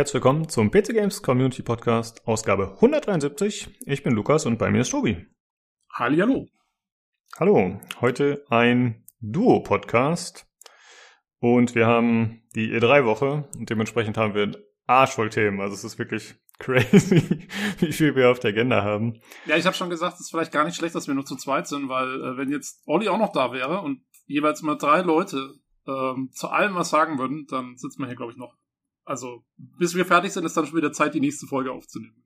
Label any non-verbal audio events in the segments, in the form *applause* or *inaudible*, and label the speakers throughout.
Speaker 1: Herzlich willkommen zum PC Games Community Podcast, Ausgabe 173. Ich bin Lukas und bei mir ist Tobi.
Speaker 2: Hallihallo.
Speaker 1: Hallo, heute ein Duo-Podcast und wir haben die E3-Woche und dementsprechend haben wir Arsch voll Themen. Also es ist wirklich *laughs* crazy, wie viel wir auf der Agenda haben.
Speaker 2: Ja, ich habe schon gesagt, es ist vielleicht gar nicht schlecht, dass wir nur zu zweit sind, weil äh, wenn jetzt Olli auch noch da wäre und jeweils mal drei Leute ähm, zu allem was sagen würden, dann sitzen wir hier, glaube ich, noch. Also, bis wir fertig sind, ist dann schon wieder Zeit, die nächste Folge aufzunehmen.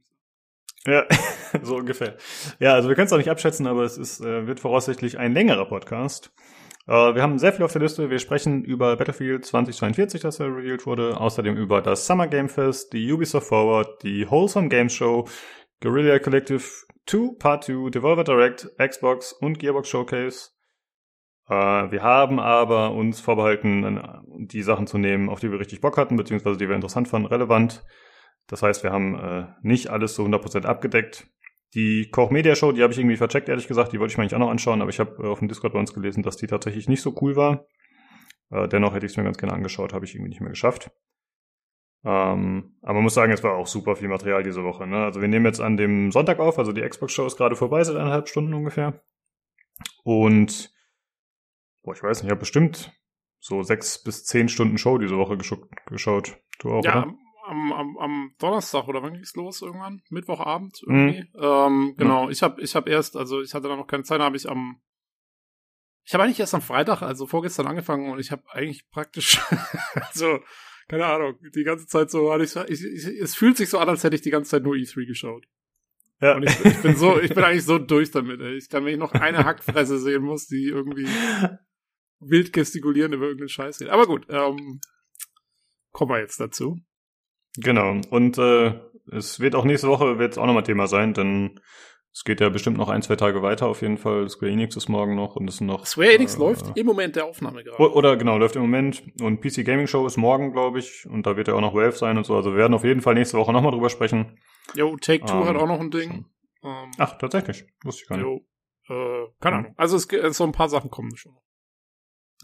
Speaker 1: Ja, *laughs* so ungefähr. Ja, also wir können es auch nicht abschätzen, aber es ist, äh, wird voraussichtlich ein längerer Podcast. Äh, wir haben sehr viel auf der Liste. Wir sprechen über Battlefield 2042, das ja revealed wurde. Außerdem über das Summer Game Fest, die Ubisoft Forward, die Wholesome Games Show, Guerrilla Collective 2, Part 2, Devolver Direct, Xbox und Gearbox Showcase. Äh, wir haben aber uns vorbehalten, die Sachen zu nehmen, auf die wir richtig Bock hatten, beziehungsweise die wir interessant fanden, relevant. Das heißt, wir haben äh, nicht alles so 100% abgedeckt. Die Koch Media Show, die habe ich irgendwie vercheckt, ehrlich gesagt. Die wollte ich mir eigentlich auch noch anschauen, aber ich habe äh, auf dem Discord bei uns gelesen, dass die tatsächlich nicht so cool war. Dennoch hätte ich es mir ganz gerne angeschaut, habe ich irgendwie nicht mehr geschafft. Ähm, aber man muss sagen, es war auch super viel Material diese Woche. Ne? Also wir nehmen jetzt an dem Sonntag auf, also die Xbox Show ist gerade vorbei, seit eineinhalb Stunden ungefähr. Und boah, ich weiß nicht, ich habe bestimmt so sechs bis zehn Stunden Show diese Woche geschaut.
Speaker 2: Du auch, ja, oder? am, am, am Donnerstag oder wann ging's los irgendwann? Mittwochabend irgendwie. Mhm. Ähm, genau, ja. ich habe ich hab erst, also ich hatte da noch keine Zeit, habe ich am ich habe eigentlich erst am Freitag, also vorgestern angefangen und ich habe eigentlich praktisch *laughs* so keine Ahnung, die ganze Zeit so hatte ich, ich, ich, es fühlt sich so an, als hätte ich die ganze Zeit nur E3 geschaut. Ja. Und ich, ich bin so, ich bin eigentlich so durch damit. Ey. Ich kann, wenn ich noch eine Hackfresse sehen muss, die irgendwie *laughs* wild gestikulieren über irgendeinen Scheiß reden. Aber gut, ähm, kommen wir jetzt dazu.
Speaker 1: Genau. Und äh, es wird auch nächste Woche wird auch nochmal Thema sein, denn es geht ja bestimmt noch ein, zwei Tage weiter auf jeden Fall. Square Enix ist morgen noch und es sind noch.
Speaker 2: Square Enix äh, läuft im Moment der Aufnahme gerade.
Speaker 1: Oder genau, läuft im Moment. Und PC Gaming Show ist morgen, glaube ich. Und da wird ja auch noch Valve sein und so. Also wir werden auf jeden Fall nächste Woche nochmal drüber sprechen.
Speaker 2: Jo, Take Two ähm, hat auch noch ein Ding.
Speaker 1: Ähm, Ach, tatsächlich. Wusste ich gar nicht.
Speaker 2: Jo, äh, keine Ahnung. Also es, so ein paar Sachen kommen schon.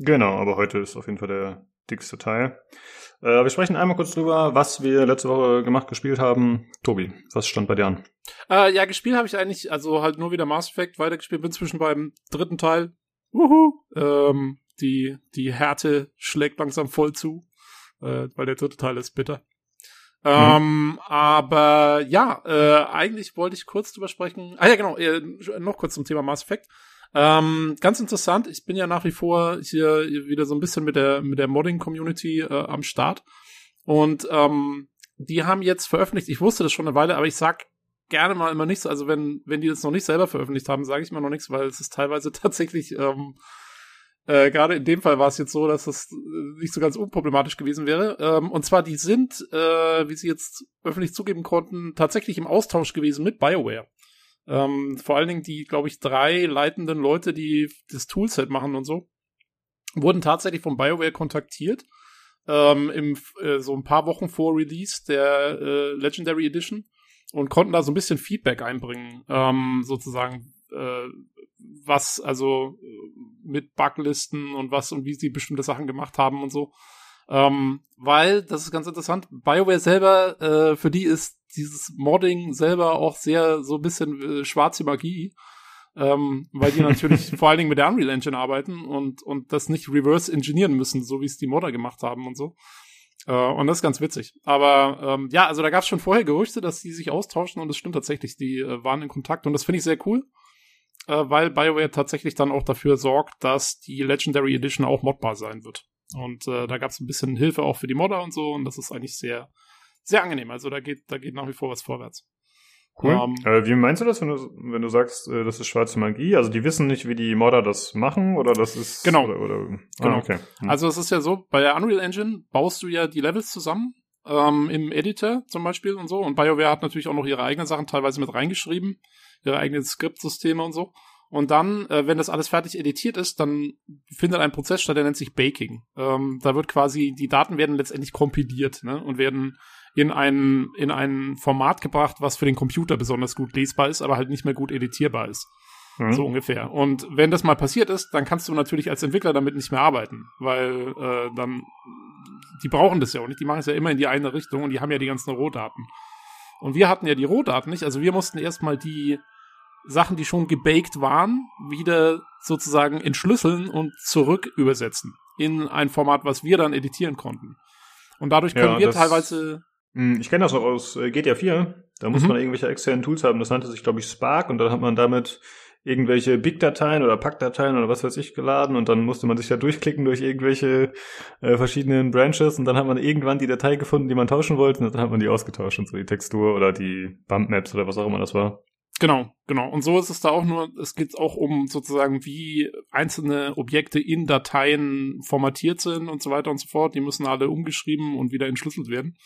Speaker 1: Genau, aber heute ist auf jeden Fall der dickste Teil. Äh, wir sprechen einmal kurz drüber, was wir letzte Woche gemacht, gespielt haben. Tobi, was stand bei dir an?
Speaker 2: Äh, ja, gespielt habe ich eigentlich, also halt nur wieder Mass Effect weitergespielt, bin zwischen beim dritten Teil. Uhu. Ähm, die, die Härte schlägt langsam voll zu, äh, weil der dritte Teil ist bitter. Mhm. Ähm, aber ja, äh, eigentlich wollte ich kurz drüber sprechen. Ah ja, genau, äh, noch kurz zum Thema Mass Effect. Ähm, ganz interessant, ich bin ja nach wie vor hier wieder so ein bisschen mit der, mit der Modding-Community äh, am Start. Und ähm, die haben jetzt veröffentlicht, ich wusste das schon eine Weile, aber ich sag gerne mal immer nichts. Also wenn, wenn die das noch nicht selber veröffentlicht haben, sage ich mal noch nichts, weil es ist teilweise *laughs* tatsächlich, ähm, äh, gerade in dem Fall war es jetzt so, dass das äh, nicht so ganz unproblematisch gewesen wäre. Ähm, und zwar, die sind, äh, wie sie jetzt öffentlich zugeben konnten, tatsächlich im Austausch gewesen mit BioWare. Ähm, vor allen Dingen die, glaube ich, drei leitenden Leute, die das Toolset machen und so, wurden tatsächlich von BioWare kontaktiert. Ähm, im, äh, so ein paar Wochen vor Release der äh, Legendary Edition und konnten da so ein bisschen Feedback einbringen, ähm, sozusagen, äh, was also mit Buglisten und was und wie sie bestimmte Sachen gemacht haben und so. Ähm, weil, das ist ganz interessant, BioWare selber, äh, für die ist dieses Modding selber auch sehr so ein bisschen äh, schwarze Magie. Ähm, weil die natürlich *laughs* vor allen Dingen mit der Unreal Engine arbeiten und, und das nicht reverse engineeren müssen, so wie es die Modder gemacht haben und so. Äh, und das ist ganz witzig. Aber ähm, ja, also da gab es schon vorher Gerüchte, dass die sich austauschen und das stimmt tatsächlich, die äh, waren in Kontakt und das finde ich sehr cool, äh, weil BioWare tatsächlich dann auch dafür sorgt, dass die Legendary Edition auch modbar sein wird. Und äh, da gab es ein bisschen Hilfe auch für die Modder und so und das ist eigentlich sehr, sehr angenehm. Also da geht, da geht nach wie vor was vorwärts.
Speaker 1: Cool. Um, ähm, äh, wie meinst du das, wenn du, wenn du sagst, äh, das ist schwarze Magie? Also die wissen nicht, wie die Modder das machen oder das ist
Speaker 2: genau
Speaker 1: oder,
Speaker 2: oder ah, genau. Okay. Hm. Also es ist ja so, bei der Unreal Engine baust du ja die Levels zusammen ähm, im Editor zum Beispiel und so und BioWare hat natürlich auch noch ihre eigenen Sachen teilweise mit reingeschrieben, ihre eigenen Skriptsysteme und so. Und dann, äh, wenn das alles fertig editiert ist, dann findet ein Prozess statt, der nennt sich Baking. Ähm, da wird quasi, die Daten werden letztendlich kompiliert ne, und werden in ein, in ein Format gebracht, was für den Computer besonders gut lesbar ist, aber halt nicht mehr gut editierbar ist. Mhm. So ungefähr. Und wenn das mal passiert ist, dann kannst du natürlich als Entwickler damit nicht mehr arbeiten, weil äh, dann die brauchen das ja auch nicht, die machen es ja immer in die eine Richtung und die haben ja die ganzen Rohdaten. Und wir hatten ja die Rohdaten nicht, also wir mussten erstmal die Sachen, die schon gebaked waren, wieder sozusagen entschlüsseln und zurück übersetzen in ein Format, was wir dann editieren konnten. Und dadurch können ja, wir teilweise.
Speaker 1: Hm, ich kenne das auch aus äh, GTA 4. Da muss mhm. man irgendwelche externen Tools haben. Das nannte sich, glaube ich, Spark. Und dann hat man damit irgendwelche Big-Dateien oder Pack-Dateien oder was weiß ich geladen und dann musste man sich da durchklicken durch irgendwelche äh, verschiedenen Branches und dann hat man irgendwann die Datei gefunden, die man tauschen wollte und dann hat man die ausgetauscht und so die Textur oder die Bump-Maps oder was auch immer das war.
Speaker 2: Genau, genau. Und so ist es da auch nur, es geht auch um sozusagen, wie einzelne Objekte in Dateien formatiert sind und so weiter und so fort. Die müssen alle umgeschrieben und wieder entschlüsselt werden.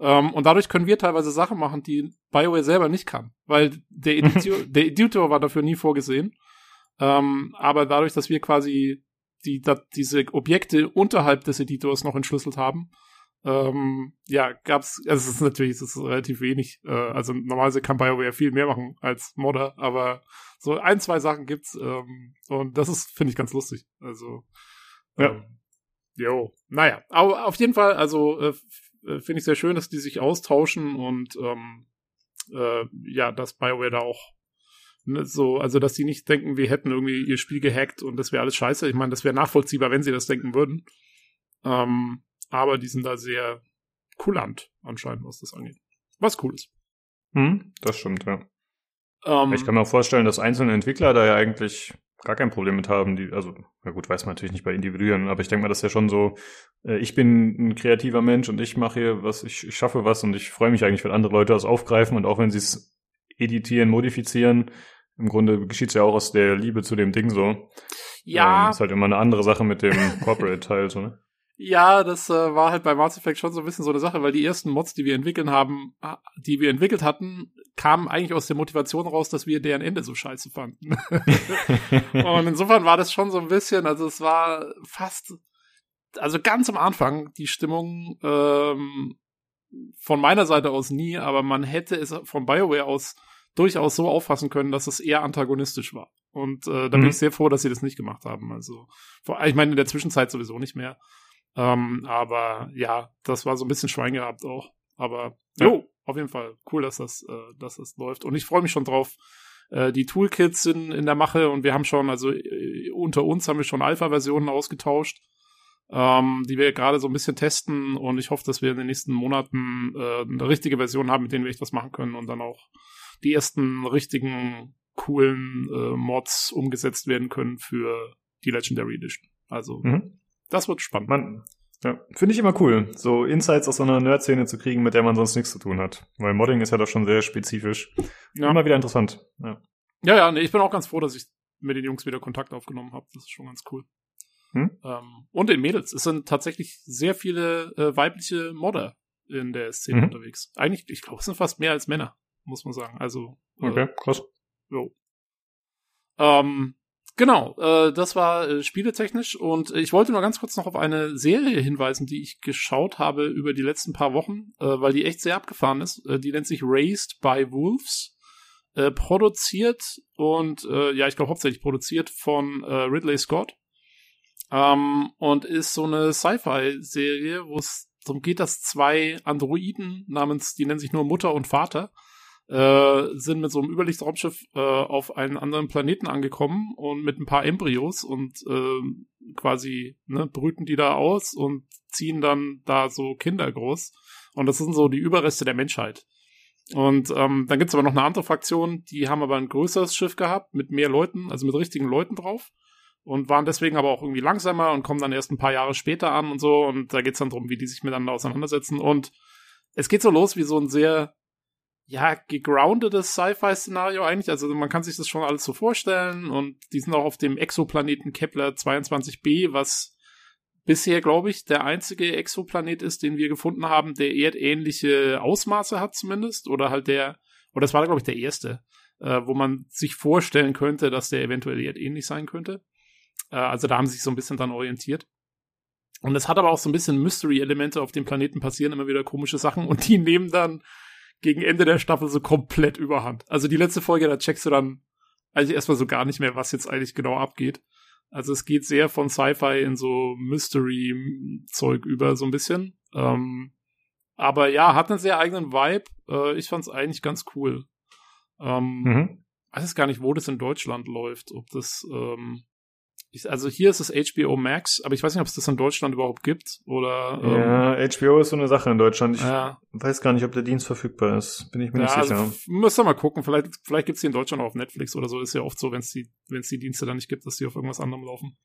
Speaker 2: Ähm, und dadurch können wir teilweise Sachen machen, die BioWare selber nicht kann. Weil der *laughs* Editor, der Editor war dafür nie vorgesehen. Ähm, aber dadurch, dass wir quasi die, da, diese Objekte unterhalb des Editors noch entschlüsselt haben, ähm, ja, gab's, also es ist natürlich, es ist relativ wenig, äh, also normalerweise kann BioWare viel mehr machen als Modder, aber so ein, zwei Sachen gibt's, ähm, und das ist, finde ich, ganz lustig, also, ja. Ähm, jo, naja, aber auf jeden Fall, also, äh, äh, finde ich sehr schön, dass die sich austauschen und, ähm, äh, ja, dass BioWare da auch ne, so, also dass die nicht denken, wir hätten irgendwie ihr Spiel gehackt und das wäre alles scheiße. Ich meine, das wäre nachvollziehbar, wenn sie das denken würden. Ähm, aber die sind da sehr kulant anscheinend, was das angeht. Was cool ist.
Speaker 1: Hm, das stimmt, ja. Ähm, ich kann mir auch vorstellen, dass einzelne Entwickler da ja eigentlich gar kein Problem mit haben. Die, also, na gut, weiß man natürlich nicht bei Individuen, aber ich denke mal, das ist ja schon so, äh, ich bin ein kreativer Mensch und ich mache hier was, ich, ich schaffe was und ich freue mich eigentlich, wenn andere Leute das aufgreifen und auch wenn sie es editieren, modifizieren, im Grunde geschieht es ja auch aus der Liebe zu dem Ding so. Ja. Ähm, ist halt immer eine andere Sache mit dem *laughs* Corporate-Teil, so, ne?
Speaker 2: Ja, das äh, war halt bei Mass Effect schon so ein bisschen so eine Sache, weil die ersten Mods, die wir entwickeln haben, die wir entwickelt hatten, kamen eigentlich aus der Motivation raus, dass wir deren Ende so scheiße fanden. *laughs* und insofern war das schon so ein bisschen, also es war fast, also ganz am Anfang die Stimmung ähm, von meiner Seite aus nie, aber man hätte es von BioWare aus durchaus so auffassen können, dass es eher antagonistisch war. Und äh, da mhm. bin ich sehr froh, dass sie das nicht gemacht haben. Also, ich meine, in der Zwischenzeit sowieso nicht mehr. Ähm, aber ja, das war so ein bisschen Schwein gehabt auch. Aber ja. jo, auf jeden Fall cool, dass das, äh, dass das läuft. Und ich freue mich schon drauf. Äh, die Toolkits sind in der Mache und wir haben schon, also äh, unter uns haben wir schon Alpha-Versionen ausgetauscht, ähm, die wir gerade so ein bisschen testen und ich hoffe, dass wir in den nächsten Monaten äh, eine richtige Version haben, mit denen wir echt was machen können und dann auch die ersten richtigen coolen äh, Mods umgesetzt werden können für die Legendary Edition. Also mhm. Das wird spannend.
Speaker 1: Man, ja, finde ich immer cool, so Insights aus so einer Nerd-Szene zu kriegen, mit der man sonst nichts zu tun hat. Weil Modding ist ja doch schon sehr spezifisch. Ja. Immer wieder interessant. Ja,
Speaker 2: ja, ja nee, ich bin auch ganz froh, dass ich mit den Jungs wieder Kontakt aufgenommen habe. Das ist schon ganz cool. Hm? Ähm, und den Mädels. Es sind tatsächlich sehr viele äh, weibliche Modder in der Szene mhm. unterwegs. Eigentlich, ich glaube, es sind fast mehr als Männer, muss man sagen. Also.
Speaker 1: Äh, okay, krass.
Speaker 2: Jo. Ähm, Genau, äh, das war äh, spieletechnisch und ich wollte nur ganz kurz noch auf eine Serie hinweisen, die ich geschaut habe über die letzten paar Wochen, äh, weil die echt sehr abgefahren ist. Äh, die nennt sich Raised by Wolves, äh, produziert und äh, ja, ich glaube hauptsächlich produziert von äh, Ridley Scott ähm, und ist so eine Sci-Fi-Serie, wo es darum geht, dass zwei Androiden namens, die nennen sich nur Mutter und Vater, äh, sind mit so einem Überlichtsraumschiff äh, auf einen anderen Planeten angekommen und mit ein paar Embryos und äh, quasi ne, brüten die da aus und ziehen dann da so Kinder groß. Und das sind so die Überreste der Menschheit. Und ähm, dann gibt's aber noch eine andere Fraktion, die haben aber ein größeres Schiff gehabt mit mehr Leuten, also mit richtigen Leuten drauf. Und waren deswegen aber auch irgendwie langsamer und kommen dann erst ein paar Jahre später an und so. Und da geht's dann drum, wie die sich miteinander auseinandersetzen. Und es geht so los wie so ein sehr ja, gegroundetes Sci-Fi-Szenario eigentlich. Also man kann sich das schon alles so vorstellen und die sind auch auf dem Exoplaneten Kepler 22b, was bisher, glaube ich, der einzige Exoplanet ist, den wir gefunden haben, der erdähnliche Ausmaße hat zumindest. Oder halt der, oder das war, glaube ich, der erste, äh, wo man sich vorstellen könnte, dass der eventuell erdähnlich sein könnte. Äh, also da haben sie sich so ein bisschen dann orientiert. Und es hat aber auch so ein bisschen Mystery-Elemente auf dem Planeten passieren, immer wieder komische Sachen und die *laughs* nehmen dann gegen Ende der Staffel so komplett überhand. Also die letzte Folge, da checkst du dann eigentlich erstmal so gar nicht mehr, was jetzt eigentlich genau abgeht. Also es geht sehr von Sci-Fi in so Mystery-Zeug über, so ein bisschen. Ähm, aber ja, hat einen sehr eigenen Vibe. Äh, ich fand's eigentlich ganz cool. Ähm, mhm. Weiß es gar nicht, wo das in Deutschland läuft. Ob das, ähm, ich, also hier ist es HBO Max, aber ich weiß nicht, ob es das in Deutschland überhaupt gibt oder.
Speaker 1: Ähm, ja, HBO ist so eine Sache in Deutschland. Ich ja. weiß gar nicht, ob der Dienst verfügbar ist. Bin ich mir ja, nicht sicher. Also,
Speaker 2: müsst ihr mal gucken. Vielleicht, vielleicht gibt's die in Deutschland auch auf Netflix oder so. Ist ja oft so, wenn es die, wenn es die Dienste dann nicht gibt, dass die auf irgendwas anderem laufen.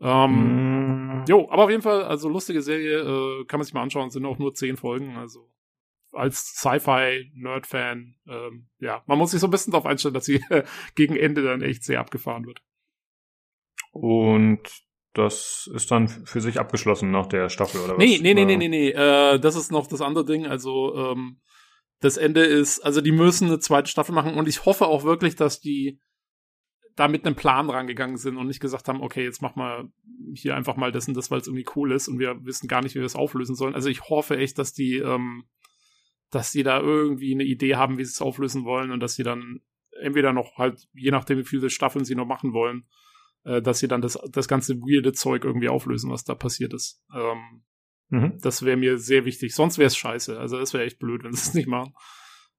Speaker 2: Ähm, mm. Jo, aber auf jeden Fall, also lustige Serie, äh, kann man sich mal anschauen. Sind auch nur zehn Folgen, also als Sci-Fi-Nerd-Fan, ähm, ja, man muss sich so ein bisschen darauf einstellen, dass sie *laughs* gegen Ende dann echt sehr abgefahren wird.
Speaker 1: Und das ist dann für sich abgeschlossen nach der Staffel, oder was?
Speaker 2: Nee, nee, nee, nee, nee, nee. Äh, das ist noch das andere Ding. Also, ähm, das Ende ist, also die müssen eine zweite Staffel machen und ich hoffe auch wirklich, dass die da mit einem Plan rangegangen sind und nicht gesagt haben, okay, jetzt mach mal hier einfach mal das und das, weil es irgendwie cool ist und wir wissen gar nicht, wie wir es auflösen sollen. Also ich hoffe echt, dass die ähm, dass sie da irgendwie eine Idee haben, wie sie es auflösen wollen und dass sie dann entweder noch halt, je nachdem, wie viele Staffeln sie noch machen wollen, äh, dass sie dann das, das ganze weirde Zeug irgendwie auflösen, was da passiert ist. Ähm, mhm. Das wäre mir sehr wichtig. Sonst wäre es scheiße. Also es wäre echt blöd, wenn sie es nicht machen.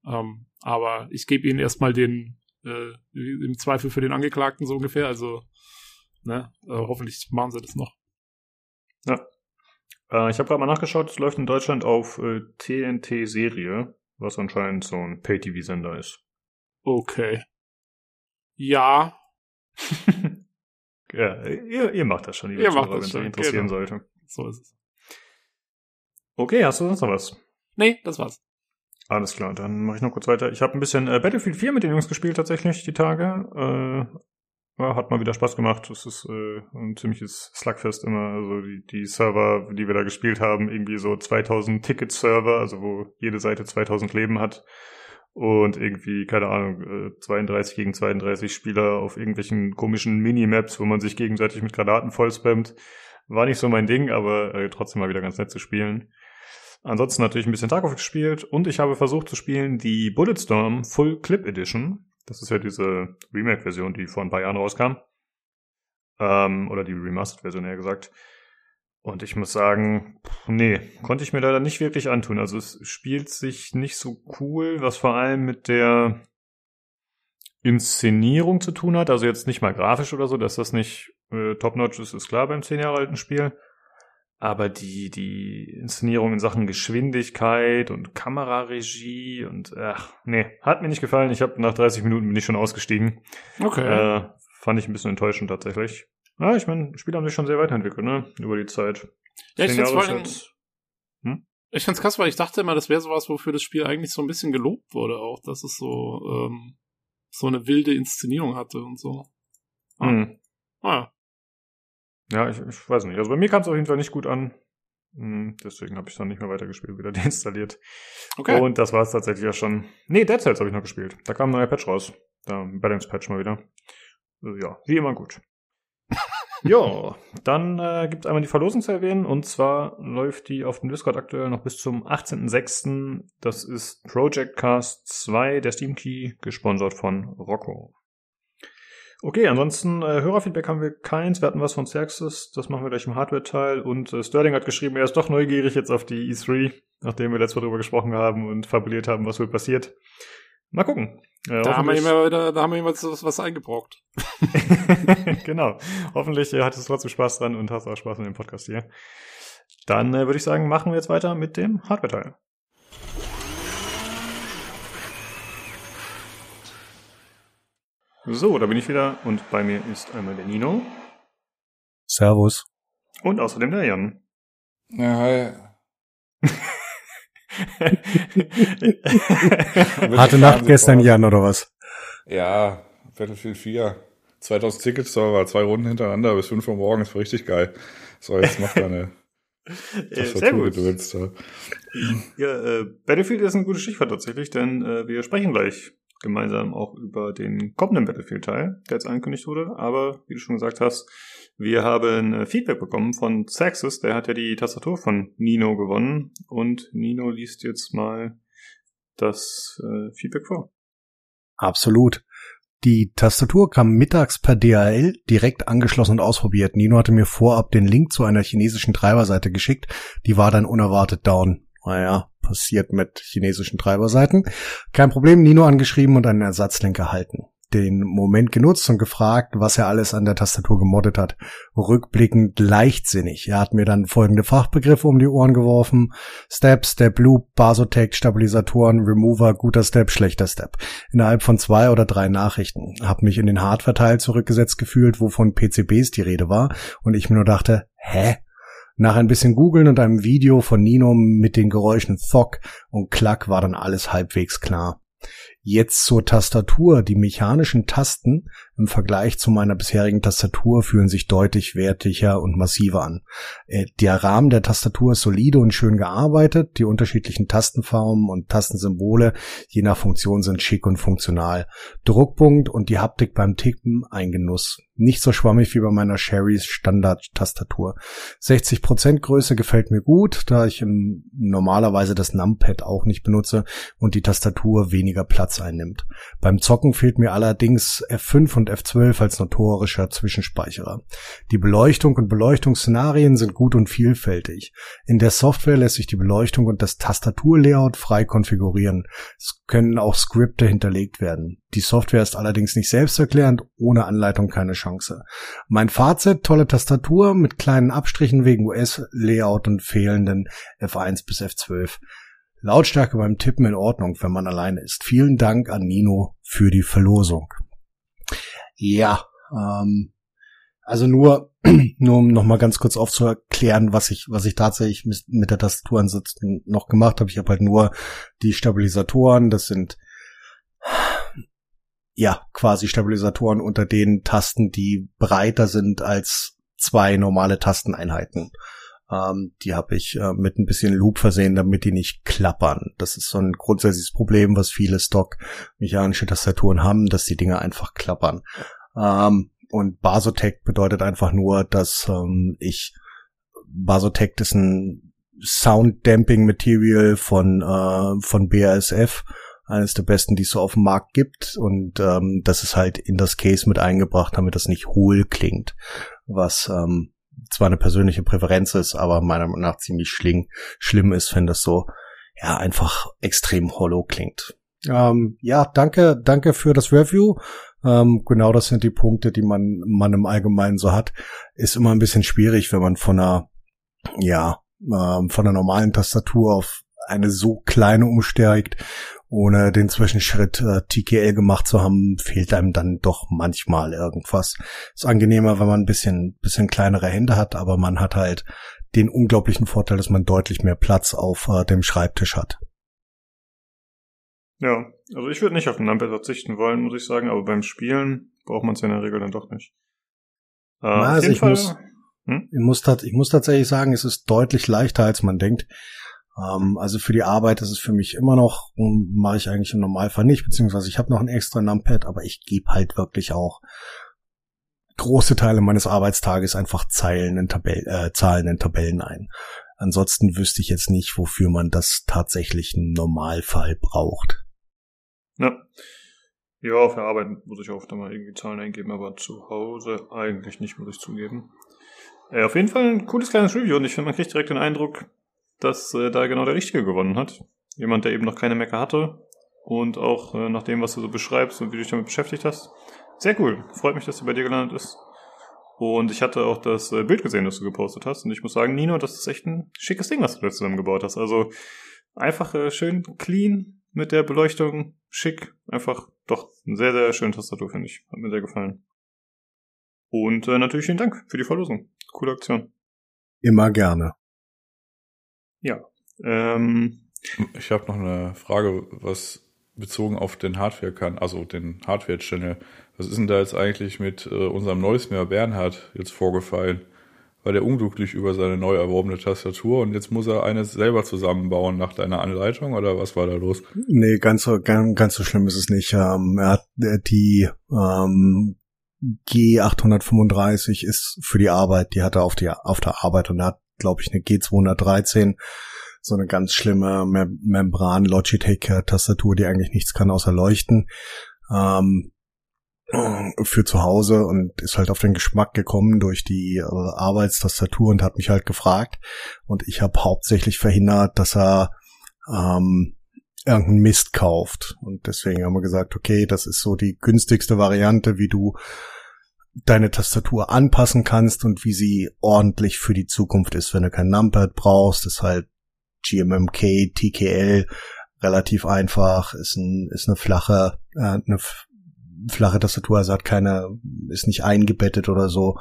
Speaker 2: Ähm, aber ich gebe ihnen erstmal den, äh, im Zweifel für den Angeklagten so ungefähr. Also, ne, äh, hoffentlich machen sie das noch.
Speaker 1: Ja. Äh, ich habe gerade mal nachgeschaut, es läuft in Deutschland auf äh, TNT-Serie, was anscheinend so ein Pay-TV-Sender ist.
Speaker 2: Okay. Ja. *laughs*
Speaker 1: ja, ihr, ihr macht das schon, ihr macht das wenn es euch interessieren genau. sollte.
Speaker 2: So ist es.
Speaker 1: Okay, hast du sonst noch was?
Speaker 2: Nee, das war's.
Speaker 1: Alles klar, dann mache ich noch kurz weiter. Ich habe ein bisschen äh, Battlefield 4 mit den Jungs gespielt tatsächlich die Tage. Äh, hat mal wieder Spaß gemacht. Es ist äh, ein ziemliches Slugfest immer. Also die, die Server, die wir da gespielt haben, irgendwie so 2000 Ticket-Server, also wo jede Seite 2000 Leben hat. Und irgendwie, keine Ahnung, 32 äh, gegen 32 Spieler auf irgendwelchen komischen Minimaps, wo man sich gegenseitig mit Granaten vollspammt. War nicht so mein Ding, aber äh, trotzdem mal wieder ganz nett zu spielen. Ansonsten natürlich ein bisschen Tarkov gespielt und ich habe versucht zu spielen die Bulletstorm Full Clip Edition. Das ist ja diese Remake-Version, die vor ein paar Jahren rauskam. Ähm, oder die Remastered-Version eher gesagt. Und ich muss sagen, nee, konnte ich mir leider nicht wirklich antun. Also es spielt sich nicht so cool, was vor allem mit der Inszenierung zu tun hat. Also jetzt nicht mal grafisch oder so, dass das nicht äh, top-notch ist, ist klar beim zehn Jahre alten Spiel. Aber die, die Inszenierung in Sachen Geschwindigkeit und Kameraregie und ach, nee, hat mir nicht gefallen. Ich habe nach 30 Minuten bin ich schon ausgestiegen.
Speaker 2: Okay.
Speaker 1: Äh, fand ich ein bisschen enttäuschend tatsächlich. Ja, ich meine, Spiele haben sich schon sehr weiterentwickelt, ne? Über die Zeit.
Speaker 2: Ja, ich find's vor allem, hm? Ich find's krass, weil ich dachte immer, das wäre sowas, wofür das Spiel eigentlich so ein bisschen gelobt wurde auch, dass es so, ähm, so eine wilde Inszenierung hatte und so.
Speaker 1: Ah. Hm. Ah, ja. Ja, ich, ich weiß nicht. Also bei mir kam es auf jeden Fall nicht gut an. Hm, deswegen habe ich dann nicht mehr weitergespielt, wieder *laughs* deinstalliert. Okay. Und das war es tatsächlich ja schon. Nee, Dead Cells habe ich noch gespielt. Da kam ein neuer Patch raus. Da, Balance Patch mal wieder. Also, ja, wie immer gut. *laughs* jo, dann äh, gibt es einmal die Verlosung zu erwähnen. Und zwar läuft die auf dem Discord aktuell noch bis zum 18.06. Das ist Project Cast 2, der Steam Key, gesponsert von Rocco. Okay, ansonsten äh, Hörerfeedback haben wir keins. Wir hatten was von Xerxes, das machen wir gleich im Hardware-Teil. Und äh, Sterling hat geschrieben, er ist doch neugierig jetzt auf die E3, nachdem wir letztes Mal drüber gesprochen haben und fabuliert haben, was wohl passiert. Mal gucken.
Speaker 2: Äh, da, haben wir immer wieder, da haben wir immer was, was eingebrockt. *laughs*
Speaker 1: genau. Hoffentlich äh, hattest du trotzdem Spaß dran und hast auch Spaß mit dem Podcast hier. Dann äh, würde ich sagen, machen wir jetzt weiter mit dem Hardware-Teil. So, da bin ich wieder und bei mir ist einmal der Nino.
Speaker 3: Servus.
Speaker 1: Und außerdem der Jan.
Speaker 4: Ja, hi. *laughs* *laughs*
Speaker 3: Harte Nacht gestern, Jan, oder was?
Speaker 4: Ja, Battlefield 4. 2000 Tickets, war zwei Runden hintereinander bis 5 Uhr morgens, war richtig geil. So, jetzt macht deine *laughs*
Speaker 1: Tastatur gedrückt. Ja, äh, Battlefield ist ein gutes Stichwort tatsächlich, denn äh, wir sprechen gleich gemeinsam auch über den kommenden Battlefield-Teil, der jetzt angekündigt wurde. Aber wie du schon gesagt hast, wir haben äh, Feedback bekommen von Saxus, der hat ja die Tastatur von Nino gewonnen und Nino liest jetzt mal das äh, Feedback vor.
Speaker 3: Absolut. Die Tastatur kam mittags per DHL direkt angeschlossen und ausprobiert. Nino hatte mir vorab den Link zu einer chinesischen Treiberseite geschickt. Die war dann unerwartet down. Naja, passiert mit chinesischen Treiberseiten. Kein Problem, Nino angeschrieben und einen Ersatzlink erhalten den Moment genutzt und gefragt, was er alles an der Tastatur gemoddet hat. Rückblickend leichtsinnig. Er hat mir dann folgende Fachbegriffe um die Ohren geworfen. Step, Step Loop, Basotec, Stabilisatoren, Remover, guter Step, schlechter Step. Innerhalb von zwei oder drei Nachrichten. Hab mich in den Hardware-Teil zurückgesetzt gefühlt, wovon PCBs die Rede war und ich mir nur dachte, hä? Nach ein bisschen googeln und einem Video von Nino mit den Geräuschen Thok und Klack war dann alles halbwegs klar. Jetzt zur Tastatur. Die mechanischen Tasten im Vergleich zu meiner bisherigen Tastatur fühlen sich deutlich wertiger und massiver an. Äh, der Rahmen der Tastatur ist solide und schön gearbeitet. Die unterschiedlichen Tastenformen und Tastensymbole je nach Funktion sind schick und funktional. Druckpunkt und die Haptik beim Tippen ein Genuss. Nicht so schwammig wie bei meiner Sherry's Standard-Tastatur. 60% Größe gefällt mir gut, da ich normalerweise das Numpad auch nicht benutze und die Tastatur weniger Platz einnimmt. Beim Zocken fehlt mir allerdings F5 und F12 als notorischer Zwischenspeicherer. Die Beleuchtung und Beleuchtungsszenarien sind gut und vielfältig. In der Software lässt sich die Beleuchtung und das Tastaturlayout frei konfigurieren. Es können auch Skripte hinterlegt werden. Die Software ist allerdings nicht selbsterklärend, ohne Anleitung keine Chance. Mein Fazit, tolle Tastatur mit kleinen Abstrichen wegen US-Layout und fehlenden F1 bis F12. Lautstärke beim Tippen in Ordnung, wenn man alleine ist. Vielen Dank an Nino für die Verlosung. Ja, ähm, also nur, *clears throat* nur um nochmal ganz kurz aufzuerklären, was ich, was ich tatsächlich mit der Tastatur ansonsten noch gemacht habe. Ich habe halt nur die Stabilisatoren, das sind ja, quasi Stabilisatoren unter den Tasten, die breiter sind als zwei normale Tasteneinheiten. Ähm, die habe ich äh, mit ein bisschen Loop versehen, damit die nicht klappern. Das ist so ein grundsätzliches Problem, was viele Stock-mechanische Tastaturen haben, dass die Dinge einfach klappern. Ähm, und Basotec bedeutet einfach nur, dass ähm, ich Basotec ist ein Sound Damping Material von äh, von BASF eines der besten, die es so auf dem Markt gibt. Und ähm, das ist halt in das Case mit eingebracht, damit das nicht hohl klingt. Was ähm, zwar eine persönliche Präferenz ist, aber meiner Meinung nach ziemlich schling, schlimm ist, wenn das so ja einfach extrem hollow klingt. Ähm, ja, danke, danke für das Review. Ähm, genau das sind die Punkte, die man, man im Allgemeinen so hat. Ist immer ein bisschen schwierig, wenn man von einer, ja, ähm, von einer normalen Tastatur auf eine so kleine umsteigt ohne den Zwischenschritt äh, TKL gemacht zu haben, fehlt einem dann doch manchmal irgendwas. Ist angenehmer, wenn man ein bisschen, bisschen kleinere Hände hat, aber man hat halt den unglaublichen Vorteil, dass man deutlich mehr Platz auf äh, dem Schreibtisch hat.
Speaker 1: Ja, also ich würde nicht auf den Numpad verzichten wollen, muss ich sagen, aber beim Spielen braucht man es ja in der Regel dann doch nicht.
Speaker 3: Äh, also ich, Fall, muss, hm? ich, muss, ich muss tatsächlich sagen, es ist deutlich leichter, als man denkt. Ähm, also für die Arbeit ist es für mich immer noch, hm, mache ich eigentlich im Normalfall nicht, beziehungsweise ich habe noch ein extra Numpad, aber ich gebe halt wirklich auch große Teile meines Arbeitstages einfach Zeilen in Tabellen, äh, Zahlen in Tabellen ein. Ansonsten wüsste ich jetzt nicht, wofür man das tatsächlich im Normalfall braucht.
Speaker 1: Ja. Ja, der Arbeit muss ich oft mal irgendwie Zahlen eingeben, aber zu Hause eigentlich nicht, muss ich zugeben. Äh, auf jeden Fall ein cooles kleines Review und ich finde, man kriegt direkt den Eindruck, dass äh, da genau der Richtige gewonnen hat. Jemand, der eben noch keine Mecker hatte und auch äh, nach dem, was du so beschreibst und wie du dich damit beschäftigt hast. Sehr cool. Freut mich, dass sie bei dir gelandet ist. Und ich hatte auch das äh, Bild gesehen, das du gepostet hast. Und ich muss sagen, Nino, das ist echt ein schickes Ding, was du da zusammengebaut hast. Also einfach äh, schön clean mit der Beleuchtung, schick. Einfach doch eine sehr, sehr schöne Tastatur, finde ich. Hat mir sehr gefallen. Und äh, natürlich vielen Dank für die Verlosung. Coole Aktion.
Speaker 3: Immer gerne.
Speaker 1: Ja. Ähm,
Speaker 4: ich habe noch eine Frage, was bezogen auf den Hardware kann, also den Hardware-Channel. Was ist denn da jetzt eigentlich mit äh, unserem Neusmeer Bernhard jetzt vorgefallen? War der unglücklich über seine neu erworbene Tastatur und jetzt muss er eine selber zusammenbauen nach deiner Anleitung oder was war da los?
Speaker 3: Nee, ganz so, ganz, ganz so schlimm ist es nicht. Ähm, er hat äh, die ähm, G835 ist für die Arbeit, die hat er auf, die, auf der Arbeit und er hat glaube ich, eine G213, so eine ganz schlimme Mem Membran Logitech Tastatur, die eigentlich nichts kann außer leuchten. Ähm, für zu Hause und ist halt auf den Geschmack gekommen durch die äh, Arbeitstastatur und hat mich halt gefragt. Und ich habe hauptsächlich verhindert, dass er ähm, irgendeinen Mist kauft. Und deswegen haben wir gesagt, okay, das ist so die günstigste Variante, wie du deine Tastatur anpassen kannst und wie sie ordentlich für die Zukunft ist. Wenn du kein Numpad brauchst, ist halt GMMK, TKL relativ einfach, ist, ein, ist eine flache, äh, eine flache Tastatur, also hat keine, ist nicht eingebettet oder so.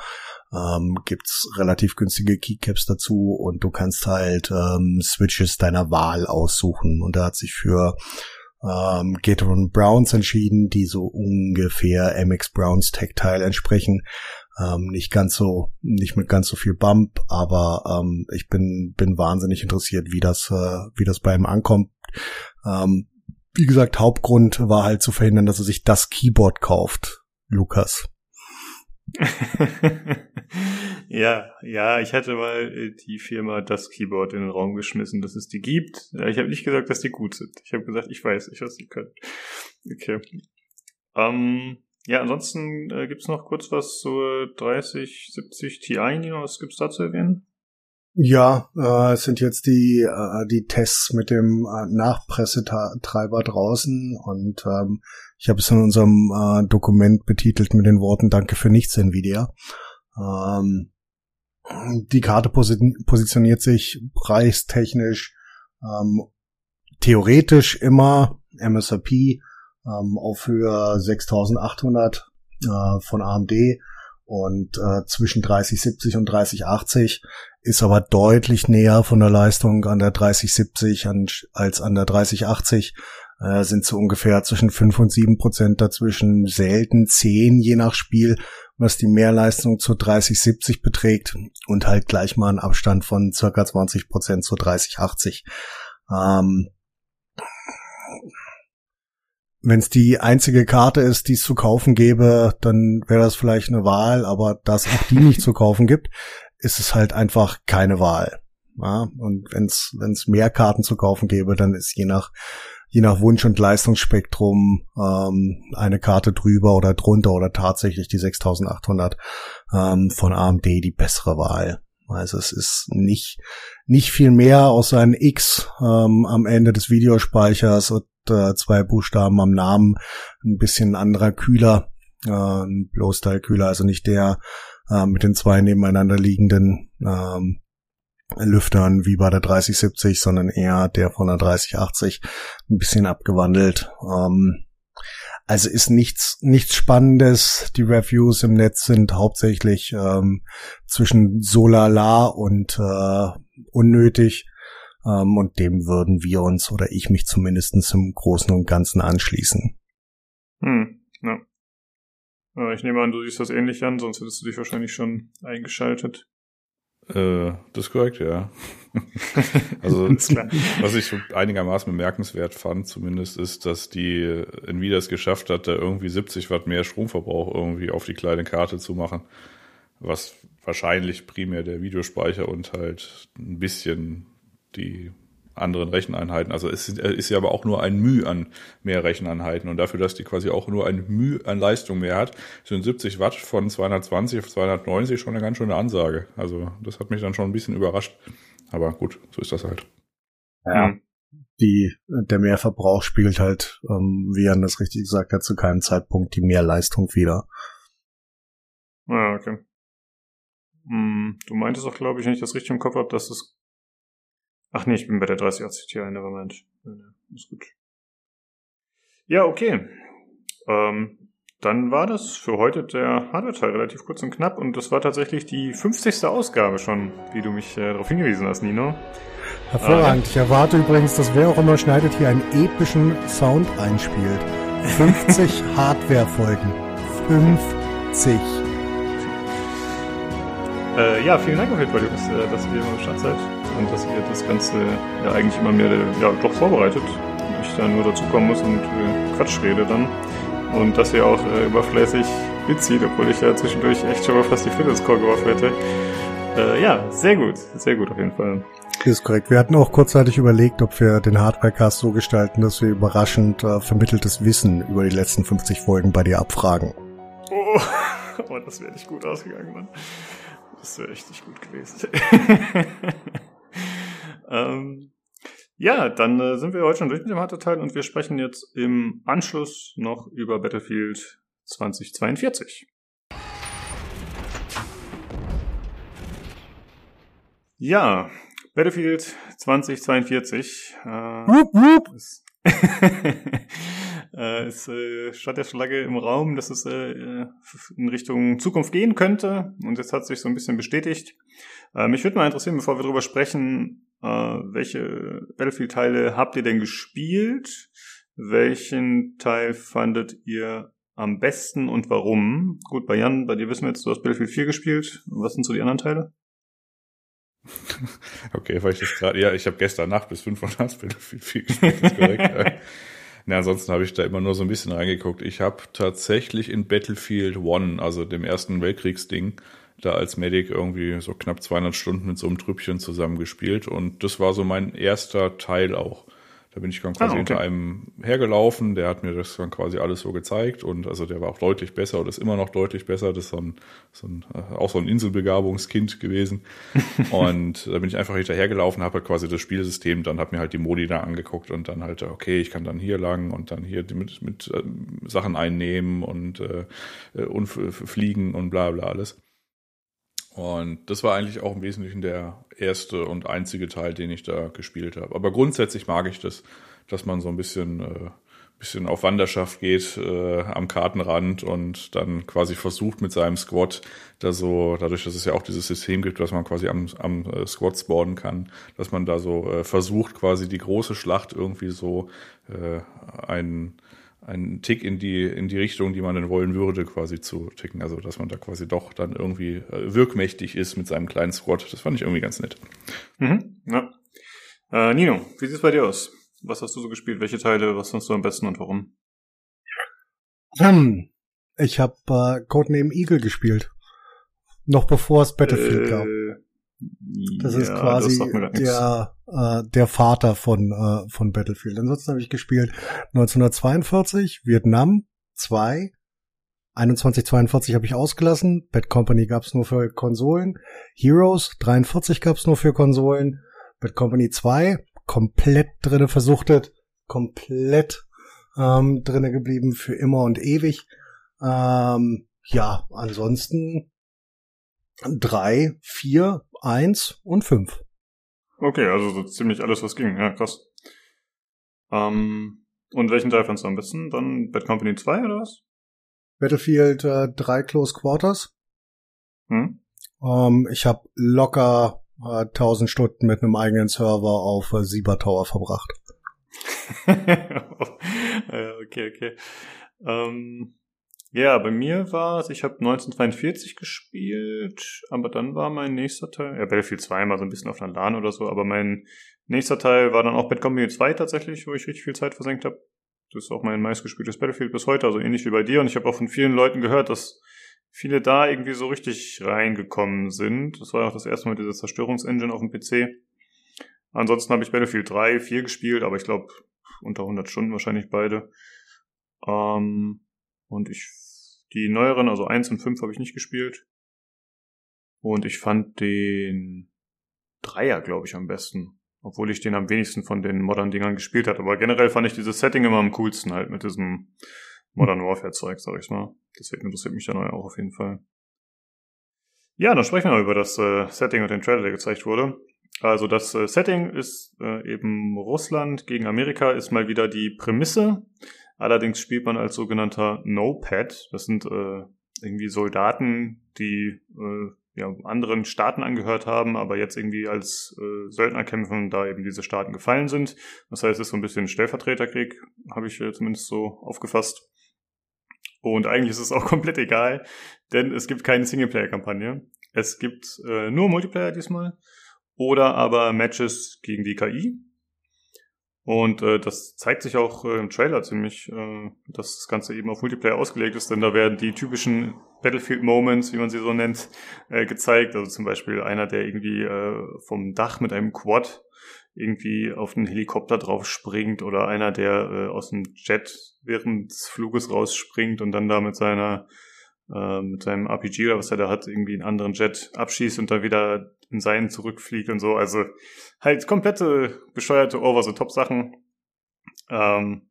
Speaker 3: Ähm, gibt's relativ günstige Keycaps dazu und du kannst halt ähm, Switches deiner Wahl aussuchen. Und da hat sich für ähm, Gateron Browns entschieden, die so ungefähr MX Browns Tech-Teil entsprechen. Ähm, nicht ganz so, nicht mit ganz so viel Bump, aber ähm, ich bin bin wahnsinnig interessiert, wie das äh, wie das bei ihm ankommt. Ähm, wie gesagt, Hauptgrund war halt zu verhindern, dass er sich das Keyboard kauft, Lukas. *laughs*
Speaker 1: ja, ja, ich hatte mal äh, die Firma das Keyboard in den Raum geschmissen, dass es die gibt. Ich habe nicht gesagt, dass die gut sind. Ich habe gesagt, ich weiß nicht, was die können. Okay. Ähm, ja, ansonsten äh, gibt's noch kurz was zur 3070 Ti, Nino. Was gibt's da zu erwähnen?
Speaker 3: Ja, äh, es sind jetzt die, äh, die Tests mit dem äh, Nachpressetreiber draußen und ähm, ich habe es in unserem äh, Dokument betitelt mit den Worten Danke für nichts, Nvidia. Ähm, die Karte posi positioniert sich preistechnisch ähm, theoretisch immer MSRP ähm, auf Höhe 6800 äh, von AMD und äh, zwischen 3070 und 3080 ist aber deutlich näher von der Leistung an der 3070 an, als an der 3080 äh, sind so ungefähr zwischen 5 und 7 Prozent dazwischen, selten 10 je nach Spiel, was die Mehrleistung zur 3070 beträgt und halt gleich mal einen Abstand von circa 20 Prozent zur 3080. Ähm, wenn es die einzige Karte ist, die es zu kaufen gäbe, dann wäre das vielleicht eine Wahl, aber da es auch die nicht zu *laughs* kaufen gibt, ist es halt einfach keine Wahl. Ja? Und wenn es mehr Karten zu kaufen gäbe, dann ist je nach je nach Wunsch und Leistungsspektrum ähm, eine Karte drüber oder drunter oder tatsächlich die 6800 ähm, von AMD die bessere Wahl. Also es ist nicht nicht viel mehr außer ein X ähm, am Ende des Videospeichers und äh, zwei Buchstaben am Namen, ein bisschen anderer Kühler, äh, ein Blow-Style-Kühler, also nicht der äh, mit den zwei nebeneinander liegenden ähm, Lüftern wie bei der 3070, sondern eher der von der 3080, ein bisschen abgewandelt. Ähm, also ist nichts, nichts Spannendes. Die Reviews im Netz sind hauptsächlich ähm, zwischen so lala und äh, unnötig. Ähm, und dem würden wir uns oder ich mich zumindest im Großen und Ganzen anschließen.
Speaker 1: Hm, ja. Ich nehme an, du siehst das ähnlich an, sonst hättest du dich wahrscheinlich schon eingeschaltet.
Speaker 4: Äh, das ist korrekt, ja. *laughs* also, *laughs* was ich einigermaßen bemerkenswert fand, zumindest, ist, dass die Nvidia es geschafft hat, da irgendwie 70 Watt mehr Stromverbrauch irgendwie auf die kleine Karte zu machen. Was wahrscheinlich primär der Videospeicher und halt ein bisschen die anderen Recheneinheiten. Also es ist ja aber auch nur ein Mühe an mehr Recheneinheiten. Und dafür, dass die quasi auch nur ein Mühe an Leistung mehr hat, sind 70 Watt von 220 auf 290 schon eine ganz schöne Ansage. Also das hat mich dann schon ein bisschen überrascht. Aber gut, so ist das halt.
Speaker 3: Ja. Mhm. Die, der Mehrverbrauch spiegelt halt, ähm, wie Jan das richtig gesagt hat, zu keinem Zeitpunkt die Mehrleistung wieder.
Speaker 1: Ah, okay. Hm, du meintest auch, glaube ich, wenn ich das richtig im Kopf habe, dass es Ach nee, ich bin bei der 3080 Ti, nevermind. Ist gut. Ja, okay. Ähm, dann war das für heute der Hardware-Teil relativ kurz und knapp und das war tatsächlich die 50. Ausgabe schon, wie du mich äh, darauf hingewiesen hast, Nino.
Speaker 3: Hervorragend. Äh, ich erwarte übrigens, dass wer auch immer schneidet hier einen epischen Sound einspielt. 50 *laughs* Hardware-Folgen. 50.
Speaker 1: Äh, ja, vielen Dank auf jeden Fall, Jungs, äh, dass ihr immer am Start seid und dass ihr das Ganze ja eigentlich immer mehr ja, doch vorbereitet und ich da nur dazukommen muss und äh, Quatsch rede dann. Und dass ihr auch äh, überfleißig mitzieht, obwohl ich ja zwischendurch echt schon mal fast die Fitnesscore geworfen hätte. Äh, ja, sehr gut, sehr gut auf jeden Fall.
Speaker 3: Ist korrekt. Wir hatten auch kurzzeitig überlegt, ob wir den Hardwarecast so gestalten, dass wir überraschend äh, vermitteltes Wissen über die letzten 50 Folgen bei dir abfragen.
Speaker 1: Oh, *laughs* oh das wäre nicht gut ausgegangen, Mann. Das wäre echt nicht gut gewesen. *laughs* ähm, ja, dann äh, sind wir heute schon durch mit dem Hardware-Teil und wir sprechen jetzt im Anschluss noch über Battlefield 2042. Ja, Battlefield 2042. Äh, wup, wup. Ist, *laughs* äh, es äh, stand ja schon lange im Raum, dass es äh, in Richtung Zukunft gehen könnte und jetzt hat sich so ein bisschen bestätigt. Äh, mich würde mal interessieren, bevor wir darüber sprechen, äh, welche Battlefield-Teile habt ihr denn gespielt? Welchen Teil fandet ihr am besten und warum? Gut, bei Jan, bei dir wissen wir jetzt, du hast Battlefield 4 gespielt. Was sind so die anderen Teile? *laughs*
Speaker 4: Okay, weil ich das gerade, ja, ich habe gestern Nacht bis 5 Uhr nachts Battlefield 4 gespielt, ist korrekt. *laughs* Na, ansonsten habe ich da immer nur so ein bisschen reingeguckt. Ich habe tatsächlich in Battlefield One, also dem ersten Weltkriegsding, da als Medic irgendwie so knapp 200 Stunden mit so einem Trüppchen zusammengespielt und das war so mein erster Teil auch. Da bin ich dann quasi ah, okay. hinter einem hergelaufen, der hat mir das dann quasi alles so gezeigt und also der war auch deutlich besser oder ist immer noch deutlich besser. Das ist so ein, so ein äh, auch so ein Inselbegabungskind gewesen. *laughs* und da bin ich einfach hinterhergelaufen, habe halt quasi das Spielsystem, dann habe mir halt die Modi da angeguckt und dann halt, okay, ich kann dann hier lang und dann hier mit, mit äh, Sachen einnehmen und, äh, äh und fliegen und bla bla alles. Und das war eigentlich auch im Wesentlichen der erste und einzige Teil, den ich da gespielt habe. Aber grundsätzlich mag ich das, dass man so ein bisschen, äh, bisschen auf Wanderschaft geht äh, am Kartenrand und dann quasi versucht mit seinem Squad da so, dadurch, dass es ja auch dieses System gibt, was man quasi am, am äh, Squad spawnen kann, dass man da so äh, versucht, quasi die große Schlacht irgendwie so äh, einen einen Tick in die, in die Richtung, die man denn wollen würde, quasi zu ticken. Also, dass man da quasi doch dann irgendwie äh, wirkmächtig ist mit seinem kleinen Squad. Das fand ich irgendwie ganz nett.
Speaker 1: Mhm, ja. Äh, Nino, wie sieht's bei dir aus? Was hast du so gespielt? Welche Teile? Was fandst du am besten und warum?
Speaker 3: Hm, ich habe äh, Codename Eagle gespielt. Noch bevor es Battlefield äh, gab. Das ja, ist quasi das der, äh, der Vater von, äh, von Battlefield. Ansonsten habe ich gespielt 1942, Vietnam 2, 2142 habe ich ausgelassen, Bad Company gab's nur für Konsolen, Heroes 43 gab's nur für Konsolen, Bad Company 2 komplett drinne versuchtet, komplett ähm, drinne geblieben für immer und ewig. Ähm, ja, ansonsten drei, vier, eins und fünf.
Speaker 1: Okay, also so ziemlich alles, was ging. Ja, krass. Ähm, und welchen Teil fandst du am besten? Dann Bad Company 2 oder was?
Speaker 3: Battlefield äh, 3 Close Quarters. Hm? Ähm, ich habe locker äh, 1000 Stunden mit einem eigenen Server auf äh, Sieber Tower verbracht. *laughs*
Speaker 1: okay, okay. Ähm, ja, bei mir war es, ich habe 1942 gespielt, aber dann war mein nächster Teil, ja, Battlefield 2 mal so ein bisschen auf einer LAN oder so, aber mein nächster Teil war dann auch Bad Company 2 tatsächlich, wo ich richtig viel Zeit versenkt habe. Das ist auch mein meistgespieltes Battlefield bis heute, also ähnlich wie bei dir. Und ich habe auch von vielen Leuten gehört, dass viele da irgendwie so richtig reingekommen sind. Das war auch das erste Mal diese Zerstörungsengine auf dem PC. Ansonsten habe ich Battlefield 3, 4 gespielt, aber ich glaube unter 100 Stunden wahrscheinlich beide. Ähm, und ich die neueren, also 1 und 5 habe ich nicht gespielt. Und ich fand den Dreier, glaube ich, am besten. Obwohl ich den am wenigsten von den modernen Dingern gespielt hatte. Aber generell fand ich dieses Setting immer am coolsten halt mit diesem Modern Warfare Zeug, sag ich mal. Deswegen interessiert mich der neue auch auf jeden Fall. Ja, dann sprechen wir mal über das äh, Setting und den Trailer, der gezeigt wurde. Also das äh, Setting ist äh, eben Russland gegen Amerika, ist mal wieder die Prämisse. Allerdings spielt man als sogenannter No-Pad. Das sind äh, irgendwie Soldaten, die äh, ja, anderen Staaten angehört haben, aber jetzt irgendwie als äh, Söldner kämpfen, da eben diese Staaten gefallen sind. Das heißt, es ist so ein bisschen Stellvertreterkrieg, habe ich äh, zumindest so aufgefasst. Und eigentlich ist es auch *laughs* komplett egal, denn es gibt keine Singleplayer-Kampagne. Es gibt äh, nur Multiplayer diesmal oder aber Matches gegen die KI. Und äh, das zeigt sich auch äh, im Trailer ziemlich, äh, dass das Ganze eben auf Multiplayer ausgelegt ist, denn da werden die typischen Battlefield-Moments, wie man sie so nennt, äh, gezeigt. Also zum Beispiel einer, der irgendwie äh, vom Dach mit einem Quad irgendwie auf einen Helikopter drauf springt oder einer, der äh, aus dem Jet während des Fluges rausspringt und dann da mit seiner äh, mit seinem RPG oder was er da hat, irgendwie einen anderen Jet abschießt und dann wieder in seinen zurückfliegt und so. Also halt komplette bescheuerte Over-the-Top-Sachen. Ähm,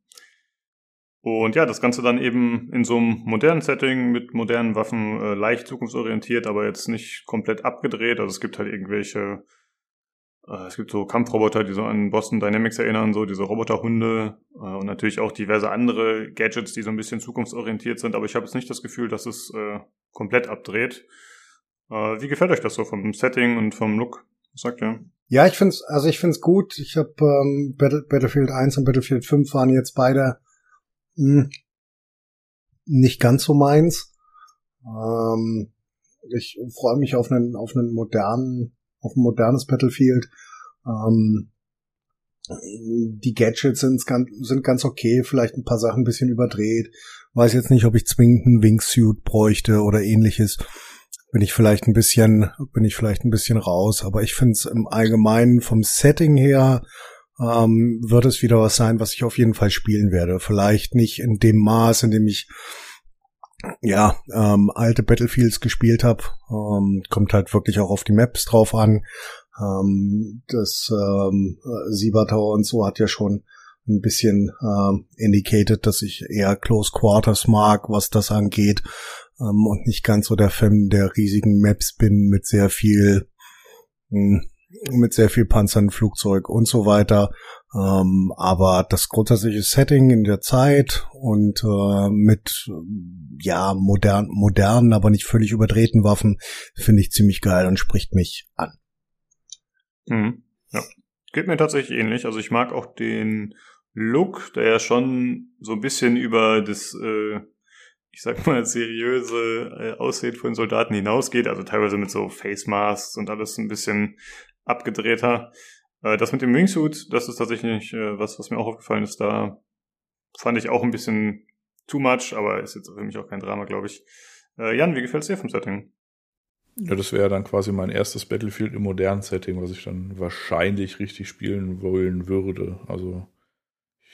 Speaker 1: und ja, das Ganze dann eben in so einem modernen Setting mit modernen Waffen äh, leicht zukunftsorientiert, aber jetzt nicht komplett abgedreht. Also es gibt halt irgendwelche, es gibt so Kampfroboter, die so an Boston Dynamics erinnern, so diese Roboterhunde äh, und natürlich auch diverse andere Gadgets, die so ein bisschen zukunftsorientiert sind. Aber ich habe jetzt nicht das Gefühl, dass es äh, komplett abdreht. Äh, wie gefällt euch das so vom Setting und vom Look? Was sagt ihr?
Speaker 3: Ja, ich find's, also ich find's gut. Ich habe ähm, Battle, Battlefield 1 und Battlefield 5 waren jetzt beide mh, hm, nicht ganz so meins. Ähm, ich freue mich auf einen, auf einen modernen, auf ein modernes Battlefield. Ähm, die Gadgets sind ganz, sind ganz okay, vielleicht ein paar Sachen ein bisschen überdreht. Weiß jetzt nicht, ob ich zwingend einen Wingsuit bräuchte oder ähnliches. Bin ich vielleicht ein bisschen, bin ich vielleicht ein bisschen raus, aber ich finde es im Allgemeinen vom Setting her ähm, wird es wieder was sein, was ich auf jeden Fall spielen werde. Vielleicht nicht in dem Maß, in dem ich ja ähm, alte Battlefields gespielt habe. Ähm, kommt halt wirklich auch auf die Maps drauf an. Ähm, das ähm, Siebertau und so hat ja schon ein bisschen ähm, indicated, dass ich eher Close Quarters mag, was das angeht ähm, und nicht ganz so der Fan der riesigen Maps bin mit sehr viel mh, hm, mit sehr viel Panzern, Flugzeug und so weiter. Ähm, aber das grundsätzliche Setting in der Zeit und äh, mit ja modern, modernen, aber nicht völlig überdrehten Waffen finde ich ziemlich geil und spricht mich an.
Speaker 1: Mhm. Ja, geht mir tatsächlich ähnlich. Also ich mag auch den Look, der ja schon so ein bisschen über das äh, ich sag mal, seriöse äh, Aussehen von Soldaten hinausgeht, also teilweise mit so Face Masks und alles ein bisschen abgedrehter. Äh, das mit dem Wingsuit, das ist tatsächlich äh, was, was mir auch aufgefallen ist. Da fand ich auch ein bisschen too much, aber ist jetzt für mich auch kein Drama, glaube ich. Äh, Jan, wie gefällt es dir vom Setting?
Speaker 4: Ja, das wäre dann quasi mein erstes Battlefield im modernen Setting, was ich dann wahrscheinlich richtig spielen wollen würde. Also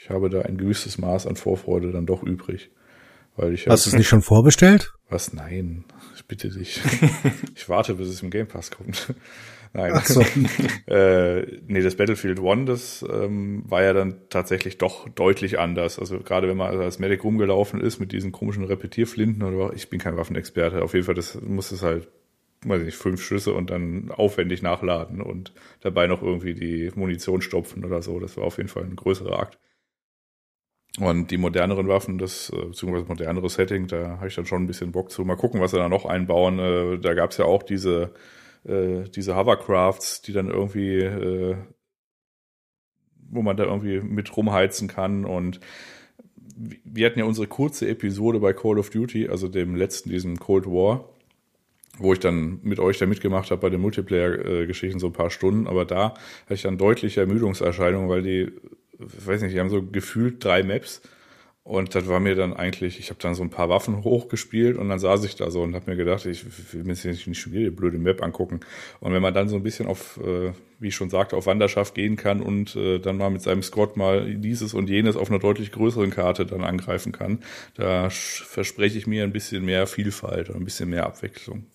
Speaker 4: ich habe da ein gewisses Maß an Vorfreude dann doch übrig. Weil ich
Speaker 3: Hast du es nicht schon vorbestellt?
Speaker 4: Was? Nein. Ich bitte dich. *laughs* ich warte, bis es im Game Pass kommt. Nein.
Speaker 3: Ach so. *laughs*
Speaker 4: äh, nee, das Battlefield One, das ähm, war ja dann tatsächlich doch deutlich anders. Also gerade wenn man als Medic rumgelaufen ist mit diesen komischen Repetierflinten oder ich bin kein Waffenexperte, auf jeden Fall, das muss es halt, weiß ich nicht, fünf Schüsse und dann aufwendig nachladen und dabei noch irgendwie die Munition stopfen oder so. Das war auf jeden Fall ein größerer Akt. Und die moderneren Waffen, das, äh, beziehungsweise modernere Setting, da habe ich dann schon ein bisschen Bock zu. Mal gucken, was sie da noch einbauen. Äh, da gab es ja auch diese äh, diese Hovercrafts, die dann irgendwie, äh, wo man da irgendwie mit rumheizen kann. Und wir hatten ja unsere kurze Episode bei Call of Duty, also dem letzten, diesem Cold War, wo ich dann mit euch da mitgemacht habe bei den Multiplayer-Geschichten so ein paar Stunden, aber da hatte ich dann deutliche Ermüdungserscheinungen, weil die, ich weiß nicht, die haben so gefühlt drei Maps und das war mir dann eigentlich, ich habe dann so ein paar Waffen hochgespielt und dann saß ich da so und habe mir gedacht, ich will mir jetzt nicht schon wieder die blöde Map angucken. Und wenn man dann so ein bisschen auf, äh, wie ich schon sagte, auf Wanderschaft gehen kann und äh, dann mal mit seinem Squad mal dieses und jenes auf einer deutlich größeren Karte dann angreifen kann, da verspreche ich mir ein bisschen mehr Vielfalt und ein bisschen mehr Abwechslung,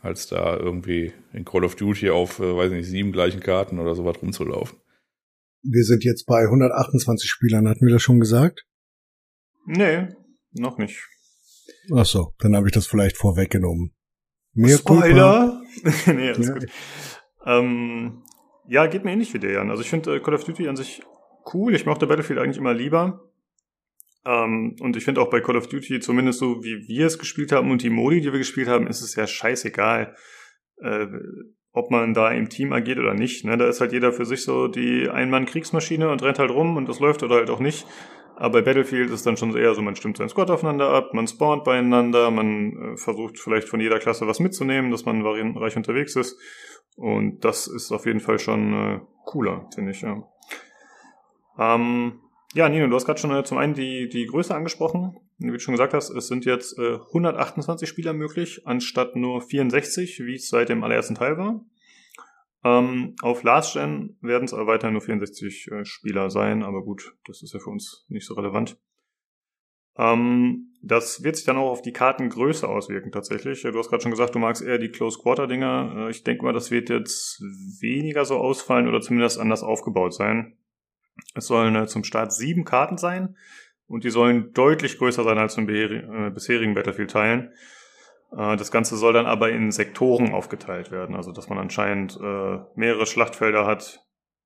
Speaker 4: als da irgendwie in Call of Duty auf, äh, weiß nicht, sieben gleichen Karten oder sowas rumzulaufen.
Speaker 3: Wir sind jetzt bei 128 Spielern, hatten wir das schon gesagt?
Speaker 1: Nee, noch nicht.
Speaker 3: Ach so, dann habe ich das vielleicht vorweggenommen.
Speaker 1: Mir Spoiler! *laughs* nee, alles ja. gut. Ähm, ja, geht mir ähnlich wie der, Jan. Also ich finde äh, Call of Duty an sich cool. Ich mochte Battlefield eigentlich immer lieber. Ähm, und ich finde auch bei Call of Duty, zumindest so wie wir es gespielt haben und die Modi, die wir gespielt haben, ist es ja scheißegal, äh, ob man da im Team agiert oder nicht. Ne? Da ist halt jeder für sich so die Ein-Mann-Kriegsmaschine und rennt halt rum und das läuft oder halt auch nicht. Aber bei Battlefield ist dann schon eher so, man stimmt sein Squad aufeinander ab, man spawnt beieinander, man äh, versucht vielleicht von jeder Klasse was mitzunehmen, dass man variantenreich unterwegs ist. Und das ist auf jeden Fall schon äh, cooler, finde ich, ja. Ähm, ja, Nino, du hast gerade schon äh, zum einen die, die Größe angesprochen. Wie du schon gesagt hast, es sind jetzt äh, 128 Spieler möglich, anstatt nur 64, wie es seit dem allerersten Teil war. Ähm, auf Last Gen werden es aber weiterhin nur 64 äh, Spieler sein, aber gut, das ist ja für uns nicht so relevant. Ähm, Das wird sich dann auch auf die Kartengröße auswirken tatsächlich. Du hast gerade schon gesagt, du magst eher die Close Quarter Dinger. Äh, ich denke mal, das wird jetzt weniger so ausfallen oder zumindest anders aufgebaut sein. Es sollen äh, zum Start sieben Karten sein und die sollen deutlich größer sein als in äh, bisherigen Battlefield-Teilen. Das Ganze soll dann aber in Sektoren aufgeteilt werden, also dass man anscheinend mehrere Schlachtfelder hat,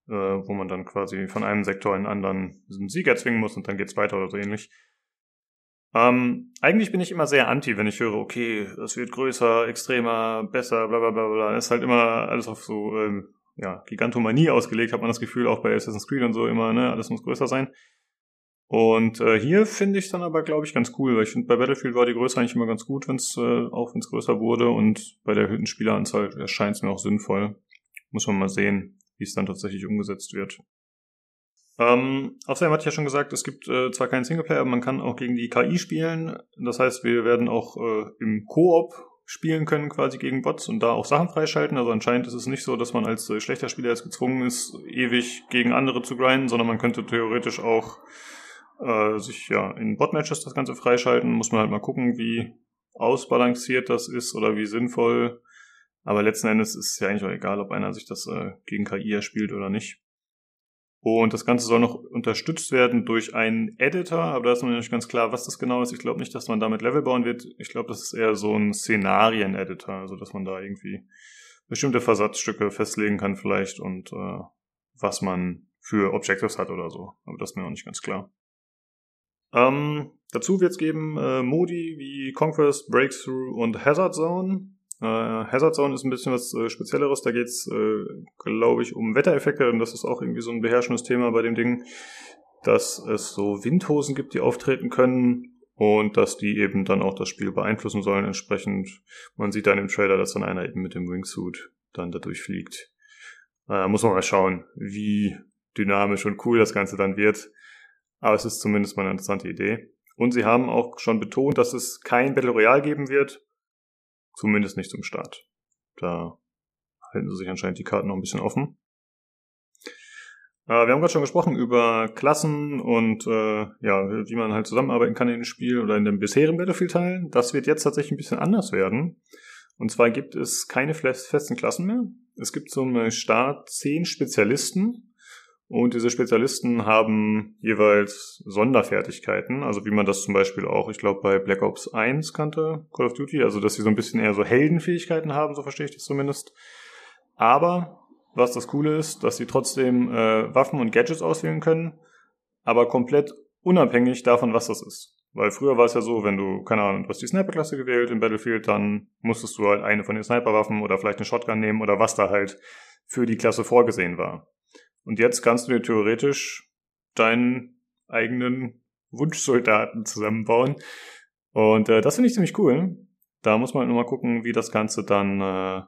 Speaker 1: wo man dann quasi von einem Sektor in einen anderen einen Sieg erzwingen muss und dann geht's weiter oder so ähnlich. Ähm, eigentlich bin ich immer sehr anti, wenn ich höre, okay, es wird größer, extremer, besser, bla bla bla bla. Ist halt immer alles auf so ähm, ja, Gigantomanie ausgelegt, hat man das Gefühl, auch bei Assassin's Creed und so immer, ne, alles muss größer sein. Und äh, hier finde ich dann aber, glaube ich, ganz cool, weil ich finde, bei Battlefield war die Größe eigentlich immer ganz gut, wenn's, äh, auch wenn es größer wurde und bei der erhöhten Spieleranzahl erscheint es mir auch sinnvoll. Muss man mal sehen, wie es dann tatsächlich umgesetzt wird. Ähm, außerdem hatte ich ja schon gesagt, es gibt äh, zwar keinen Singleplayer, aber man kann auch gegen die KI spielen. Das heißt, wir werden auch äh, im Koop spielen können, quasi gegen Bots und da auch Sachen freischalten. Also anscheinend ist es nicht so, dass man als äh, schlechter Spieler jetzt gezwungen ist, ewig gegen andere zu grinden, sondern man könnte theoretisch auch äh, sich ja in Bot-Matches das Ganze freischalten. Muss man halt mal gucken, wie ausbalanciert das ist oder wie sinnvoll. Aber letzten Endes ist es ja eigentlich auch egal, ob einer sich das äh, gegen KI erspielt oder nicht. Und das Ganze soll noch unterstützt werden durch einen Editor, aber da ist noch nicht ganz klar, was das genau ist. Ich glaube nicht, dass man damit Level bauen wird. Ich glaube, das ist eher so ein Szenarien-Editor, also dass man da irgendwie bestimmte Versatzstücke festlegen kann vielleicht und äh, was man für Objectives hat oder so. Aber das ist mir noch nicht ganz klar. Ähm, dazu wird es geben äh, Modi wie Conquest, Breakthrough und Hazard Zone. Äh, Hazard Zone ist ein bisschen was äh, Spezielleres. Da geht's, äh, glaube ich, um Wettereffekte. Und das ist auch irgendwie so ein beherrschendes Thema bei dem Ding, dass es so Windhosen gibt, die auftreten können und dass die eben dann auch das Spiel beeinflussen sollen. Entsprechend, man sieht dann im Trailer, dass dann einer eben mit dem Wingsuit dann dadurch fliegt. Äh, muss man mal schauen, wie dynamisch und cool das Ganze dann wird. Aber es ist zumindest mal eine interessante Idee. Und sie haben auch schon betont, dass es kein Battle Royale geben wird, Zumindest nicht zum Start. Da halten sie sich anscheinend die Karten noch ein bisschen offen. Äh, wir haben gerade schon gesprochen über Klassen und äh, ja, wie man halt zusammenarbeiten kann in dem Spiel oder in den bisherigen Battlefield-Teilen. Das wird jetzt tatsächlich ein bisschen anders werden. Und zwar gibt es keine festen Klassen mehr. Es gibt eine Start zehn Spezialisten, und diese Spezialisten haben jeweils Sonderfertigkeiten, also wie man das zum Beispiel auch, ich glaube, bei Black Ops 1 kannte, Call of Duty, also dass sie so ein bisschen eher so Heldenfähigkeiten haben, so verstehe ich das zumindest. Aber was das Coole ist, dass sie trotzdem äh, Waffen und Gadgets auswählen können, aber komplett unabhängig davon, was das ist. Weil früher war es ja so, wenn du, keine Ahnung, du hast die Sniper-Klasse gewählt in Battlefield, dann musstest du halt eine von den Sniper-Waffen oder vielleicht eine Shotgun nehmen oder was da halt für die Klasse vorgesehen war. Und jetzt kannst du dir theoretisch deinen eigenen Wunschsoldaten zusammenbauen. Und äh, das finde ich ziemlich cool. Da muss man nur mal gucken, wie das Ganze dann, äh,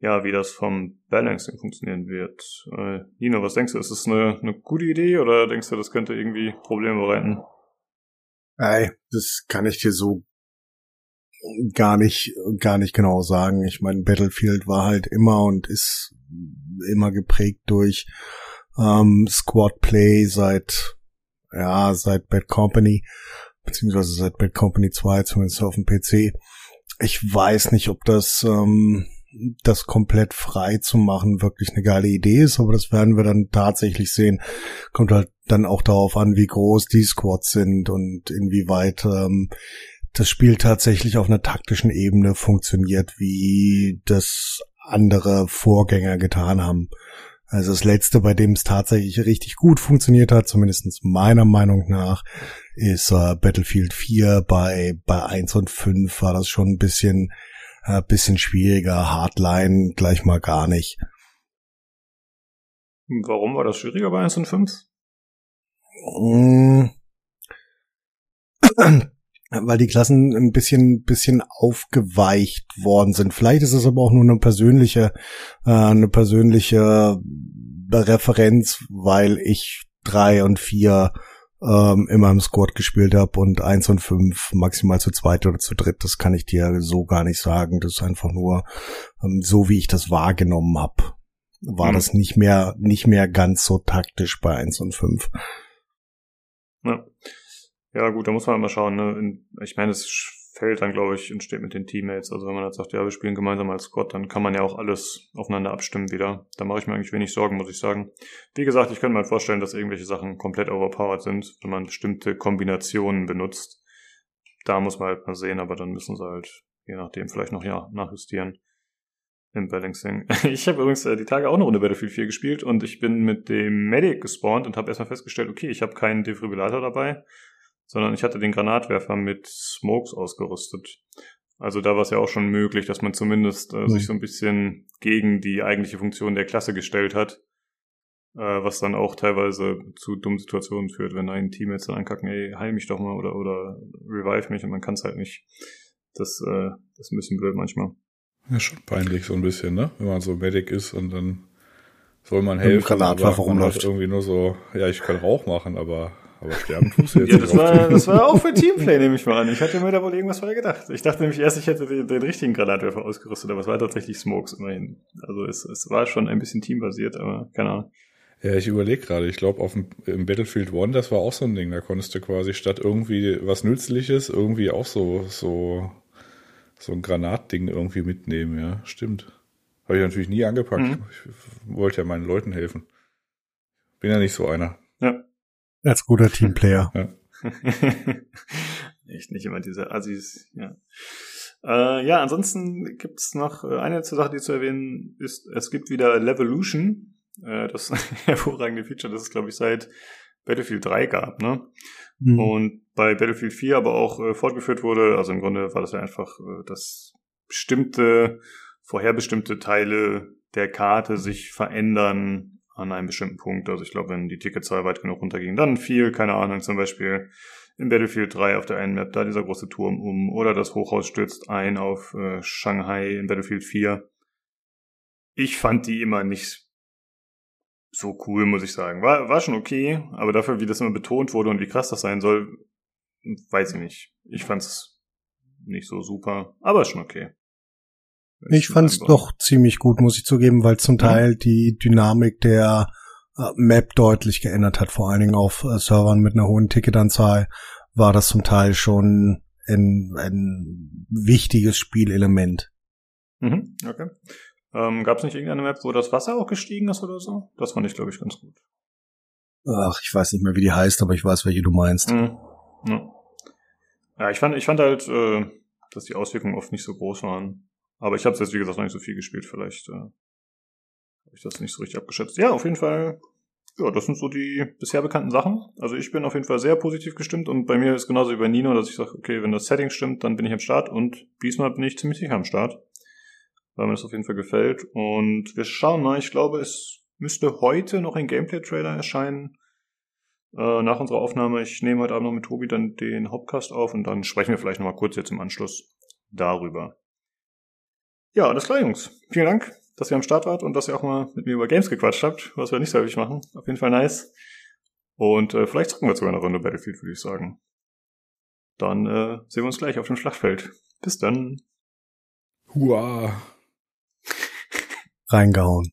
Speaker 1: ja, wie das vom Balancing funktionieren wird. Äh, Nino, was denkst du? Ist das eine, eine gute Idee oder denkst du, das könnte irgendwie Probleme bereiten?
Speaker 3: Ey, das kann ich dir so gar nicht, gar nicht genau sagen. Ich meine, Battlefield war halt immer und ist immer geprägt durch ähm, Squad Play seit ja seit Bad Company beziehungsweise seit Bad Company 2 zumindest auf dem PC. Ich weiß nicht, ob das ähm, das komplett frei zu machen wirklich eine geile Idee ist, aber das werden wir dann tatsächlich sehen. Kommt halt dann auch darauf an, wie groß die Squads sind und inwieweit ähm, das Spiel tatsächlich auf einer taktischen Ebene funktioniert, wie das andere Vorgänger getan haben. Also das letzte, bei dem es tatsächlich richtig gut funktioniert hat, zumindest meiner Meinung nach, ist äh, Battlefield 4. Bei, bei 1 und 5 war das schon ein bisschen, äh, bisschen schwieriger. Hardline gleich mal gar nicht.
Speaker 1: Warum war das schwieriger bei 1 und 5?
Speaker 3: Weil die Klassen ein bisschen, bisschen aufgeweicht worden sind. Vielleicht ist es aber auch nur eine persönliche, äh, eine persönliche Referenz, weil ich drei und vier ähm, immer im Squad gespielt habe und eins und fünf maximal zu zweit oder zu dritt. Das kann ich dir so gar nicht sagen. Das ist einfach nur ähm, so, wie ich das wahrgenommen habe. War mhm. das nicht mehr, nicht mehr ganz so taktisch bei eins und fünf.
Speaker 1: Ja. Ja, gut, da muss man mal schauen. Ne? Ich meine, es fällt dann, glaube ich, entsteht mit den Teammates. Also wenn man jetzt sagt, ja, wir spielen gemeinsam als Squad, dann kann man ja auch alles aufeinander abstimmen wieder. Da mache ich mir eigentlich wenig Sorgen, muss ich sagen. Wie gesagt, ich könnte mir halt vorstellen, dass irgendwelche Sachen komplett overpowered sind, wenn man bestimmte Kombinationen benutzt. Da muss man halt mal sehen, aber dann müssen sie halt, je nachdem, vielleicht noch ja nachjustieren im Balancing. *laughs* Ich habe übrigens äh, die Tage auch eine Runde Battlefield 4 gespielt und ich bin mit dem Medic gespawnt und habe erstmal festgestellt, okay, ich habe keinen Defibrillator dabei sondern ich hatte den Granatwerfer mit Smokes ausgerüstet. Also da war es ja auch schon möglich, dass man zumindest äh, mhm. sich so ein bisschen gegen die eigentliche Funktion der Klasse gestellt hat, äh, was dann auch teilweise zu dummen Situationen führt, wenn ein Team jetzt dann ankacken, ey, heil mich doch mal oder, oder revive mich und man kann es halt nicht. Das, äh, das ist ein bisschen blöd manchmal.
Speaker 4: Ja, schon peinlich so ein bisschen, ne? Wenn man so Medic ist und dann soll man helfen.
Speaker 3: Granatwerfer rumläuft.
Speaker 4: Irgendwie nur so, ja, ich kann Rauch machen, aber aber sterben tust
Speaker 1: du jetzt ja, das war, das war auch für *laughs* Teamplay, nehme ich mal an. Ich hatte mir da wohl irgendwas vorher gedacht. Ich dachte nämlich erst, ich hätte den, den richtigen Granatwerfer ausgerüstet, aber es war tatsächlich Smokes immerhin. Also es, es war schon ein bisschen teambasiert, aber keine Ahnung.
Speaker 4: Ja, ich überlege gerade, ich glaube, auf dem, im Battlefield One, das war auch so ein Ding. Da konntest du quasi statt irgendwie was Nützliches irgendwie auch so, so, so ein Granatding irgendwie mitnehmen, ja. Stimmt. Habe ich natürlich nie angepackt. Mhm. Ich wollte ja meinen Leuten helfen. Bin ja nicht so einer.
Speaker 1: Ja.
Speaker 3: Als guter Teamplayer.
Speaker 1: Ja. *laughs* Echt nicht immer diese Assis, ja. Äh, ja, ansonsten gibt's noch äh, eine Sache, die zu erwähnen ist, es gibt wieder Levolution, äh, das *laughs* hervorragende Feature, das es, glaube ich, seit Battlefield 3 gab, ne? Mhm. Und bei Battlefield 4 aber auch äh, fortgeführt wurde, also im Grunde war das ja einfach, äh, dass bestimmte, vorherbestimmte Teile der Karte sich verändern an einem bestimmten Punkt. Also ich glaube, wenn die Ticketzahl weit genug runterging, dann fiel, keine Ahnung, zum Beispiel in Battlefield 3 auf der einen Map da dieser große Turm um oder das Hochhaus stürzt ein auf äh, Shanghai in Battlefield 4. Ich fand die immer nicht so cool, muss ich sagen. War, war schon okay, aber dafür, wie das immer betont wurde und wie krass das sein soll, weiß ich nicht. Ich fand es nicht so super, aber schon okay.
Speaker 3: Ich fand es doch ziemlich gut, muss ich zugeben, weil zum Teil die Dynamik der äh, Map deutlich geändert hat. Vor allen Dingen auf äh, Servern mit einer hohen Ticketanzahl war das zum Teil schon ein, ein wichtiges Spielelement.
Speaker 1: Mhm, okay. Ähm, Gab es nicht irgendeine Map, wo das Wasser auch gestiegen ist oder so? Das fand ich, glaube ich, ganz gut.
Speaker 3: Ach, ich weiß nicht mehr, wie die heißt, aber ich weiß, welche du meinst. Mhm.
Speaker 1: Ja. ja, ich fand, ich fand halt, äh, dass die Auswirkungen oft nicht so groß waren. Aber ich habe es jetzt, wie gesagt, noch nicht so viel gespielt. Vielleicht äh, habe ich das nicht so richtig abgeschätzt. Ja, auf jeden Fall. Ja, das sind so die bisher bekannten Sachen. Also ich bin auf jeden Fall sehr positiv gestimmt und bei mir ist genauso wie bei Nino, dass ich sage, okay, wenn das Setting stimmt, dann bin ich am Start und diesmal bin ich ziemlich sicher am Start, weil mir das auf jeden Fall gefällt. Und wir schauen mal, ich glaube, es müsste heute noch ein Gameplay-Trailer erscheinen. Äh, nach unserer Aufnahme, ich nehme heute Abend noch mit Tobi dann den Hauptcast auf und dann sprechen wir vielleicht nochmal kurz jetzt im Anschluss darüber. Ja, alles klar, Jungs. Vielen Dank, dass ihr am Start wart und dass ihr auch mal mit mir über Games gequatscht habt, was wir nicht so häufig machen. Auf jeden Fall nice. Und äh, vielleicht zocken wir sogar eine Runde Battlefield, würde ich sagen. Dann äh, sehen wir uns gleich auf dem Schlachtfeld. Bis dann.
Speaker 4: Hua. *laughs*
Speaker 3: Reingehauen.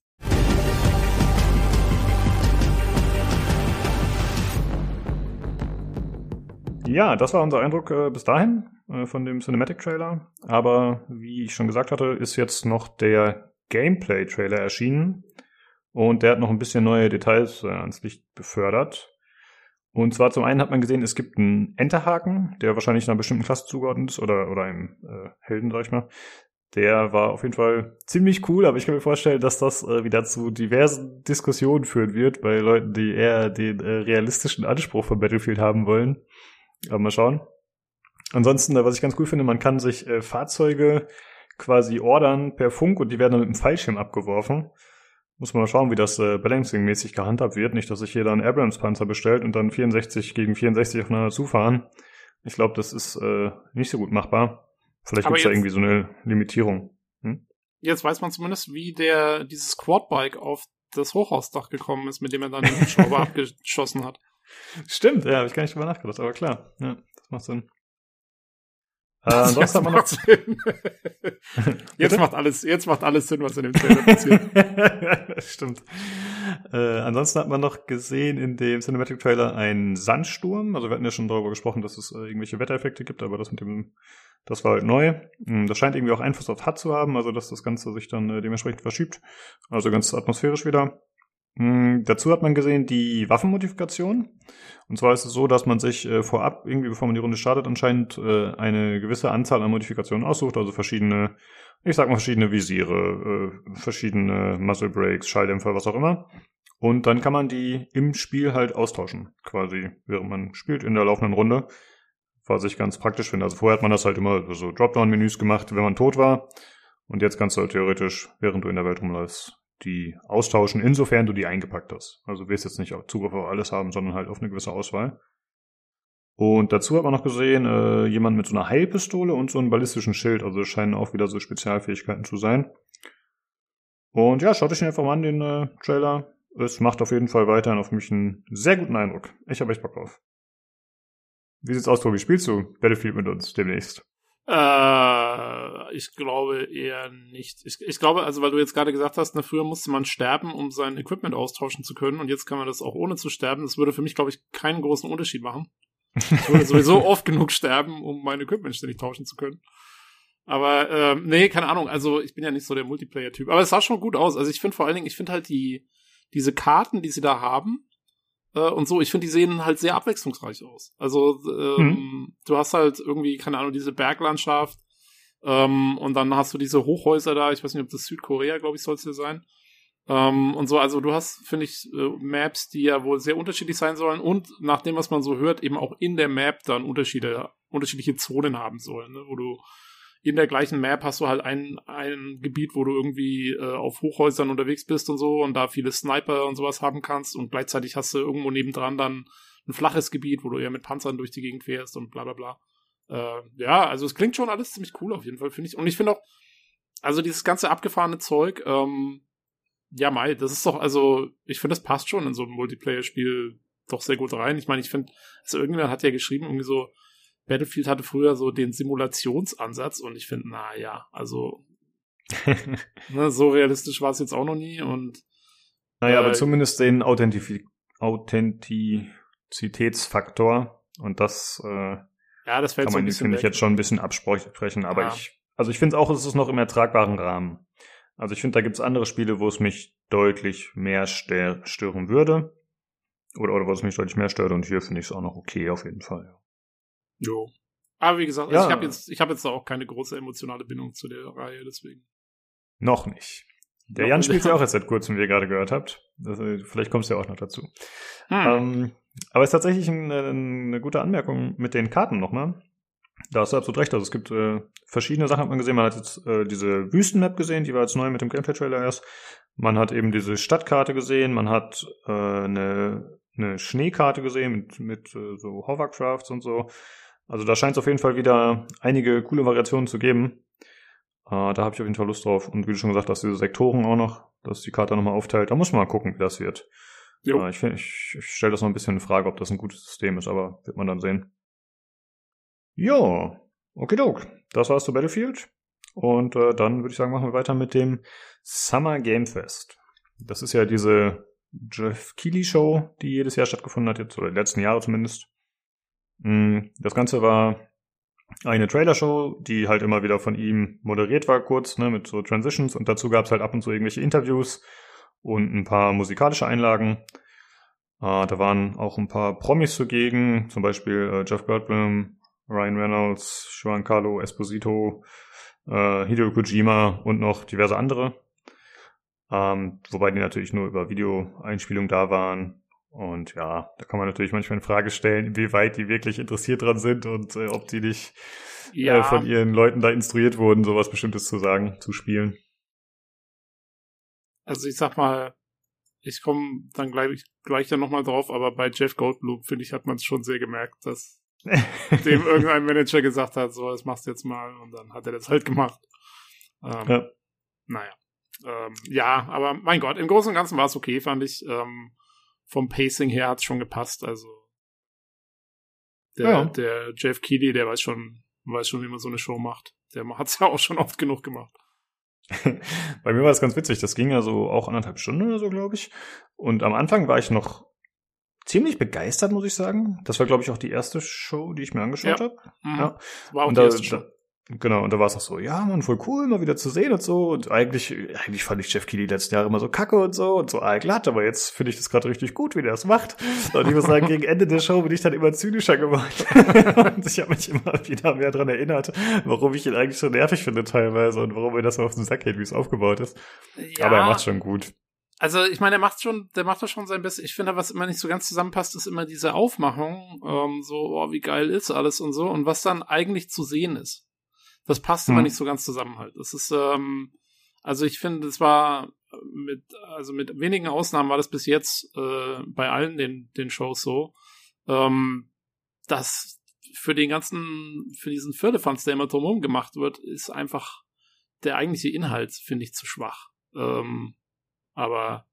Speaker 1: Ja, das war unser Eindruck äh, bis dahin äh, von dem Cinematic Trailer. Aber wie ich schon gesagt hatte, ist jetzt noch der Gameplay Trailer erschienen. Und der hat noch ein bisschen neue Details äh, ans Licht befördert. Und zwar zum einen hat man gesehen, es gibt einen Enterhaken, der wahrscheinlich einer bestimmten Klasse zugeordnet ist oder, oder einem äh, Helden, sag ich mal. Der war auf jeden Fall ziemlich cool, aber ich kann mir vorstellen, dass das äh, wieder zu diversen Diskussionen führen wird bei Leuten, die eher den äh, realistischen Anspruch von Battlefield haben wollen. Aber mal schauen. Ansonsten, was ich ganz cool finde, man kann sich äh, Fahrzeuge quasi ordern per Funk und die werden dann mit dem Fallschirm abgeworfen. Muss man mal schauen, wie das äh, Balancing-mäßig gehandhabt wird. Nicht, dass sich jeder einen Abrams-Panzer bestellt und dann 64 gegen 64 aufeinander zufahren. Ich glaube, das ist äh, nicht so gut machbar. Vielleicht gibt es da irgendwie so eine Limitierung. Hm?
Speaker 2: Jetzt weiß man zumindest, wie der dieses Quadbike auf das Hochhausdach gekommen ist, mit dem er dann den Hubschrauber *laughs* abgeschossen hat.
Speaker 1: Stimmt, ja, habe ich gar nicht drüber nachgedacht, aber klar, ja, das macht Sinn. Äh, ansonsten hat man noch
Speaker 2: Sinn. *laughs* jetzt macht alles, jetzt macht alles Sinn, was in dem Trailer passiert. *laughs*
Speaker 1: Stimmt. Äh, ansonsten hat man noch gesehen in dem Cinematic Trailer einen Sandsturm. Also wir hatten ja schon darüber gesprochen, dass es äh, irgendwelche Wettereffekte gibt, aber das mit dem, das war halt neu. Mm, Das scheint irgendwie auch Einfluss auf HUD zu haben, also dass das Ganze sich dann äh, dementsprechend verschiebt. Also ganz atmosphärisch wieder. Mm, Dazu hat man gesehen die Waffenmodifikation. Und zwar ist es so, dass man sich äh, vorab, irgendwie bevor man die Runde startet, anscheinend äh, eine gewisse Anzahl an Modifikationen aussucht, also verschiedene, ich sag mal verschiedene Visiere, äh, verschiedene Muzzle Brakes, Schalldämpfer, was auch immer. Und dann kann man die im Spiel halt austauschen, quasi, während man spielt in der laufenden Runde. Was ich ganz praktisch finde. Also vorher hat man das halt immer so Dropdown-Menüs gemacht, wenn man tot war. Und jetzt kannst du halt theoretisch, während du in der Welt rumläufst, die austauschen, insofern du die eingepackt hast. Also du wirst jetzt nicht Zugriff auf alles haben, sondern halt auf eine gewisse Auswahl. Und dazu hat man noch gesehen, äh, jemand mit so einer Heilpistole und so einem ballistischen Schild. Also es scheinen auch wieder so Spezialfähigkeiten zu sein. Und ja, schaut euch den einfach mal an, den äh, Trailer. Es macht auf jeden Fall weiterhin auf mich einen sehr guten Eindruck. Ich habe echt Bock drauf. Wie sieht's aus, Tobi? Spielst du Battlefield mit uns demnächst?
Speaker 2: Äh, ich glaube eher nicht. Ich, ich glaube, also weil du jetzt gerade gesagt hast, ne, früher musste man sterben, um sein Equipment austauschen zu können und jetzt kann man das auch ohne zu sterben. Das würde für mich, glaube ich, keinen großen Unterschied machen. Ich würde sowieso *laughs* oft genug sterben, um mein Equipment ständig tauschen zu können. Aber ähm, nee, keine Ahnung. Also ich bin ja nicht so der Multiplayer-Typ. Aber es sah schon gut aus. Also ich finde vor allen Dingen, ich finde halt die diese Karten, die sie da haben äh, und so, ich finde, die sehen halt sehr abwechslungsreich aus. Also ähm, du hast halt irgendwie, keine Ahnung, diese Berglandschaft ähm, und dann hast du diese Hochhäuser da. Ich weiß nicht, ob das Südkorea, glaube ich, soll es hier sein. Ähm, und so, also du hast, finde ich, äh, Maps, die ja wohl sehr unterschiedlich sein sollen und nach dem, was man so hört, eben auch in der Map dann Unterschiede, unterschiedliche Zonen haben sollen, ne? wo du in der gleichen Map hast du halt ein, ein Gebiet, wo du irgendwie äh, auf Hochhäusern unterwegs bist und so und da viele Sniper und sowas haben kannst und gleichzeitig hast du irgendwo nebendran dann ein flaches Gebiet, wo du eher mit Panzern durch die Gegend fährst und bla bla bla. Äh, ja, also es klingt schon alles ziemlich cool auf jeden Fall, finde ich. Und ich finde auch, also dieses ganze abgefahrene Zeug, ähm, ja, Mai, das ist doch, also, ich finde, das passt schon in so ein Multiplayer-Spiel doch sehr gut rein. Ich meine, ich finde, also irgendjemand hat ja geschrieben, irgendwie so, Battlefield hatte früher so den Simulationsansatz und ich finde, na ja, also, *laughs* ne, so realistisch war es jetzt auch noch nie und
Speaker 1: Naja, aber
Speaker 2: Äh,
Speaker 1: zumindest den Authentifi Authentizitätsfaktor. Und das äh,
Speaker 2: ja, das fällt
Speaker 1: kann
Speaker 2: so
Speaker 1: man,
Speaker 2: bisschen
Speaker 1: finde ich, jetzt schon ein bisschen absprechen. Aber
Speaker 2: Ja.
Speaker 1: ich, also ich finde auch, es ist noch im ertragbaren Rahmen. Also ich finde, da gibt es andere Spiele, wo es mich deutlich mehr stör stören würde. Oder, oder wo es mich deutlich mehr stört. Und hier finde ich es auch noch okay, auf jeden Fall.
Speaker 2: Jo. Aber wie gesagt,
Speaker 1: Ja.
Speaker 2: also ich habe jetzt, ich habe jetzt da auch keine große emotionale Bindung zu der Reihe, deswegen.
Speaker 1: Noch nicht. Der
Speaker 2: Noch
Speaker 1: Jan spielt ja *laughs* auch jetzt seit kurzem, wie ihr gerade gehört habt. Das, äh, vielleicht kommst du ja auch noch dazu.
Speaker 2: Hm.
Speaker 1: Ähm, aber es ist tatsächlich ein, äh, eine gute Anmerkung mit den Karten nochmal. Da hast du absolut recht. Also es gibt äh, verschiedene Sachen, hat man gesehen. Man hat jetzt äh, diese Wüstenmap gesehen, die war jetzt neu mit dem Gameplay-Trailer erst. Man hat eben diese Stadtkarte gesehen. Man hat äh, eine, eine Schneekarte gesehen mit, mit äh, so Hovercrafts und so. Also da scheint es auf jeden Fall wieder einige coole Variationen zu geben. Äh, da habe ich auf jeden Fall Lust drauf. Und wie du schon gesagt hast, diese Sektoren auch noch, dass die Karte nochmal aufteilt. Da muss man mal gucken, wie das wird.
Speaker 2: Jo.
Speaker 1: Ja, ich ich, ich stelle das noch ein bisschen in Frage, ob das ein gutes System ist, aber wird man dann sehen. Ja, okidok. Das war's zu Battlefield. Und äh, dann würde ich sagen, machen wir weiter mit dem Summer Game Fest. Das ist ja diese Jeff Keighley Show, die jedes Jahr stattgefunden hat, jetzt, oder die letzten Jahre zumindest. Mm, Das Ganze war eine Trailer-Show, die halt immer wieder von ihm moderiert war, kurz, ne, mit so Transitions und dazu gab's halt ab und zu irgendwelche Interviews und ein paar musikalische Einlagen. Äh, da waren auch ein paar Promis zugegen, zum Beispiel äh, Jeff Goldblum, Ryan Reynolds, Giancarlo Esposito, äh, Hideo Kojima und noch diverse andere. Ähm, wobei die natürlich nur über Videoeinspielung da waren. Und ja, da kann man natürlich manchmal in Frage stellen, inwieweit die wirklich interessiert dran sind und äh, ob die nicht
Speaker 2: Ja.
Speaker 1: äh, von ihren Leuten da instruiert wurden, sowas Bestimmtes zu sagen, zu spielen.
Speaker 2: Also ich sag mal, ich komme dann gleich, gleich dann nochmal drauf, aber bei Jeff Goldblum, finde ich, hat man es schon sehr gemerkt, dass *laughs* dem irgendein Manager gesagt hat, so, das machst du jetzt mal und dann hat er das halt gemacht. Ähm,
Speaker 1: Ja.
Speaker 2: Naja. Ähm, ja, aber mein Gott, im Großen und Ganzen war es okay, fand ich. Ähm, vom Pacing her hat es schon gepasst, also der,
Speaker 1: Ja.
Speaker 2: der Jeff Keighley, der weiß schon, weiß schon, wie man so eine Show macht. Der hat es *laughs* ja auch schon oft genug gemacht. *laughs*
Speaker 1: Bei mir war das ganz witzig. Das ging ja so auch anderthalb Stunden oder so, glaube ich. Und am Anfang war ich noch ziemlich begeistert, muss ich sagen. Das war, glaube ich, auch die erste Show, die ich mir angeschaut
Speaker 2: Ja.
Speaker 1: habe.
Speaker 2: Mhm.
Speaker 1: Ja.
Speaker 2: War auch
Speaker 1: Und
Speaker 2: die
Speaker 1: da,
Speaker 2: erste Show.
Speaker 1: da, genau, und da war es auch so, ja, man, voll cool, mal wieder zu sehen und so. Und eigentlich, eigentlich fand ich Jeff Keighley letzten Jahre immer so kacke und so und so allglatt, aber jetzt finde ich das gerade richtig gut, wie der es macht. Und ich muss sagen, gegen Ende der Show bin ich dann immer zynischer geworden. *laughs* und ich habe mich immer wieder mehr dran erinnert, warum ich ihn eigentlich so nervig finde teilweise und warum mir das so auf den Sack geht, wie es aufgebaut ist.
Speaker 2: Ja,
Speaker 1: Aber er macht schon gut.
Speaker 2: Also ich meine, der macht schon, der macht doch schon sein Bestes. Ich finde, was immer nicht so ganz zusammenpasst, ist immer diese Aufmachung, ähm, so, oh, wie geil ist alles und so, und was dann eigentlich zu sehen ist. Das passt immer
Speaker 1: Hm.
Speaker 2: nicht so ganz zusammen halt. Das ist, ähm, also ich finde, es war mit, also mit wenigen Ausnahmen war das bis jetzt äh, bei allen den, den Shows so, ähm, dass für den ganzen, für diesen Firlefanz, der immer drumherum gemacht wird, ist einfach der eigentliche Inhalt, finde ich, zu schwach. Ähm, aber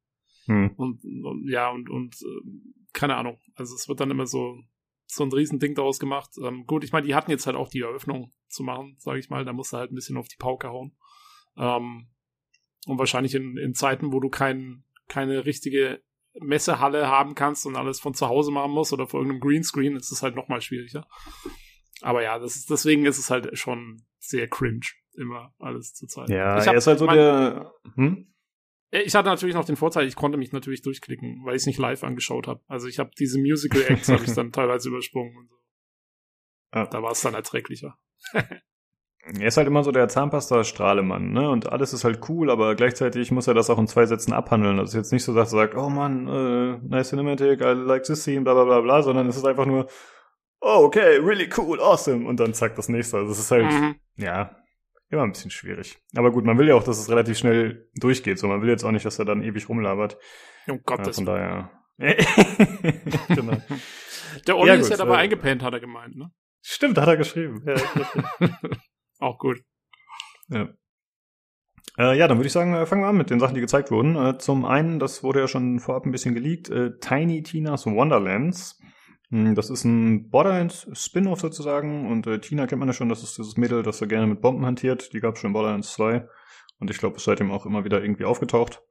Speaker 1: Hm.
Speaker 2: und, und ja und und ähm, keine Ahnung also es wird dann immer so so ein Riesending daraus gemacht ähm, gut ich meine die hatten jetzt halt auch die Eröffnung zu machen sage ich mal da musst du halt ein bisschen auf die Pauke hauen ähm, und wahrscheinlich in, in Zeiten wo du kein, keine richtige Messehalle haben kannst und alles von zu Hause machen musst oder vor irgendeinem Greenscreen ist es halt noch mal schwieriger aber ja das ist deswegen ist es halt schon sehr cringe immer alles zur Zeit
Speaker 1: Ja,
Speaker 2: ich hab,
Speaker 1: er ist halt so
Speaker 2: mein-
Speaker 1: der. Hm?
Speaker 2: Ich hatte natürlich noch den Vorteil, ich konnte mich natürlich durchklicken, weil ich es nicht live angeschaut habe. Also ich habe diese Musical Acts habe ich dann *laughs* teilweise übersprungen und so.
Speaker 1: Ja.
Speaker 2: Da war es dann erträglicher. *laughs*
Speaker 1: Er ist halt immer so der Zahnpasta-Strahlemann, ne? Und alles ist halt cool, aber gleichzeitig muss er das auch in zwei Sätzen abhandeln. Das ist jetzt nicht so, dass er sagt, oh man, äh, nice cinematic, I like this scene, bla bla bla bla, sondern es ist einfach nur, oh, okay, really cool, awesome. Und dann zack, das nächste. Also es ist halt,
Speaker 2: Mhm.
Speaker 1: ja, immer ein bisschen schwierig. Aber gut, man will ja auch, dass es relativ schnell durchgeht. So, man will jetzt auch nicht, dass er dann ewig rumlabert.
Speaker 2: Um
Speaker 1: Ja,
Speaker 2: Gottes
Speaker 1: von
Speaker 2: Willen.
Speaker 1: daher. *laughs* genau.
Speaker 2: Der Olli
Speaker 1: Ja,
Speaker 2: ist
Speaker 1: gut,
Speaker 2: ja dabei
Speaker 1: äh,
Speaker 2: eingepennt, hat er gemeint, ne?
Speaker 1: Stimmt, hat er geschrieben. Ja. *laughs*
Speaker 2: Auch gut.
Speaker 1: Ja. Äh, ja, dann würde ich sagen, äh, fangen wir an mit den Sachen, die gezeigt wurden. Äh, zum einen, das wurde ja schon vorab ein bisschen geleakt, äh, Tiny Tina's Wonderlands. Hm, Das ist ein Borderlands-Spin-Off sozusagen und äh, Tina kennt man ja schon, das ist dieses Mädel, das so gerne mit Bomben hantiert. Die gab es schon in Borderlands 2 und ich glaube, ist seitdem auch immer wieder irgendwie aufgetaucht.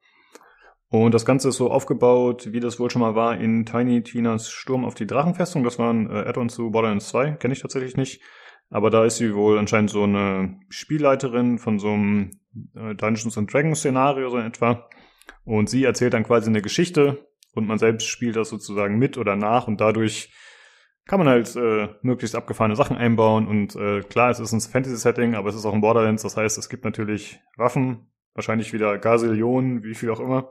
Speaker 1: Und das Ganze ist so aufgebaut, wie das wohl schon mal war in Tiny Tinas Sturm auf die Drachenfestung. Das war ein äh, Add-on zu Borderlands 2, kenne ich tatsächlich nicht. Aber da ist sie wohl anscheinend so eine Spielleiterin von so einem äh, Dungeons and Dragons Szenario so in etwa. Und sie erzählt dann quasi eine Geschichte und man selbst spielt das sozusagen mit oder nach und dadurch kann man halt äh, möglichst abgefahrene Sachen einbauen und äh, klar, es ist ein Fantasy-Setting, aber es ist auch ein Borderlands, das heißt, es gibt natürlich Waffen, wahrscheinlich wieder Gazillionen, wie viel auch immer.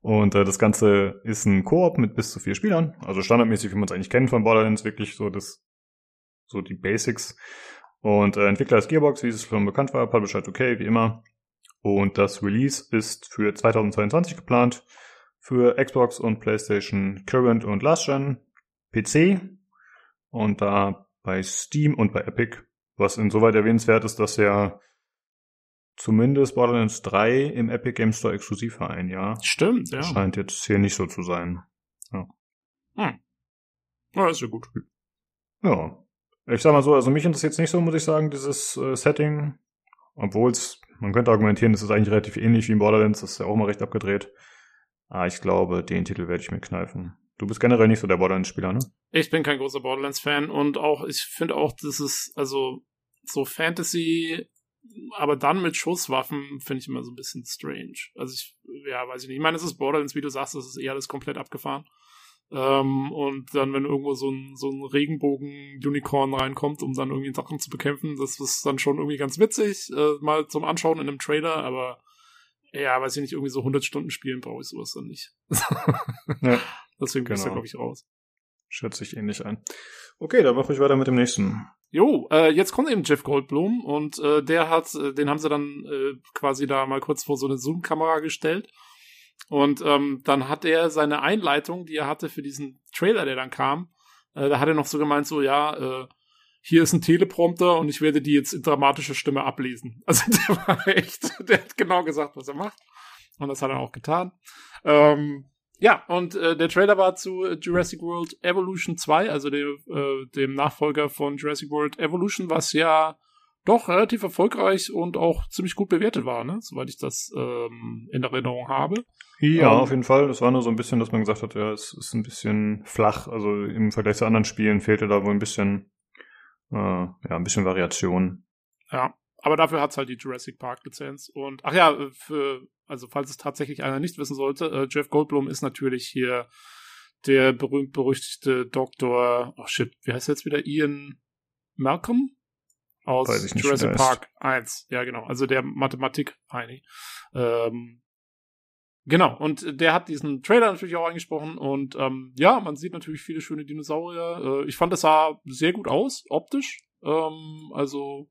Speaker 1: Und äh, das Ganze ist ein Koop mit bis zu vier Spielern, also standardmäßig, wie man es eigentlich kennt von Borderlands, wirklich so das so die Basics. Und äh, Entwickler ist Gearbox, wie es schon bekannt war, Publisher hat okay, wie immer. Und das Release ist für 2022 geplant für Xbox und PlayStation Current und Last Gen, PC und da bei Steam und bei Epic, was insoweit erwähnenswert ist, dass ja zumindest Borderlands 3 im Epic Game Store exklusiv war ein Jahr.
Speaker 2: Stimmt, ja.
Speaker 1: Das scheint jetzt hier nicht so zu sein.
Speaker 2: Ja, ist ja gut.
Speaker 1: Ja. Ich sag mal so, also mich interessiert nicht so, muss ich sagen, dieses äh, Setting. Obwohl es, man könnte argumentieren, es ist eigentlich relativ ähnlich wie in Borderlands, das ist ja auch mal recht abgedreht. Ah, ich glaube, den Titel werde ich mir kneifen. Du bist generell nicht so der Borderlands-Spieler, ne?
Speaker 2: Ich bin kein großer Borderlands-Fan und auch, ich finde auch, das ist, also, so Fantasy, aber dann mit Schusswaffen, finde ich immer so ein bisschen strange. Also ich, ja, weiß ich nicht. Ich meine, es ist Borderlands, wie du sagst, das ist eher alles komplett abgefahren. Ähm, und dann, wenn irgendwo so ein, so ein Regenbogen-Unicorn reinkommt, um dann irgendwie Sachen zu bekämpfen, das ist dann schon irgendwie ganz witzig, äh, mal zum Anschauen in einem Trailer, aber ja, weiß ich nicht, irgendwie so 100 Stunden spielen brauche ich sowas dann nicht. *laughs*
Speaker 1: Ja.
Speaker 2: Deswegen bin ich da,
Speaker 1: Genau.
Speaker 2: glaube ich, raus.
Speaker 1: Schätze ich ähnlich ein. Okay, dann mache ich weiter mit dem nächsten.
Speaker 2: Jo, äh, jetzt kommt eben Jeff Goldblum und äh, der hat, äh, den haben sie dann äh, quasi da mal kurz vor so eine Zoom-Kamera gestellt. Und ähm, dann hat er seine Einleitung, die er hatte für diesen Trailer, der dann kam, äh, da hat er noch so gemeint, so ja, äh, hier ist ein Teleprompter und ich werde die jetzt in dramatischer Stimme ablesen. *laughs* Also der war echt, der hat genau gesagt, was er macht. Und das hat er auch getan. Ähm, Ja, und äh, der Trailer war zu Jurassic World Evolution 2, also dem, äh, dem Nachfolger von Jurassic World Evolution, was ja doch relativ erfolgreich und auch ziemlich gut bewertet war, ne? soweit ich das ähm, in Erinnerung habe.
Speaker 1: Ja,
Speaker 2: Ähm,
Speaker 1: auf jeden Fall. Das war nur so ein bisschen, dass man gesagt hat, ja, es ist ein bisschen flach. Also im Vergleich zu anderen Spielen fehlte da wohl ein bisschen, äh, ja, ein bisschen Variation.
Speaker 2: Ja, aber dafür hat's halt die Jurassic Park Lizenz. Und ach ja, für, also falls es tatsächlich einer nicht wissen sollte, äh, Jeff Goldblum ist natürlich hier der berühmt-berüchtigte Doktor, oh shit, wie heißt er jetzt wieder? Ian Malcolm? Aus Jurassic. Park 1. Ja, genau. Also der Mathematik-Heini. Ähm, genau. Und der hat diesen Trailer natürlich auch angesprochen. Und ähm, ja, man sieht natürlich viele schöne Dinosaurier. Äh, ich fand, das sah sehr gut aus, optisch. Ähm, also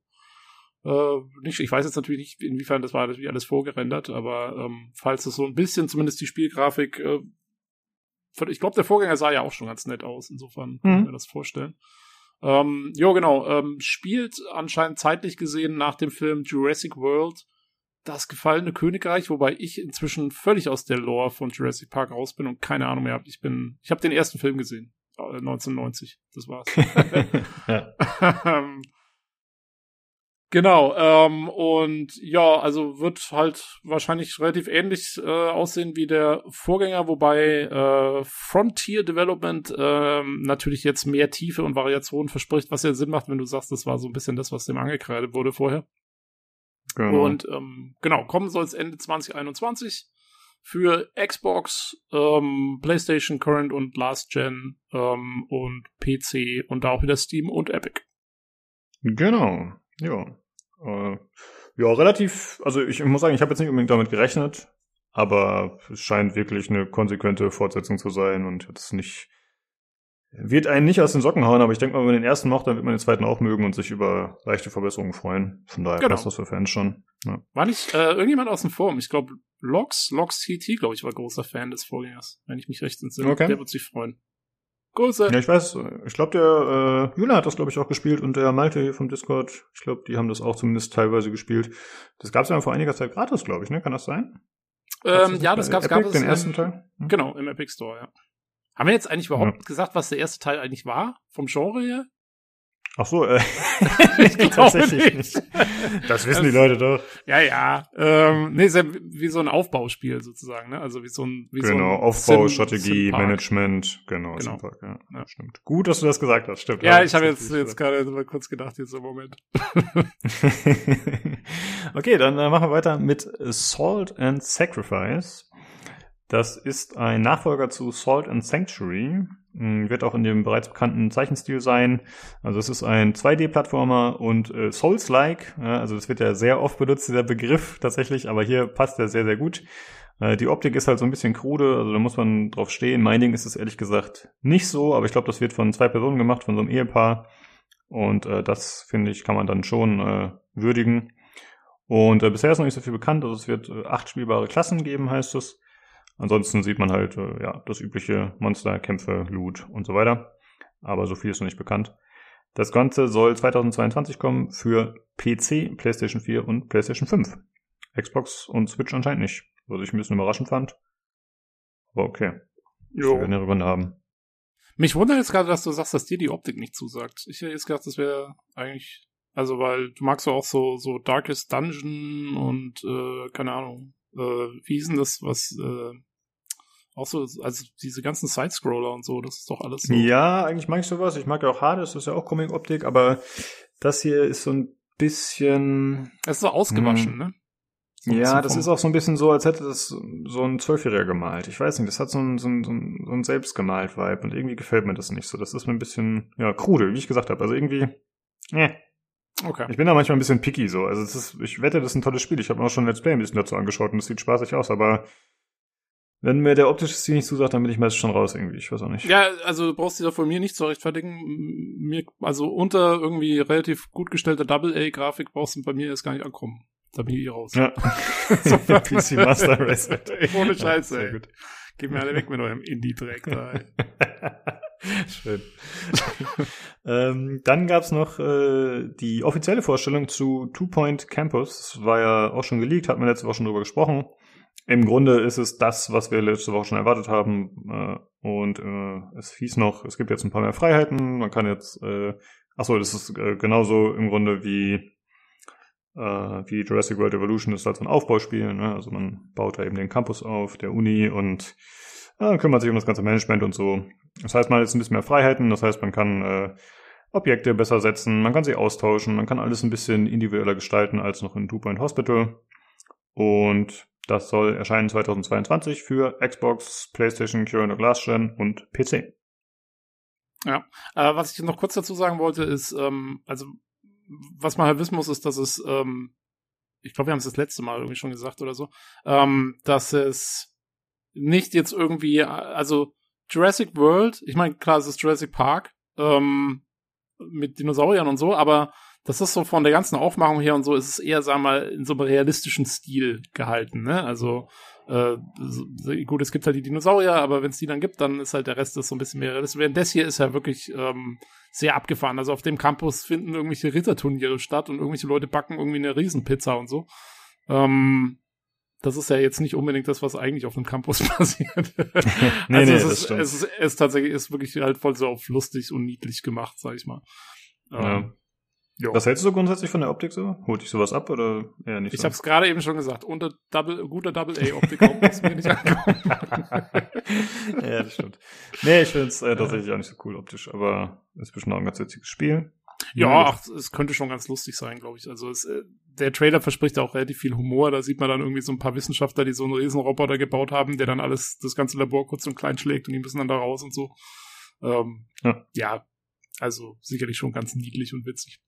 Speaker 2: äh, nicht, ich weiß jetzt natürlich nicht, inwiefern das war natürlich alles vorgerendert, aber ähm, falls es so ein bisschen zumindest die Spielgrafik, äh, ich glaube, der Vorgänger sah ja auch schon ganz nett aus, insofern kann ich
Speaker 1: Mhm.
Speaker 2: mir das vorstellen. Ähm, jo, genau, ähm, spielt anscheinend zeitlich gesehen nach dem Film Jurassic World das gefallene Königreich, wobei ich inzwischen völlig aus der Lore von Jurassic Park raus bin und keine Ahnung mehr habe. Ich bin, ich habe den ersten Film gesehen, äh, 1990, das war's. *laughs* Ähm, Genau, ähm, und ja, also wird halt wahrscheinlich relativ ähnlich äh, aussehen wie der Vorgänger, wobei äh, Frontier Development ähm, natürlich jetzt mehr Tiefe und Variation verspricht, was ja Sinn macht, wenn du sagst, das war so ein bisschen das, was dem angekreidet wurde vorher.
Speaker 1: Genau.
Speaker 2: Und ähm, genau, kommen soll es Ende 2021 für Xbox, ähm, PlayStation Current und Last Gen ähm, und PC und da auch wieder Steam und Epic.
Speaker 1: Genau, ja. Äh, ja, relativ, also ich muss sagen, ich habe jetzt nicht unbedingt damit gerechnet, aber es scheint wirklich eine konsequente Fortsetzung zu sein und jetzt nicht, wird einen nicht aus den Socken hauen, aber ich denke mal, wenn man den ersten mochte, dann wird man den zweiten auch mögen und sich über leichte Verbesserungen freuen. Von daher
Speaker 2: Genau.
Speaker 1: passt das für Fans schon. Ja.
Speaker 2: War nicht äh, irgendjemand aus dem Forum? Ich glaube, Lox, Lox TT, glaube ich, war großer Fan des Vorgängers, wenn ich mich recht entsinne.
Speaker 1: Okay.
Speaker 2: Der wird sich freuen. Grüße.
Speaker 1: Ja, ich weiß, ich glaube, der äh, Jula hat das, glaube ich, auch gespielt und der Malte hier vom Discord, ich glaube, die haben das auch zumindest teilweise gespielt. Das gab es ja vor einiger Zeit gratis, glaube ich, ne? Kann das sein?
Speaker 2: Ähm, ja, das gab's,
Speaker 1: Epic,
Speaker 2: gab es.
Speaker 1: den ersten Teil? Hm?
Speaker 2: Genau, im Epic Store, ja. Haben wir jetzt eigentlich überhaupt gesagt, was der erste Teil eigentlich war? Vom Genre her?
Speaker 1: Ach so, äh, *laughs*
Speaker 2: Ich *laughs* glaube
Speaker 1: tatsächlich
Speaker 2: nicht.
Speaker 1: Das wissen die Leute doch.
Speaker 2: Ja, ja. Ähm, nee, ist ja wie so ein Aufbauspiel sozusagen, ne? Also wie so ein wie so
Speaker 1: Genau,
Speaker 2: ein
Speaker 1: Aufbau,
Speaker 2: Sim-
Speaker 1: Strategie,
Speaker 2: Sim-Park.
Speaker 1: Management, genau,
Speaker 2: Genau.
Speaker 1: Simpark, ja,
Speaker 2: Ja.
Speaker 1: stimmt. Gut, dass du das gesagt hast, stimmt.
Speaker 2: Ja,
Speaker 1: das
Speaker 2: ich habe jetzt, jetzt gerade mal kurz gedacht, jetzt im Moment. *laughs*
Speaker 1: okay, dann äh, machen wir weiter mit Salt and Sacrifice. Das ist ein Nachfolger zu Salt and Sanctuary. Mm, Wird auch in dem bereits bekannten Zeichenstil sein. Also es ist ein 2D-Plattformer und äh, Souls-like. Also das wird ja sehr oft benutzt, dieser Begriff tatsächlich, aber hier passt er sehr, sehr gut. Äh, die Optik ist halt so ein bisschen krude, also da muss man drauf stehen. Mein Ding ist es ehrlich gesagt nicht so, aber ich glaube, das wird von zwei Personen gemacht, von so einem Ehepaar. Und äh, das, finde ich, kann man dann schon äh, würdigen. Und äh, bisher ist noch nicht so viel bekannt. Also es wird äh, acht spielbare Klassen geben, heißt es. Ansonsten sieht man halt äh, ja das übliche Monster, Kämpfe, Loot und so weiter. Aber so viel ist noch nicht bekannt. Das Ganze soll 2022 kommen für PC, PlayStation 4 und PlayStation 5. Xbox und Switch anscheinend nicht. Was ich ein bisschen überraschend fand. Aber okay. Wir
Speaker 2: Jo.
Speaker 1: werden ihre Gründe haben.
Speaker 2: Mich wundert jetzt gerade, dass du sagst, dass dir die Optik nicht zusagt. Ich hätte jetzt gedacht, das wäre eigentlich, also weil du magst ja auch so so Darkest Dungeon und äh, keine Ahnung, äh, wie hieß denn das, was äh, auch so, also diese ganzen Sidescroller und so, das ist doch alles so.
Speaker 1: Ja, eigentlich mag ich sowas. Ich mag ja auch Hades, das ist ja auch Comic-Optik, aber das hier ist so ein bisschen.
Speaker 2: Es ist so ausgewaschen,
Speaker 1: Hm.
Speaker 2: ne? So
Speaker 1: Ja, das ist auch so ein bisschen so, als hätte das so ein Zwölfjähriger gemalt. Ich weiß nicht, das hat so ein, so ein, so ein, selbstgemalt Vibe und irgendwie gefällt mir das nicht so. Das ist mir ein bisschen, ja, krude, wie ich gesagt habe. Also irgendwie, äh,
Speaker 2: Okay.
Speaker 1: ich bin da manchmal ein bisschen picky so. Also es ist, ich wette, das ist ein tolles Spiel. Ich habe mir auch schon ein Let's Play ein bisschen dazu angeschaut und es sieht spaßig aus, aber wenn mir der optische Stil nicht zusagt, dann bin ich meist schon raus irgendwie. Ich weiß auch nicht.
Speaker 2: Ja, also du brauchst dich da von mir nicht zu rechtfertigen. Mir, also unter irgendwie relativ gut gestellter Double-A-Grafik brauchst du bei mir erst gar nicht ankommen. Da bin ich eh raus.
Speaker 1: Ja. *laughs* *laughs* PC Master Race.
Speaker 2: Ohne Scheiße,
Speaker 1: Sehr
Speaker 2: ey.
Speaker 1: gut.
Speaker 2: Gib mir alle weg mit eurem Indie-Dreck da, ey. *laughs* *laughs*
Speaker 1: Schön. ähm, dann gab's noch äh, die offizielle Vorstellung zu Two Point Campus. Das war ja auch schon geleakt, hatten wir letzte Woche schon drüber gesprochen. Im Grunde ist es das, was wir letzte Woche schon erwartet haben. Äh, und äh, es hieß noch, es gibt jetzt ein paar mehr Freiheiten. Man kann jetzt, äh, achso, das ist äh, genauso im Grunde wie äh, wie Jurassic World Evolution das ist halt so ein Aufbauspiel. Ne? Also man baut da eben den Campus auf, der Uni und äh, kümmert sich um das ganze Management und so. Das heißt, man hat jetzt ein bisschen mehr Freiheiten. Das heißt, man kann äh, Objekte besser setzen, man kann sie austauschen, man kann alles ein bisschen individueller gestalten als noch in Two Point Hospital. Und das soll erscheinen 2022 für Xbox, PlayStation, Current Glass Gen und PC.
Speaker 2: Ja, äh, was ich noch kurz dazu sagen wollte, ist, ähm, also was man halt wissen muss, ist, dass es, ähm, ich glaube, wir haben es das letzte Mal irgendwie schon gesagt oder so, ähm, dass es nicht jetzt irgendwie, also Jurassic World, ich meine, klar, es ist Jurassic Park, ähm, mit Dinosauriern und so, aber das ist so von der ganzen Aufmachung her und so, ist es eher, sagen wir mal, in so einem realistischen Stil gehalten, ne? Also, äh, gut, es gibt halt die Dinosaurier, aber wenn es die dann gibt, dann ist halt der Rest ist so ein bisschen mehr realistisch. Während das hier ist ja wirklich ähm, sehr abgefahren. Also auf dem Campus finden irgendwelche Ritterturniere statt und irgendwelche Leute backen irgendwie eine Riesenpizza und so. Ähm, das ist ja jetzt nicht unbedingt das, was eigentlich auf dem Campus *laughs* passiert. nee, also nee, es, ist, es, ist, es ist tatsächlich ist wirklich halt voll so auf lustig und niedlich gemacht, sag ich mal.
Speaker 1: Ja. Ähm, Jo. Was hältst du grundsätzlich von der Optik so? Holt dich sowas ab oder eher nicht?
Speaker 2: Ich so? habe es gerade eben schon gesagt. Unter Double, guter Double A Optik muss mir nicht ankommen. *laughs*
Speaker 1: ja, das stimmt. Nee, ich finde es äh, tatsächlich auch nicht so cool optisch, aber es ist bestimmt auch ein ganz witziges Spiel.
Speaker 2: Ja, ja ach, es könnte schon ganz lustig sein, glaube ich. Also es, äh, der Trailer verspricht auch relativ viel Humor. Da sieht man dann irgendwie so ein paar Wissenschaftler, die so einen Riesenroboter gebaut haben, der dann alles, das ganze Labor kurz und klein schlägt und die müssen dann da raus und so. Ähm, ja. ja, also sicherlich schon ganz niedlich und witzig.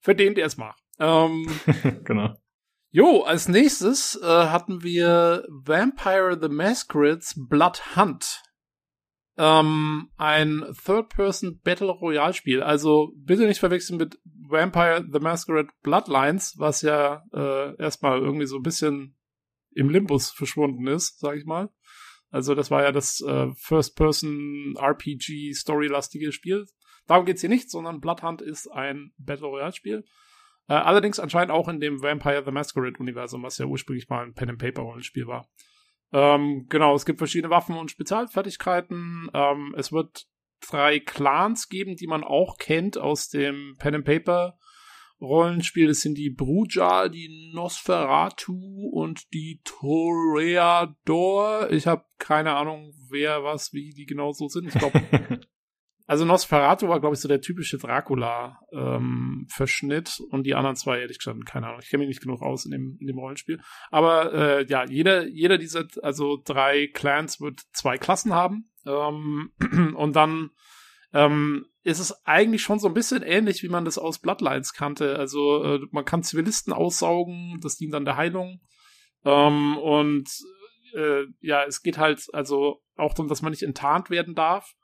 Speaker 2: Für den, der es mag. Ähm, *laughs*
Speaker 1: genau.
Speaker 2: Jo, als nächstes äh, hatten wir Vampire the Masquerade's Blood Hunt. Ähm, ein Third-Person Battle Royale Spiel. Also bitte nicht verwechseln mit Vampire the Masquerade Bloodlines, was ja äh, erstmal irgendwie so ein bisschen im Limbus verschwunden ist, sag ich mal. Also das war ja das äh, First-Person RPG Story-lastige Spiel. Darum geht's hier nicht, sondern Bloodhunt ist ein Battle Royale Spiel. Äh, allerdings anscheinend auch in dem Vampire the Masquerade Universum, was ja ursprünglich mal ein Pen and Paper Rollenspiel war. Ähm, genau, es gibt verschiedene Waffen und Spezialfertigkeiten. Ähm, es wird drei Clans geben, die man auch kennt aus dem Pen and Paper Rollenspiel. Das sind die Bruja, die Nosferatu und die Toreador. Ich habe keine Ahnung, wer was, wie die genau so sind. Ich glaube, *laughs* Also Nosferatu war, glaube ich, so der typische Dracula-Verschnitt ähm, und die anderen zwei, ehrlich gesagt, keine Ahnung. Ich kenne mich nicht genug aus in dem, in dem Rollenspiel. Aber äh, ja, jeder, jeder dieser, also drei Clans wird zwei Klassen haben. Ähm, *clears throat* und dann ähm, ist es eigentlich schon so ein bisschen ähnlich, wie man das aus Bloodlines kannte. Also äh, man kann Zivilisten aussaugen, das dient dann der Heilung. Ähm, und äh, ja, es geht halt also auch darum, dass man nicht enttarnt werden darf.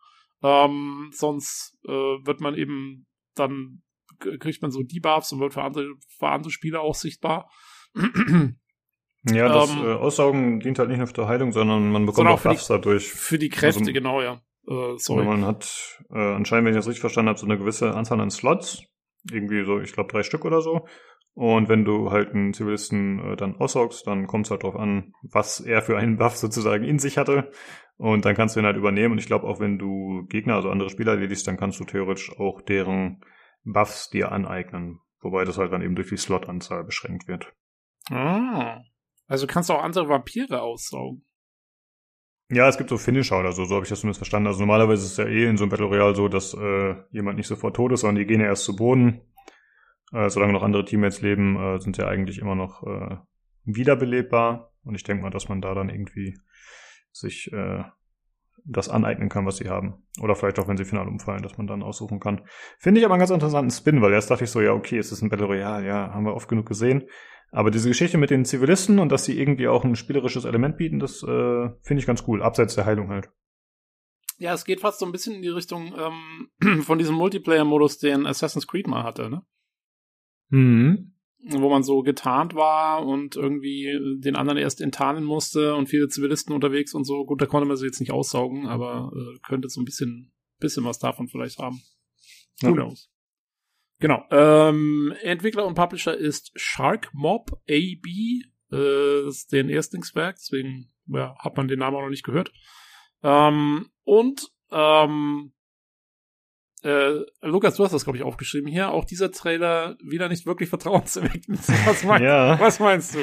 Speaker 2: Ähm, sonst äh, wird man eben dann kriegt man so Debuffs und wird für andere, für andere Spieler auch sichtbar.
Speaker 1: ja, das ähm, äh, Aussaugen dient halt nicht nur für die Heilung, sondern man bekommt auch Buffs
Speaker 2: die,
Speaker 1: dadurch.
Speaker 2: Für die Kräfte, also, genau, ja.
Speaker 1: Äh, sorry. Man hat äh, anscheinend, wenn ich das richtig verstanden habe, so eine gewisse Anzahl an Slots. Irgendwie so, ich glaube, drei Stück oder so. Und wenn du halt einen Zivilisten äh, dann aussaugst, dann kommt es halt darauf an, was er für einen Buff sozusagen in sich hatte. Und dann kannst du ihn halt übernehmen. Und ich glaube, auch wenn du Gegner, also andere Spieler erledigst, dann kannst du theoretisch auch deren Buffs dir aneignen. Wobei das halt dann eben durch die Slot-Anzahl beschränkt wird.
Speaker 2: Ah. Also kannst du auch andere Vampire aussaugen.
Speaker 1: Ja, es gibt so Finisher oder so, so habe ich das zumindest verstanden. Also normalerweise ist es ja eh in so einem Battle Royale so, dass äh, jemand nicht sofort tot ist, sondern die gehen ja erst zu Boden äh, solange noch andere Teammates leben, äh, sind sie eigentlich immer noch äh, wiederbelebbar. Und ich denke mal, dass man da dann irgendwie sich äh, das aneignen kann, was sie haben. Oder vielleicht auch, wenn sie final umfallen, dass man dann aussuchen kann. Finde ich aber einen ganz interessanten Spin, weil erst dachte ich so, ja, okay, es ist ein Battle Royale, ja, haben wir oft genug gesehen. Aber diese Geschichte mit den Zivilisten und dass sie irgendwie auch ein spielerisches Element bieten, das äh, finde ich ganz cool, abseits der Heilung halt.
Speaker 2: Ja, es geht fast so ein bisschen in die Richtung ähm, *clears throat* von diesem Multiplayer-Modus, den Assassin's Creed mal hatte, ne?
Speaker 1: Mhm.
Speaker 2: Wo man so getarnt war und irgendwie den anderen erst enttarnen musste und viele Zivilisten unterwegs und so. Gut, da konnte man sie jetzt nicht aussaugen, aber äh, könnte so ein bisschen, bisschen was davon vielleicht haben. Who ja. knows? Genau. Ähm, Entwickler und Publisher ist Shark Mob AB. Äh, das ist deren Erstlingswerk, deswegen ja, hat man den Namen auch noch nicht gehört. Ähm, und ähm, äh, Lukas, du hast das, glaube ich, aufgeschrieben hier. Auch dieser Trailer wieder nicht wirklich vertrauenserweckend. *laughs* Was meinst, ja. was meinst du?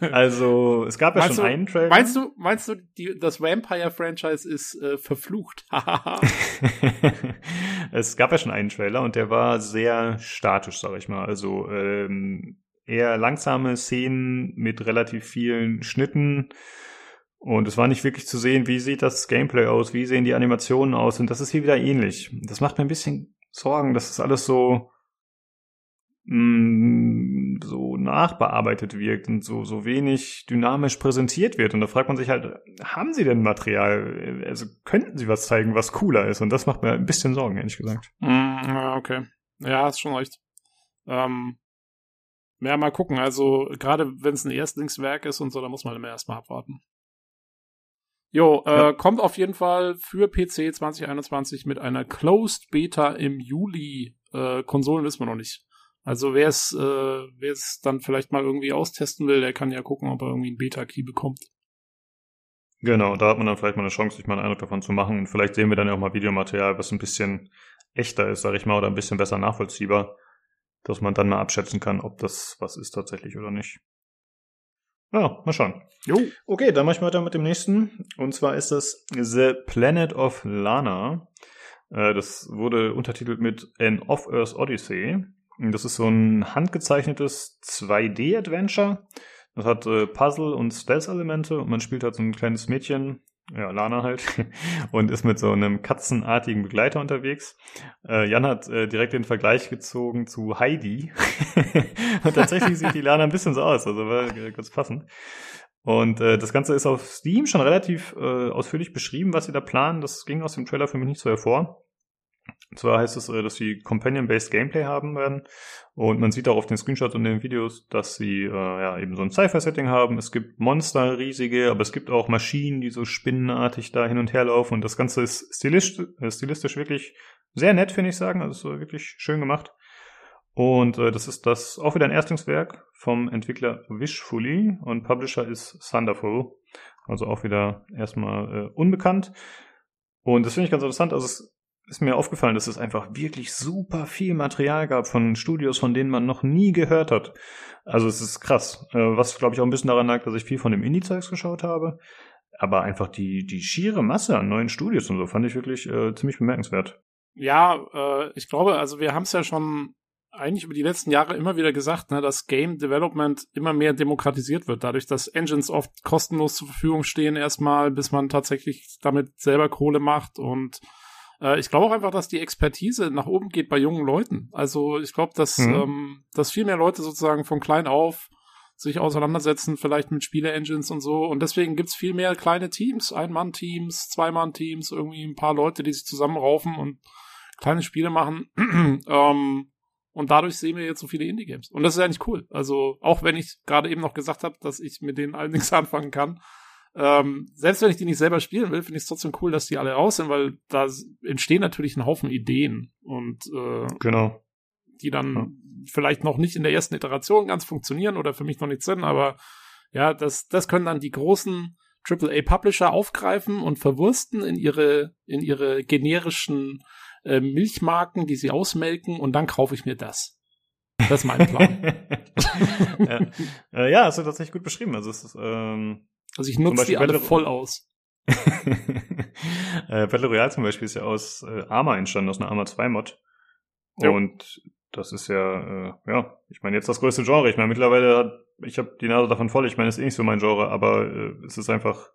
Speaker 2: *laughs*
Speaker 1: also, es gab ja
Speaker 2: meinst
Speaker 1: schon
Speaker 2: du,
Speaker 1: einen Trailer.
Speaker 2: Meinst du, meinst du, die, das Vampire-Franchise ist äh, verflucht? *laughs*
Speaker 1: es gab ja schon einen Trailer und der war sehr statisch, sag ich mal. Also ähm, eher langsame Szenen mit relativ vielen Schnitten und es war nicht wirklich zu sehen, wie sieht das Gameplay aus, wie sehen die Animationen aus. Und das ist hier wieder ähnlich. Das macht mir ein bisschen Sorgen, dass das alles so mh, mm, so nachbearbeitet wirkt und so so wenig dynamisch präsentiert wird. Und da fragt man sich halt, haben sie denn Material? Also könnten sie was zeigen, was cooler ist? Und das macht mir ein bisschen Sorgen, ehrlich gesagt.
Speaker 2: Mm, okay. Ja, hast schon recht. Ähm, ja, mal gucken. Also gerade wenn es ein Erstlingswerk ist und so, da muss man immer erstmal abwarten. Jo, äh, ja. kommt auf jeden Fall für PC 2021 mit einer Closed Beta im Juli. Äh, Konsolen wissen wir noch nicht. Also wer es äh, dann vielleicht mal irgendwie austesten will, der kann ja gucken, ob er irgendwie einen Beta-Key bekommt.
Speaker 1: Genau, da hat man dann vielleicht mal eine Chance, sich mal einen Eindruck davon zu machen. Und vielleicht sehen wir dann ja auch mal Videomaterial, was ein bisschen echter ist, sag ich mal, oder ein bisschen besser nachvollziehbar, dass man dann mal abschätzen kann, ob das was ist tatsächlich oder nicht. Ja, mal schauen. Jo. Okay, dann mache ich weiter mit dem nächsten. Und zwar ist das The Planet of Lana. Äh, das wurde untertitelt mit An Off-Earth Odyssey. Das ist so ein handgezeichnetes 2D-Adventure. Das hat äh, Puzzle- und Stealth-Elemente und man spielt halt so ein kleines Mädchen, ja, Lana halt, *laughs* und ist mit so einem katzenartigen Begleiter unterwegs. Äh, Jan hat äh, direkt den Vergleich gezogen zu Heidi. *laughs* und tatsächlich sieht die Lana ein bisschen so aus, also war ganz passend. Und äh, das Ganze ist auf Steam schon relativ äh, ausführlich beschrieben, was sie da planen. Das ging aus dem Trailer für mich nicht so hervor. Und zwar heißt es, äh, dass sie Companion-based Gameplay haben werden. Und man sieht auch auf den Screenshots und den Videos, dass sie äh, ja eben so ein Sci-Fi-Setting haben. Es gibt Monster, riesige, aber es gibt auch Maschinen, die so spinnenartig da hin und her laufen. Und das Ganze ist stilistisch, äh, stilistisch wirklich sehr nett, finde ich sagen. Also wirklich schön gemacht. Und äh, das ist das auch wieder ein Erstlingswerk vom Entwickler Wishfully und Publisher ist Thunderful. Also auch wieder erstmal äh, unbekannt. Und das finde ich ganz interessant. Also es ist mir aufgefallen, dass es einfach wirklich super viel Material gab von Studios, von denen man noch nie gehört hat. Also es ist krass. Äh, was, glaube ich, auch ein bisschen daran lag, dass ich viel von dem Indie-Zeugs geschaut habe. Aber einfach die, die schiere Masse an neuen Studios und so fand ich wirklich äh, ziemlich bemerkenswert.
Speaker 2: Ja, äh, ich glaube, also wir haben es ja schon eigentlich über die letzten Jahre immer wieder gesagt, ne, dass Game Development immer mehr demokratisiert wird, dadurch, dass Engines oft kostenlos zur Verfügung stehen erstmal, bis man tatsächlich damit selber Kohle macht und äh, ich glaube auch einfach, dass die Expertise nach oben geht bei jungen Leuten. Also ich glaube, dass, mhm. ähm, dass viel mehr Leute sozusagen von klein auf sich auseinandersetzen, vielleicht mit Spiele-Engines und so. Und deswegen gibt's viel mehr kleine Teams, Ein-Mann-Teams, Zwei-Mann-Teams, irgendwie ein paar Leute, die sich zusammenraufen und kleine Spiele machen. *clears throat* ähm, und dadurch sehen wir jetzt so viele Indie-Games. Und das ist eigentlich cool. Also, auch wenn ich gerade eben noch gesagt habe, dass ich mit denen allen nichts *laughs* anfangen kann, ähm, selbst wenn ich die nicht selber spielen will, finde ich es trotzdem cool, dass die alle raus sind, weil da entstehen natürlich ein Haufen Ideen und äh,
Speaker 1: genau.
Speaker 2: die dann ja. vielleicht noch nicht in der ersten Iteration ganz funktionieren oder für mich noch nicht sind, aber ja, das, das können dann die großen AAA-Publisher aufgreifen und verwursten in ihre, in ihre generischen äh, Milchmarken, die sie ausmelken und dann kaufe ich mir das. Das ist mein Plan. *laughs*
Speaker 1: ja. Äh, ja, hast du tatsächlich gut beschrieben. Also es ist, ähm,
Speaker 2: also ich nutze die alle Battle voll aus. *laughs*
Speaker 1: äh, Battle Royale zum Beispiel ist ja aus äh, Arma entstanden, aus einer Arma 2 Mod. Ja. Und das ist ja, äh, ja, ich meine jetzt das größte Genre. Ich meine mittlerweile, hat, ich habe die Nase davon voll. Ich meine, es ist eh nicht so mein Genre, aber äh, es ist einfach,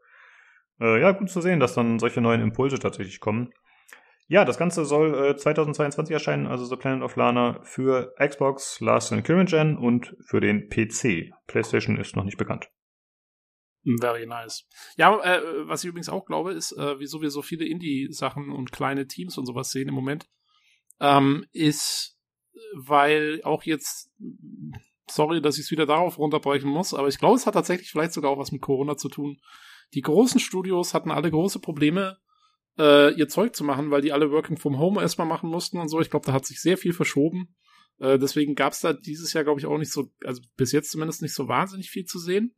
Speaker 1: äh, ja, gut zu sehen, dass dann solche neuen Impulse tatsächlich kommen. Ja, das Ganze soll äh, 2022 erscheinen, also The Planet of Lana für Xbox, Last and Current Gen und für den PC. PlayStation ist noch nicht bekannt.
Speaker 2: Very nice. Ja, äh, was ich übrigens auch glaube, ist, äh, wieso wir so viele Indie-Sachen und kleine Teams und sowas sehen im Moment, ähm, ist, weil auch jetzt, sorry, dass ich es wieder darauf runterbrechen muss, aber ich glaube, es hat tatsächlich vielleicht sogar auch was mit Corona zu tun. Die großen Studios hatten alle große Probleme, äh, ihr Zeug zu machen, weil die alle Working from Home erstmal machen mussten und so. Ich glaube, da hat sich sehr viel verschoben. Äh, deswegen gab es da dieses Jahr, glaube ich, auch nicht so, also bis jetzt zumindest nicht so wahnsinnig viel zu sehen.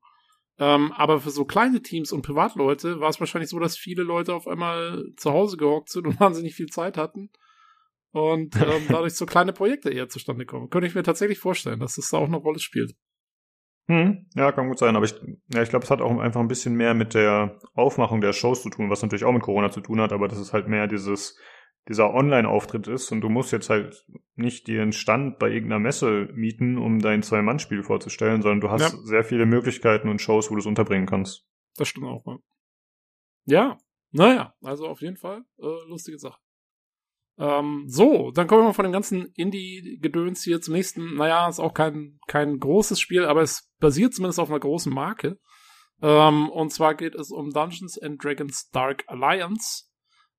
Speaker 2: Ähm, aber für so kleine Teams und Privatleute war es wahrscheinlich so, dass viele Leute auf einmal zu Hause gehockt sind und *laughs* wahnsinnig viel Zeit hatten. Und *laughs* ähm, dadurch so kleine Projekte eher zustande kommen. Könnte ich mir tatsächlich vorstellen, dass das da auch eine Rolle spielt.
Speaker 1: Hm, ja, kann gut sein, aber ich, ja, ich glaube, es hat auch einfach ein bisschen mehr mit der Aufmachung der Shows zu tun, was natürlich auch mit Corona zu tun hat, aber das ist halt mehr dieses, dieser Online-Auftritt ist und du musst jetzt halt nicht dir einen Stand bei irgendeiner Messe mieten, um dein Zwei-Mann-Spiel vorzustellen, sondern du hast ja. sehr viele Möglichkeiten und Shows, wo du es unterbringen kannst.
Speaker 2: Das stimmt auch, ja. Ja, naja, also auf jeden Fall äh, lustige Sache. Ähm, so, dann kommen wir mal von dem ganzen Indie-Gedöns hier zum nächsten. Naja, ist auch kein, kein großes Spiel, aber es basiert zumindest auf einer großen Marke. Ähm, und zwar geht es um Dungeons and Dragons Dark Alliance.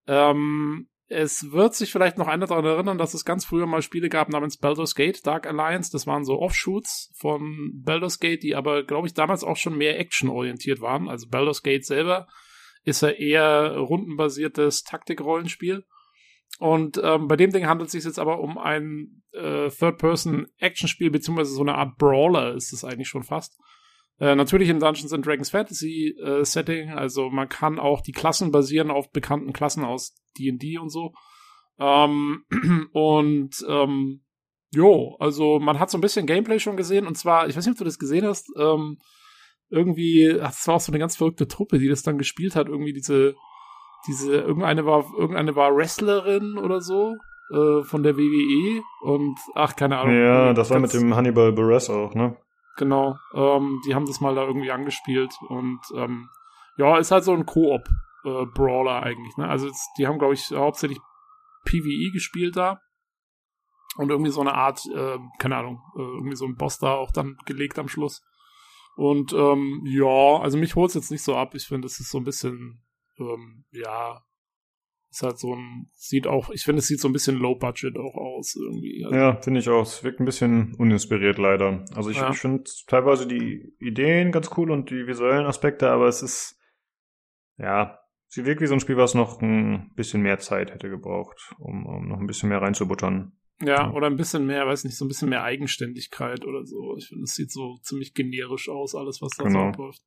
Speaker 2: Ähm, es wird sich vielleicht noch einer daran erinnern, dass es ganz früher mal Spiele gab namens Baldur's Gate Dark Alliance. Das waren so Offshoots von Baldur's Gate, die aber, glaube ich, damals auch schon mehr actionorientiert waren. Also Baldur's Gate selber ist ja eher rundenbasiertes Taktikrollenspiel. Und ähm, bei dem Ding handelt es sich jetzt aber um ein äh, Third-Person-Action-Spiel, beziehungsweise so eine Art Brawler ist es eigentlich schon fast. Äh, natürlich in Dungeons and Dragons Fantasy äh, Setting, also man kann auch die Klassen basieren auf bekannten Klassen aus D&D und so. Ähm, *clears throat* und ähm, jo, also man hat so ein bisschen Gameplay schon gesehen und zwar, ich weiß nicht, ob du das gesehen hast, ähm, irgendwie, das war auch so eine ganz verrückte Truppe, die das dann gespielt hat, irgendwie diese diese, irgendeine war, irgendeine war Wrestlerin oder so, äh, von der WWE und, ach, keine Ahnung.
Speaker 1: Ja, das war mit dem Hannibal Buress auch, ne?
Speaker 2: Genau, ähm, die haben das mal da irgendwie angespielt und, ähm, ja, ist halt so ein Koop-Brawler äh, eigentlich, ne? Also, jetzt, die haben, glaube ich, hauptsächlich PvE gespielt da und irgendwie so eine Art, äh, keine Ahnung, äh, irgendwie so ein Boss da auch dann gelegt am Schluss. Und ähm, ja, also mich holt es jetzt nicht so ab. Ich finde, das ist so ein bisschen ähm, ja, ist halt so ein, sieht auch, ich finde, es sieht so ein bisschen low budget auch aus irgendwie.
Speaker 1: Also, ja, finde ich auch. Es wirkt ein bisschen uninspiriert leider. Also ich, ja. ich finde teilweise die Ideen ganz cool und die visuellen Aspekte, aber es ist, ja, sie wirkt wie so ein Spiel, was noch ein bisschen mehr Zeit hätte gebraucht, um, um noch ein bisschen mehr reinzubuttern.
Speaker 2: Ja, oder ein bisschen mehr, weiß nicht, so ein bisschen mehr Eigenständigkeit oder so. Ich finde, es sieht so ziemlich generisch aus, alles, was da genau. so abläuft.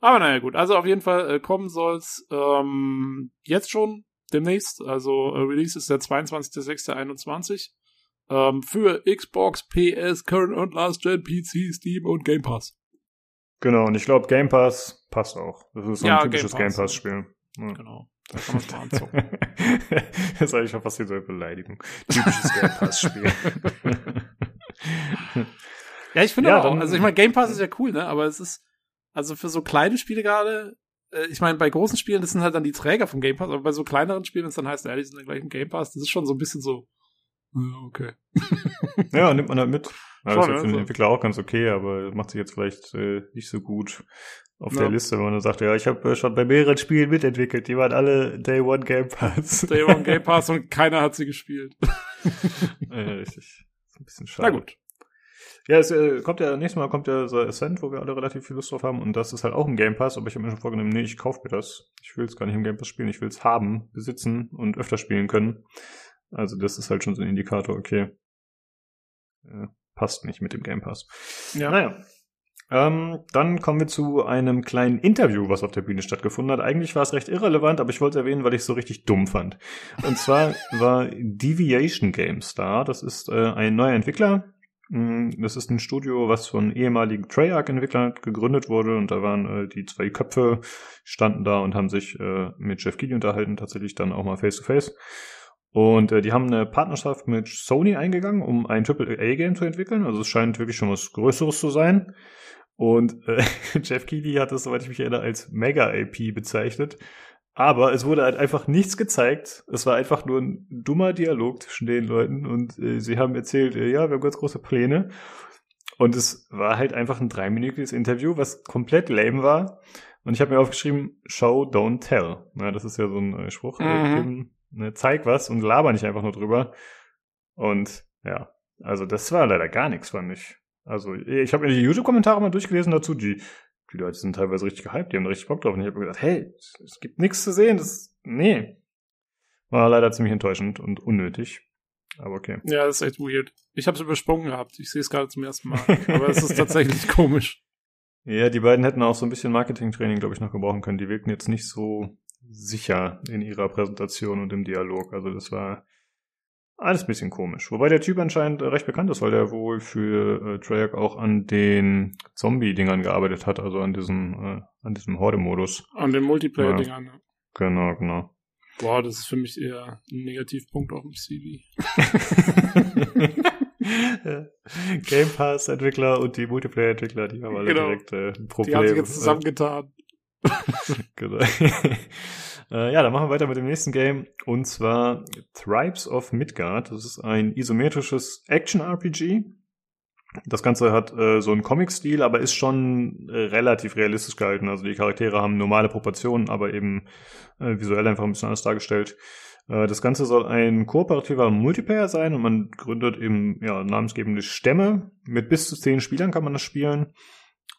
Speaker 2: Aber naja, gut. Also auf jeden Fall äh, kommen soll's ähm, jetzt schon demnächst. Also äh, Release ist der 22.06.21 ähm, für Xbox, PS, Current und Last Gen, PC, Steam und Game Pass.
Speaker 1: Genau, und ich glaube Game Pass passt auch. Das ist so ein ja, typisches Game Pass-Spiel.
Speaker 2: Ja. Genau. Da kann man mal anzocken. *laughs*
Speaker 1: das ist eigentlich schon fast so eine Beleidigung. Typisches Game Pass-Spiel. *laughs*
Speaker 2: ja, ich finde ja, auch. Also ich meine, Game Pass ist ja cool, ne? Aber es ist also für so kleine Spiele gerade, äh, ich meine, bei großen Spielen, das sind halt dann die Träger vom Game Pass, aber bei so kleineren Spielen, wenn es dann heißt, ja, die sind dann gleich im Game Pass, das ist schon so ein bisschen so, okay.
Speaker 1: ja, nimmt man halt mit. Ja, das ist ja für den Entwickler auch ganz okay, aber macht sich jetzt vielleicht äh, nicht so gut auf ja. der Liste, wenn man dann sagt, ja, ich habe äh, schon bei mehreren Spielen mitentwickelt, die waren alle Day One Game Pass.
Speaker 2: Day One Game *laughs* Pass und keiner hat sie gespielt. *laughs*
Speaker 1: ja, richtig. ist ein bisschen schade. Na gut. Ja, es äh, kommt ja, nächstes Mal kommt ja so Ascent, wo wir alle relativ viel Lust drauf haben und das ist halt auch ein Game Pass, aber ich habe mir schon vorgenommen, nee, ich kaufe mir das. Ich will es gar nicht im Game Pass spielen, ich will es haben, besitzen und öfter spielen können. Also das ist halt schon so ein Indikator, okay. Äh, passt nicht mit dem Game Pass. Ja. Naja. Ähm, dann kommen wir zu einem kleinen Interview, was auf der Bühne stattgefunden hat. Eigentlich war es recht irrelevant, aber ich wollte es erwähnen, weil ich es so richtig dumm fand. Und zwar *laughs* war Deviation Games da. Das ist äh, ein neuer Entwickler, das ist ein Studio, was von ehemaligen Treyarch-Entwicklern gegründet wurde und da waren äh, die zwei Köpfe, standen da und haben sich äh, mit Jeff Keighley unterhalten, tatsächlich dann auch mal face-to-face. -face. Und äh, die haben eine Partnerschaft mit Sony eingegangen, um ein AAA-Game zu entwickeln. Also es scheint wirklich schon was Größeres zu sein. Und äh, *laughs* Jeff Keighley hat es, soweit ich mich erinnere, als Mega-AP bezeichnet. Aber es wurde halt einfach nichts gezeigt. Es war einfach nur ein dummer Dialog zwischen den Leuten und äh, sie haben erzählt, äh, ja, wir haben ganz große Pläne. Und es war halt einfach ein dreiminütiges Interview, was komplett lame war. Und ich habe mir aufgeschrieben, Show, don't tell. Ja, das ist ja so ein äh, Spruch. Mhm. Ne, zeig was und laber nicht einfach nur drüber. Und ja, also das war leider gar nichts, fand ich. Also ich habe mir die YouTube-Kommentare mal durchgelesen dazu, die die Leute sind teilweise richtig gehypt, die haben richtig Bock drauf. Und ich habe mir gedacht, hey, es gibt nichts zu sehen, das, nee. War leider ziemlich enttäuschend und unnötig. Aber okay.
Speaker 2: Ja, das ist echt weird. Ich habe es übersprungen gehabt. Ich sehe es gerade zum ersten Mal. *laughs* Aber es ist tatsächlich komisch.
Speaker 1: Ja, die beiden hätten auch so ein bisschen Marketing-Training, glaube ich, noch gebrauchen können. Die wirkten jetzt nicht so sicher in ihrer Präsentation und im Dialog. Also das war alles ein bisschen komisch. Wobei der Typ anscheinend recht bekannt ist, weil der wohl für äh, Treyarch auch an den Zombie-Dingern gearbeitet hat, also an diesem, äh, an diesem Horde-Modus.
Speaker 2: An den Multiplayer-Dingern. Ja.
Speaker 1: Genau, genau.
Speaker 2: Boah, das ist für mich eher ein Negativpunkt auf dem CV. *laughs*
Speaker 1: Game Pass Entwickler und die Multiplayer Entwickler, die haben alle genau. direkt äh, ein Problem.
Speaker 2: Die haben sich jetzt zusammengetan. *laughs*
Speaker 1: genau. Äh, ja, dann machen wir weiter mit dem nächsten Game und zwar Tribes of Midgard. Das ist ein isometrisches Action-RPG. Das Ganze hat äh, so einen Comic-Stil, aber ist schon äh, relativ realistisch gehalten. Also die Charaktere haben normale Proportionen, aber eben äh, visuell einfach ein bisschen anders dargestellt. Äh, das Ganze soll ein kooperativer Multiplayer sein und man gründet eben ja, namensgebende Stämme. Mit bis zu zehn Spielern kann man das spielen.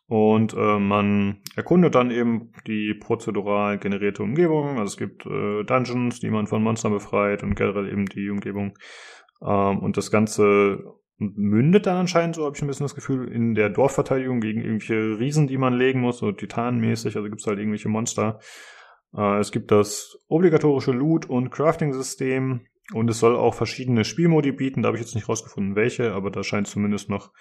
Speaker 1: Und äh, man erkundet dann eben die prozedural generierte Umgebung. Also es gibt äh, Dungeons, die man von Monstern befreit und generell eben die Umgebung. Ähm, und das Ganze mündet dann anscheinend, so habe ich ein bisschen das Gefühl, in der Dorfverteidigung gegen irgendwelche Riesen, die man legen muss, so titanmäßig. Also gibt es halt irgendwelche Monster. Äh, es gibt das obligatorische Loot- und Crafting-System und es soll auch verschiedene Spielmodi bieten. Da habe ich jetzt nicht rausgefunden, welche, aber da scheint zumindest noch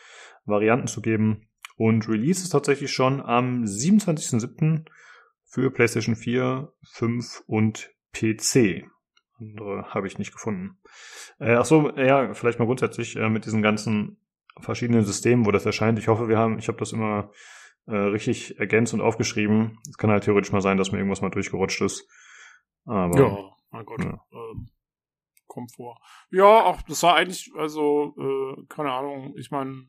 Speaker 1: Varianten zu geben. Und Release ist tatsächlich schon am 27.07. für PlayStation 4, 5 und PC. Andere habe ich nicht gefunden. Äh, ach so, ja, vielleicht mal grundsätzlich äh, mit diesen ganzen verschiedenen Systemen, wo das erscheint. Ich hoffe, wir haben, ich habe das immer äh, richtig ergänzt und aufgeschrieben. Es kann halt theoretisch mal sein, dass mir irgendwas mal durchgerutscht ist. Aber,
Speaker 2: ja, mein Gott. Ja. Ähm, kommt vor. Ja, auch das war eigentlich, also, äh, keine Ahnung, ich meine,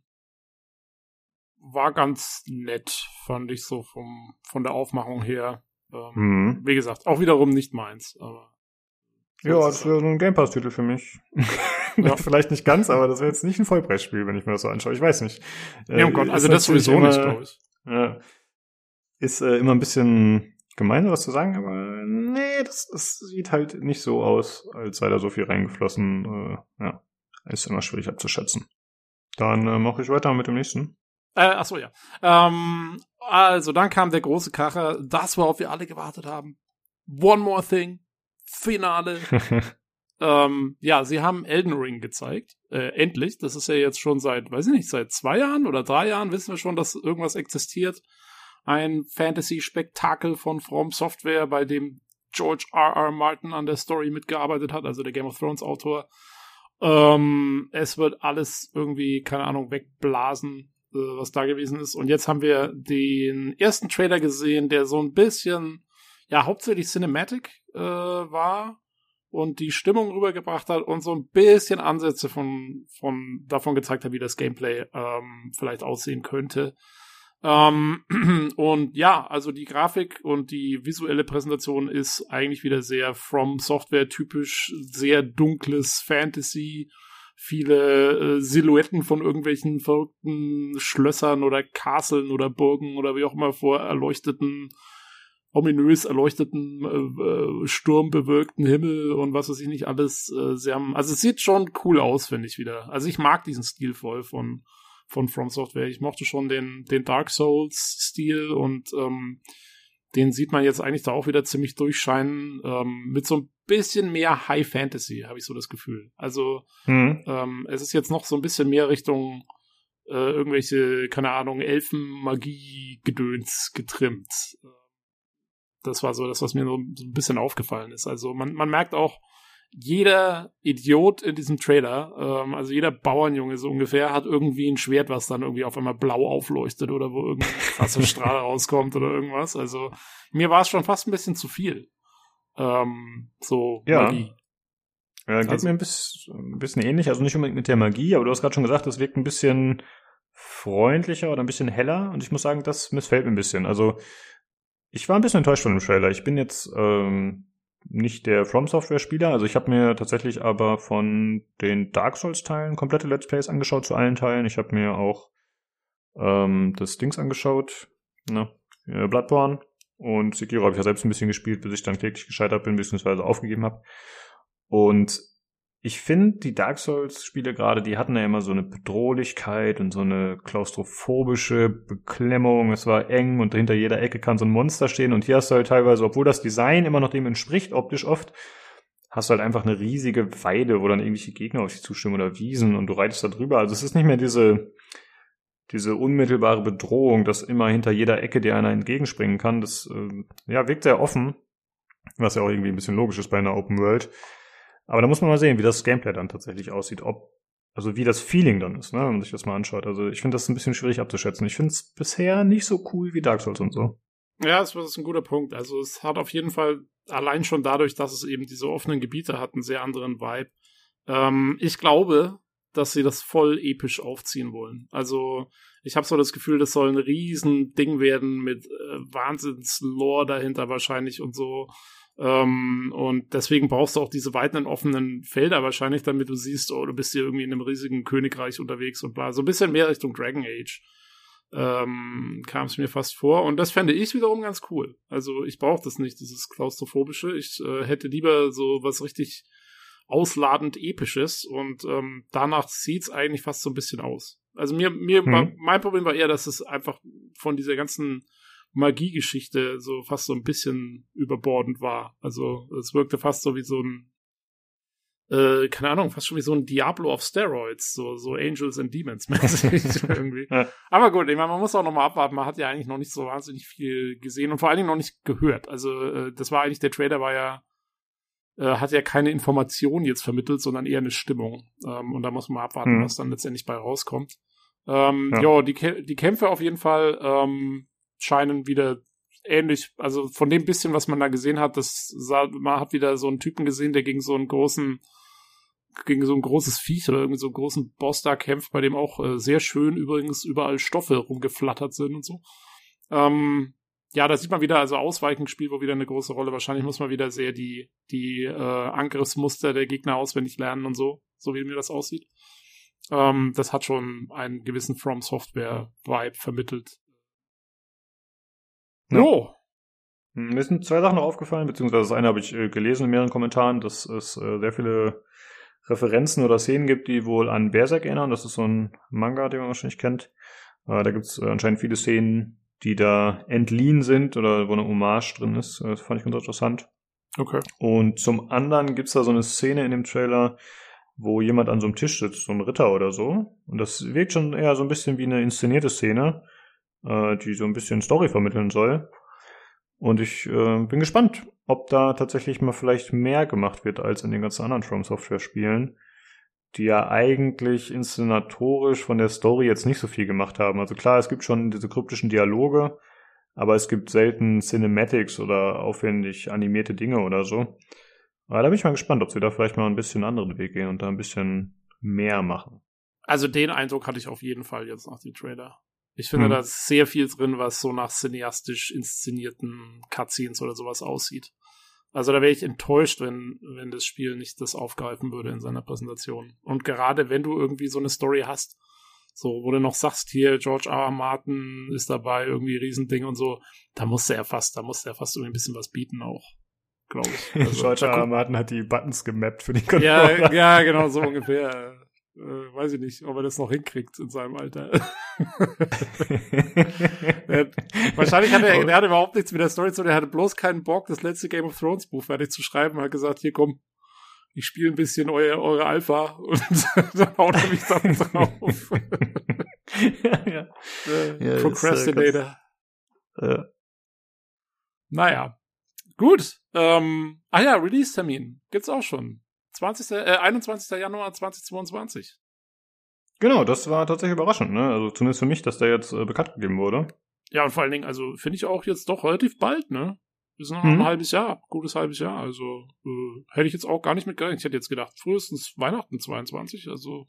Speaker 2: war ganz nett, fand ich so vom, von der Aufmachung her. Ähm, mhm. Wie gesagt, auch wiederum nicht meins, aber.
Speaker 1: Ja, das wäre so ein Game Pass-Titel für mich. *laughs* ja. Vielleicht nicht ganz, aber das wäre jetzt nicht ein Vollpreisspiel, wenn ich mir das so anschaue. Ich weiß nicht.
Speaker 2: Ja, oh Gott, also das sowieso immer, nicht, glaube ich.
Speaker 1: Ja, ist äh, immer ein bisschen gemein, was zu sagen, aber nee, das, das sieht halt nicht so aus, als sei da so viel reingeflossen. Äh, ja, ist immer schwierig abzuschätzen. Dann äh, mache ich weiter mit dem nächsten.
Speaker 2: Äh, ach so, ja. Ähm, also, dann kam der große Kracher, das, worauf wir alle gewartet haben. One More Thing, Finale. *laughs* ähm, ja, sie haben Elden Ring gezeigt. Äh, endlich. Das ist ja jetzt schon seit, weiß ich nicht, seit zwei Jahren oder drei Jahren wissen wir schon, dass irgendwas existiert. Ein Fantasy-Spektakel von From Software, bei dem George R. R. Martin an der Story mitgearbeitet hat, also der Game of Thrones Autor. Ähm, es wird alles irgendwie, keine Ahnung, wegblasen äh, was da gewesen ist. Und jetzt haben wir den ersten Trailer gesehen, der so ein bisschen, ja, hauptsächlich Cinematic äh, war und die Stimmung rübergebracht hat und so ein bisschen Ansätze von, von davon gezeigt hat, wie das Gameplay ähm, vielleicht aussehen könnte. Ähm, *clears throat* und ja, also die Grafik und die visuelle Präsentation ist eigentlich wieder sehr From Software typisch, sehr dunkles Fantasy viele äh, Silhouetten von irgendwelchen verrückten Schlössern oder Castlen oder Burgen oder wie auch immer vor erleuchteten, ominös erleuchteten, äh, äh, sturmbewölkten Himmel und was weiß ich nicht alles. Äh, sie haben, also es sieht schon cool aus, finde ich wieder. Also ich mag diesen Stil voll von von From Software. Ich mochte schon den den Dark Souls Stil und ähm, den sieht man jetzt eigentlich da auch wieder ziemlich durchscheinen, ähm, mit so ein bisschen mehr High Fantasy, habe ich so das Gefühl. Also mhm. ähm, es ist jetzt noch so ein bisschen mehr Richtung äh, irgendwelche, keine Ahnung, Elfen-Magie-Gedöns getrimmt. Das war so das, was mir so ein bisschen aufgefallen ist. Also man, man merkt auch, jeder Idiot in diesem Trailer, ähm, also jeder Bauernjunge so ungefähr, hat irgendwie ein Schwert, was dann irgendwie auf einmal blau aufleuchtet oder wo irgendein *laughs* krasser Strahl rauskommt oder irgendwas. Also mir war es schon fast ein bisschen zu viel. Ähm, so
Speaker 1: ja. Magie. Ja, geht also, mir ein bisschen, ein bisschen ähnlich, also nicht unbedingt mit der Magie, aber du hast gerade schon gesagt, es wirkt ein bisschen freundlicher oder ein bisschen heller und ich muss sagen, das missfällt mir ein bisschen. Also ich war ein bisschen enttäuscht von dem Trailer. Ich bin jetzt ähm, nicht der From Software Spieler. Also ich habe mir tatsächlich aber von den Dark Souls Teilen komplette Let's Plays angeschaut zu allen Teilen. Ich habe mir auch ähm, das Dings angeschaut, ne, äh, Bloodborne und Sekiro habe ich ja selbst ein bisschen gespielt, bis ich dann kläglich gescheitert bin, beziehungsweise aufgegeben habe. Und ich finde, die Dark Souls-Spiele gerade, die hatten ja immer so eine Bedrohlichkeit und so eine klaustrophobische Beklemmung. Es war eng und hinter jeder Ecke kann so ein Monster stehen. Und hier hast du halt teilweise, obwohl das Design immer noch dem entspricht, optisch oft, hast du halt einfach eine riesige Weide, wo dann irgendwelche Gegner auf dich zustimmen oder Wiesen und du reitest da drüber. Also es ist nicht mehr diese, diese unmittelbare Bedrohung, dass immer hinter jeder Ecke dir einer entgegenspringen kann. Das äh, ja, wirkt sehr offen, was ja auch irgendwie ein bisschen logisch ist bei einer Open World. Aber da muss man mal sehen, wie das Gameplay dann tatsächlich aussieht, ob, also wie das Feeling dann ist, ne, wenn man sich das mal anschaut. Also ich finde das ein bisschen schwierig abzuschätzen. Ich finde es bisher nicht so cool wie Dark Souls und so.
Speaker 2: Ja, das ist ein guter Punkt. Also es hat auf jeden Fall allein schon dadurch, dass es eben diese offenen Gebiete hat, einen sehr anderen Vibe. Ähm, ich glaube, dass sie das voll episch aufziehen wollen. Also ich habe so das Gefühl, das soll ein riesen Ding werden mit äh, Wahnsinns-Lore dahinter wahrscheinlich und so. Ähm, und deswegen brauchst du auch diese weiten offenen Felder wahrscheinlich, damit du siehst, oh, du bist hier irgendwie in einem riesigen Königreich unterwegs und bla. So ein bisschen mehr Richtung Dragon Age ähm, kam es mir fast vor. Und das fände ich wiederum ganz cool. Also ich brauche das nicht, dieses Klaustrophobische. Ich äh, hätte lieber so was richtig ausladend Episches und ähm, danach sieht's eigentlich fast so ein bisschen aus. Also mir, mir mhm. war, mein Problem war eher, dass es einfach von dieser ganzen Magiegeschichte so fast so ein bisschen überbordend war. Also es wirkte fast so wie so ein, äh, keine Ahnung, fast schon wie so ein Diablo of Steroids, so, so Angels and Demons *laughs* mäßig *laughs* irgendwie. Ja. Aber gut, ich meine, man muss auch nochmal abwarten, man hat ja eigentlich noch nicht so wahnsinnig viel gesehen und vor allen Dingen noch nicht gehört. Also äh, das war eigentlich, der Trailer war ja, äh, hat ja keine Information jetzt vermittelt, sondern eher eine Stimmung. Ähm, und da muss man mal abwarten, mhm. was dann letztendlich bei rauskommt. Ähm, ja, jo, die, die Kämpfe auf jeden Fall, ähm, scheinen wieder ähnlich, also von dem bisschen, was man da gesehen hat, das sah, man hat wieder so einen Typen gesehen, der gegen so einen großen, gegen so ein großes Viech oder irgendwie so einen großen Boss da kämpft, bei dem auch äh, sehr schön übrigens überall Stoffe rumgeflattert sind und so. Ähm, ja, da sieht man wieder, also Ausweichen spielt wohl wieder eine große Rolle. Wahrscheinlich muss man wieder sehr die, die äh, Angriffsmuster der Gegner auswendig lernen und so, so wie mir das aussieht. Ähm, das hat schon einen gewissen From Software Vibe vermittelt.
Speaker 1: Ja. Jo. Hm, mir sind zwei Sachen noch aufgefallen, beziehungsweise das eine habe ich äh, gelesen in mehreren Kommentaren, dass es äh, sehr viele Referenzen oder Szenen gibt, die wohl an Berserk erinnern. Das ist so ein Manga, den man wahrscheinlich kennt. Äh, da gibt es äh, anscheinend viele Szenen, die da entliehen sind oder wo eine Hommage drin ist. Das fand ich ganz interessant.
Speaker 2: Okay.
Speaker 1: Und zum anderen gibt es da so eine Szene in dem Trailer, wo jemand an so einem Tisch sitzt, so ein Ritter oder so. Und das wirkt schon eher so ein bisschen wie eine inszenierte Szene äh, die so ein bisschen Story vermitteln soll. Und ich äh, bin gespannt, ob da tatsächlich mal vielleicht mehr gemacht wird als in den ganzen anderen From Software Spielen, die ja eigentlich inszenatorisch von der Story jetzt nicht so viel gemacht haben. Also klar, es gibt schon diese kryptischen Dialoge, aber es gibt selten Cinematics oder aufwendig animierte Dinge oder so. Aber da bin ich mal gespannt, ob sie da vielleicht mal ein bisschen anderen Weg gehen und da ein bisschen mehr machen.
Speaker 2: Also den Eindruck hatte ich auf jeden Fall jetzt nach dem Trailer. Ich finde, hm. da ist sehr viel drin, was so nach cineastisch inszenierten Cutscenes oder sowas aussieht. Also da wäre ich enttäuscht, wenn, wenn das Spiel nicht das aufgreifen würde in seiner Präsentation. Und gerade wenn du irgendwie so eine Story hast, so, wo du noch sagst, hier, George R. R. Martin ist dabei, irgendwie Riesending und so, da musste er fast, da musste er fast irgendwie ein bisschen was bieten auch, glaube ich. *laughs*
Speaker 1: Also, George R. R. Martin hat die Buttons gemappt für die Controller.
Speaker 2: Ja, ja, genau, so ungefähr äh, weiß ich nicht, ob er das noch hinkriegt in seinem Alter. *laughs* der, wahrscheinlich hat er, der hat überhaupt nichts mit der Story zu tun, er hatte bloß keinen Bock, das letzte Game of Thrones Buch fertig zu schreiben, er hat gesagt, hier komm, ich spiele ein bisschen eure, eure Alpha *laughs* und *laughs* dann haut er mich dann drauf. ja, ja. Äh, ja Procrastinator. Ganz, äh. Naja. Gut. Ähm, ah ja, Release-Termin. Gibt's auch schon. 20. Äh, 21. Januar 2022.
Speaker 1: Genau, das war tatsächlich überraschend, ne? Also zumindest für mich, dass der jetzt äh, bekannt gegeben wurde.
Speaker 2: Ja, und vor allen Dingen, also finde ich auch jetzt doch relativ bald, ne? Wir sind noch mhm. ein halbes Jahr, gutes halbes Jahr. Also äh, hätte ich jetzt auch gar nicht mit gerechnet. Ich hätte jetzt gedacht, frühestens Weihnachten 22. Also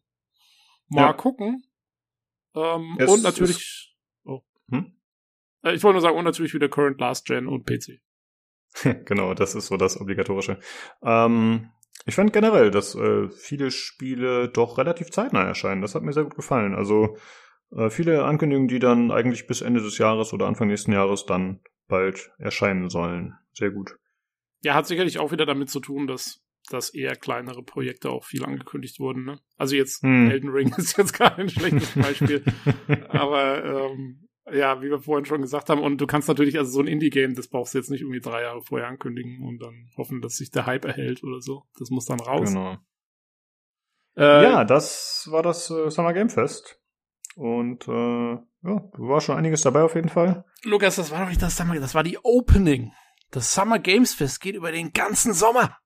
Speaker 2: mal ja. gucken. Ähm, es, und natürlich. Oh. Hm? Äh, ich wollte nur sagen, und natürlich wieder Current Last Gen und PC. *laughs*
Speaker 1: genau, das ist so das Obligatorische. Ähm, ich fand generell, dass äh, viele Spiele doch relativ zeitnah erscheinen. Das hat mir sehr gut gefallen. Also äh, viele Ankündigungen, die dann eigentlich bis Ende des Jahres oder Anfang nächsten Jahres dann bald erscheinen sollen. Sehr gut.
Speaker 2: Ja, hat sicherlich auch wieder damit zu tun, dass dass eher kleinere Projekte auch viel angekündigt wurden. Ne? Also jetzt
Speaker 1: Hm.
Speaker 2: Elden Ring *laughs* ist jetzt gar ein schlechtes Beispiel. *laughs* Aber ähm, ja, wie wir vorhin schon gesagt haben, und du kannst natürlich, also so ein Indie-Game, das brauchst du jetzt nicht irgendwie drei Jahre vorher ankündigen und dann hoffen, dass sich der Hype erhält oder so. Das muss dann raus.
Speaker 1: Genau.
Speaker 2: Äh,
Speaker 1: ja, das war das äh, Summer Game Fest. Und äh, ja, war schon einiges dabei auf jeden Fall.
Speaker 2: Lukas, das war doch nicht das Summer, das war die Opening. Das Summer Games Fest geht über den ganzen Sommer.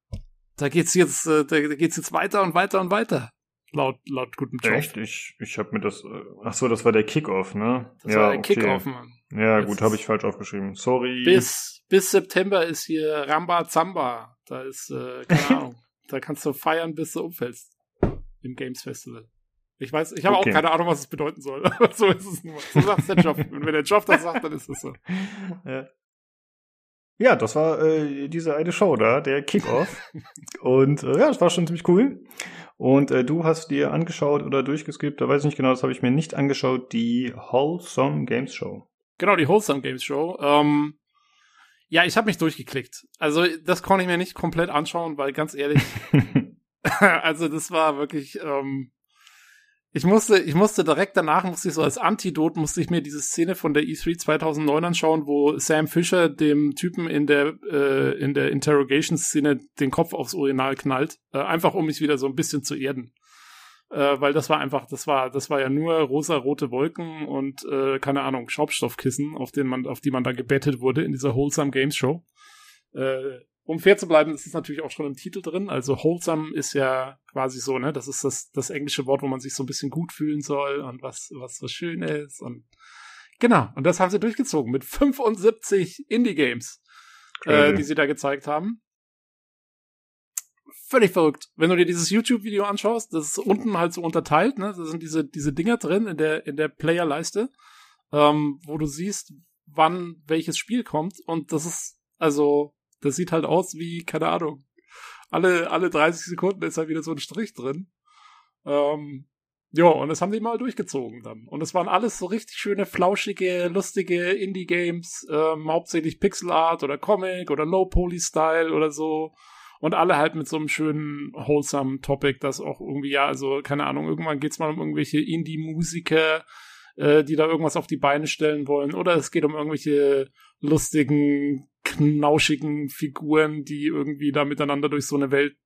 Speaker 2: Da geht's jetzt, äh, da geht's jetzt weiter und weiter und weiter. Laut, laut gutem Job.
Speaker 1: Echt? Ich, ich habe mir das. Äh, ach so, das war der Kickoff, ne?
Speaker 2: Das
Speaker 1: ja,
Speaker 2: war der
Speaker 1: okay.
Speaker 2: Kickoff, Mann.
Speaker 1: Ja,
Speaker 2: Jetzt
Speaker 1: gut, habe ich falsch aufgeschrieben. Sorry.
Speaker 2: Bis, bis September ist hier Ramba Zamba. Da ist, äh, keine *laughs* Ahnung. Da kannst du feiern, bis du umfällst. Im Games Festival. Ich weiß, ich habe
Speaker 1: Okay.
Speaker 2: auch keine Ahnung, was es bedeuten soll. *laughs* Aber so ist es nun mal. So sagt der Job. Und wenn der Job das sagt, dann ist es so. *laughs*
Speaker 1: Ja. Ja, das war äh, diese eine Show da, der Kickoff. Und äh, ja, das war schon ziemlich cool. Und äh, du hast dir angeschaut oder durchgeskippt, da weiß ich nicht genau, das habe ich mir nicht angeschaut, die Wholesome Games Show.
Speaker 2: Genau, die Wholesome Games Show. Ähm, ja, ich habe mich durchgeklickt. Also das konnte ich mir nicht komplett anschauen, weil ganz ehrlich, *laughs* *laughs* also das war wirklich, ähm, ich musste, ich musste direkt danach, musste ich so als Antidot, musste ich mir diese Szene von der E3 2009 anschauen, wo Sam Fisher dem Typen in der, äh, in der Interrogation-Szene den Kopf aufs Urinal knallt, äh, einfach um mich wieder so ein bisschen zu erden. Äh, weil das war einfach, das war, das war ja nur rosa-rote Wolken und, äh, keine Ahnung, Schaubstoffkissen, auf denen man, auf die man dann gebettet wurde in dieser Wholesome Games Show. Äh, um fair zu bleiben, ist es natürlich auch schon im Titel drin. Also wholesome ist ja quasi so, ne? Das ist das, das englische Wort, wo man sich so ein bisschen gut fühlen soll und was, was so schön ist. Und genau, und das haben sie durchgezogen mit 75 Indie-Games, äh,
Speaker 1: Crazy.
Speaker 2: die sie da gezeigt haben. Völlig verrückt. Wenn du dir dieses YouTube-Video anschaust, das ist unten halt so unterteilt, ne? Da sind diese, diese Dinger drin in der, in der Player-Leiste, ähm, wo du siehst, wann welches Spiel kommt. Und das ist, also, das sieht halt aus wie, keine Ahnung, alle, alle 30 Sekunden ist da wieder so ein Strich drin. Ähm, ja, und das haben die mal durchgezogen dann. Und es waren alles so richtig schöne, flauschige, lustige Indie-Games, ähm, hauptsächlich Pixel Art oder Comic oder Low-Poly-Style oder so. Und alle halt mit so einem schönen, wholesome Topic, das auch irgendwie, ja, also, keine Ahnung, irgendwann geht's mal um irgendwelche Indie-Musiker, äh, die da irgendwas auf die Beine stellen wollen. Oder es geht um irgendwelche lustigen, knauschigen Figuren, die irgendwie da miteinander durch so eine Welt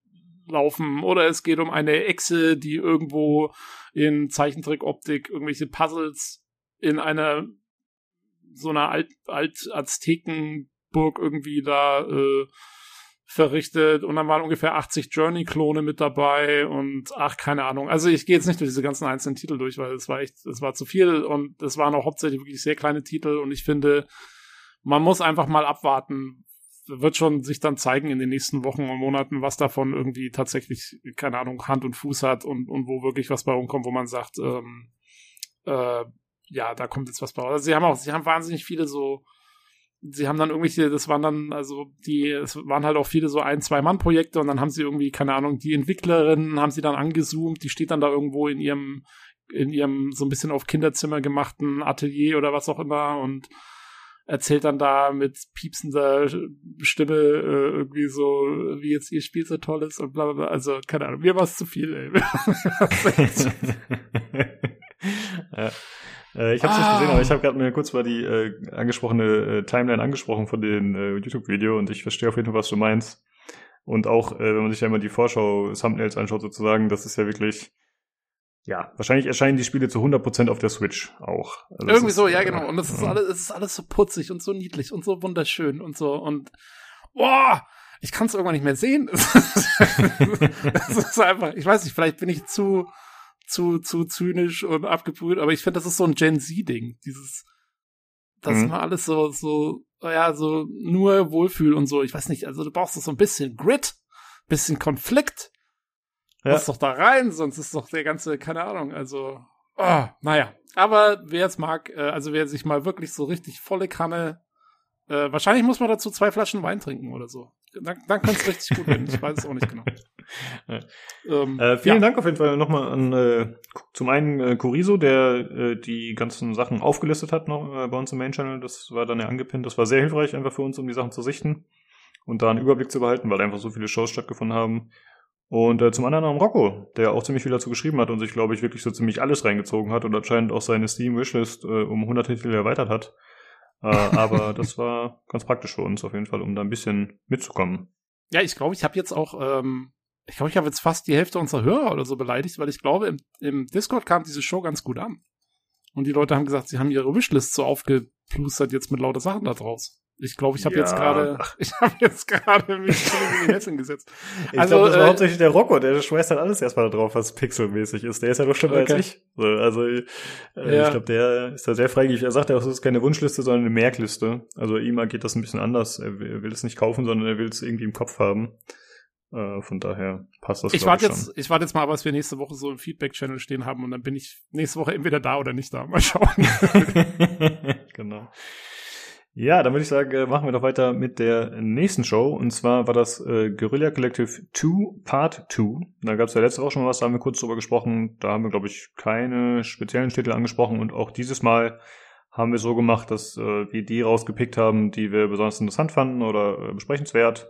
Speaker 2: laufen. Oder es geht um eine Echse, die irgendwo in Zeichentrickoptik irgendwelche Puzzles in einer so einer Alt, Alt Aztekenburg irgendwie da äh, verrichtet und dann waren ungefähr 80 Journey-Klone mit dabei und ach, keine Ahnung. Also ich gehe jetzt nicht durch diese ganzen einzelnen Titel durch, weil es war echt, es war zu viel und es waren auch hauptsächlich wirklich sehr kleine Titel und ich finde, man muss einfach mal abwarten. Wird schon sich dann zeigen in den nächsten Wochen und Monaten, was davon irgendwie tatsächlich, keine Ahnung, Hand und Fuß hat und, und wo wirklich was bei rumkommt, wo man sagt, ähm, äh, ja, da kommt jetzt was bei. Also sie haben auch, sie haben wahnsinnig viele so, sie haben dann irgendwelche, das waren dann, also die, es waren halt auch viele so ein, zwei Mann-Projekte und dann haben sie irgendwie, keine Ahnung, die Entwicklerin haben sie dann angezoomt, die steht dann da irgendwo in ihrem, in ihrem so ein bisschen auf Kinderzimmer gemachten Atelier oder was auch immer und erzählt dann da mit piepsender Stimme äh, irgendwie so, wie jetzt ihr Spiel so toll ist und bla bla bla. Also, keine Ahnung, mir war es zu viel, ey. *laughs*
Speaker 1: ja. Äh, ich habe es nicht
Speaker 2: Ah.
Speaker 1: gesehen, aber ich habe gerade mir kurz mal die äh, angesprochene äh, Timeline angesprochen von dem äh, YouTube-Video und ich verstehe auf jeden Fall, was du meinst. Und auch, wenn man sich ja immer die Vorschau-Thumbnails anschaut, sozusagen, das ist ja wirklich, ja, wahrscheinlich erscheinen die Spiele zu 100% auf der Switch auch. Also
Speaker 2: Irgendwie
Speaker 1: ist,
Speaker 2: so, ja, genau. Und es ist
Speaker 1: ja.
Speaker 2: alles, es ist alles so putzig und so niedlich und so wunderschön und so und boah, ich kann es irgendwann nicht mehr sehen. *laughs* Es ist einfach, ich weiß nicht, vielleicht bin ich zu, zu, zu zynisch und abgebrüht, aber ich finde, das ist so ein Gen Z-Ding. Dieses, das
Speaker 1: Mhm.
Speaker 2: ist mal alles so, so, ja, so nur Wohlfühl und so. Ich weiß nicht, also du brauchst so ein bisschen Grit, bisschen Konflikt.
Speaker 1: Ja.
Speaker 2: Muss doch da rein, sonst ist doch der ganze, keine Ahnung, also, oh, naja. Aber wer es mag, äh, also wer sich mal wirklich so richtig volle Kanne, äh, wahrscheinlich muss man dazu zwei Flaschen Wein trinken oder so. Dann, dann könnte es richtig gut werden. Ich weiß es auch nicht genau. *laughs*
Speaker 1: Ja.
Speaker 2: Ähm,
Speaker 1: Äh, vielen
Speaker 2: ja.
Speaker 1: Dank auf jeden Fall nochmal an äh, zum einen äh, Corizo, der äh, die ganzen Sachen aufgelistet hat noch äh, bei uns im Main Channel. Das war dann ja angepinnt. Das war sehr hilfreich einfach für uns, um die Sachen zu sichten. und da einen Überblick zu behalten, weil einfach so viele Shows stattgefunden haben. Und äh, zum anderen am Rocco, der auch ziemlich viel dazu geschrieben hat und sich, glaube ich, wirklich so ziemlich alles reingezogen hat und anscheinend auch seine Steam-Wishlist äh, um 100 Titel erweitert hat. Äh, *laughs* aber das war ganz praktisch für uns auf jeden Fall, um da ein bisschen mitzukommen.
Speaker 2: Ja, ich glaube, ich habe jetzt auch, ähm, ich glaube, ich habe jetzt fast die Hälfte unserer Hörer oder so beleidigt, weil ich glaube, im, im Discord kam diese Show ganz gut an. Und die Leute haben gesagt, sie haben ihre Wishlist so aufgeplustert jetzt mit lauter Sachen da draus. Ich glaube, ich habe
Speaker 1: Ja.
Speaker 2: jetzt gerade, *laughs* ich habe jetzt gerade mich in die Nesseln gesetzt.
Speaker 1: Ich
Speaker 2: Also,
Speaker 1: glaube, das war
Speaker 2: äh,
Speaker 1: hauptsächlich der Rocco, der schmeißt halt alles erstmal da drauf, was pixelmäßig ist. Der ist ja noch schlimmer
Speaker 2: Okay.
Speaker 1: als ich. So, also äh,
Speaker 2: Ja.
Speaker 1: ich glaube, der ist da sehr freigig. Er sagt ja auch, es ist keine Wunschliste, sondern eine Merkliste. Also ihm geht das ein bisschen anders. Er will, er will es nicht kaufen, sondern er will es irgendwie im Kopf haben. Äh, von daher passt das,
Speaker 2: Ich
Speaker 1: glaub
Speaker 2: warte
Speaker 1: schon.
Speaker 2: jetzt, ich warte jetzt mal, was wir nächste Woche so im Feedback-Channel stehen haben und dann bin ich nächste Woche entweder da oder nicht da. Mal schauen. *laughs* *laughs*
Speaker 1: genau. Ja, dann würde ich sagen, äh, machen wir doch weiter mit der nächsten Show. Und zwar war das äh, Guerilla Collective 2 Part 2. Da gab es ja letzte Woche schon mal was, da haben wir kurz drüber gesprochen. Da haben wir, glaube ich, keine speziellen Titel angesprochen. Und auch dieses Mal haben wir so gemacht, dass äh, wir die rausgepickt haben, die wir besonders interessant fanden oder äh, besprechenswert.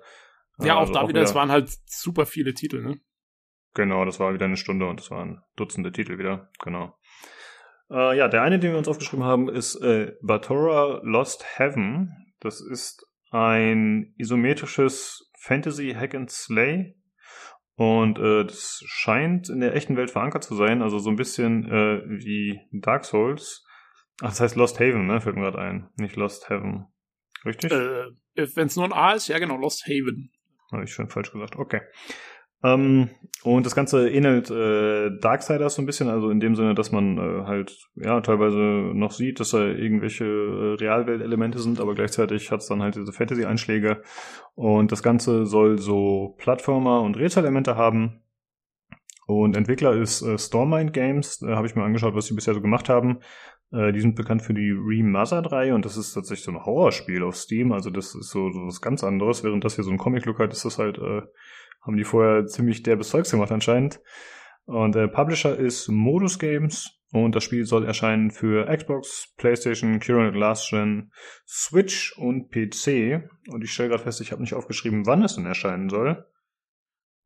Speaker 2: ja, auch
Speaker 1: also
Speaker 2: da wieder, es waren halt super viele Titel, ne?
Speaker 1: Genau, das war wieder eine Stunde und das waren Dutzende Titel wieder, genau. Äh, ja, der eine, den wir uns aufgeschrieben haben, ist äh, Batora Lost Heaven. Das ist ein isometrisches Fantasy Hack and Slay. Und äh, das scheint in der echten Welt verankert zu sein, also so ein bisschen äh, wie Dark Souls. Ach, das heißt Lost Haven, ne? Fällt mir gerade ein. Nicht Lost Heaven. Richtig?
Speaker 2: Äh, Wenn es nur ein A ist, ja genau, Lost Haven.
Speaker 1: Habe ich schon falsch gesagt. Okay. Ähm, und das Ganze ähnelt äh, Darksiders so ein bisschen, also in dem Sinne, dass man äh, halt ja teilweise noch sieht, dass da irgendwelche äh, Realwelt-Elemente sind, aber gleichzeitig hat es dann halt diese Fantasy-Einschläge. Und das Ganze soll so Plattformer und Rätselelemente haben. Und Entwickler ist äh, Stormind Games. Da habe ich mir angeschaut, was sie bisher so gemacht haben. Äh, die sind bekannt für die Remastered-Reihe und das ist tatsächlich so ein Horrorspiel auf Steam. Also das ist so, so was ganz anderes. Während das hier so ein Comic-Look hat, ist das halt, äh, haben die vorher ziemlich derbes Zeugs gemacht anscheinend. Und der Publisher ist Modus Games und das Spiel soll erscheinen für Xbox, PlayStation, Current Last Gen, Switch und PC. Und ich stelle gerade fest, ich habe nicht aufgeschrieben, wann es denn erscheinen soll.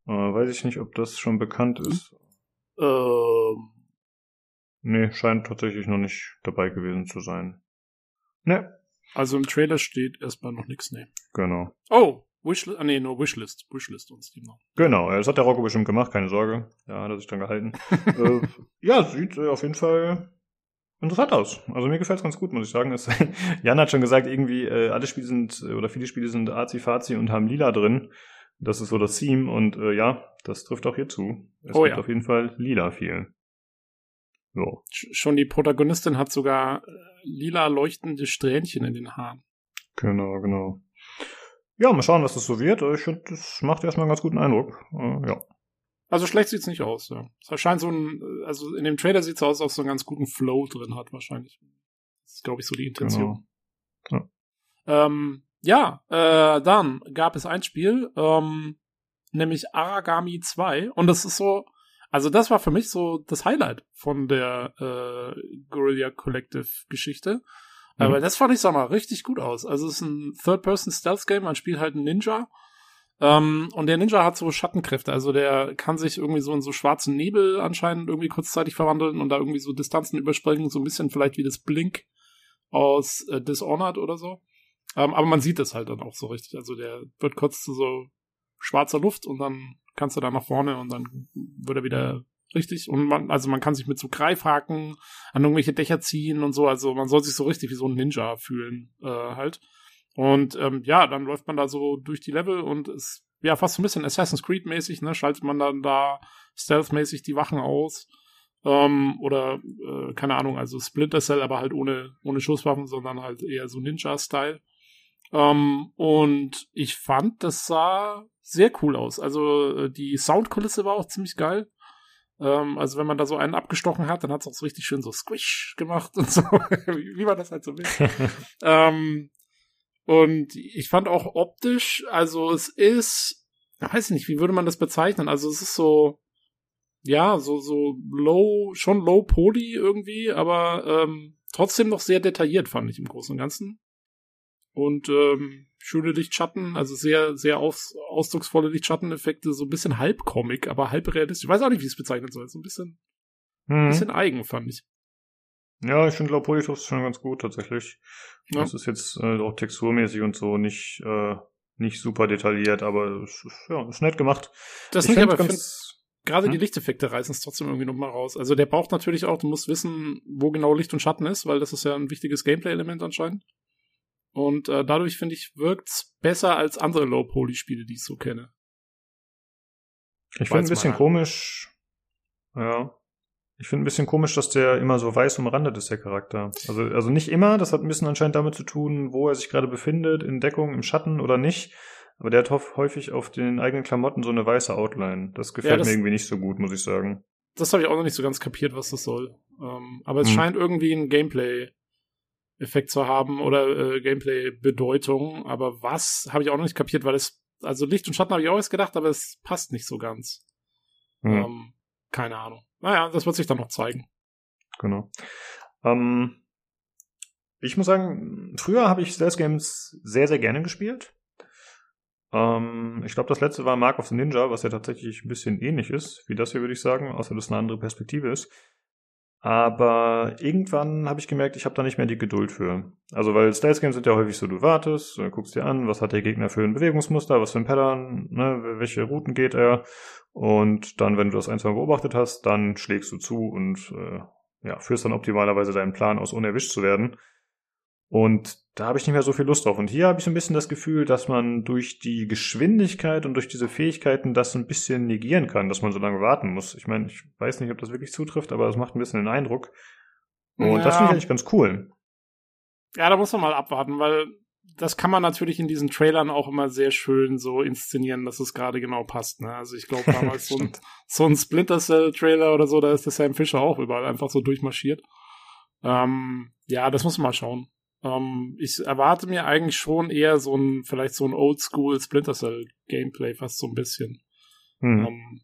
Speaker 1: Äh, weiß ich nicht, ob das schon bekannt ist.
Speaker 2: Ähm,
Speaker 1: Nee, scheint tatsächlich noch nicht dabei gewesen zu sein. Ne,
Speaker 2: also im Trailer steht erstmal noch nichts, ne.
Speaker 1: genau.
Speaker 2: Oh, Wishlist, ah nee, nur Wishlist, Wishlist und Steam noch.
Speaker 1: Genau, das hat der Rocco bestimmt gemacht, keine Sorge. Ja, hat er sich dann gehalten. *laughs* äh, ja, sieht äh, auf jeden Fall interessant aus. Also mir gefällt's ganz gut, muss ich sagen. Es, *laughs* Jan hat schon gesagt, irgendwie äh, alle Spiele sind, äh, oder viele Spiele sind azi-fazi und haben lila drin. Das ist so das Theme und äh, ja, das trifft auch hier zu. Es
Speaker 2: Oh
Speaker 1: gibt
Speaker 2: ja.
Speaker 1: auf jeden Fall lila viel. So.
Speaker 2: Sch- Schon die Protagonistin hat sogar lila leuchtende Strähnchen in den Haaren.
Speaker 1: Genau, genau. Ja, mal schauen, was das so wird. Ich finde, das macht erstmal einen ganz guten Eindruck. Äh, ja.
Speaker 2: Also schlecht sieht's nicht aus, ja. Es scheint so ein, also in dem Trailer sieht's aus, als ob es so einen ganz guten Flow drin hat, wahrscheinlich. Das ist, glaube ich, so die Intention.
Speaker 1: Genau.
Speaker 2: Ähm, ja, äh, dann gab es ein Spiel, ähm, nämlich Aragami 2. Und das ist so, also das war für mich so das Highlight von der äh, Guerilla Collective Geschichte.
Speaker 1: Mhm.
Speaker 2: Aber das fand ich, sag mal, richtig gut aus. Also es ist ein Third-Person-Stealth-Game, man spielt halt einen Ninja. Ähm, und der Ninja hat so Schattenkräfte, also der kann sich irgendwie so in so schwarzen Nebel anscheinend irgendwie kurzzeitig verwandeln und da irgendwie so Distanzen überspringen, so ein bisschen vielleicht wie das Blink aus äh, Dishonored oder so. Ähm, aber man sieht es halt dann auch so richtig. Also der wird kurz zu so schwarzer Luft und dann kannst du da nach vorne und dann wird er wieder richtig. Und man, also man kann sich mit so Greifhaken an irgendwelche Dächer ziehen und so. Also man soll sich so richtig wie so ein Ninja fühlen, äh, halt. Und ähm, ja, dann läuft man da so durch die Level und ist ja fast so ein bisschen Assassin's Creed-mäßig, ne? Schaltet man dann da stealth-mäßig die Wachen aus. Ähm, oder, äh, keine Ahnung, also Splinter Cell, aber halt ohne, ohne Schusswaffen, sondern halt eher so Ninja-Style. Ähm, und ich fand, das sah sehr cool aus. Also äh, die Soundkulisse war auch ziemlich geil. Ähm, also wenn man da so einen abgestochen hat, dann hat es auch so richtig schön so Squish gemacht und so, *laughs* wie, wie man das halt so will. *laughs* ähm, und ich fand auch optisch, also es ist, ich weiß nicht, wie würde man das bezeichnen? Also es ist so, ja, so, so low, schon low poly irgendwie, aber ähm, trotzdem noch sehr detailliert, fand ich im Großen und Ganzen. Und ähm, schöne Lichtschatten, also sehr, sehr aus, ausdrucksvolle Lichtschatteneffekte, so ein bisschen halb Comic, aber halb realistisch. Ich weiß auch nicht, wie ich es bezeichnen soll. So ein bisschen,
Speaker 1: Mhm.
Speaker 2: bisschen eigen, fand ich.
Speaker 1: Ja, ich finde Laupolitus schon ganz gut tatsächlich.
Speaker 2: Ja.
Speaker 1: Das ist jetzt äh, auch texturmäßig und so nicht, äh, nicht super detailliert, aber ist, ja, ist nett gemacht.
Speaker 2: Das
Speaker 1: Ich
Speaker 2: nicht, aber
Speaker 1: ganz-
Speaker 2: find, gerade
Speaker 1: Hm?
Speaker 2: die Lichteffekte reißen es trotzdem irgendwie nochmal raus. Also der braucht natürlich auch, du musst wissen, wo genau Licht und Schatten ist, weil das ist ja ein wichtiges Gameplay-Element anscheinend. Und äh, dadurch, finde ich, wirkt's besser als andere Low-Poly-Spiele, die ich so kenne.
Speaker 1: Ich finde ein bisschen
Speaker 2: mal-
Speaker 1: komisch, ja. Ich finde ein bisschen komisch, dass der immer so weiß umrandet ist, der Charakter. Also, also nicht immer, das hat ein bisschen anscheinend damit zu tun, wo er sich gerade befindet, in Deckung, im Schatten oder nicht. Aber der hat häufig auf den eigenen Klamotten so eine weiße Outline. Das gefällt
Speaker 2: das-
Speaker 1: mir irgendwie nicht so gut, muss ich sagen.
Speaker 2: Das habe ich auch noch nicht so ganz kapiert, was das soll. Ähm, aber es
Speaker 1: Hm.
Speaker 2: scheint irgendwie einen Gameplay-Effekt zu haben oder äh, Gameplay-Bedeutung. Aber was, habe ich auch noch nicht kapiert, weil es, also Licht und Schatten habe ich auch erst gedacht, aber es passt nicht so ganz.
Speaker 1: Hm.
Speaker 2: Ähm, keine Ahnung. Naja, das wird sich dann noch zeigen.
Speaker 1: Genau. Ähm, ich muss sagen, früher habe ich Stealth Games sehr, sehr gerne gespielt. Ähm, ich glaube, das letzte war Mark of the Ninja, was ja tatsächlich ein bisschen ähnlich ist, wie das hier, würde ich sagen, außer dass es eine andere Perspektive ist. Aber irgendwann habe ich gemerkt, ich habe da nicht mehr die Geduld für. Also, weil Stealth Games sind ja häufig so, du wartest, du guckst dir an, was hat der Gegner für ein Bewegungsmuster, was für ein Pattern, ne, welche Routen geht er. Und dann, wenn du das ein, zwei Mal beobachtet hast, dann schlägst du zu und äh, ja, führst dann optimalerweise deinen Plan aus, ohne erwischt zu werden. Und da habe ich nicht mehr so viel Lust drauf. Und hier habe ich so ein bisschen das Gefühl, dass man durch die Geschwindigkeit und durch diese Fähigkeiten das ein bisschen negieren kann, dass man so lange warten muss. Ich meine, ich weiß nicht, ob das wirklich zutrifft, aber das macht ein bisschen den Eindruck. Und das
Speaker 2: Ja.
Speaker 1: finde ich eigentlich ganz cool.
Speaker 2: Ja, da muss man mal abwarten, weil das kann man natürlich in diesen Trailern auch immer sehr schön so inszenieren, dass es gerade genau passt. Ne? Also ich glaube *laughs* damals so ein, so ein Splinter Cell Trailer oder so, da ist der Sam Fisher auch überall einfach so durchmarschiert. Ähm, ja, das muss man mal schauen. Ähm, ich erwarte mir eigentlich schon eher so ein, vielleicht so ein Oldschool Splinter Cell Gameplay, fast so ein bisschen.
Speaker 1: Hm.
Speaker 2: Ähm,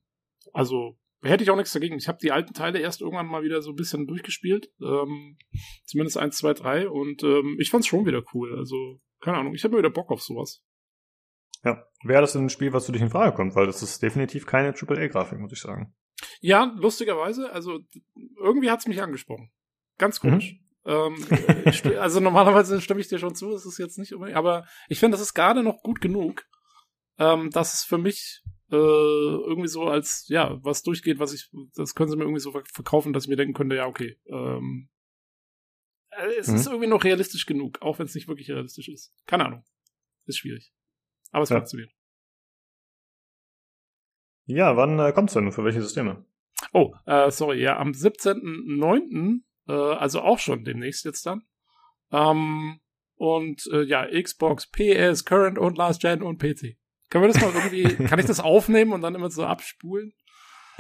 Speaker 2: also hätte ich auch nichts dagegen. Ich habe die alten Teile erst irgendwann mal wieder so ein bisschen durchgespielt. Ähm, zumindest eins, zwei, drei. Und ähm, ich fand's schon wieder cool. Also, keine Ahnung, ich habe wieder Bock auf sowas.
Speaker 1: Ja. Wäre das denn ein Spiel, was für dich in Frage kommt? Weil das ist definitiv keine AAA-Grafik, muss ich sagen.
Speaker 2: Ja, lustigerweise, also irgendwie hat's mich angesprochen. Ganz komisch. Ähm, sti- also normalerweise stimme ich dir schon zu, es ist jetzt nicht unbedingt, aber ich finde, das ist gerade noch gut genug, ähm, dass es für mich äh, irgendwie so als, ja, was durchgeht, was ich, das können sie mir irgendwie so verk- verkaufen, dass ich mir denken könnte, ja, okay, ähm, äh, es
Speaker 1: Mhm.
Speaker 2: ist irgendwie noch realistisch genug, auch wenn es nicht wirklich realistisch ist. Keine Ahnung. Ist schwierig. Aber es
Speaker 1: Ja.
Speaker 2: funktioniert.
Speaker 1: Ja, wann äh, kommt's denn? Für welche Systeme?
Speaker 2: Oh, äh, sorry, ja, am 17.09., äh, also auch schon demnächst jetzt dann. Ähm, und äh, ja, Xbox, PS, Current und Last Gen und PC. Können wir das mal irgendwie, *laughs* kann ich das aufnehmen und dann immer so abspulen? *laughs*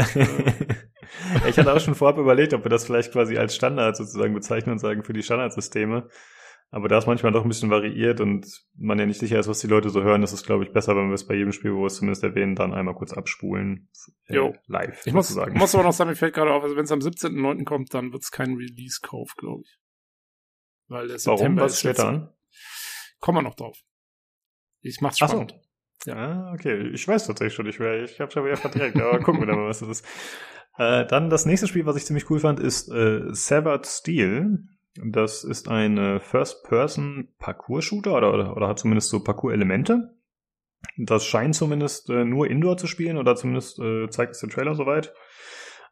Speaker 1: ich hatte auch schon vorab überlegt, ob wir das vielleicht quasi als Standard sozusagen bezeichnen und sagen für die Standardsysteme. Aber da es manchmal doch ein bisschen variiert und man ja nicht sicher ist, was die Leute so hören, ist es, glaube ich, besser, wenn wir es bei jedem Spiel, wo wir es zumindest erwähnen, dann einmal kurz abspulen. Äh,
Speaker 2: Jo.
Speaker 1: live.
Speaker 2: Ich muss,
Speaker 1: sozusagen.
Speaker 2: muss aber noch *laughs* sagen, mir fällt gerade auf, also wenn es am 17.09. kommt, dann wird es kein Release-Kauf, glaube ich. Weil der
Speaker 1: Warum?
Speaker 2: September
Speaker 1: Was
Speaker 2: ist
Speaker 1: steht da an?
Speaker 2: Kommen wir noch drauf. Ich mach's
Speaker 1: Ach so.
Speaker 2: spannend. Ja.
Speaker 1: Ah, okay. Ich weiß tatsächlich schon, ich, wär- ich habe schon wieder verdrängt, aber gucken wir dann mal, was das ist. Äh, dann das nächste Spiel, was ich ziemlich cool fand, ist äh, Severed Steel. Das ist ein äh, First-Person-Parcours-Shooter oder, oder, hat zumindest so Parcours-Elemente. Das scheint zumindest äh, nur Indoor zu spielen oder zumindest äh, zeigt es der Trailer soweit.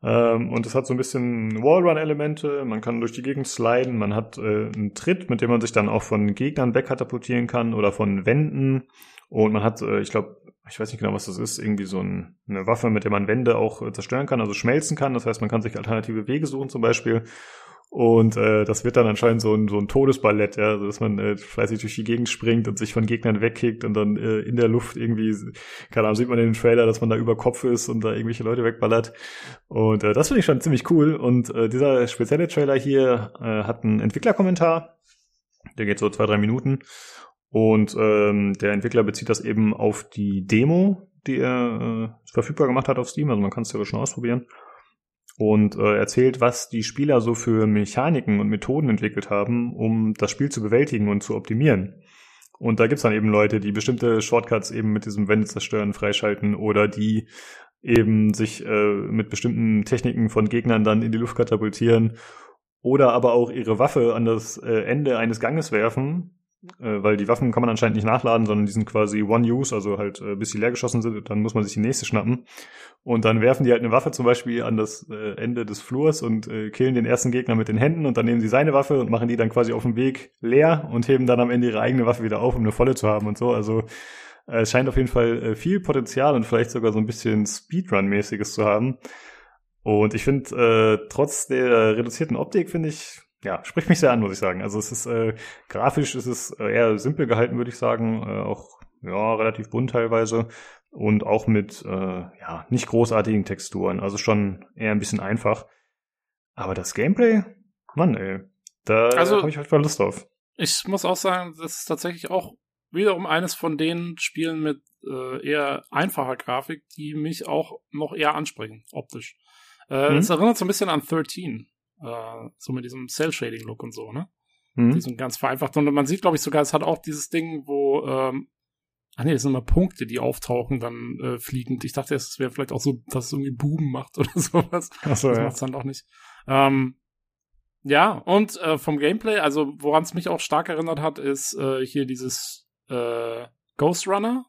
Speaker 1: Ähm, und es hat so ein bisschen Wallrun-Elemente, man kann durch die Gegend sliden, man hat äh, einen Tritt, mit dem man sich dann auch von Gegnern wegkatapultieren kann oder von Wänden. Und man hat, äh, ich glaube, ich weiß nicht genau, was das ist, irgendwie so ein, eine Waffe, mit der man Wände auch äh, zerstören kann, also schmelzen kann. Das heißt, man kann sich alternative Wege suchen zum Beispiel. Und äh, das wird dann anscheinend so ein, so ein Todesballett, ja, also dass man äh, fleißig durch die Gegend springt und sich von Gegnern wegkickt und dann äh, in der Luft irgendwie, keine Ahnung, sieht man in dem Trailer, dass man da über Kopf ist und da irgendwelche Leute wegballert. Und äh, das finde ich schon ziemlich cool. Und äh, dieser spezielle Trailer hier äh, hat einen Entwicklerkommentar, der geht so zwei, drei Minuten. Und ähm, der Entwickler bezieht das eben auf die Demo, die er äh, verfügbar gemacht hat auf Steam. Also man kann es ja schon ausprobieren und äh, erzählt, was die Spieler so für Mechaniken und Methoden entwickelt haben, um das Spiel zu bewältigen und zu optimieren. Und da gibt's dann eben Leute, die bestimmte Shortcuts eben mit diesem Wände zerstören freischalten oder die eben sich äh, mit bestimmten Techniken von Gegnern dann in die Luft katapultieren oder aber auch ihre Waffe an das äh, Ende eines Ganges werfen, weil die Waffen kann man anscheinend nicht nachladen, sondern die sind quasi One-Use, also halt äh, bis sie leer geschossen sind, dann muss man sich die nächste schnappen. Und dann werfen die halt eine Waffe zum Beispiel an das äh, Ende des Flurs und äh, killen den ersten Gegner mit den Händen und dann nehmen sie seine Waffe und machen die dann quasi auf dem Weg leer und heben dann am Ende ihre eigene Waffe wieder auf, um eine volle zu haben und so. Also äh, es scheint auf jeden Fall äh, viel Potenzial und vielleicht sogar so ein bisschen Speedrun-mäßiges zu haben. Und ich finde, äh, trotz der reduzierten Optik, finde ich, ja, spricht mich sehr an, muss ich sagen. Also es ist äh, grafisch ist es äh, eher simpel gehalten, würde ich sagen, äh, auch ja relativ bunt teilweise und auch mit äh, ja nicht großartigen Texturen, also schon eher ein bisschen einfach. Aber das Gameplay, Mann, ey, da
Speaker 2: Also-
Speaker 1: habe ich halt voll Lust drauf.
Speaker 2: Ich muss auch sagen, das ist tatsächlich auch wiederum eines von den Spielen mit äh, eher einfacher Grafik, die mich auch noch eher ansprechen, optisch. Äh,
Speaker 1: Mhm.
Speaker 2: Es erinnert so ein bisschen an 13, äh, so mit diesem Cell-Shading-Look und so, ne?
Speaker 1: Hm?
Speaker 2: Die sind ganz vereinfacht. Und man sieht, glaube ich, sogar, es hat auch dieses Ding, wo, ähm, ach nee, das sind immer Punkte, die auftauchen, dann äh, fliegend. Ich dachte, es wäre vielleicht auch so, dass es irgendwie Buben macht *laughs* oder sowas.
Speaker 1: Achso,
Speaker 2: Das
Speaker 1: ja.
Speaker 2: macht's dann doch nicht. Ähm, ja, und äh, vom Gameplay, also woran es mich auch stark erinnert hat, ist äh, hier dieses äh, Ghost Runner,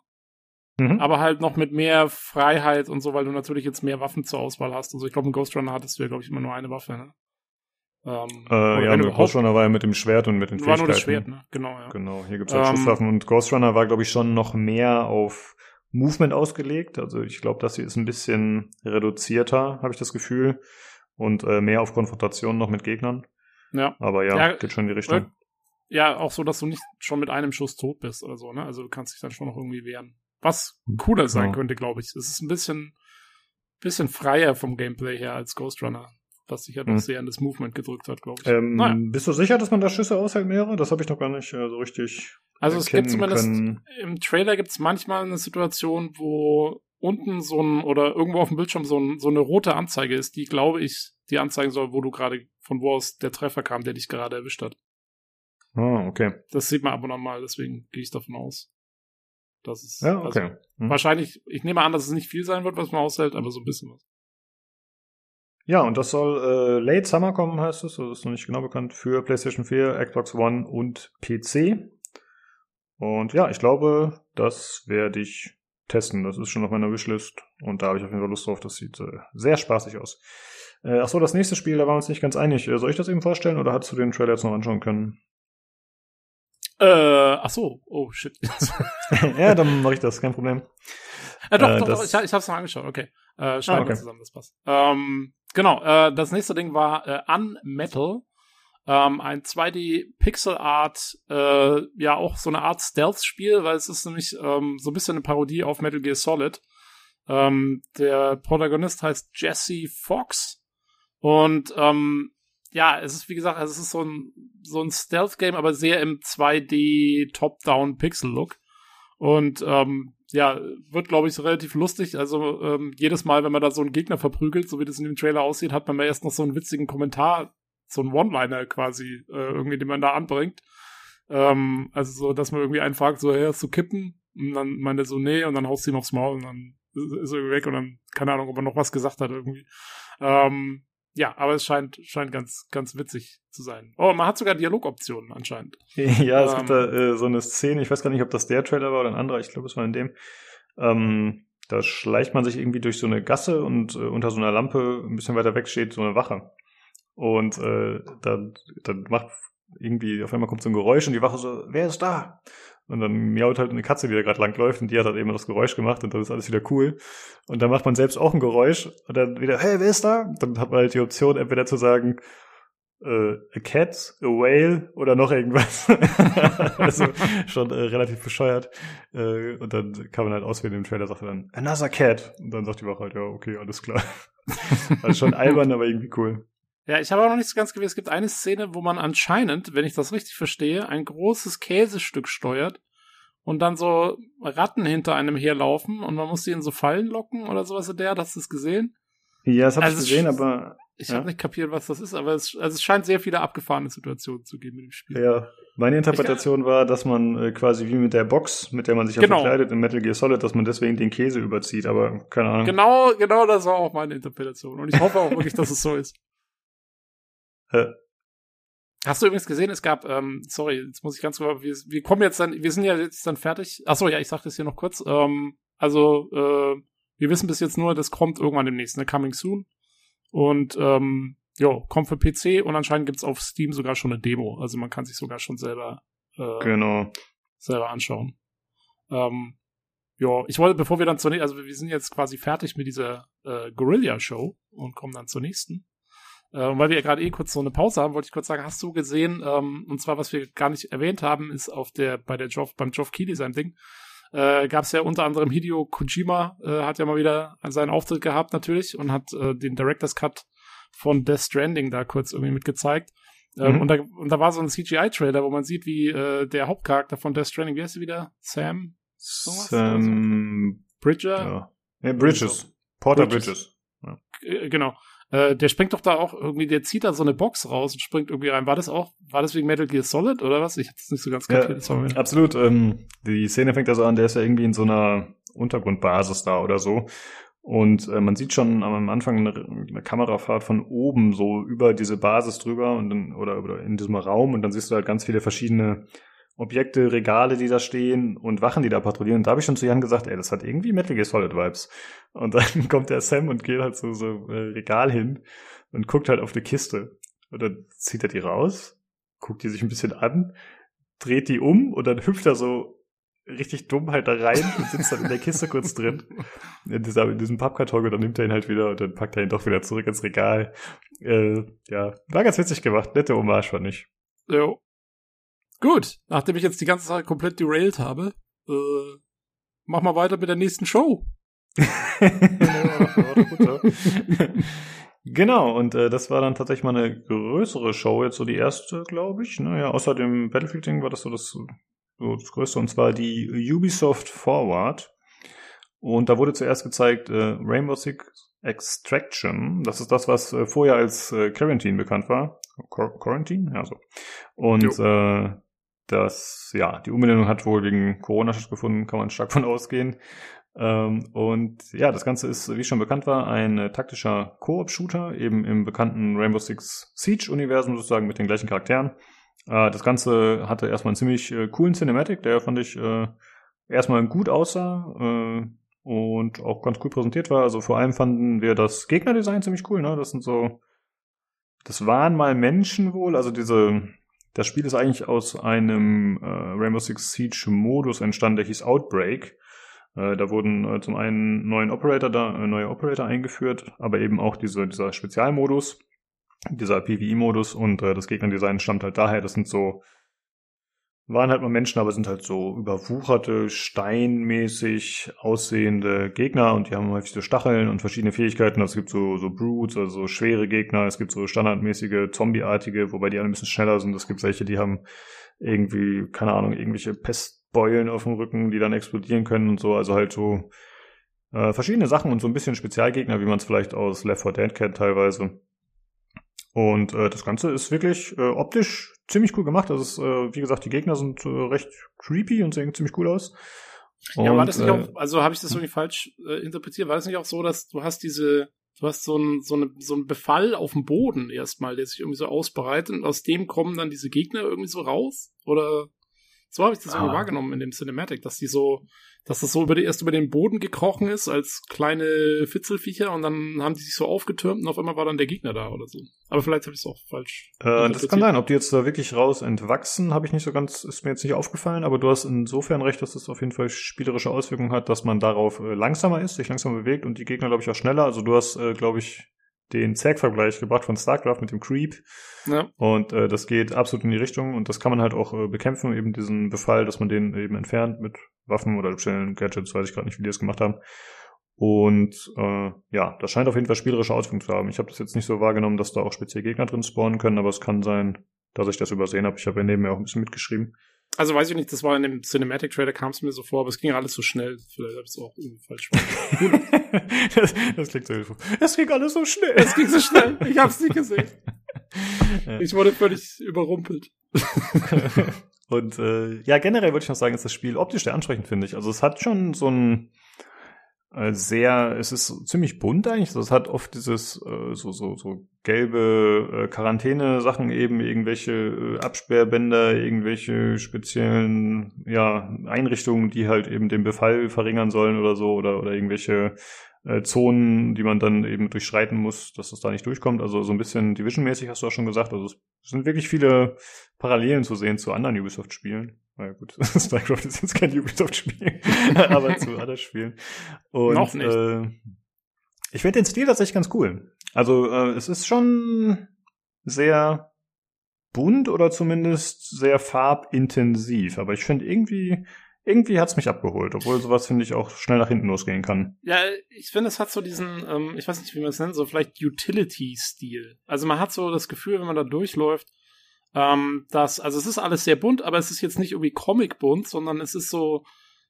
Speaker 1: Mhm.
Speaker 2: aber halt noch mit mehr Freiheit und so, weil du natürlich jetzt mehr Waffen zur Auswahl hast. Also ich glaube, im Ghost Runner hattest du ja, glaube ich, immer nur eine Waffe, ne? Ähm,
Speaker 1: Äh, ja, mit Ghost Runner war ja mit dem Schwert und mit den
Speaker 2: war nur das
Speaker 1: Fähigkeiten.
Speaker 2: Schwert, ne? Genau, ja.
Speaker 1: Genau, hier gibt's halt
Speaker 2: Ähm,
Speaker 1: Schusswaffen und Ghost Runner war, glaube ich, schon noch mehr auf Movement ausgelegt. Also ich glaube, das hier ist ein bisschen reduzierter, habe ich das Gefühl. Und äh, mehr auf Konfrontation noch mit Gegnern.
Speaker 2: Ja.
Speaker 1: Aber ja,
Speaker 2: Ja,
Speaker 1: geht schon in die Richtung.
Speaker 2: Ja, auch so, dass du nicht schon mit einem Schuss tot bist oder so, ne? Also du kannst dich dann schon noch irgendwie wehren. Was cooler sein
Speaker 1: Genau.
Speaker 2: könnte, glaube ich. Es ist ein bisschen, bisschen freier vom Gameplay her als Ghost Runner, was sich ja doch
Speaker 1: Hm.
Speaker 2: sehr an das Movement gedrückt hat, glaube ich.
Speaker 1: Ähm,
Speaker 2: naja.
Speaker 1: Bist du sicher, dass man da Schüsse aushält, mehrere? Das habe ich noch gar nicht äh, so richtig
Speaker 2: Also es gibt zumindest,
Speaker 1: können.
Speaker 2: im Trailer gibt es manchmal eine Situation, wo unten so ein, oder irgendwo auf dem Bildschirm so, ein, so eine rote Anzeige ist, die, glaube ich, die anzeigen soll, wo du gerade, von wo aus der Treffer kam, der dich gerade erwischt hat.
Speaker 1: Ah, okay.
Speaker 2: Das sieht man ab und an mal, deswegen gehe ich davon aus. Das ist
Speaker 1: Ja,
Speaker 2: also,
Speaker 1: okay. Hm.
Speaker 2: wahrscheinlich, ich nehme an, dass es nicht viel sein wird, was man aushält, aber so ein bisschen was.
Speaker 1: Ja, und das soll äh, Late Summer kommen, heißt es. Das ist noch nicht genau bekannt. Für PlayStation 4, Xbox One und PC. Und ja, ich glaube, das werde ich testen. Das ist schon auf meiner Wishlist. Und da habe ich auf jeden Fall Lust drauf. Das sieht äh, sehr spaßig aus. Äh, ach so, das nächste Spiel, da waren wir uns nicht ganz einig. Äh, soll ich das eben vorstellen oder hast du den Trailer jetzt noch anschauen können?
Speaker 2: Äh, ach so, oh shit. *laughs*
Speaker 1: ja, dann mache ich das, kein Problem.
Speaker 2: äh, doch,
Speaker 1: Äh,
Speaker 2: doch, doch, ich, ich hab's noch angeschaut, okay. Äh, schneiden
Speaker 1: Ah, okay.
Speaker 2: wir zusammen, das passt. Ähm, genau, äh, das nächste Ding war äh, Unmetal. Ähm, ein 2D Pixel Art, äh, ja auch so eine Art Stealth-Spiel, weil es ist nämlich ähm, so ein bisschen eine Parodie auf Metal Gear Solid. Ähm, der Protagonist heißt Jesse Fox und ähm, ja, es ist wie gesagt, es ist so ein so ein Stealth-Game, aber sehr im 2D Top-Down Pixel-Look und ähm, ja, wird, glaube ich, relativ lustig. Also ähm, jedes Mal, wenn man da so einen Gegner verprügelt, so wie das in dem Trailer aussieht, hat man mal erst noch so einen witzigen Kommentar, so einen One-Liner quasi, äh, irgendwie, den man da anbringt. Ähm, also so, dass man irgendwie einen fragt, so, hey, hast du Kippen? Und dann meint er so, nee, und dann haust du ihm aufs Maul und dann ist er irgendwie weg und dann, keine Ahnung, ob er noch was gesagt hat irgendwie. Ähm, ja, aber es scheint, scheint ganz, ganz witzig zu sein. Oh, man hat sogar Dialogoptionen anscheinend. *laughs*
Speaker 1: Ja, es
Speaker 2: Ähm.
Speaker 1: gibt da äh, so eine Szene, ich weiß gar nicht, ob das der Trailer war oder ein anderer, ich glaube, es war in dem. Ähm, da schleicht man sich irgendwie durch so eine Gasse und äh, unter so einer Lampe ein bisschen weiter weg steht so eine Wache. Und äh, dann, dann macht irgendwie, auf einmal kommt so ein Geräusch und die Wache so, wer ist da? Und dann miaut halt eine Katze, die da gerade langläuft und die hat halt eben das Geräusch gemacht und dann ist alles wieder cool. Und dann macht man selbst auch ein Geräusch und dann wieder, hey, wer ist da? Dann hat man halt die Option, entweder zu sagen, äh, a cat, a whale oder noch irgendwas. *laughs* also schon äh, relativ bescheuert. Äh, und dann kann man halt auswählen im Trailer, sagt er dann, another cat. Und dann sagt die Wache halt, ja, okay, alles klar. *laughs* also schon albern, aber irgendwie cool.
Speaker 2: Ja, ich habe auch noch nicht so ganz gewusst. Es gibt eine Szene, wo man anscheinend, wenn ich das richtig verstehe, ein großes Käsestück steuert und dann so Ratten hinter einem herlaufen und man muss die in so Fallen locken oder sowas in der. Hast du es gesehen?
Speaker 1: Ja, das hab
Speaker 2: Also
Speaker 1: ich gesehen,
Speaker 2: es-
Speaker 1: aber
Speaker 2: Ich
Speaker 1: Ja.
Speaker 2: habe nicht kapiert, was das ist, aber es, also es scheint sehr viele abgefahrene Situationen zu geben in dem Spiel.
Speaker 1: ja, Meine Interpretation war, dass man äh, quasi wie mit der Box, mit der man sich ja
Speaker 2: Genau.
Speaker 1: verkleidet in Metal Gear Solid, dass man deswegen den Käse überzieht, aber keine Ahnung.
Speaker 2: Genau, genau das war auch meine Interpretation. Und ich hoffe auch wirklich, dass es so ist. Hast du übrigens gesehen, es gab, ähm, sorry, jetzt muss ich ganz kurz, wir, wir kommen jetzt dann, wir sind ja jetzt dann fertig. Ach so, ja, ich sag das hier noch kurz. Ähm, also, äh, wir wissen bis jetzt nur, das kommt irgendwann demnächst, ne, coming soon. Und, ähm, ja, kommt für PC und anscheinend gibt's auf Steam sogar schon eine Demo. Also man kann sich sogar schon selber, äh,
Speaker 1: Genau.
Speaker 2: selber anschauen. Ähm, ja, ich wollte, bevor wir dann zur nächsten, also wir sind jetzt quasi fertig mit dieser äh, Guerilla-Show und kommen dann zur nächsten. Äh, und weil wir ja gerade eh kurz so eine Pause haben, wollte ich kurz sagen, hast du gesehen, ähm, und zwar, was wir gar nicht erwähnt haben, ist auf der, bei der Geoff, beim Geoff Keighley sein Ding, äh, gab es ja unter anderem Hideo Kojima, äh, hat ja mal wieder seinen Auftritt gehabt natürlich und hat äh, den Director's Cut von Death Stranding da kurz irgendwie mitgezeigt. Ähm,
Speaker 1: Mhm.
Speaker 2: und, da, und da war so ein CGI-Trailer, wo man sieht, wie äh, der Hauptcharakter von Death Stranding, wie heißt er wieder? Sam Sowas
Speaker 1: Sam,
Speaker 2: Bridger?
Speaker 1: ja. ja. Bridges. Porter
Speaker 2: Bridges.
Speaker 1: Bridges.
Speaker 2: Äh, genau. Äh, der springt doch da auch irgendwie, der zieht da so eine Box raus und springt irgendwie rein. War das auch, war das wegen Metal Gear Solid oder was? Ich hab das nicht so ganz
Speaker 1: Ja,
Speaker 2: kapiert. Sorry.
Speaker 1: Absolut. Ähm, die Szene fängt also an, der ist ja irgendwie in so einer Untergrundbasis da oder so. Und äh, man sieht schon am Anfang eine, eine Kamerafahrt von oben so über diese Basis drüber und dann, oder, oder in diesem Raum und dann siehst du halt ganz viele verschiedene Objekte, Regale, die da stehen und Wachen, die da patrouillieren. Und da habe ich schon zu Jan gesagt, ey, das hat irgendwie Metal Gear Solid Vibes. Und dann *laughs* kommt der Sam und geht halt so so äh, Regal hin und guckt halt auf eine Kiste. Und dann zieht er die raus, guckt die sich ein bisschen an, dreht die um und dann hüpft er so richtig dumm halt da rein und sitzt dann in der Kiste kurz drin. In, dieser, in diesem Pappkarton und dann nimmt er ihn halt wieder und dann packt er ihn doch wieder zurück ins Regal. Äh, ja, war ganz witzig gemacht. Nette Hommage, fand ich.
Speaker 2: Jo. Gut, nachdem ich jetzt die ganze Sache komplett derailed habe, äh, mach mal weiter mit der nächsten Show. *laughs*
Speaker 1: genau, und äh, das war dann tatsächlich mal eine größere Show, jetzt so die erste, glaube ich. Naja, außer dem Battlefield-Ding war das so das, so das größte, und zwar die Ubisoft Forward. Und da wurde zuerst gezeigt äh, Rainbow Six Extraction. Das ist das, was äh, vorher als äh, Quarantine bekannt war. Quar Quarantine? Ja, so. Und äh, das, ja, die Umbenennung hat wohl wegen Corona stattgefunden, kann man stark von *laughs* ausgehen. Ähm, und ja, das Ganze ist, wie schon bekannt war, ein äh, taktischer Koop-Shooter, eben im bekannten Rainbow Six Siege-Universum sozusagen mit den gleichen Charakteren. Äh, das Ganze hatte erstmal einen ziemlich äh, coolen Cinematic, der fand ich äh, erstmal gut aussah äh, und auch ganz cool präsentiert war. Also vor allem fanden wir das Gegnerdesign ziemlich cool, ne? Das sind so, das waren mal Menschen wohl, also diese, das Spiel ist eigentlich aus einem äh, Rainbow Six Siege Modus entstanden, der hieß Outbreak. Äh, da wurden äh, zum einen neuen Operator da, äh, neue Operator eingeführt, aber eben auch diese, dieser Spezialmodus, dieser PvE-Modus und äh, das Gegnerdesign stammt halt daher. Das sind so, waren halt mal Menschen, aber sind halt so überwucherte, steinmäßig aussehende Gegner und die haben häufig so Stacheln und verschiedene Fähigkeiten. Also es gibt so, so Brutes, also so schwere Gegner, es gibt so standardmäßige Zombie-artige, wobei die alle ein bisschen schneller sind. Es gibt welche, die haben irgendwie, keine Ahnung, irgendwelche Pestbeulen auf dem Rücken, die dann explodieren können und so. Also halt so äh, verschiedene Sachen und so ein bisschen Spezialgegner, wie man es vielleicht aus Left 4 Dead kennt teilweise. Und äh, das Ganze ist wirklich äh, optisch ziemlich cool gemacht. Also ist, äh, wie gesagt, die Gegner sind äh, recht creepy und sehen ziemlich cool aus.
Speaker 2: ja, war
Speaker 1: Und,
Speaker 2: das nicht
Speaker 1: äh,
Speaker 2: auch, also habe ich das irgendwie falsch äh, interpretiert? War das nicht auch so, dass du hast diese, du hast so ein, so eine, so einen Befall auf dem Boden erstmal, der sich irgendwie so ausbreitet und aus dem kommen dann diese Gegner irgendwie so raus? Oder so habe ich das
Speaker 1: Ah.
Speaker 2: wahrgenommen in dem Cinematic, dass die so, dass das so über die, erst über den Boden gekrochen ist als kleine Fitzelviecher und dann haben die sich so aufgetürmt und auf einmal war dann der Gegner da oder so. Aber vielleicht habe ich es auch falsch.
Speaker 1: Äh, das kann sein. Ob die jetzt da wirklich raus entwachsen, habe ich nicht so ganz, ist mir jetzt nicht aufgefallen, aber du hast insofern recht, dass es auf jeden Fall spielerische Auswirkungen hat, dass man darauf äh, langsamer ist, sich langsamer bewegt und die Gegner, glaube ich, auch schneller. Also du hast, äh, glaube ich, den Zerg-Vergleich gebracht von StarCraft mit dem Creep.
Speaker 2: Ja.
Speaker 1: Und äh, das geht absolut in die Richtung und das kann man halt auch äh, bekämpfen, eben diesen Befall, dass man den eben entfernt mit Waffen oder speziellen Gadgets, weiß ich gerade nicht, wie die das gemacht haben. Und äh, ja, das scheint auf jeden Fall spielerische Auswirkungen zu haben. Ich habe das jetzt nicht so wahrgenommen, dass da auch speziell Gegner drin spawnen können, aber es kann sein, dass ich das übersehen habe. Ich habe ja neben mir auch ein bisschen mitgeschrieben.
Speaker 2: Also weiß ich nicht, das war in dem Cinematic Trailer, kam es mir so vor, aber es ging alles so schnell. Vielleicht habe ich es auch irgendwie falsch *laughs*
Speaker 1: das, das klingt so hilfreich. Es ging alles so schnell.
Speaker 2: Es ging so schnell, ich habe es nicht gesehen. *laughs* ich wurde völlig überrumpelt. *laughs*
Speaker 1: Und äh, ja, generell würde ich noch sagen, ist das Spiel optisch sehr ansprechend, finde ich. Also es hat schon so ein sehr, es ist ziemlich bunt eigentlich. Also es hat oft dieses äh, so so so gelbe äh, Quarantäne-Sachen eben, irgendwelche äh, Absperrbänder, irgendwelche speziellen ja Einrichtungen, die halt eben den Befall verringern sollen oder so oder oder irgendwelche äh, Zonen, die man dann eben durchschreiten muss, dass es da nicht durchkommt. Also so ein bisschen Division-mäßig hast du auch schon gesagt. Also es sind wirklich viele Parallelen zu sehen zu anderen Ubisoft-Spielen. Na ja, gut, *laughs* StarCraft ist jetzt kein Ubisoft-Spiel, *laughs* aber zu anderen Spielen. Und,
Speaker 2: Noch nicht.
Speaker 1: Äh, ich finde den Stil tatsächlich ganz cool. Also äh, es ist schon sehr bunt oder zumindest sehr farbintensiv. Aber ich finde irgendwie, irgendwie hat's mich abgeholt, obwohl sowas finde ich auch schnell nach hinten losgehen kann.
Speaker 2: Ja, ich finde, es hat so diesen, ähm, ich weiß nicht, wie man es nennt, so vielleicht Utility-Stil. Also man hat so das Gefühl, wenn man da durchläuft, ähm, dass, also es ist alles sehr bunt, aber es ist jetzt nicht irgendwie Comic-bunt, sondern es ist so,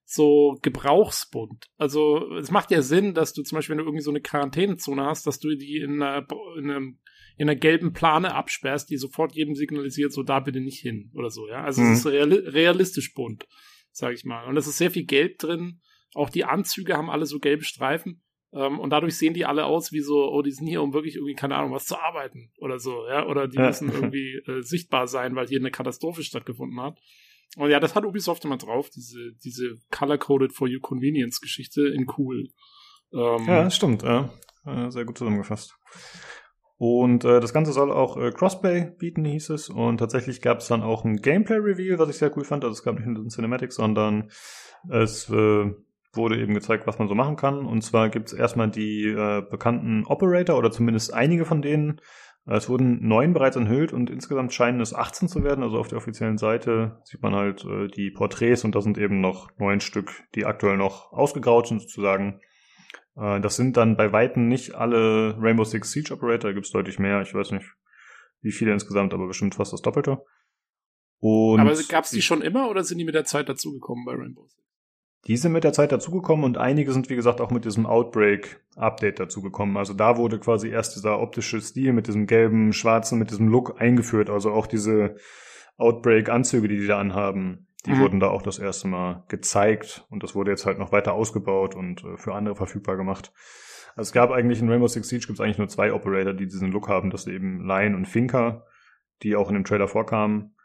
Speaker 2: so gebrauchsbunt. Also es macht ja Sinn, dass du zum Beispiel, wenn du irgendwie so eine Quarantänezone hast, dass du die in einer, in einem in einer gelben Plane absperrst, die sofort jedem signalisiert, so da bitte nicht hin oder so, ja. Also
Speaker 1: Mhm.
Speaker 2: es ist reali realistisch bunt, sag ich mal. Und es ist sehr viel Gelb drin. Auch die Anzüge haben alle so gelbe Streifen. Ähm, und dadurch sehen die alle aus wie so, oh, die sind hier, um wirklich irgendwie, keine Ahnung, was zu arbeiten oder so, ja. Oder die müssen irgendwie *laughs* äh, sichtbar sein, weil hier eine Katastrophe stattgefunden hat. Und ja, das hat Ubisoft immer drauf, diese, diese Color-Coded for You Convenience-Geschichte in cool. Ähm,
Speaker 1: Ja, das stimmt. Ja. Äh, Sehr gut zusammengefasst. Und äh, das Ganze soll auch äh, Crossplay bieten, hieß es. Und tatsächlich gab es dann auch ein Gameplay-Reveal, was ich sehr cool fand. Also es gab nicht nur ein Cinematic, sondern es äh, wurde eben gezeigt, was man so machen kann. Und zwar gibt es erstmal die äh, bekannten Operator oder zumindest einige von denen. Äh, Es wurden neun bereits enthüllt und insgesamt scheinen es 18 zu werden. Also auf der offiziellen Seite sieht man halt äh, die Porträts und da sind eben noch neun Stück, die aktuell noch ausgegraut sind sozusagen. Äh, Das sind dann bei Weitem nicht alle Rainbow Six Siege Operator, da gibt es deutlich mehr. Ich weiß nicht, wie viele insgesamt, aber bestimmt fast das Doppelte. Und
Speaker 2: aber gab es die schon immer oder sind die mit der Zeit dazugekommen bei Rainbow Six?
Speaker 1: Die sind mit der Zeit dazugekommen und einige sind, wie gesagt, auch mit diesem Outbreak-Update dazugekommen. Also da wurde quasi erst dieser optische Stil mit diesem gelben, schwarzen, mit diesem Look eingeführt. Also auch diese Outbreak-Anzüge, die die da anhaben, die
Speaker 2: Mhm.
Speaker 1: wurden da auch das erste Mal gezeigt und das wurde jetzt halt noch weiter ausgebaut und äh, für andere verfügbar gemacht. Also es gab eigentlich in Rainbow Six Siege gibt es eigentlich nur zwei Operator, die diesen Look haben. Das sind eben Lion und Finker, die auch in dem Trailer vorkamen.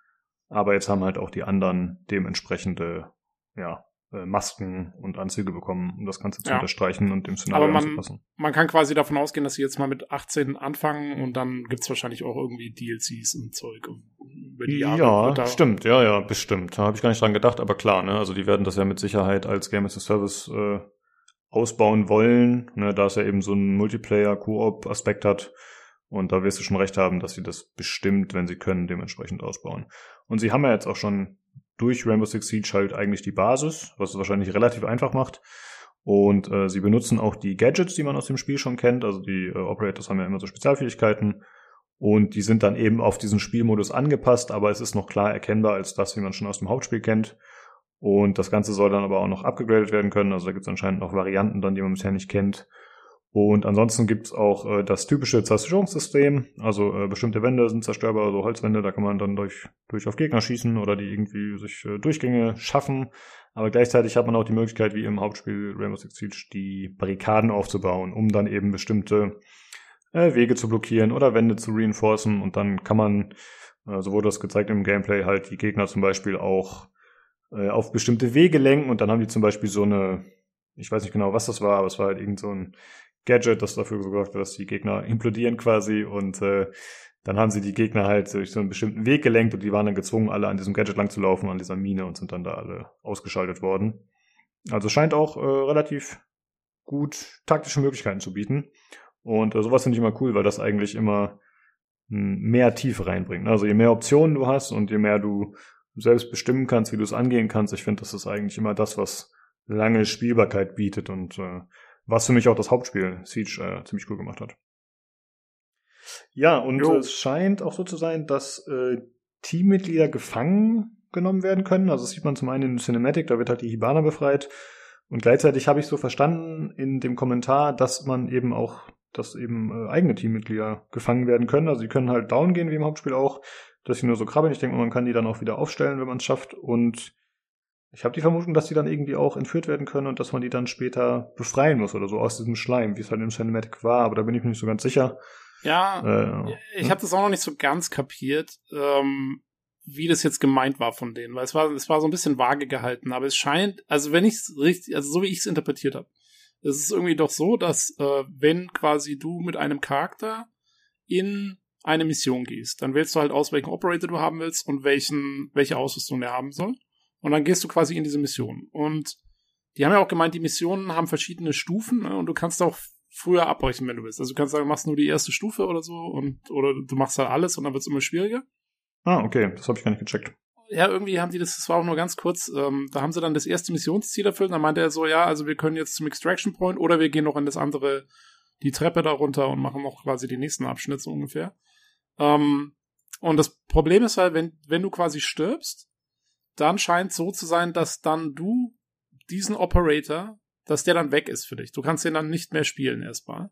Speaker 1: Aber jetzt haben halt auch die anderen dementsprechende, ja, Masken und Anzüge bekommen, um das Ganze zu
Speaker 2: Ja.
Speaker 1: unterstreichen und dem Szenario
Speaker 2: Aber man-
Speaker 1: anzupassen.
Speaker 2: Man kann quasi davon ausgehen, dass sie jetzt mal mit 18 anfangen und dann gibt's wahrscheinlich auch irgendwie DLCs und Zeug über die Jahre.
Speaker 1: Ja, stimmt, ja, ja, bestimmt. Da habe ich gar nicht dran gedacht, aber klar, ne? Also die werden das ja mit Sicherheit als Game as a Service äh, ausbauen wollen, ne, da es ja eben so einen Multiplayer-Koop-Aspekt hat. Und da wirst du schon recht haben, dass sie das bestimmt, wenn sie können, dementsprechend ausbauen. Und sie haben ja jetzt auch schon durch Rainbow Six Siege halt eigentlich die Basis, was es wahrscheinlich relativ einfach macht. Und äh, sie benutzen auch die Gadgets, die man aus dem Spiel schon kennt. Also die äh, Operators haben ja immer so Spezialfähigkeiten. Und die sind dann eben auf diesen Spielmodus angepasst, aber es ist noch klar erkennbar als das, wie man schon aus dem Hauptspiel kennt. Und das Ganze soll dann aber auch noch abgegradet werden können. Also da gibt es anscheinend noch Varianten dann, die man bisher nicht kennt. Und ansonsten gibt's auch äh, das typische Zerstörungssystem. Also äh, bestimmte Wände sind zerstörbar, also Holzwände, da kann man dann durch, durch auf Gegner schießen oder die irgendwie sich äh, Durchgänge schaffen. Aber gleichzeitig hat man auch die Möglichkeit, wie im Hauptspiel Rainbow Six Siege, die Barrikaden aufzubauen, um dann eben bestimmte äh, Wege zu blockieren oder Wände zu reinforcen. Und dann kann man, äh, so wurde das gezeigt im Gameplay, halt die Gegner zum Beispiel auch äh, auf bestimmte Wege lenken. Und dann haben die zum Beispiel so eine, ich weiß nicht genau, was das war, aber es war halt irgend so ein Gadget, das dafür gesorgt hat, dass die Gegner implodieren quasi und äh, dann haben sie die Gegner halt durch so einen bestimmten Weg gelenkt und die waren dann gezwungen, alle an diesem Gadget lang zu laufen, an dieser Mine und sind dann da alle ausgeschaltet worden. Also scheint auch äh, relativ gut taktische Möglichkeiten zu bieten. Und äh, sowas finde ich immer cool, weil das eigentlich immer mh, mehr Tiefe reinbringt. Also je mehr Optionen du hast und je mehr du selbst bestimmen kannst, wie du es angehen kannst, ich finde, das ist eigentlich immer das, was lange Spielbarkeit bietet und äh, was für mich auch das Hauptspiel Siege äh, ziemlich cool gemacht hat. Ja, und
Speaker 2: Jo.
Speaker 1: es scheint auch so zu sein, dass äh, Teammitglieder gefangen genommen werden können. Also das sieht man zum einen in Cinematic, da wird halt die Hibana befreit. Und gleichzeitig habe ich so verstanden in dem Kommentar, dass man eben auch dass eben äh, eigene Teammitglieder gefangen werden können. Also die können halt down gehen, wie im Hauptspiel auch, dass sie nur so krabbeln. Ich denke, man kann die dann auch wieder aufstellen, wenn man es schafft. Und ich habe die Vermutung, dass die dann irgendwie auch entführt werden können und dass man die dann später befreien muss oder so aus diesem Schleim, wie es halt im Cinematic war. Aber da bin ich mir nicht so ganz sicher.
Speaker 2: Ja, äh, ich hm? habe das auch noch nicht so ganz kapiert, ähm, wie das jetzt gemeint war von denen, weil es war, es war so ein bisschen vage gehalten. Aber es scheint, also wenn ich es richtig, also so wie ich es interpretiert habe, es ist irgendwie doch so, dass äh, wenn quasi du mit einem Charakter in eine Mission gehst, dann wählst du halt aus, welchen Operator du haben willst und welchen, welche Ausrüstung der haben soll. Und dann gehst du quasi in diese Mission. Und die haben ja auch gemeint, die Missionen haben verschiedene Stufen ne? und du kannst auch früher abbrechen, wenn du willst. Also du kannst sagen, du machst nur die erste Stufe oder so und oder du machst halt alles und dann wird es immer schwieriger.
Speaker 1: Ah, okay, das habe ich gar nicht gecheckt.
Speaker 2: Ja, irgendwie haben die das, das war auch nur ganz kurz, ähm, da haben sie dann das erste Missionsziel erfüllt und dann meinte er so, ja, also wir können jetzt zum Extraction Point oder wir gehen noch in das andere, die Treppe da runter und machen noch quasi den nächsten Abschnitt so ungefähr. Ähm, und das Problem ist halt, wenn, wenn du quasi stirbst, dann scheint so zu sein, dass dann du diesen Operator, dass der dann weg ist für dich. Du kannst den dann nicht mehr spielen erstmal.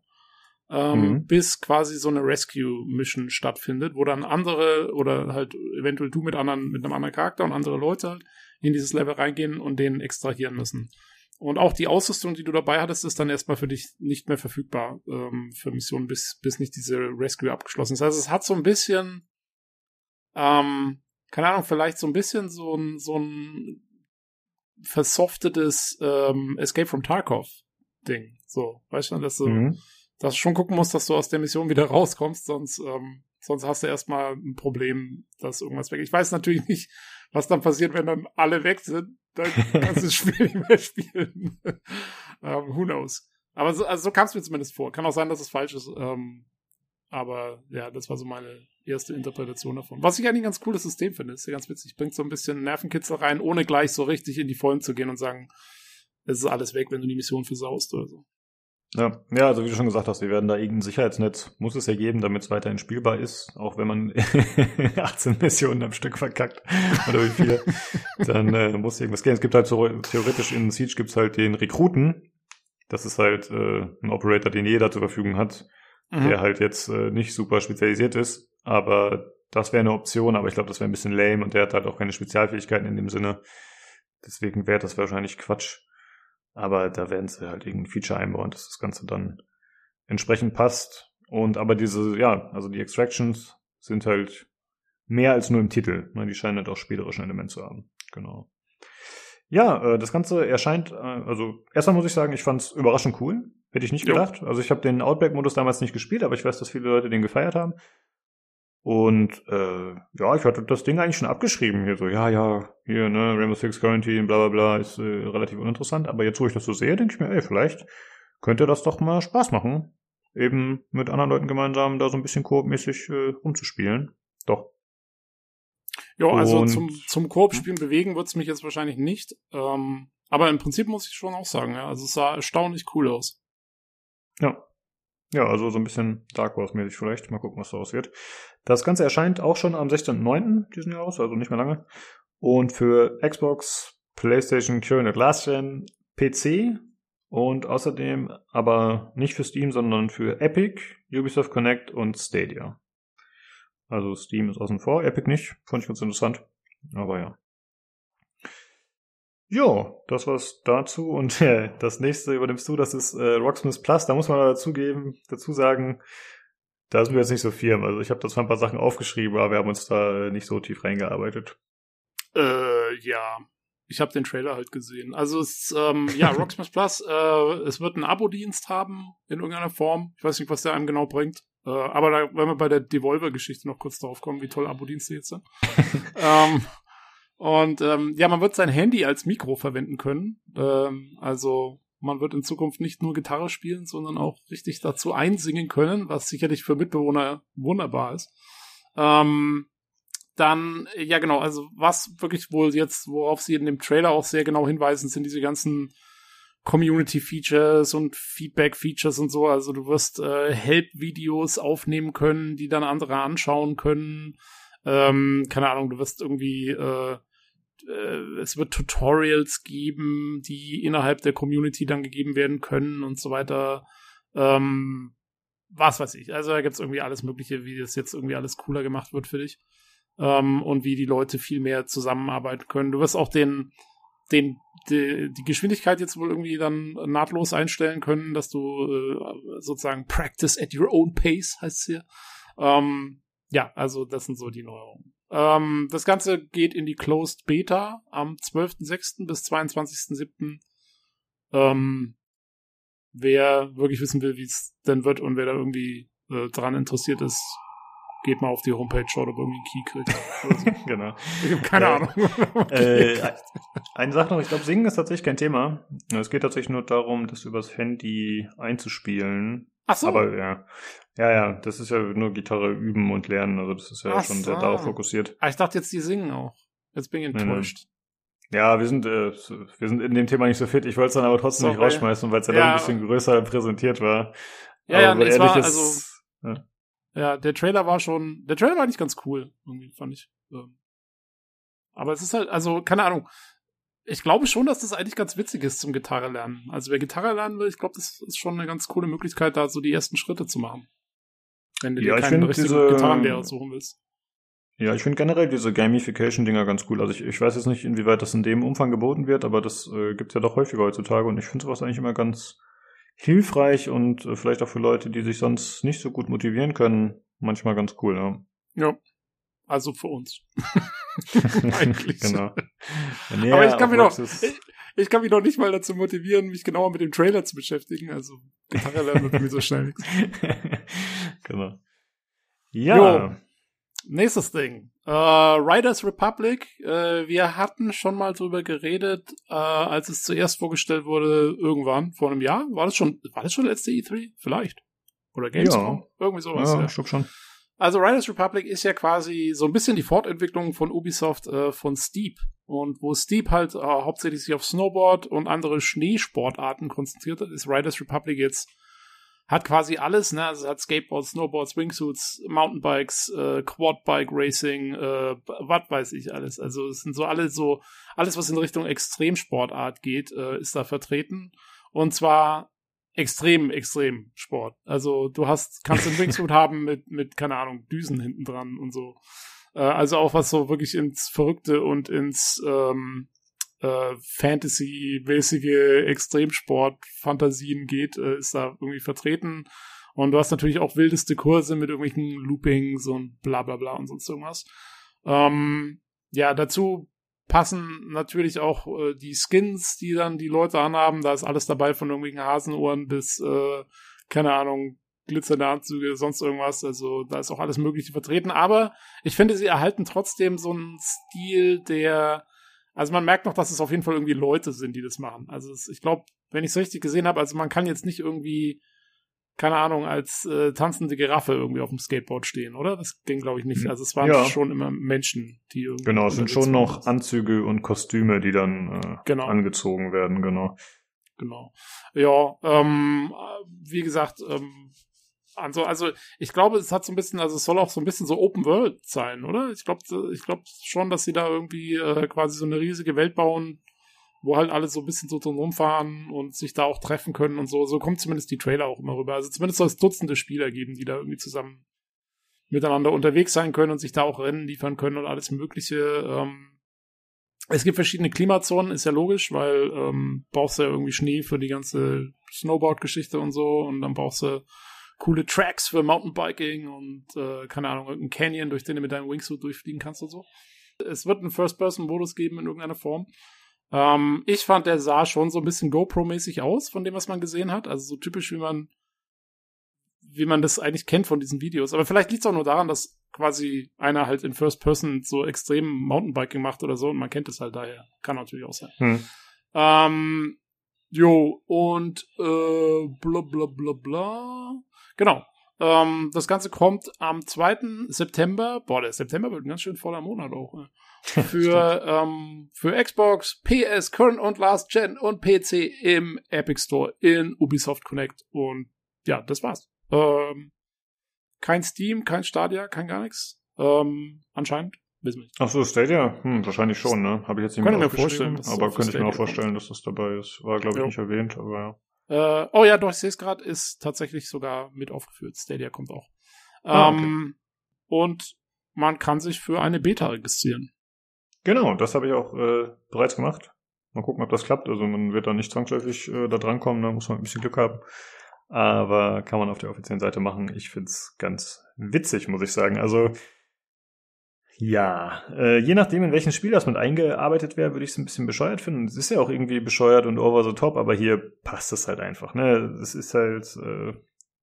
Speaker 2: Ähm, mhm. bis quasi so eine Rescue-Mission stattfindet, wo dann andere oder halt eventuell du mit anderen, mit einem anderen Charakter und andere Leute halt in dieses Level reingehen und den extrahieren müssen. Und auch die Ausrüstung, die du dabei hattest, ist dann erstmal für dich nicht mehr verfügbar ähm, für Missionen, bis, bis nicht diese Rescue abgeschlossen ist. Also es hat so ein bisschen, ähm, keine Ahnung, vielleicht so ein bisschen so ein, so ein versoftetes ähm, Escape from Tarkov Ding. So, weißt du, dass du, mhm. dass du schon gucken musst, dass du aus der Mission wieder rauskommst, sonst, ähm, sonst hast du erstmal ein Problem, dass irgendwas weg. Ich weiß natürlich nicht, was dann passiert, wenn dann alle weg sind. Dann *laughs* kannst du das Spiel nicht mehr spielen. ähm, who knows? Aber so, also so kam es mir zumindest vor. Kann auch sein, dass es falsch ist. Ähm, aber ja, das war so meine erste Interpretation davon. Was ich eigentlich ein ganz cooles System finde, ist ja ganz witzig. Bringt so ein bisschen Nervenkitzel rein, ohne gleich so richtig in die Vollen zu gehen und sagen, es ist alles weg, wenn du die Mission versaust oder so.
Speaker 1: Ja, ja, also wie du schon gesagt hast, wir werden da irgendein Sicherheitsnetz, muss es ja geben, damit es weiterhin spielbar ist, auch wenn man *laughs* 18 Missionen am Stück verkackt oder wie viele, dann äh, muss irgendwas gehen. Es gibt halt so, theoretisch in Siege gibt's halt den Rekruten, das ist halt äh, ein Operator, den jeder zur Verfügung hat, mhm. der halt jetzt äh, nicht super spezialisiert ist, aber das wäre eine Option, aber ich glaube, das wäre ein bisschen lame und der hat halt auch keine Spezialfähigkeiten in dem Sinne. Deswegen wäre das wahrscheinlich Quatsch. Aber da werden sie halt irgendein Feature einbauen, dass das Ganze dann entsprechend passt. Und aber diese, ja, also die Extractions sind halt mehr als nur im Titel. Ne? Die scheinen halt auch spielerischen Element zu haben. Genau. Ja, äh, das Ganze erscheint, äh, also erstmal muss ich sagen, ich fand es überraschend cool. Hätte ich nicht gedacht. Jo. Also ich habe den Outback-Modus damals nicht gespielt, aber ich weiß, dass viele Leute den gefeiert haben. Und äh, ja, ich hatte das Ding eigentlich schon abgeschrieben hier so, ja, ja, hier, ne, Rainbow Six Quarantine, bla bla bla, ist äh, relativ uninteressant. Aber jetzt, wo ich das so sehe, denke ich mir, ey, vielleicht könnte das doch mal Spaß machen, eben mit anderen Leuten gemeinsam da so ein bisschen koop-mäßig äh, umzuspielen. Doch.
Speaker 2: Ja, also Und, zum, zum Koop-Spielen bewegen wird's mich jetzt wahrscheinlich nicht. Ähm, aber im Prinzip muss ich schon auch sagen, ja, also es sah erstaunlich cool aus.
Speaker 1: Ja, ja, also so ein bisschen Dark Wars-mäßig vielleicht. Mal gucken, was daraus wird. Das Ganze erscheint auch schon am 16.09. diesen Jahres, also nicht mehr lange. Und für Xbox, PlayStation, Current Last Gen, PC und außerdem aber nicht für Steam, sondern für Epic, Ubisoft Connect und Stadia. Also Steam ist außen vor, Epic nicht. Fand ich ganz interessant. Aber ja. Jo, das war's dazu. Und äh, das nächste übernimmst du, das ist äh, Rocksmith Plus. Da muss man dazu geben, dazu sagen, da sind wir jetzt nicht so firm. Also ich habe da zwar ein paar Sachen aufgeschrieben, aber wir haben uns da nicht so tief reingearbeitet.
Speaker 2: Äh, ja. Ich habe den Trailer halt gesehen. Also es, ähm, ja, *laughs* Rocksmith Plus, äh, es wird einen Abo-Dienst haben in irgendeiner Form. Ich weiß nicht, was der einem genau bringt. Äh, aber da werden wir bei der Devolver-Geschichte noch kurz drauf kommen, wie toll Abo-Dienste jetzt sind. *laughs* ähm, und ähm, ja, man wird sein Handy als Mikro verwenden können. Ähm, also man wird in Zukunft nicht nur Gitarre spielen, sondern auch richtig dazu einsingen können, was sicherlich für Mitbewohner wunderbar ist. Ähm, dann, ja genau, also was wirklich wohl jetzt, worauf sie in dem Trailer auch sehr genau hinweisen, sind diese ganzen Community-Features und Feedback-Features und so. Also du wirst äh, Help-Videos aufnehmen können, die dann andere anschauen können. Ähm, keine Ahnung, du wirst irgendwie äh, äh, es wird Tutorials geben, die innerhalb der Community dann gegeben werden können und so weiter. Ähm, was weiß ich. Also da gibt's irgendwie alles Mögliche, wie das jetzt irgendwie alles cooler gemacht wird für dich. Ähm, und wie die Leute viel mehr zusammenarbeiten können. Du wirst auch den, den, die, die Geschwindigkeit jetzt wohl irgendwie dann nahtlos einstellen können, dass du äh, sozusagen practice at your own pace, heißt es hier. Ähm, ja, also das sind so die Neuerungen. Ähm, das Ganze geht in die Closed Beta am 12.06. bis 22.07. Ähm, wer wirklich wissen will, wie es denn wird und wer da irgendwie äh, dran interessiert ist, geht mal auf die Homepage, schaut, ob irgendwie einen Key kriegt. So. *laughs*
Speaker 1: genau.
Speaker 2: Ich habe keine
Speaker 1: Äh,
Speaker 2: Ahnung.
Speaker 1: Äh, eine Sache noch, ich glaube, Singen ist tatsächlich kein Thema. Es geht tatsächlich nur darum, das übers Handy einzuspielen.
Speaker 2: Ach so.
Speaker 1: Aber ja, ja, ja, das ist ja nur Gitarre üben und lernen. Also das ist ja
Speaker 2: Ach
Speaker 1: schon sehr
Speaker 2: so.
Speaker 1: darauf fokussiert.
Speaker 2: Ah, ich dachte jetzt, die singen auch. Jetzt bin ich
Speaker 1: Nee, nee.
Speaker 2: enttäuscht.
Speaker 1: Ja, wir sind, äh, wir sind in dem Thema nicht so fit. Ich wollte es dann aber trotzdem nicht
Speaker 2: Sorry.
Speaker 1: rausschmeißen, weil es ja,
Speaker 2: Ja.
Speaker 1: dann ein bisschen größer präsentiert war.
Speaker 2: Ja, ja,
Speaker 1: aber
Speaker 2: nee, es war,
Speaker 1: ehrlich
Speaker 2: also,
Speaker 1: ja.
Speaker 2: ja, der Trailer war schon, der Trailer war eigentlich ganz cool, irgendwie, fand ich. Ähm, Aber es ist halt, also, keine Ahnung. Ich glaube schon, dass das eigentlich ganz witzig ist zum Gitarre lernen. Also, wer Gitarre lernen will, ich glaube, das ist schon eine ganz coole Möglichkeit, da so die ersten Schritte zu machen. Wenn du
Speaker 1: Ja,
Speaker 2: dir
Speaker 1: ich
Speaker 2: keinen richtigen
Speaker 1: diese-
Speaker 2: Gitarrenlehrer suchen willst.
Speaker 1: Ja, ich finde generell diese Gamification-Dinger ganz cool. Also ich, ich weiß jetzt nicht, inwieweit das in dem Umfang geboten wird, aber das äh, gibt's ja doch häufiger heutzutage und ich finde sowas eigentlich immer ganz hilfreich und äh, vielleicht auch für Leute, die sich sonst nicht so gut motivieren können, manchmal ganz cool, ja.
Speaker 2: Ja. Also für uns. *laughs* Eigentlich.
Speaker 1: genau. Nee,
Speaker 2: Aber ich kann mich noch, ich, ich kann mich noch nicht mal dazu motivieren, mich genauer mit dem Trailer zu beschäftigen. Also Gitarre lernen wird irgendwie so schnell nichts. *laughs*
Speaker 1: genau. Ja.
Speaker 2: Nächstes Ding. Äh, Riders Republic. Äh, wir hatten schon mal drüber geredet, äh, als es zuerst vorgestellt wurde, irgendwann, vor einem Jahr. War das schon, war das schon letzte E3? Vielleicht. Oder Gamescom? Irgendwie sowas.
Speaker 1: Ja,
Speaker 2: ja.
Speaker 1: ich glaub schon.
Speaker 2: Also Riders Republic ist ja quasi so ein bisschen die Fortentwicklung von Ubisoft äh, von Steep. Und wo Steep halt äh, hauptsächlich sich auf Snowboard und andere Schneesportarten konzentriert hat, ist Riders Republic jetzt hat quasi alles, ne? Also hat Skateboards, Snowboards, Wingsuits, Mountainbikes, äh, Quadbike Racing, äh, was weiß ich alles. Also es sind so alle so, alles was in Richtung Extremsportart geht, äh, ist da vertreten. Und zwar extrem, extrem Sport. Also du hast, kannst einen *laughs* Wingsuit haben mit, mit, keine Ahnung, Düsen hinten dran und so. Äh, also auch was so wirklich ins Verrückte und ins ähm, äh, Fantasy-mäßige Extremsport-Fantasien geht, äh, ist da irgendwie vertreten. Und du hast natürlich auch wildeste Kurse mit irgendwelchen Loopings und bla bla bla und sonst irgendwas. Ähm, ja, dazu passen natürlich auch äh, die Skins, die dann die Leute anhaben. Da ist alles dabei, von irgendwelchen Hasenohren bis, äh, keine Ahnung, glitzernde Anzüge, sonst irgendwas. Also da ist auch alles Mögliche vertreten. Aber ich finde, sie erhalten trotzdem so einen Stil, der also man merkt noch, dass es auf jeden Fall irgendwie Leute sind, die das machen. Also es, ich glaube, wenn ich es richtig gesehen habe, also man kann jetzt nicht irgendwie, keine Ahnung, als äh, tanzende Giraffe irgendwie auf dem Skateboard stehen, oder? Das ging, glaube ich, nicht. Also es waren
Speaker 1: Ja.
Speaker 2: schon immer Menschen, die irgendwie.
Speaker 1: Genau, es sind schon noch Anzüge und Kostüme, die dann äh,
Speaker 2: Genau.
Speaker 1: angezogen werden, genau.
Speaker 2: Genau. Ja, ähm, wie gesagt, ähm, also, also ich glaube, es hat so ein bisschen, also es soll auch so ein bisschen so Open World sein, oder? Ich glaube, ich glaube schon, dass sie da irgendwie äh, quasi so eine riesige Welt bauen, wo halt alle so ein bisschen so drum rumfahren und sich da auch treffen können und so. So kommt zumindest die Trailer auch immer rüber. Also zumindest soll es Dutzende Spieler geben, die da irgendwie zusammen miteinander unterwegs sein können und sich da auch Rennen liefern können und alles Mögliche. Ähm, es gibt verschiedene Klimazonen, ist ja logisch, weil ähm, brauchst du ja irgendwie Schnee für die ganze Snowboard-Geschichte und so und dann brauchst du coole Tracks für Mountainbiking und äh, keine Ahnung, irgendein Canyon, durch den du mit deinem Wingsuit durchfliegen kannst und so. Es wird einen First-Person-Modus geben in irgendeiner Form. Ähm, ich fand, der sah schon so ein bisschen GoPro-mäßig aus, von dem, was man gesehen hat. Also so typisch, wie man wie man das eigentlich kennt von diesen Videos. Aber vielleicht liegt es auch nur daran, dass quasi einer halt in First Person so extrem Mountainbiking macht oder so und man kennt es halt daher. Kann natürlich auch sein.
Speaker 1: Hm.
Speaker 2: Ähm, jo, und äh, bla bla bla bla. Genau. Ähm, das Ganze kommt am 2. September. Boah, der September wird ein ganz schön voller Monat auch. Ne? *laughs* Für, ähm, für Xbox, PS, Current und Last Gen und PC im Epic Store in Ubisoft Connect. Und ja, das war's. Ähm, kein Steam, kein Stadia, kein gar nichts. Ähm, anscheinend. Wissen wir nicht.
Speaker 1: Ach so, Stadia? Hm, wahrscheinlich schon, ne? Habe ich jetzt nicht mehr
Speaker 2: mir vorstellen,
Speaker 1: aber könnte ich mir auch vorstellen, dass das dabei ist. War, glaube ich,
Speaker 2: Jo.
Speaker 1: nicht erwähnt, aber ja.
Speaker 2: Äh, oh ja, doch, ich sehe es gerade, ist tatsächlich sogar mit aufgeführt. Stadia kommt auch.
Speaker 1: Ah, okay.
Speaker 2: ähm, und man kann sich für eine Beta registrieren.
Speaker 1: Genau, das habe ich auch äh, bereits gemacht. Mal gucken, ob das klappt. Also man wird da nicht zwangsläufig äh, da drankommen, da muss man ein bisschen Glück haben. Aber kann man auf der offiziellen Seite machen. Ich find's ganz witzig, muss ich sagen. Also ja, äh, je nachdem, in welchen Spiel das mit eingearbeitet wäre, würde ich es ein bisschen bescheuert finden. Es ist ja auch irgendwie bescheuert und over the top, aber hier passt es halt einfach. Ne, es ist halt äh,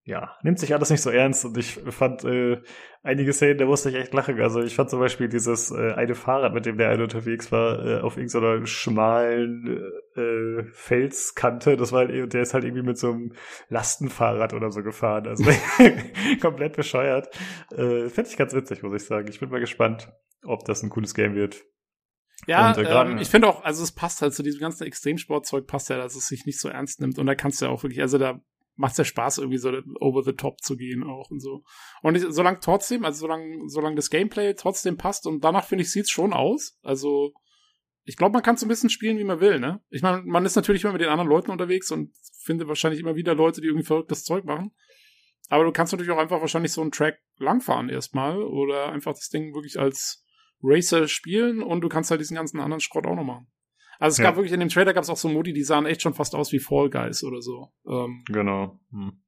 Speaker 1: ja, nimmt sich alles nicht so ernst und ich fand äh, einige Szenen, da musste ich echt lachen. Also ich fand zum Beispiel dieses äh, eine Fahrrad, mit dem der eine unterwegs war, äh, auf irgendeiner schmalen äh, Felskante, das war der ist halt irgendwie mit so einem Lastenfahrrad oder so gefahren. Also *laughs* komplett bescheuert. Äh, Fände ich ganz witzig, muss ich sagen. Ich bin mal gespannt, ob das ein cooles Game wird.
Speaker 2: Ja,
Speaker 1: Und, äh,
Speaker 2: ähm, ich finde auch, also es passt halt zu diesem ganzen Extremsportzeug, passt ja, dass es sich nicht so ernst nimmt. Und da kannst du ja auch wirklich, also da macht's ja Spaß, irgendwie so over the top zu gehen auch und so. Und ich, solange trotzdem, also solange, solange das Gameplay trotzdem passt und danach finde ich, sieht's schon aus. Also, ich glaube, man kann so ein bisschen spielen, wie man will, ne? Ich meine, man ist natürlich immer mit den anderen Leuten unterwegs und findet wahrscheinlich immer wieder Leute, die irgendwie verrücktes Zeug machen. Aber du kannst natürlich auch einfach wahrscheinlich so einen Track langfahren erstmal oder einfach das Ding wirklich als Racer spielen und du kannst halt diesen ganzen anderen Schrott auch noch machen. Also es
Speaker 1: Ja.
Speaker 2: gab wirklich in dem Trailer gab es auch so Modi, die sahen echt schon fast aus wie Fall Guys oder so. Ähm,
Speaker 1: Genau. Hm.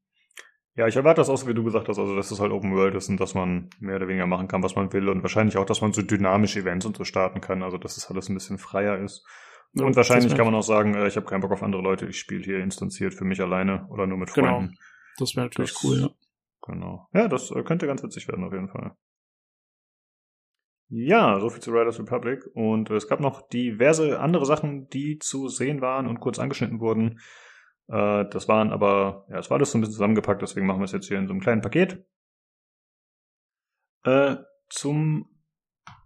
Speaker 1: Ja, ich erwarte das auch so, wie du gesagt hast, also dass es halt Open World ist und dass man mehr oder weniger machen kann, was man will und wahrscheinlich auch, dass man so dynamische Events und so starten kann, also dass es alles ein bisschen freier ist.
Speaker 2: Ja,
Speaker 1: und wahrscheinlich kann man auch sagen, äh, ich habe keinen Bock auf andere Leute, ich spiele hier instanziert für mich alleine oder nur mit
Speaker 2: Genau.
Speaker 1: Freunden.
Speaker 2: das wäre natürlich
Speaker 1: Das-
Speaker 2: cool, ja.
Speaker 1: Genau. Ja, das äh, könnte ganz witzig werden auf jeden Fall. Ja, soviel zu Riders Republic. Und äh, es gab noch diverse andere Sachen, die zu sehen waren und kurz angeschnitten wurden. Äh, das waren aber, ja, es war alles so ein bisschen zusammengepackt, deswegen machen wir es jetzt hier in so einem kleinen Paket. Äh, zum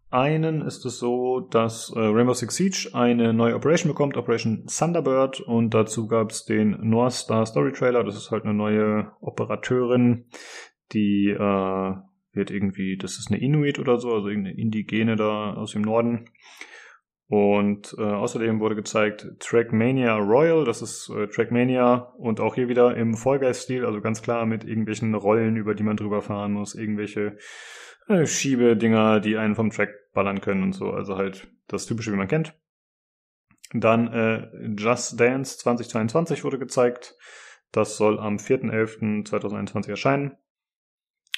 Speaker 1: einen ist es so, dass äh, Rainbow Six Siege eine neue Operation bekommt, Operation Thunderbird, und dazu gab es den North Star Story Trailer. Das ist halt eine neue Operateurin, die äh, wird irgendwie, das ist eine Inuit oder so, also irgendeine Indigene da aus dem Norden. Und äh, außerdem wurde gezeigt Trackmania Royal, das ist äh, Trackmania und auch hier wieder im Fall Guys-Stil, also ganz klar mit irgendwelchen Rollen, über die man drüber fahren muss, irgendwelche äh, Schiebedinger, die einen vom Track ballern können und so, also halt das typische, wie man kennt. Dann äh, Just Dance 2022 wurde gezeigt. Das soll am 4.11.2021 erscheinen.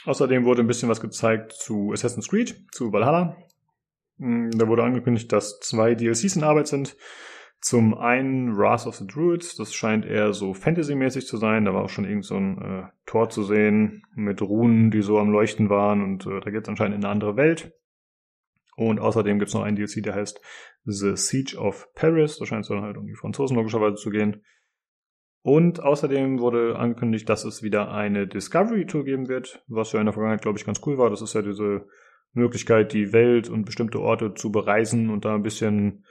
Speaker 1: Außerdem wurde ein bisschen was gezeigt zu Assassin's Creed, zu Valhalla. Mm, Da wurde angekündigt, dass zwei DLCs in Arbeit sind. Zum einen Wrath of the Druids, das scheint eher so Fantasy-mäßig zu sein. Da war auch schon irgend so ein äh, Tor zu sehen mit Runen, die so am Leuchten waren und äh, da geht es anscheinend in eine andere Welt. Und außerdem gibt es noch einen DLC, der heißt The Siege of Paris. Da scheint es dann halt um die Franzosen logischerweise zu gehen. Und außerdem wurde angekündigt, dass es wieder eine Discovery Tour geben wird, was ja in der Vergangenheit, glaube ich, ganz cool war. Das ist ja diese Möglichkeit, die Welt und bestimmte Orte zu bereisen und da ein bisschen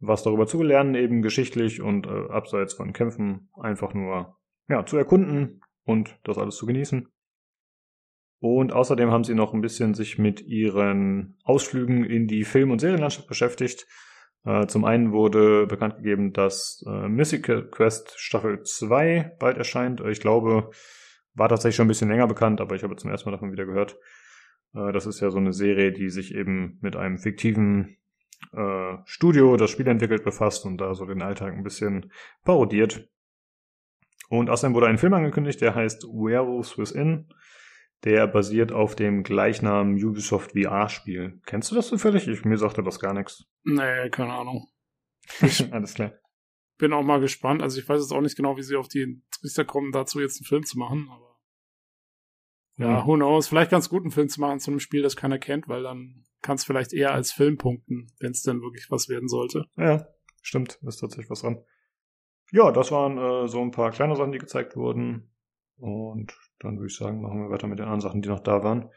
Speaker 1: was darüber zu lernen, eben geschichtlich und äh, abseits von Kämpfen einfach nur ja, zu erkunden und das alles zu genießen. Und außerdem haben sie noch ein bisschen sich mit ihren Ausflügen in die Film- und Serienlandschaft beschäftigt. Äh, zum einen wurde bekannt gegeben, dass äh, Mythical Quest Staffel 2 bald erscheint. Äh, Ich glaube, war tatsächlich schon ein bisschen länger bekannt, aber ich habe zum ersten Mal davon wieder gehört. Äh, das ist ja so eine Serie, die sich eben mit einem fiktiven äh, Studio, das Spiel entwickelt, befasst und da so den Alltag ein bisschen parodiert. Und außerdem wurde ein Film angekündigt, der heißt Werewolves Within. Der basiert auf dem Gleichnamen Ubisoft VR-Spiel. Kennst du das zufällig? Ich, mir sagte das gar nichts.
Speaker 2: Nee, keine Ahnung. *laughs*
Speaker 1: Alles klar.
Speaker 2: Bin auch mal gespannt. Also ich weiß jetzt auch nicht genau, wie sie auf die Trichter kommen, dazu jetzt einen Film zu machen, aber ja,
Speaker 1: Hm.
Speaker 2: who knows. Vielleicht ganz gut, einen Film zu machen zu einem Spiel, das keiner kennt, weil dann kann es vielleicht eher als Film punkten, wenn es denn wirklich was werden sollte.
Speaker 1: Ja, stimmt. Ist tatsächlich was dran. Ja, das waren äh, so ein paar kleine Sachen, die gezeigt wurden. Und dann würde ich sagen, machen wir weiter mit den anderen Sachen, die noch da waren.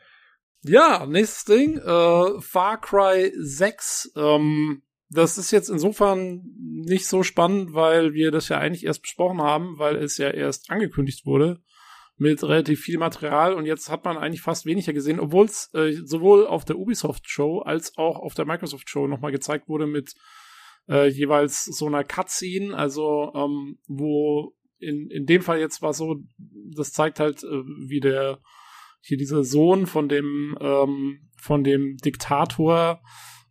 Speaker 2: Ja, nächstes Ding, äh, Far Cry 6. Ähm, das ist jetzt insofern nicht so spannend, weil wir das ja eigentlich erst besprochen haben, weil es ja erst angekündigt wurde mit relativ viel Material und jetzt hat man eigentlich fast weniger gesehen, obwohl es äh, sowohl auf der Ubisoft Show als auch auf der Microsoft Show nochmal gezeigt wurde mit äh, jeweils so einer Cutscene, also ähm, wo in, in dem Fall jetzt war so, das zeigt halt, äh, wie der hier dieser Sohn von dem ähm, von dem Diktator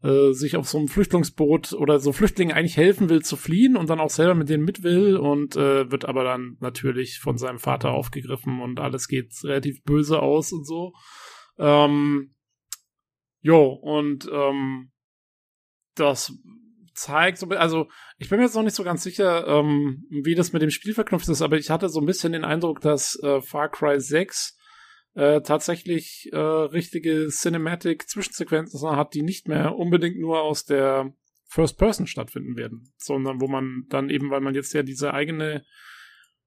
Speaker 2: äh, sich auf so einem Flüchtlingsboot oder so Flüchtlingen eigentlich helfen will zu fliehen und dann auch selber mit denen mit will und äh, wird aber dann natürlich von seinem Vater aufgegriffen und alles geht relativ böse aus und so. Ähm, jo, und ähm, das zeigt so, also ich bin mir jetzt noch nicht so ganz sicher, ähm, wie das mit dem Spiel verknüpft ist, aber ich hatte so ein bisschen den Eindruck, dass äh, Far Cry 6 äh, tatsächlich äh, richtige Cinematic-Zwischensequenzen hat, die nicht mehr unbedingt nur aus der First Person stattfinden werden, sondern wo man dann eben, weil man jetzt ja diese eigene,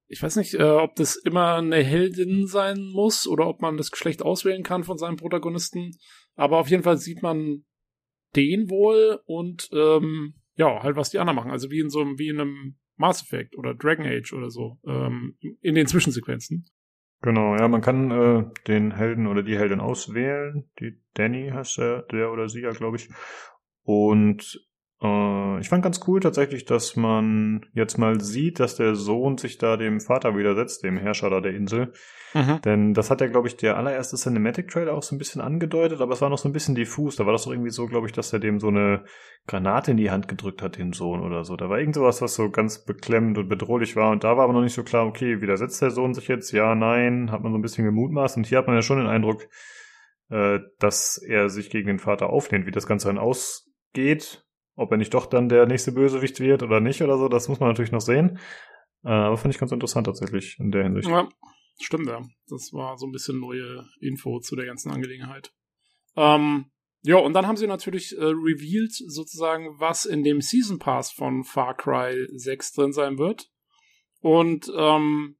Speaker 2: ich weiß nicht, äh, ob das immer eine Heldin sein muss oder ob man das Geschlecht auswählen kann von seinem Protagonisten, aber auf jeden Fall sieht man den wohl und ähm, ja, halt was die anderen machen, also wie in so einem, wie in einem Mass Effect oder Dragon Age oder so, ähm, in den Zwischensequenzen.
Speaker 1: Genau, ja, man kann äh, den Helden oder die Heldin auswählen. Die Danny heißt der, der oder sie ja, glaube ich. Und äh, ich fand ganz cool tatsächlich, dass man jetzt mal sieht, dass der Sohn sich da dem Vater widersetzt, dem Herrscher da der Insel. Mhm. Denn das hat ja, glaube ich, der allererste Cinematic Trailer auch so ein bisschen angedeutet, aber es war noch so ein bisschen diffus. Da war das doch irgendwie so, glaube ich, dass er dem so eine Granate in die Hand gedrückt hat, dem Sohn oder so. Da war irgend sowas, was so ganz beklemmend und bedrohlich war. Und da war aber noch nicht so klar, okay, widersetzt der Sohn sich jetzt? Ja, nein, hat man so ein bisschen gemutmaßt. Und hier hat man ja schon den Eindruck, äh, dass er sich gegen den Vater auflehnt, wie das Ganze dann ausgeht. Ob er nicht doch dann der nächste Bösewicht wird oder nicht oder so, das muss man natürlich noch sehen. Äh, aber fand ich ganz interessant tatsächlich in der Hinsicht.
Speaker 2: Ja, Stimmt, ja. Das war so ein bisschen neue Info zu der ganzen Angelegenheit. Ähm, ja, und dann haben sie natürlich äh, revealed sozusagen, was in dem Season Pass von Far Cry 6 drin sein wird. Und ähm,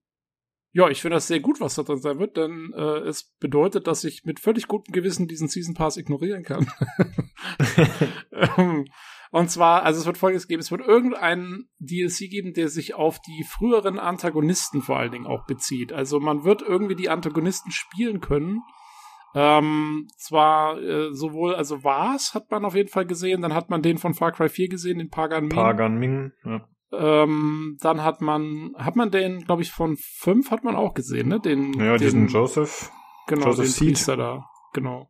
Speaker 2: ja, ich finde das sehr gut, was da drin sein wird, denn äh, es bedeutet, dass ich mit völlig gutem Gewissen diesen Season Pass ignorieren kann. *laughs* *laughs* ähm, und zwar, also es wird folgendes geben, es wird irgendeinen DLC geben, der sich auf die früheren Antagonisten vor allen Dingen auch bezieht. Also man wird irgendwie die Antagonisten spielen können. Ähm, zwar äh, sowohl, also Vars hat man auf jeden Fall gesehen, dann hat man den von Far Cry 4 gesehen, den Pagan Ming.
Speaker 1: Pagan Ming, ja.
Speaker 2: Ähm, dann hat man, hat man den, glaube ich, von 5 hat man auch gesehen, ne? Den,
Speaker 1: ja,
Speaker 2: den,
Speaker 1: diesen Joseph.
Speaker 2: Genau,
Speaker 1: Joseph
Speaker 2: den
Speaker 1: Seed.
Speaker 2: Priester da. Genau.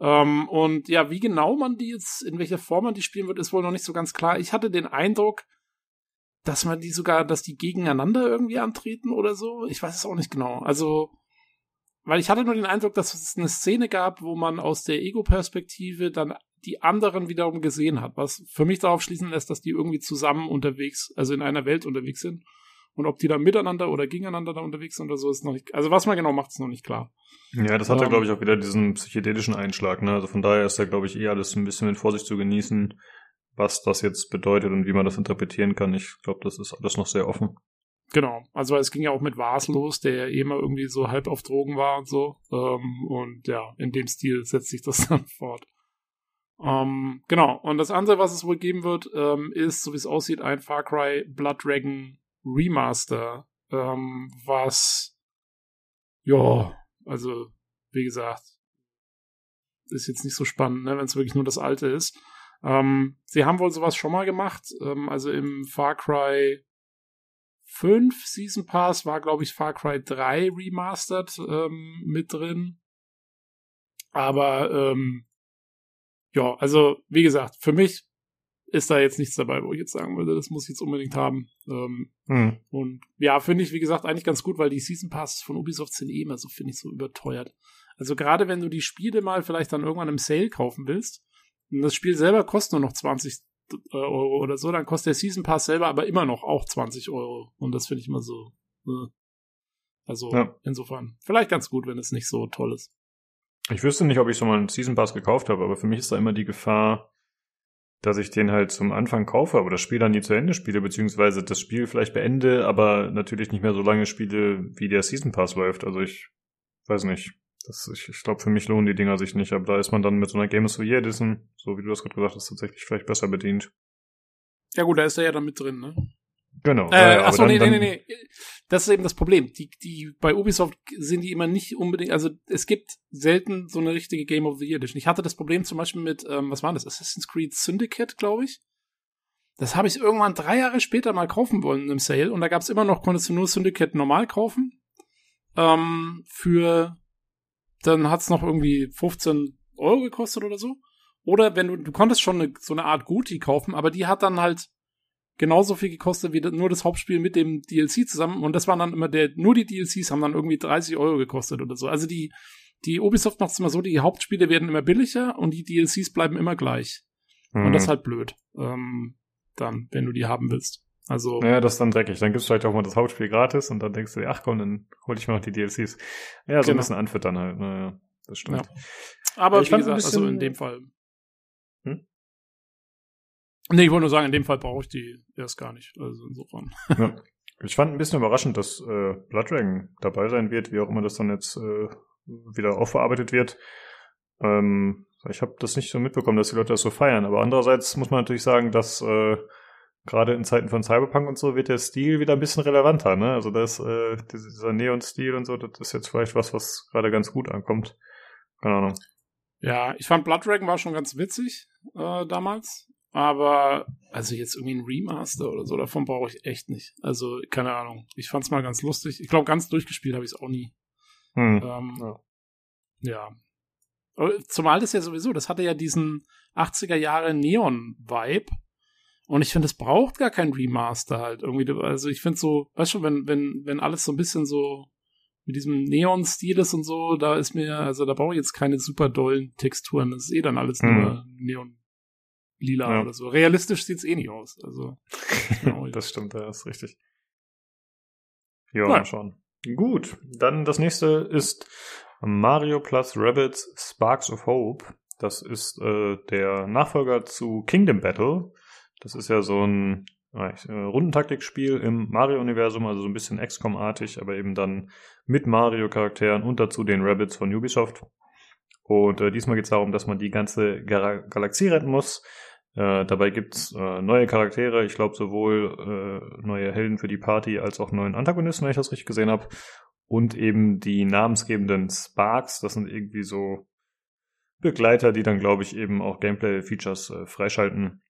Speaker 2: Ähm, und ja, wie genau man die jetzt, in welcher Form man die spielen wird, ist wohl noch nicht so ganz klar. Ich hatte den Eindruck, dass man die sogar, dass die gegeneinander irgendwie antreten oder so. Ich weiß es auch nicht genau. Also, weil ich hatte nur den Eindruck, dass es eine Szene gab, wo man aus der Ego-Perspektive dann die anderen wiederum gesehen hat, was für mich darauf schließen lässt, dass die irgendwie zusammen unterwegs, also in einer Welt unterwegs sind. Und ob die da miteinander oder gegeneinander da unterwegs sind oder so, ist noch nicht, also was man genau macht, ist noch nicht klar.
Speaker 1: Ja, das hat ja,
Speaker 2: Ähm,
Speaker 1: glaube ich, auch wieder diesen psychedelischen Einschlag, ne? Also von daher ist ja, glaube ich, eh alles ein bisschen mit Vorsicht zu genießen, was das jetzt bedeutet und wie man das interpretieren kann. Ich glaube, das ist alles noch sehr offen.
Speaker 2: Genau, also es ging ja auch mit Vars los, der ja eh immer irgendwie so halb auf Drogen war und so. Ähm, und ja, in dem Stil setzt sich das *laughs* dann fort. Ähm, genau, und das andere, was es wohl geben wird, ähm, ist, so wie es aussieht, ein Far Cry Blood Dragon Remaster, ähm, was ja, also wie gesagt, ist jetzt nicht so spannend, ne, wenn es wirklich nur das alte ist. Ähm, sie haben wohl sowas schon mal gemacht, ähm, also im Far Cry 5 Season Pass war, glaube ich, Far Cry 3 remastered ähm, mit drin. Aber ähm, ja, also wie gesagt, für mich ist da jetzt nichts dabei, wo ich jetzt sagen würde, das muss ich jetzt unbedingt haben. Ähm,
Speaker 1: Hm.
Speaker 2: und ja, finde ich, wie gesagt, eigentlich ganz gut, weil die Season Passes von Ubisoft sind eh immer so, finde ich, so überteuert. Also gerade wenn du die Spiele mal vielleicht dann irgendwann im Sale kaufen willst, und das Spiel selber kostet nur noch 20 Euro oder so, dann kostet der Season Pass selber aber immer noch auch 20 Euro. Und das finde ich immer so. Äh. Also
Speaker 1: Ja.
Speaker 2: insofern, vielleicht ganz gut, wenn es nicht so toll ist.
Speaker 1: Ich wüsste nicht, ob ich so mal einen Season Pass gekauft habe, aber für mich ist da immer die Gefahr, dass ich den halt zum Anfang kaufe, aber das Spiel dann nie zu Ende spiele, beziehungsweise das Spiel vielleicht beende, aber natürlich nicht mehr so lange spiele, wie der Season Pass läuft. Also ich weiß nicht. Das, ich ich glaube, für mich lohnen die Dinger sich nicht, aber da ist man dann mit so einer Game of the Edition, so wie du das gerade gesagt hast, tatsächlich vielleicht besser bedient.
Speaker 2: Ja gut, da ist er ja dann mit drin, ne?
Speaker 1: Genau.
Speaker 2: Äh, achso, nee, nee, nee, nee. Das ist eben das Problem. Die, die, bei Ubisoft sind die immer nicht unbedingt, also es gibt selten so eine richtige Game of the Year Edition. Ich hatte das Problem zum Beispiel mit, ähm, was war das? Assassin's Creed Syndicate, glaube ich. Das habe ich irgendwann drei Jahre später mal kaufen wollen im Sale und da gab es immer noch, konntest du nur Syndicate normal kaufen. Ähm, für, dann hat's noch irgendwie 15 Euro gekostet oder so. Oder wenn du, du konntest schon eine, so eine Art Guti kaufen, aber die hat dann halt genauso viel gekostet wie nur das Hauptspiel mit dem DLC zusammen. Und das waren dann immer der, nur die DLCs haben dann irgendwie 30 Euro gekostet oder so. Also die, die Ubisoft macht es immer so, die Hauptspiele werden immer billiger und die DLCs bleiben immer gleich. Mhm. Und das ist halt blöd. Ähm, dann, wenn du die haben willst. Also.
Speaker 1: Ja, das ist dann dreckig. Dann gibst du halt auch mal das Hauptspiel gratis und dann denkst du, ach komm, dann hol ich mal noch die DLCs. Ja, so genau. ein bisschen anfüttern halt. Naja, das stimmt. Ja.
Speaker 2: Aber ich wie gesagt, bisschen, also in dem Fall. Nee, ich wollte nur sagen, in dem Fall brauche ich die erst gar nicht. Also insofern.
Speaker 1: Ja. Ich fand ein bisschen überraschend, dass äh, Blood Dragon dabei sein wird, wie auch immer das dann jetzt äh, wieder aufverarbeitet wird. Ähm, ich habe das nicht so mitbekommen, dass die Leute das so feiern. Aber andererseits muss man natürlich sagen, dass äh, gerade in Zeiten von Cyberpunk und so wird der Stil wieder ein bisschen relevanter. Ne? Also das, äh, dieser Neon-Stil und so, das ist jetzt vielleicht was, was gerade ganz gut ankommt. Keine Ahnung.
Speaker 2: Ja, ich fand Blood Dragon war schon ganz witzig äh, damals. Aber, also jetzt irgendwie ein Remaster oder so, davon brauche ich echt nicht. Also, keine Ahnung. Ich fand's mal ganz lustig. Ich glaube, ganz durchgespielt habe ich es auch nie. Hm. Ähm, ja. ja. Zumal das ja sowieso, das hatte ja diesen 80er Jahre Neon-Vibe. Und ich finde, es braucht gar kein Remaster halt irgendwie. Also ich finde so, weißt du, wenn, wenn, wenn alles so ein bisschen so mit diesem Neon-Stil ist und so, da ist mir, also da brauche ich jetzt keine super dollen Texturen. Das ist eh dann alles mhm. nur Neon-Lila ja. oder so. Realistisch sieht's eh nicht aus. Also. *laughs*
Speaker 1: das stimmt, ja, ist richtig. Ja, mal schauen. Gut, dann das nächste ist Mario plus Rabbits Sparks of Hope. Das ist äh, der Nachfolger zu Kingdom Battle. Das ist ja so ein äh, Rundentaktikspiel im Mario-Universum, also so ein bisschen XCOM-artig, aber eben dann mit Mario-Charakteren und dazu den Rabbits von Ubisoft. Und äh, diesmal geht es darum, dass man die ganze Gal Galaxie retten muss. Äh, dabei gibt's äh, neue Charaktere, ich glaube sowohl äh, neue Helden für die Party als auch neuen Antagonisten, wenn ich das richtig gesehen habe und eben die namensgebenden Sparks, das sind irgendwie so Begleiter, die dann, glaube ich, eben auch Gameplay-Features äh, freischalten.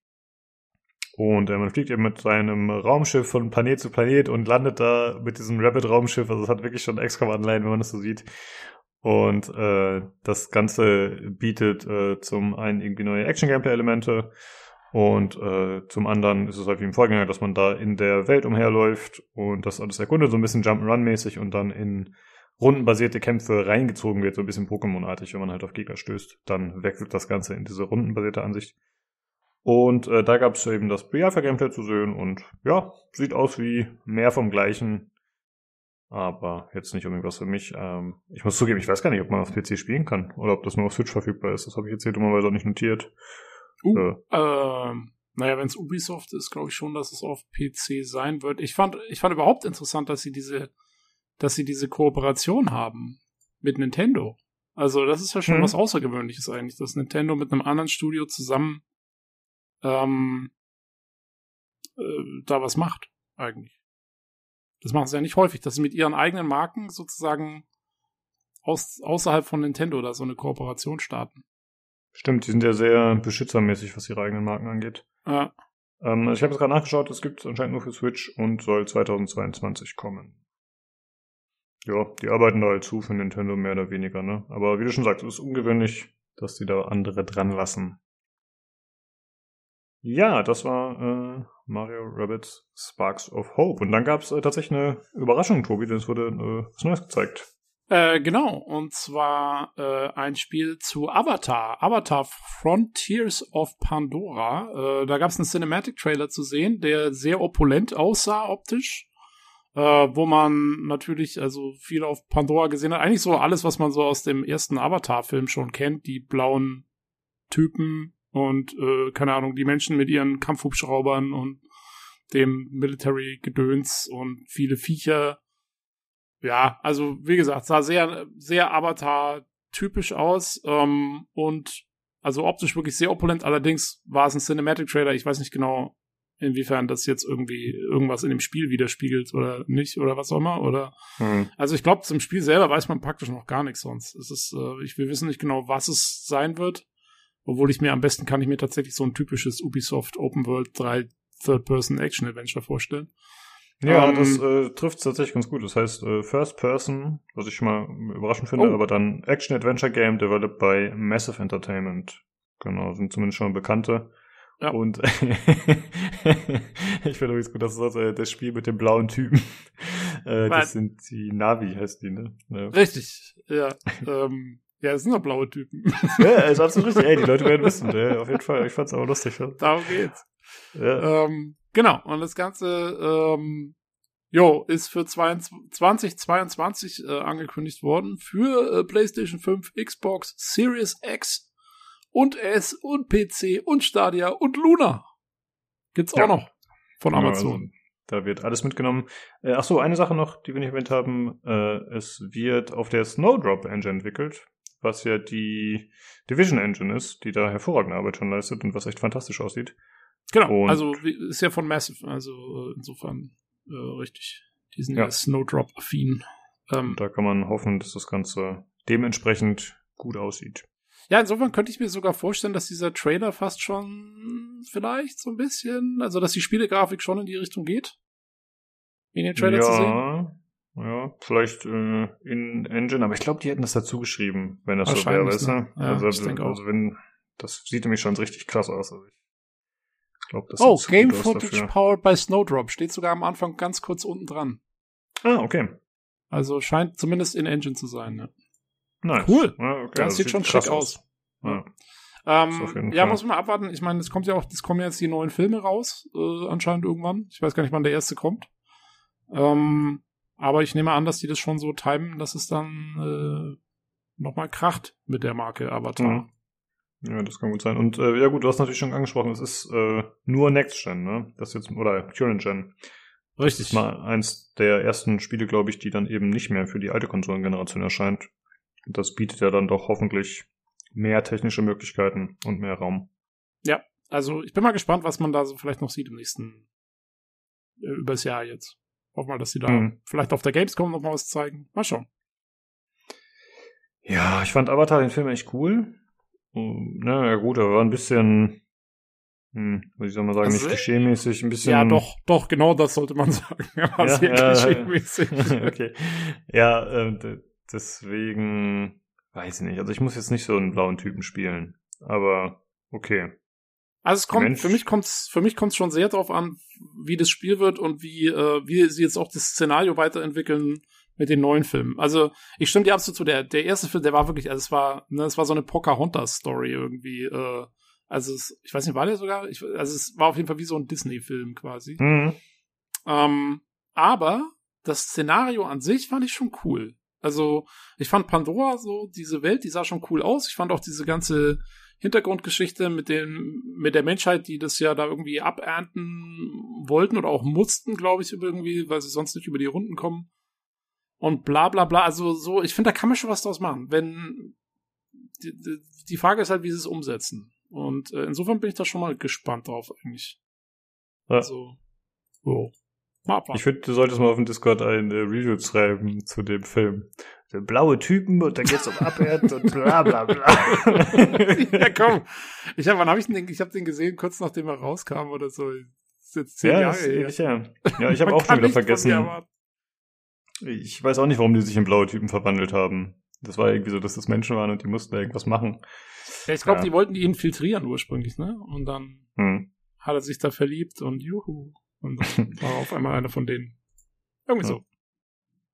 Speaker 1: Und äh, man fliegt eben mit seinem Raumschiff von Planet zu Planet und landet da mit diesem Rapid-Raumschiff. Also es hat wirklich schon XCOM-Anleihen, wenn man das so sieht. Und äh, das Ganze bietet äh, zum einen irgendwie neue Action-Gameplay-Elemente und äh, zum anderen ist es halt wie im Vorgänger, dass man da in der Welt umherläuft und das alles erkundet, so ein bisschen Jump'n'Run-mäßig und dann in rundenbasierte Kämpfe reingezogen wird, so ein bisschen Pokémon-artig, wenn man halt auf Gegner stößt. Dann wechselt das Ganze in diese rundenbasierte Ansicht. Und äh, da gab es eben das Biafra-Gameplay zu sehen und ja, sieht aus wie mehr vom Gleichen. Aber jetzt nicht unbedingt was für mich. Ähm, ich muss zugeben, ich weiß gar nicht, ob man auf PC spielen kann oder ob das nur auf Switch verfügbar ist. Das habe ich jetzt hier dummerweise auch nicht notiert.
Speaker 2: Uh, äh, ähm, naja, wenn es Ubisoft ist, glaube ich schon, dass es auf PC sein wird. Ich fand, ich fand überhaupt interessant, dass sie diese, dass sie diese Kooperation haben mit Nintendo. Also das ist ja schon hm. was Außergewöhnliches eigentlich, dass Nintendo mit einem anderen Studio zusammen ähm, äh, da was macht eigentlich. Das machen sie ja nicht häufig, dass sie mit ihren eigenen Marken sozusagen aus, außerhalb von Nintendo da so eine Kooperation starten.
Speaker 1: Stimmt, die sind ja sehr beschützermäßig, was ihre eigenen Marken angeht. Ja. Ähm, ich habe es gerade nachgeschaut, es gibt es anscheinend nur für Switch und soll 2022 kommen. Ja, die arbeiten da halt zu für Nintendo mehr oder weniger, ne? Aber wie du schon sagst, es ist ungewöhnlich, dass die da andere dran lassen. Ja, das war äh, Mario Rabbits Sparks of Hope. Und dann gab es äh, tatsächlich eine Überraschung, Tobi, denn es wurde äh, was Neues gezeigt.
Speaker 2: Äh, genau, und zwar äh, ein Spiel zu Avatar, Avatar Frontiers of Pandora. Äh, da gab es einen Cinematic-Trailer zu sehen, der sehr opulent aussah optisch, äh, wo man natürlich also viel auf Pandora gesehen hat. Eigentlich so alles, was man so aus dem ersten Avatar-Film schon kennt, die blauen Typen und äh, keine Ahnung, die Menschen mit ihren Kampfhubschraubern und dem Military-Gedöns und viele Viecher ja, also wie gesagt, sah sehr, sehr Avatar-typisch aus ähm, und also optisch wirklich sehr opulent. Allerdings war es ein Cinematic Trailer. Ich weiß nicht genau, inwiefern das jetzt irgendwie irgendwas in dem Spiel widerspiegelt oder nicht oder was auch immer. Oder hm. also ich glaube, zum Spiel selber weiß man praktisch noch gar nichts sonst. Es ist, äh, ich will wissen nicht genau, was es sein wird. Obwohl ich mir am besten kann ich mir tatsächlich so ein typisches Ubisoft Open World 3 Third-Person-Action-Adventure vorstellen.
Speaker 1: Ja,
Speaker 2: Ähm,
Speaker 1: das äh, trifft tatsächlich ganz gut. Das heißt äh, First Person, was ich schon mal überraschend finde,
Speaker 2: Oh.
Speaker 1: aber dann Action Adventure Game developed by Massive Entertainment. Genau, sind zumindest schon Bekannte.
Speaker 2: Ja.
Speaker 1: Und *laughs* ich finde übrigens gut, dass das äh, das Spiel mit dem blauen Typen. *laughs* Äh, das sind die Navi, heißt die, ne? Ja,
Speaker 2: Richtig, ja. *laughs* ähm, ja, das sind doch blaue Typen. *laughs*
Speaker 1: ja ist absolut richtig. Ey, die Leute werden wissen, ja, auf jeden Fall. Ich fand's aber lustig. Ja.
Speaker 2: Darum geht's.
Speaker 1: Ja.
Speaker 2: Ähm, genau, und das Ganze, ähm, jo, ist für 22 2022 äh, angekündigt worden für äh, PlayStation 5, Xbox, Series X und S und PC und Stadia und Luna. Gibt's
Speaker 1: Ja.
Speaker 2: auch noch von
Speaker 1: Genau,
Speaker 2: Amazon.
Speaker 1: also, da wird alles mitgenommen. Äh, ach so, eine Sache noch, die wir nicht erwähnt haben. Äh, es wird auf der Snowdrop Engine entwickelt, was ja die Division Engine ist, die da hervorragende Arbeit schon leistet und was echt fantastisch aussieht.
Speaker 2: genau,
Speaker 1: und-
Speaker 2: also wie- ist ja von Massive, also äh, insofern äh, richtig. Die sind ja,
Speaker 1: Ja.
Speaker 2: Snowdrop-affin. Ähm,
Speaker 1: da kann man hoffen, dass das Ganze dementsprechend gut aussieht.
Speaker 2: Ja, insofern könnte ich mir sogar vorstellen, dass dieser Trailer fast schon vielleicht so ein bisschen, also dass die Spielegrafik schon in die Richtung geht. In den Trailer zu sehen.
Speaker 1: Ja, ja, vielleicht äh, in Engine, aber ich glaube, die hätten das dazu geschrieben, wenn das so wäre, weißt du?
Speaker 2: ne? Ja,
Speaker 1: also,
Speaker 2: ich auch.
Speaker 1: also wenn, das sieht nämlich schon richtig krass aus. Also ich glaube, das
Speaker 2: Oh, Game
Speaker 1: aus
Speaker 2: Footage powered by Snowdrop. Steht sogar am Anfang ganz kurz unten dran.
Speaker 1: Ah, okay.
Speaker 2: Also scheint zumindest in Engine zu sein. Ne?
Speaker 1: Nice.
Speaker 2: Cool.
Speaker 1: Ja, okay.
Speaker 2: Das
Speaker 1: also
Speaker 2: sieht schon
Speaker 1: krass
Speaker 2: schick aus.
Speaker 1: Ja. Ist auf
Speaker 2: Ähm, ja, muss man abwarten. Ich meine, es kommt ja auch, es kommen ja jetzt die neuen Filme raus, äh, anscheinend irgendwann. Ich weiß gar nicht, wann der erste kommt. Ähm, aber ich nehme an, dass die das schon so timen, dass es dann äh, nochmal kracht mit der Marke Avatar.
Speaker 1: Mhm. Ja, das kann gut sein. Und äh, ja gut, du hast natürlich schon angesprochen, es ist äh, nur Next Gen, ne? Das jetzt oder Current Gen. Das ist mal eins der ersten Spiele, glaube ich, die dann eben nicht mehr für die alte Konsolengeneration erscheint. Und das bietet ja dann doch hoffentlich mehr technische Möglichkeiten und mehr Raum.
Speaker 2: Also ich bin mal gespannt, was man da so vielleicht noch sieht im nächsten äh, übers Jahr jetzt. Hoffe mal, dass sie da
Speaker 1: Mhm.
Speaker 2: vielleicht auf der Gamescom noch mal was zeigen. Mal schauen.
Speaker 1: Ja, ich fand Avatar den Film echt cool. Um, na ja gut, aber war ein bisschen, hm, wie soll man sagen,
Speaker 2: Also,
Speaker 1: nicht klischee-mäßig, ein bisschen.
Speaker 2: Ja, doch, doch, genau das sollte man *laughs* sagen. Er war
Speaker 1: Ja,
Speaker 2: sehr
Speaker 1: ja,
Speaker 2: klischee-mäßig. *laughs*
Speaker 1: okay. Ja, äh, deswegen weiß ich nicht. Also ich muss jetzt nicht so einen blauen Typen spielen. Aber okay.
Speaker 2: Also es kommt,
Speaker 1: Mensch.
Speaker 2: für mich kommt's, für mich kommt's schon sehr darauf an, wie das Spiel wird und wie, äh, wie sie jetzt auch das Szenario weiterentwickeln mit den neuen Filmen. Also ich stimme dir absolut zu. Der, der erste Film, der war wirklich, also es war, ne, es war so eine Pocahontas-Story irgendwie. Äh, also es, ich weiß nicht, war der sogar? Ich, also es war auf jeden Fall wie so ein Disney-Film quasi.
Speaker 1: Mhm.
Speaker 2: Ähm, aber das Szenario an sich fand ich schon cool. Also ich fand Pandora so, diese Welt, die sah schon cool aus. Ich fand auch diese ganze Hintergrundgeschichte mit dem, mit der Menschheit, die das ja da irgendwie abernten wollten oder auch mussten, glaube ich, irgendwie, weil sie sonst nicht über die Runden kommen. Und bla bla bla. Also so, ich finde, da kann man schon was draus machen. Wenn die, die, die Frage ist halt, wie sie es umsetzen. Und äh, insofern bin ich da schon mal gespannt drauf, eigentlich.
Speaker 1: Ja.
Speaker 2: Also, so.
Speaker 1: Ich finde, du solltest mal auf dem Discord ein äh, Review schreiben zu dem Film. Der blaue Typen und da geht's um *laughs* Abwärts und bla bla bla.
Speaker 2: ja, komm. Ich hab, wann habe ich den, ich habe den gesehen, kurz nachdem er rauskam oder so. Das ist jetzt zehn
Speaker 1: ja,
Speaker 2: Jahre her.
Speaker 1: her. Ja, ich *laughs* habe auch schon wieder vergessen. Ich weiß auch nicht, warum die sich in blaue Typen verwandelt haben. Das war irgendwie so, dass das Menschen waren und die mussten da irgendwas machen.
Speaker 2: Ja, ich glaube,
Speaker 1: Ja.
Speaker 2: die wollten die infiltrieren ursprünglich, ne? Und dann
Speaker 1: Hm.
Speaker 2: hat er sich da verliebt und juhu. Und war auf einmal einer von denen. Irgendwie so.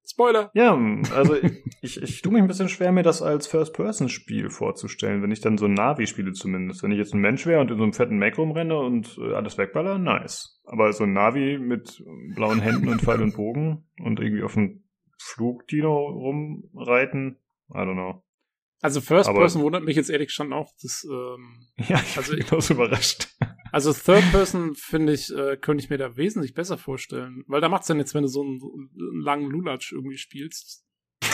Speaker 2: Spoiler.
Speaker 1: Ja, also ich, ich tue mich ein bisschen schwer, mir das als First-Person-Spiel vorzustellen, wenn ich dann so ein Navi spiele zumindest. Wenn ich jetzt ein Mensch wäre und in so einem fetten Mac rumrenne und äh, alles wegballer, nice. Aber so ein Navi mit blauen Händen und Pfeil und Bogen und irgendwie auf dem Flugdino rumreiten, I don't know.
Speaker 2: Also First
Speaker 1: Aber-
Speaker 2: Person wundert mich jetzt ehrlich schon auch. Das, ähm, *laughs*
Speaker 1: Ja, ich
Speaker 2: Also
Speaker 1: bin
Speaker 2: ich-
Speaker 1: genauso überrascht.
Speaker 2: Also Third Person finde ich, äh, könnte ich mir da wesentlich besser vorstellen. Weil da macht's dann jetzt, wenn du so einen, einen langen Lulatsch irgendwie spielst. *laughs*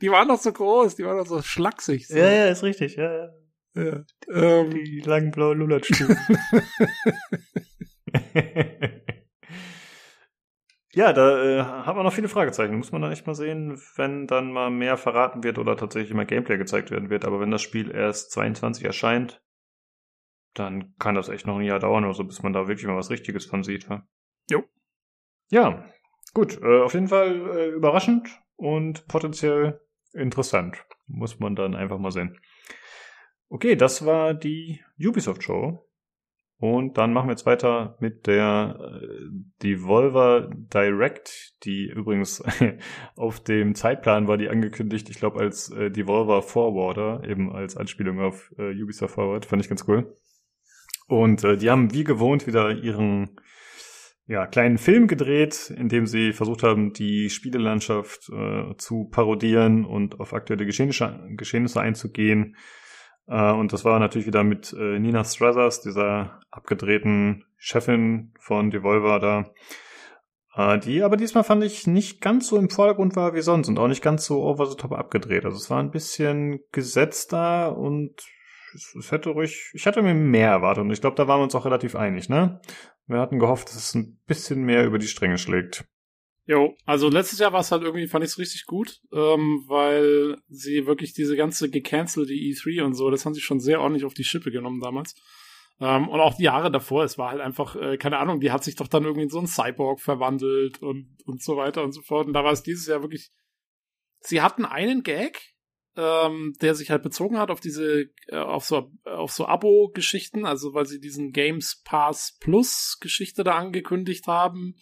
Speaker 2: Die waren doch so groß, die waren doch so schlaksig. So.
Speaker 1: ja, ist richtig, ja, ja.
Speaker 2: ja. Ähm,
Speaker 1: Die langen blauen Lulatsch-Typen. *laughs* *laughs* ja, da äh, haben wir noch viele Fragezeichen. Muss man dann echt mal sehen, wenn dann mal mehr verraten wird oder tatsächlich mal Gameplay gezeigt werden wird. Aber wenn das Spiel erst 22 erscheint, dann kann das echt noch ein Jahr dauern oder so, bis man da wirklich mal was Richtiges von sieht. Wa?
Speaker 2: Jo.
Speaker 1: Ja, gut. Äh, auf jeden Fall äh, überraschend und potenziell interessant. Muss man dann einfach mal sehen. Okay, das war die Ubisoft Show. Und dann machen wir jetzt weiter mit der äh, Devolver Direct, die übrigens *laughs* auf dem Zeitplan war die angekündigt, ich glaube als äh, Devolver Forwarder, eben als Anspielung auf äh, Ubisoft Forward, fand ich ganz cool. Und äh, die haben wie gewohnt wieder ihren ja, kleinen Film gedreht, in dem sie versucht haben, die Spielelandschaft äh, zu parodieren und auf aktuelle Geschehnisse, Geschehnisse einzugehen. Äh, und das war natürlich wieder mit äh, Nina Strathers, dieser abgedrehten Chefin von Devolver da. Äh, die aber diesmal fand ich nicht ganz so im Vordergrund war wie sonst und auch nicht ganz so over the top abgedreht. Also es war ein bisschen gesetzter und es, es hätte ruhig, ich hatte mir mehr erwartet und ich glaube, da waren wir uns auch relativ einig, ne? Wir hatten gehofft, dass es ein bisschen mehr über die Stränge schlägt.
Speaker 2: Jo, also letztes Jahr war es halt irgendwie, fand ich es richtig gut, ähm, weil sie wirklich diese ganze gecancelte E3 und so, das haben sie schon sehr ordentlich auf die Schippe genommen damals. Ähm, und auch die Jahre davor, es war halt einfach, äh, keine Ahnung, die hat sich doch dann irgendwie in so einen Cyborg verwandelt und, und so weiter und so fort. Und da war es dieses Jahr wirklich, sie hatten einen Gag, ähm, der sich halt bezogen hat auf diese, äh, auf so, auf so Abo-Geschichten, also weil sie diesen Games Pass Plus Geschichte da angekündigt haben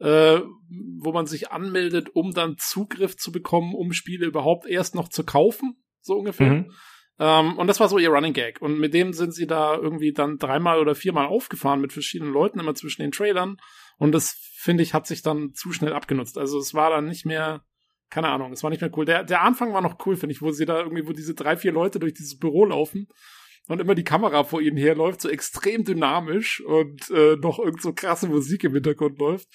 Speaker 2: äh, wo man sich anmeldet, um dann Zugriff zu bekommen, um Spiele überhaupt erst noch zu kaufen, so ungefähr. Mhm. Ähm, und das war so ihr Running Gag. Und mit dem sind sie da irgendwie dann dreimal oder viermal aufgefahren mit verschiedenen Leuten immer zwischen den Trailern. Und das, finde ich, hat sich dann zu schnell abgenutzt. Also es war dann nicht mehr, keine Ahnung, es war nicht mehr cool. Der, der Anfang war noch cool, finde ich, wo sie da irgendwie, wo diese drei, vier Leute durch dieses Büro laufen und immer die Kamera vor ihnen herläuft, so extrem dynamisch und äh, noch irgend so krasse Musik im Hintergrund läuft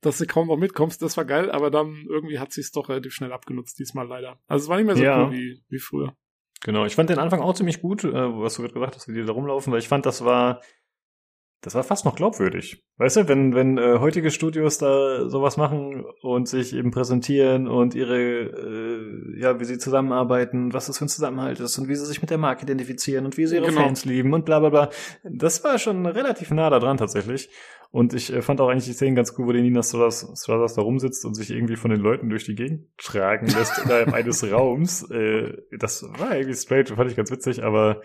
Speaker 2: dass du kaum noch mitkommst. Das war geil, aber dann irgendwie hat sich's doch relativ schnell abgenutzt, diesmal leider. Also es war nicht mehr so ja. cool wie, wie früher.
Speaker 1: Genau, ich fand den Anfang auch ziemlich gut, äh, was du gerade gesagt hast, wie die da rumlaufen, weil ich fand, das war das war fast noch glaubwürdig. Weißt du, wenn, wenn äh, heutige Studios da sowas machen und sich eben präsentieren und ihre, äh, ja, wie sie zusammenarbeiten, was das für ein Zusammenhalt ist und wie sie sich mit der Marke identifizieren und wie sie ihre genau. Fans lieben und bla bla bla. Das war schon relativ nah da dran tatsächlich. Und ich äh, fand auch eigentlich die Szenen ganz cool, wo die Nina Strathers da rumsitzt und sich irgendwie von den Leuten durch die Gegend tragen lässt *laughs* innerhalb eines Raums. Äh, das war irgendwie straight, fand ich ganz witzig, aber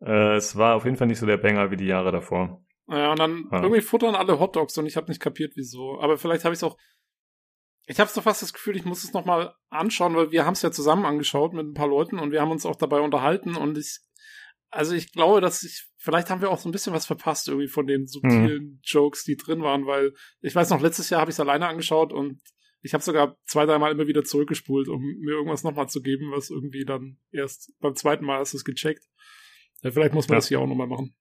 Speaker 1: äh, es war auf jeden Fall nicht so der Banger wie die Jahre davor.
Speaker 2: Ja, und dann ja. irgendwie futtern alle Hotdogs und ich habe nicht kapiert, wieso. Aber vielleicht habe ich es auch. Ich habe so fast das Gefühl, ich muss es noch mal anschauen, weil wir haben es ja zusammen angeschaut mit ein paar Leuten und wir haben uns auch dabei unterhalten und ich, also ich glaube, dass ich, vielleicht haben wir auch so ein bisschen was verpasst irgendwie von den subtilen hm. Jokes, die drin waren, weil ich weiß noch, letztes Jahr habe ich es alleine angeschaut und ich habe sogar zwei, dreimal immer wieder zurückgespult, um mir irgendwas nochmal zu geben, was irgendwie dann erst beim zweiten Mal hast du es gecheckt. Ja, vielleicht muss man ja. das hier auch nochmal machen.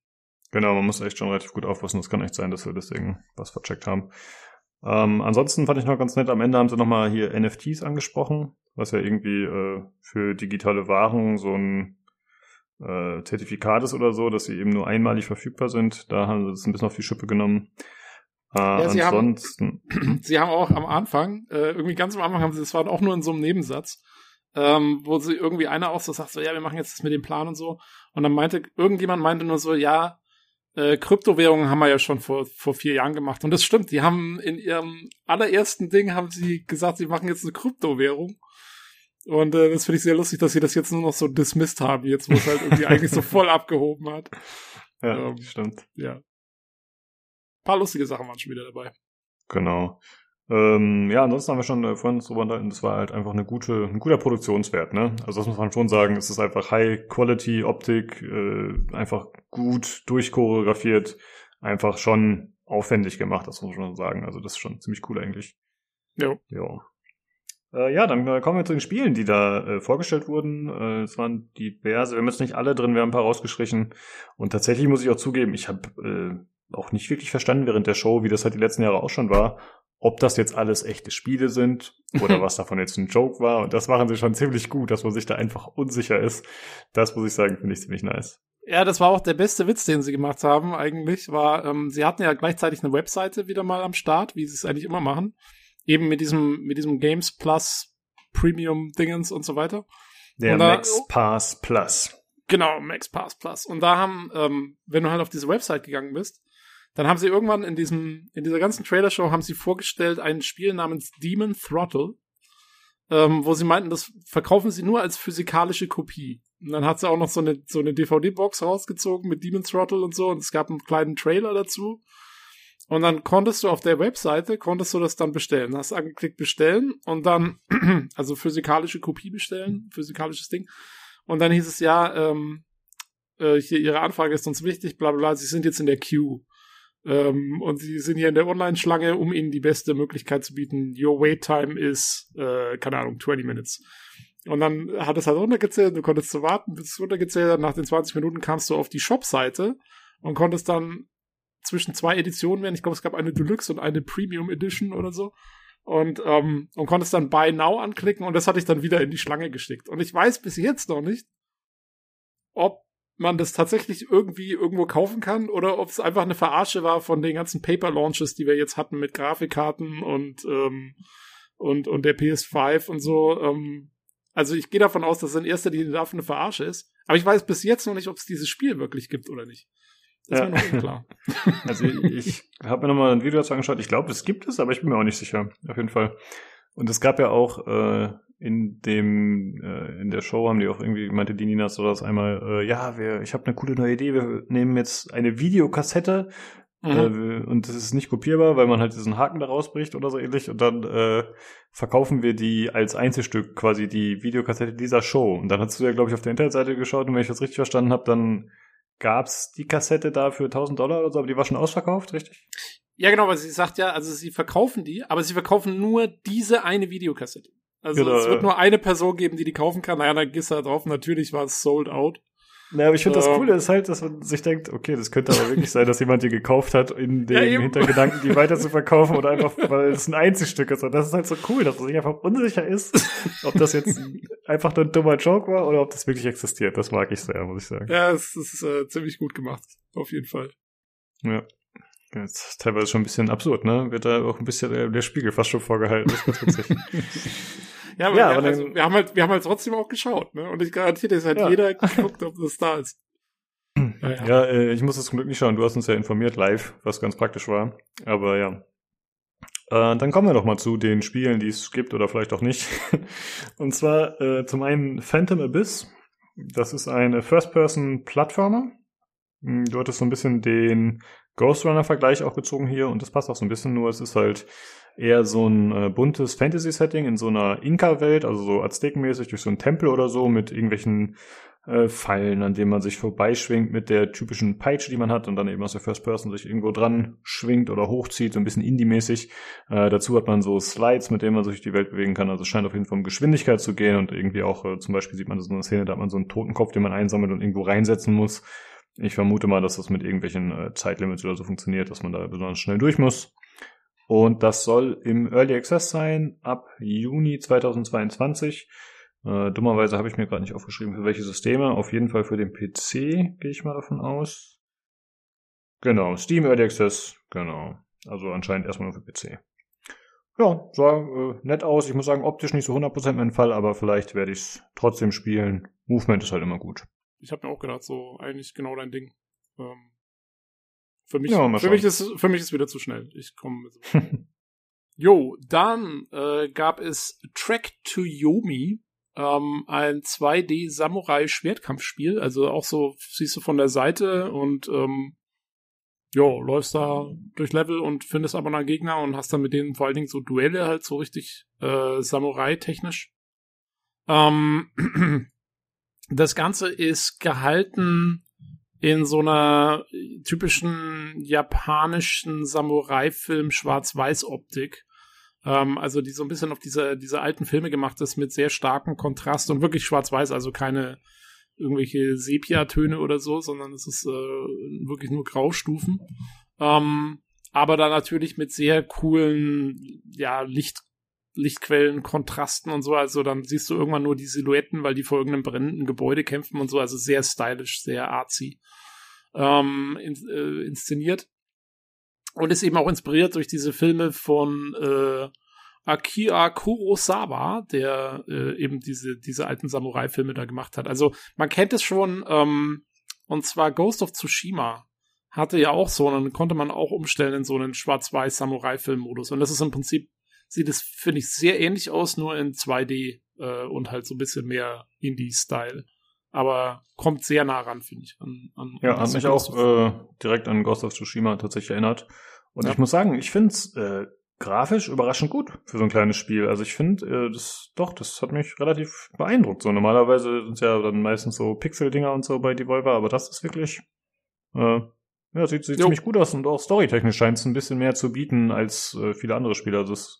Speaker 1: Genau, man muss echt schon relativ gut aufpassen. Es kann echt sein, dass wir deswegen was vercheckt haben. Ähm, ansonsten fand ich noch ganz nett, am Ende haben sie nochmal hier NFTs angesprochen, was ja irgendwie äh, für digitale Waren so ein äh, Zertifikat ist oder so, dass sie eben nur einmalig verfügbar sind. Da haben sie das ein bisschen auf die Schippe genommen.
Speaker 2: Äh, ja, sie ansonsten. Haben, *clears throat* sie haben auch am Anfang, äh, irgendwie ganz am Anfang haben sie, das war auch nur in so einem Nebensatz, ähm, wo sie irgendwie einer auch so sagt, so, ja, wir machen jetzt das mit dem Plan und so. Und dann meinte, irgendjemand meinte nur so, ja, äh, Kryptowährungen haben wir ja schon vor, vor vier Jahren gemacht. Und das stimmt, die haben in ihrem allerersten Ding haben sie gesagt, sie machen jetzt eine Kryptowährung. Und äh, das finde ich sehr lustig, dass sie das jetzt nur noch so dismissed haben, jetzt wo es halt irgendwie *laughs* eigentlich so voll abgehoben hat.
Speaker 1: Ja, ähm, stimmt.
Speaker 2: Ja. Ein paar lustige Sachen waren schon wieder dabei.
Speaker 1: Genau. Ähm, ja, ansonsten haben wir schon äh, vorhin drüber unterhalten, das war halt einfach eine gute, ein guter Produktionswert, ne? Also das muss man schon sagen, es ist einfach High-Quality-Optik, äh, einfach gut durchchoreografiert, einfach schon aufwendig gemacht, das muss man schon sagen. Also das ist schon ziemlich cool eigentlich.
Speaker 2: Ja.
Speaker 1: Ja. Äh, ja, dann äh, kommen wir zu den Spielen, die da äh, vorgestellt wurden. Äh, es waren diverse, wir haben jetzt nicht alle drin, wir haben ein paar rausgestrichen. Und tatsächlich muss ich auch zugeben, ich habe äh, auch nicht wirklich verstanden während der Show, wie das halt die letzten Jahre auch schon war, ob das jetzt alles echte Spiele sind oder *laughs* was davon jetzt ein Joke war. Und das machen sie schon ziemlich gut, dass man sich da einfach unsicher ist. Das muss ich sagen, finde ich ziemlich nice.
Speaker 2: Ja, das war auch der beste Witz, den sie gemacht haben eigentlich, war, ähm, sie hatten ja gleichzeitig eine Webseite wieder mal am Start, wie sie es eigentlich immer machen. Eben mit diesem, mit diesem Games Plus Premium Dingens und so weiter.
Speaker 1: Der und Max da, Pass Plus.
Speaker 2: Genau, Max Pass Plus. Und da haben, ähm, wenn du halt auf diese Website gegangen bist, dann haben sie irgendwann in diesem, in dieser ganzen Trailer-Show haben sie vorgestellt ein Spiel namens Demon Throttle, ähm, wo sie meinten, das verkaufen sie nur als physikalische Kopie. Und dann hat sie auch noch so eine, so eine DVD-Box rausgezogen mit Demon Throttle und so und es gab einen kleinen Trailer dazu. Und dann konntest du auf der Webseite, konntest du das dann bestellen. Hast angeklickt bestellen und dann, *clears throat* also physikalische Kopie bestellen, physikalisches Ding. Und dann hieß es ja, ähm, äh, hier, ihre Anfrage ist uns wichtig, bla bla sie sind jetzt in der Queue. Ähm, und sie sind hier in der Online-Schlange, um ihnen die beste Möglichkeit zu bieten. Your wait time is, äh, keine Ahnung, 20 minutes. Und dann hat es halt runtergezählt, du konntest so warten, bis es runtergezählt hat. Nach den 20 Minuten kamst du auf die Shop-Seite und konntest dann zwischen zwei Editionen wählen. Ich glaube, es gab eine Deluxe und eine Premium Edition oder so. Und, ähm, und konntest dann Buy Now anklicken und das hatte ich dann wieder in die Schlange geschickt. Und ich weiß bis jetzt noch nicht, ob man das tatsächlich irgendwie irgendwo kaufen kann oder ob es einfach eine Verarsche war von den ganzen Paper Launches, die wir jetzt hatten mit Grafikkarten und ähm, und und der PS5 und so. Ähm, also ich gehe davon aus, dass es in erster Linie dafür eine Verarsche ist. Aber ich weiß bis jetzt noch nicht, ob es dieses Spiel wirklich gibt oder nicht. Das
Speaker 1: Ja.
Speaker 2: ist mir noch unklar. *laughs*
Speaker 1: Also ich, ich habe mir nochmal ein Video dazu angeschaut. Ich glaube, es gibt es, aber ich bin mir auch nicht sicher. Auf jeden Fall. Und es gab ja auch äh, in dem äh, in der Show haben die auch irgendwie meinte die Nina so das einmal äh, ja wir ich habe eine coole neue Idee wir nehmen jetzt eine Videokassette
Speaker 2: Mhm.
Speaker 1: äh, und das ist nicht kopierbar weil man halt diesen Haken da rausbricht oder so ähnlich und dann äh, verkaufen wir die als Einzelstück quasi die Videokassette dieser Show und dann hast du ja glaube ich auf der Internetseite geschaut und wenn ich das richtig verstanden habe dann gab's die Kassette da für 1000 Dollar oder so aber die war schon ausverkauft richtig
Speaker 2: Ja, genau, weil sie sagt ja, also sie verkaufen die, aber sie verkaufen nur diese eine Videokassette. Also
Speaker 1: Genau,
Speaker 2: es wird
Speaker 1: ja.
Speaker 2: nur eine Person geben, die die kaufen kann. Naja, dann gehst du halt drauf. Natürlich war es sold out.
Speaker 1: Na, aber ich finde das
Speaker 2: Ähm.
Speaker 1: Coole ist halt, dass man sich denkt, okay, das könnte aber wirklich sein, dass jemand die gekauft hat, in *laughs* dem
Speaker 2: Ja.
Speaker 1: Hintergedanken, die weiter zu verkaufen oder einfach, weil es ein Einzelstück ist. Und das ist halt so cool, dass man sich einfach unsicher ist, ob das jetzt einfach nur ein dummer Joke war oder ob das wirklich existiert. Das mag ich sehr, muss ich sagen.
Speaker 2: Ja, es ist äh, ziemlich gut gemacht. Auf jeden Fall.
Speaker 1: Ja. Das ist teilweise schon ein bisschen absurd, ne? Wird da auch ein bisschen der Spiegel fast schon vorgehalten. Das ist ganz witzig. *laughs*
Speaker 2: Ja, aber,
Speaker 1: Ja,
Speaker 2: wir,
Speaker 1: aber
Speaker 2: also,
Speaker 1: dann-
Speaker 2: wir haben halt, wir haben halt trotzdem auch geschaut, ne? Und ich garantiere, es hat
Speaker 1: Ja.
Speaker 2: jeder geguckt, ob das da ist. Naja.
Speaker 1: Ja, äh, ich muss das zum Glück nicht schauen. Du hast uns ja informiert live, was ganz praktisch war. Aber ja. Äh, dann kommen wir doch mal zu den Spielen, die es gibt oder vielleicht auch nicht. *laughs* Und zwar äh, zum einen Phantom Abyss. Das ist ein First-Person-Plattformer. Hm, Du hattest so ein bisschen den Ghost Runner-Vergleich auch gezogen hier und das passt auch so ein bisschen, nur es ist halt eher so ein äh, buntes Fantasy-Setting in so einer Inka-Welt, also so Aztekenmäßig durch so einen Tempel oder so mit irgendwelchen äh, Fallen, an denen man sich vorbeischwingt mit der typischen Peitsche, die man hat und dann eben aus der First Person sich irgendwo dran schwingt oder hochzieht, so ein bisschen Indie-mäßig. Äh, dazu hat man so Slides, mit denen man sich die Welt bewegen kann. Also es scheint auf jeden Fall um Geschwindigkeit zu gehen und irgendwie auch, äh, zum Beispiel sieht man so eine Szene, da hat man so einen Totenkopf, den man einsammelt und irgendwo reinsetzen muss. Ich vermute mal, dass das mit irgendwelchen äh, Zeitlimits oder so funktioniert, dass man da besonders schnell durch muss. Und das soll im Early Access sein ab Juni 2022. Äh, dummerweise habe ich mir gerade nicht aufgeschrieben, für welche Systeme. Auf jeden Fall für den PC, gehe ich mal davon aus. Genau, Steam Early Access, genau. Also anscheinend erstmal nur für PC. Ja, sah äh, nett aus. Ich muss sagen, optisch nicht so 100% mein Fall, aber vielleicht werde ich es trotzdem spielen. Movement ist halt immer gut.
Speaker 2: Ich habe mir auch gedacht, so eigentlich genau dein Ding. Ähm, für mich,
Speaker 1: Ja,
Speaker 2: für mich ist für mich ist wieder zu schnell. Ich komme. *laughs* Jo, dann äh, gab es Track to Yomi, ähm, ein 2D Samurai Schwertkampfspiel, also auch so siehst du von der Seite und ähm, jo, läufst da durch Level und findest aber einen Gegner und hast dann mit denen vor allen Dingen so Duelle halt so richtig äh, Samurai technisch. Ähm, *clears throat* das Ganze ist gehalten in so einer typischen japanischen Samurai-Film Schwarz-Weiß-Optik. Ähm, also die so ein bisschen auf diese, diese alten Filme gemacht ist mit sehr starkem Kontrast und wirklich Schwarz-Weiß, also keine irgendwelche Sepia-Töne oder so, sondern es ist äh, wirklich nur Graustufen. Ähm, aber dann natürlich mit sehr coolen, ja, Licht, Lichtquellen, Kontrasten und so. Also dann siehst du irgendwann nur die Silhouetten, weil die vor irgendeinem brennenden Gebäude kämpfen und so. Also sehr stylisch, sehr artsy ähm, in, äh, inszeniert. Und ist eben auch inspiriert durch diese Filme von äh, Akira Kurosawa, der äh, eben diese, diese alten Samurai-Filme da gemacht hat. Also man kennt es schon, ähm, und zwar Ghost of Tsushima hatte ja auch so, dann konnte man auch umstellen in so einen schwarz-weiß Samurai-Film-Modus. Und das ist im Prinzip, sieht es, finde ich, sehr ähnlich aus, nur in 2D äh, und halt so ein bisschen mehr Indie-Style. Aber kommt sehr nah ran, finde ich. An, an,
Speaker 1: Ja,
Speaker 2: an
Speaker 1: hat
Speaker 2: das
Speaker 1: mich auch äh, direkt an Ghost of Tsushima tatsächlich erinnert. Und
Speaker 2: Ja.
Speaker 1: ich muss sagen, ich finde es äh, grafisch überraschend gut für so ein kleines Spiel. Also ich finde, äh, das doch, das hat mich relativ beeindruckt. So normalerweise sind ja dann meistens so Pixel-Dinger und so bei Devolver, aber das ist wirklich, äh, ja, sieht, sieht
Speaker 2: Jo.
Speaker 1: ziemlich gut aus und auch storytechnisch scheint es ein bisschen mehr zu bieten als äh, viele andere Spiele. Also es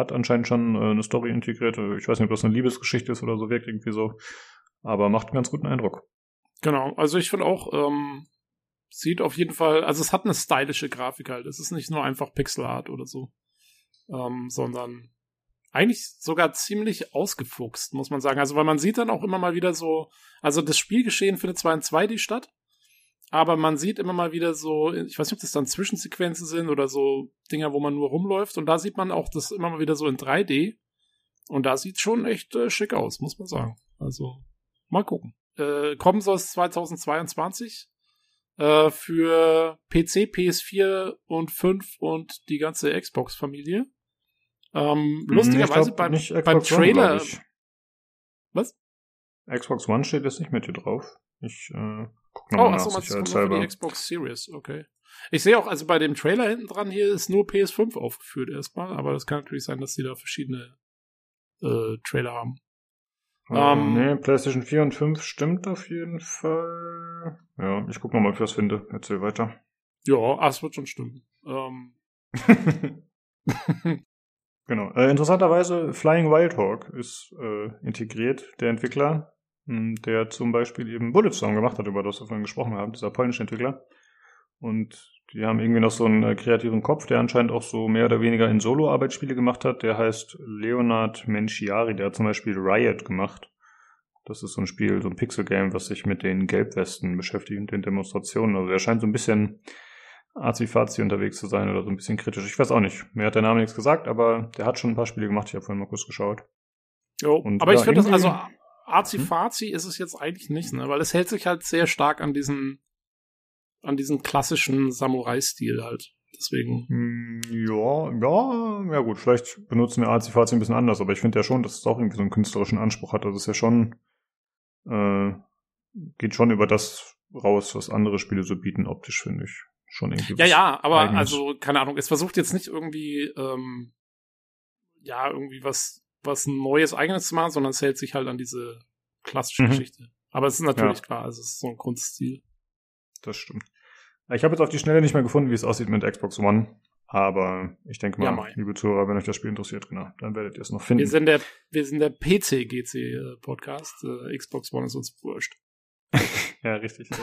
Speaker 1: hat anscheinend schon äh, eine Story integriert. Ich weiß nicht, ob das eine Liebesgeschichte ist oder so, wirkt irgendwie so. Aber macht einen ganz guten Eindruck.
Speaker 2: Genau, also ich finde auch, ähm, sieht auf jeden Fall, also es hat eine stylische Grafik halt. Es ist nicht nur einfach Pixel Art oder so, ähm, sondern eigentlich sogar ziemlich ausgefuchst, muss man sagen. Also weil man sieht dann auch immer mal wieder so, also das Spielgeschehen findet zwar in 2D statt, aber man sieht immer mal wieder so, ich weiß nicht, ob das dann Zwischensequenzen sind oder so Dinger, wo man nur rumläuft. Und da sieht man auch das immer mal wieder so in 3D. Und da sieht schon echt äh, schick aus, muss man sagen. Also mal gucken. Äh, kommen soll es 2022 äh, für PC, PS4 und 5 und die ganze Xbox-Familie. Ähm, lustigerweise
Speaker 1: Ich glaub,
Speaker 2: beim, beim
Speaker 1: One,
Speaker 2: Trailer.
Speaker 1: ich.
Speaker 2: Was?
Speaker 1: Xbox One steht jetzt nicht mit hier drauf. Ich äh, guck
Speaker 2: Oh,
Speaker 1: nochmal
Speaker 2: achso,
Speaker 1: nach
Speaker 2: man nur für die Xbox Series, okay. Ich sehe auch, also bei dem Trailer hinten dran hier ist nur PS5 aufgeführt erstmal, aber das kann natürlich sein, dass die da verschiedene äh, Trailer haben.
Speaker 1: Äh,
Speaker 2: Ähm,
Speaker 1: nee, PlayStation 4 und 5 stimmt auf jeden Fall. Ja, ich guck nochmal, ob ich was finde. Erzähl weiter.
Speaker 2: Ja, ah, es wird schon stimmen. Ähm, *laughs* *laughs*
Speaker 1: genau. Äh, interessanterweise, Flying Wild Hawk ist äh, integriert, der Entwickler, der zum Beispiel eben Bulletstorm gemacht hat, über das wir vorhin gesprochen haben, dieser polnische Entwickler. Und die haben irgendwie noch so einen äh, kreativen Kopf, der anscheinend auch so mehr oder weniger in Solo-Arbeitsspiele gemacht hat. Der heißt Leonard Menciari, der hat zum Beispiel Riot gemacht. Das ist so ein Spiel, so ein Pixel-Game, was sich mit den Gelbwesten beschäftigt und den Demonstrationen. Also der scheint so ein bisschen azi-fazi unterwegs zu sein oder so ein bisschen kritisch. Ich weiß auch nicht. Mir hat der Name nichts gesagt, aber der hat schon ein paar Spiele gemacht. Ich habe vorhin mal kurz geschaut.
Speaker 2: jo,
Speaker 1: Und
Speaker 2: aber
Speaker 1: ja,
Speaker 2: ich finde das, also Azi-Fazi ist es jetzt eigentlich nicht, ne? Weil es hält sich halt sehr stark an diesen, an diesen klassischen Samurai-Stil halt. Deswegen.
Speaker 1: Hm, Ja, ja, ja gut, vielleicht benutzen wir azi-fazi ein bisschen anders, aber ich finde ja schon, dass es auch irgendwie so einen künstlerischen Anspruch hat. Also es ist ja schon, äh, geht schon über das raus, was andere Spiele so bieten, optisch, finde ich. Schon irgendwie.
Speaker 2: Ja, ja, aber
Speaker 1: Eigenes.
Speaker 2: also, keine Ahnung, es versucht jetzt nicht irgendwie, ähm, ja, irgendwie was, was Neues, Eigenes zu machen, sondern es hält sich halt an diese klassische
Speaker 1: Mhm.
Speaker 2: Geschichte. Aber es ist natürlich
Speaker 1: Ja.
Speaker 2: klar, es ist so ein Grundstil.
Speaker 1: Das stimmt. Ich habe jetzt auf die Schnelle nicht mehr gefunden, wie es aussieht mit Xbox One. Aber ich denke mal,
Speaker 2: Ja,
Speaker 1: liebe Zuhörer, wenn euch das Spiel interessiert, genau, dann werdet ihr es noch finden.
Speaker 2: Wir sind der, wir sind der PC-GC-Podcast. Äh, Xbox One ist uns wurscht. *laughs*
Speaker 1: Ja, richtig. *laughs*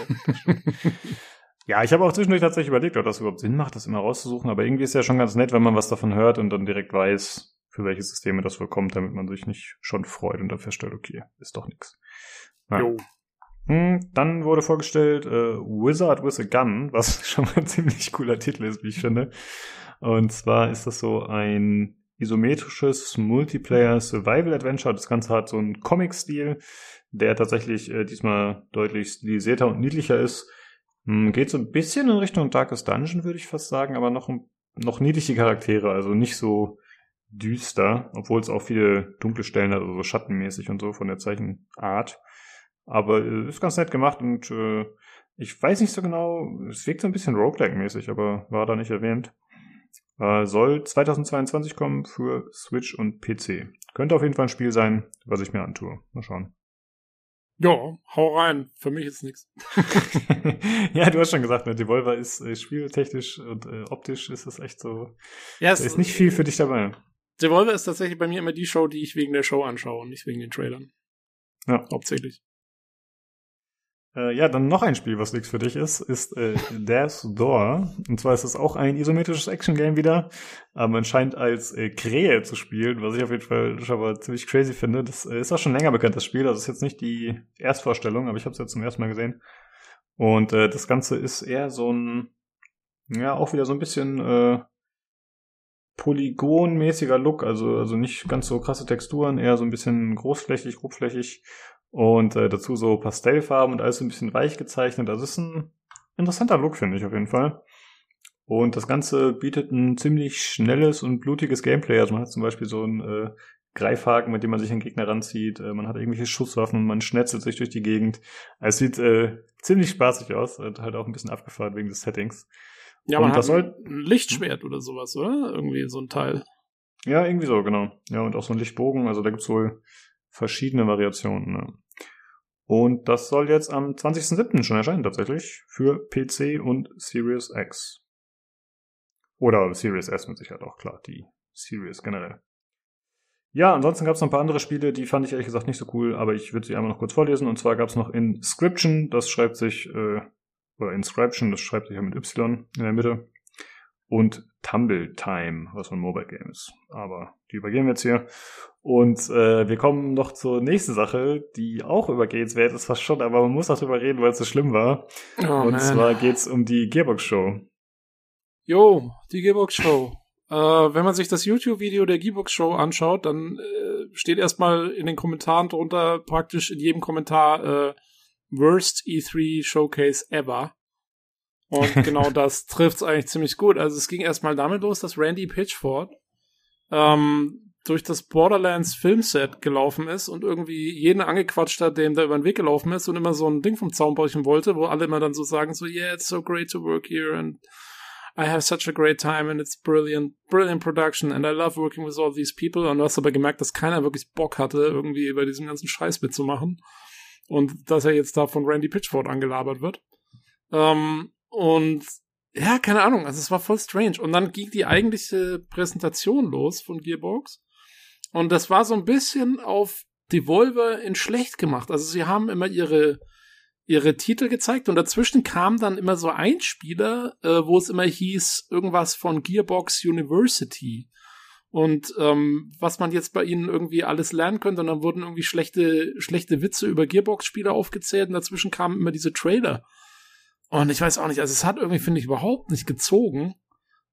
Speaker 1: Ja ich habe auch zwischendurch tatsächlich überlegt, ob das überhaupt Sinn macht, das immer rauszusuchen. Aber irgendwie ist ja schon ganz nett, wenn man was davon hört und dann direkt weiß, für welche Systeme das wohl kommt, damit man sich nicht schon freut und dann feststellt, okay, ist doch nichts. Ja.
Speaker 2: Jo.
Speaker 1: Hm, Dann wurde vorgestellt äh, Wizard with a Gun, was *laughs* schon mal ein ziemlich cooler Titel ist, wie ich finde. Und zwar ist das so ein isometrisches Multiplayer Survival Adventure. Das Ganze hat so einen Comic-Stil, der tatsächlich äh, diesmal deutlich stilisierter und niedlicher ist. Hm, geht so ein bisschen in Richtung Darkest Dungeon, würde ich fast sagen, aber noch, noch niedliche Charaktere, also nicht so düster, obwohl es auch viele dunkle Stellen hat, also so schattenmäßig und so von der Zeichenart. Aber äh, ist ganz nett gemacht und äh, ich weiß nicht so genau, es wirkt so ein bisschen Roguelike-mäßig, aber war da nicht erwähnt. Äh, soll 2022 kommen für Switch und PC. Könnte auf jeden Fall ein Spiel sein, was ich mir antue. Mal schauen.
Speaker 2: Ja, hau rein. Für mich ist nichts. *laughs* *laughs*
Speaker 1: ja, du hast schon gesagt, ne, Devolver ist äh, spieltechnisch und äh, optisch ist es echt so.
Speaker 2: Ja,
Speaker 1: Da
Speaker 2: es
Speaker 1: ist nicht viel für dich dabei.
Speaker 2: Devolver ist tatsächlich bei mir immer die Show, die ich wegen der Show anschaue und nicht wegen den Trailern.
Speaker 1: Ja.
Speaker 2: Hauptsächlich.
Speaker 1: Äh, ja, dann noch ein Spiel, was nichts für dich ist, ist äh, *laughs* Death's Door. Und zwar ist es auch ein isometrisches Action-Game wieder, aber man scheint als äh, Krähe zu spielen, was ich auf jeden Fall schon mal ziemlich crazy finde. Das äh, ist auch schon länger bekannt, das Spiel. Also ist jetzt nicht die Erstvorstellung, aber ich habe es jetzt zum ersten Mal gesehen. Und äh, das Ganze ist eher so ein, ja, auch wieder so ein bisschen äh, polygonmäßiger Look, also, also nicht ganz so krasse Texturen, eher so ein bisschen großflächig, grobflächig und äh, dazu so Pastellfarben und alles so ein bisschen weich gezeichnet. Also ist ein interessanter Look, finde ich auf jeden Fall. Und das Ganze bietet ein ziemlich schnelles und blutiges Gameplay. Also man hat zum Beispiel so ein äh, Greifhaken, mit dem man sich an Gegner ranzieht. Äh, man hat irgendwelche Schusswaffen, man schnetzelt sich durch die Gegend. Es sieht äh, ziemlich spaßig aus und halt auch ein bisschen abgefahren wegen des Settings.
Speaker 2: Ja, man
Speaker 1: Und
Speaker 2: hat
Speaker 1: das soll-
Speaker 2: ein Lichtschwert oder sowas, oder? Irgendwie so ein Teil.
Speaker 1: Ja, irgendwie so, genau. Ja, und auch so ein Lichtbogen. Also da gibt's wohl verschiedene Variationen. Ne? Und das soll jetzt am 20.07. schon erscheinen tatsächlich für PC und Series X. Oder Series S mit Sicherheit auch klar, die Series generell. Ja, ansonsten gab's noch ein paar andere Spiele, die fand ich ehrlich gesagt nicht so cool, aber ich würde sie einmal noch kurz vorlesen. Und zwar gab's noch Inscription, das schreibt sich, äh, oder Inscription, das schreibt sich ja mit Y in der Mitte. Und Tumble Time, was ein Mobile Game ist. Aber die übergehen wir jetzt hier. Und äh, wir kommen noch zur nächsten Sache, die auch übergehenswert ist fast schon, aber man muss auch drüber reden, weil es so schlimm war.
Speaker 2: Oh,
Speaker 1: Und
Speaker 2: man.
Speaker 1: zwar geht's um die Gearbox Show.
Speaker 2: Jo, die Gearbox Show. Äh, wenn man sich das YouTube-Video der Gearbox Show anschaut, dann äh, steht erstmal in den Kommentaren drunter praktisch in jedem Kommentar äh, Worst E3 Showcase ever. Und *laughs* genau das trifft's eigentlich ziemlich gut. Also es ging erstmal damit los, dass Randy Pitchford ähm, durch das Borderlands Filmset gelaufen ist und irgendwie jeden angequatscht hat, dem da über den Weg gelaufen ist und immer so ein Ding vom Zaun brechen wollte, wo alle immer dann so sagen so, yeah, it's so great to work here and I have such a great time and it's brilliant, brilliant production and I love working with all these people. Und du hast aber gemerkt, dass keiner wirklich Bock hatte, irgendwie bei diesem ganzen Scheiß mitzumachen. Und dass er jetzt da von Randy Pitchford angelabert wird. Ähm, und ja, keine Ahnung, also es war voll strange. Und dann ging die eigentliche Präsentation los von Gearbox. Und das war so ein bisschen auf Devolver in schlecht gemacht. Also sie haben immer ihre ihre Titel gezeigt und dazwischen kam dann immer so ein Spieler, äh, wo es immer hieß, irgendwas von Gearbox University. Und ähm, was man jetzt bei ihnen irgendwie alles lernen könnte, und dann wurden irgendwie schlechte, schlechte Witze über Gearbox-Spieler aufgezählt und dazwischen kamen immer diese Trailer. Und ich weiß auch nicht, also es hat irgendwie, finde ich, überhaupt nicht gezogen.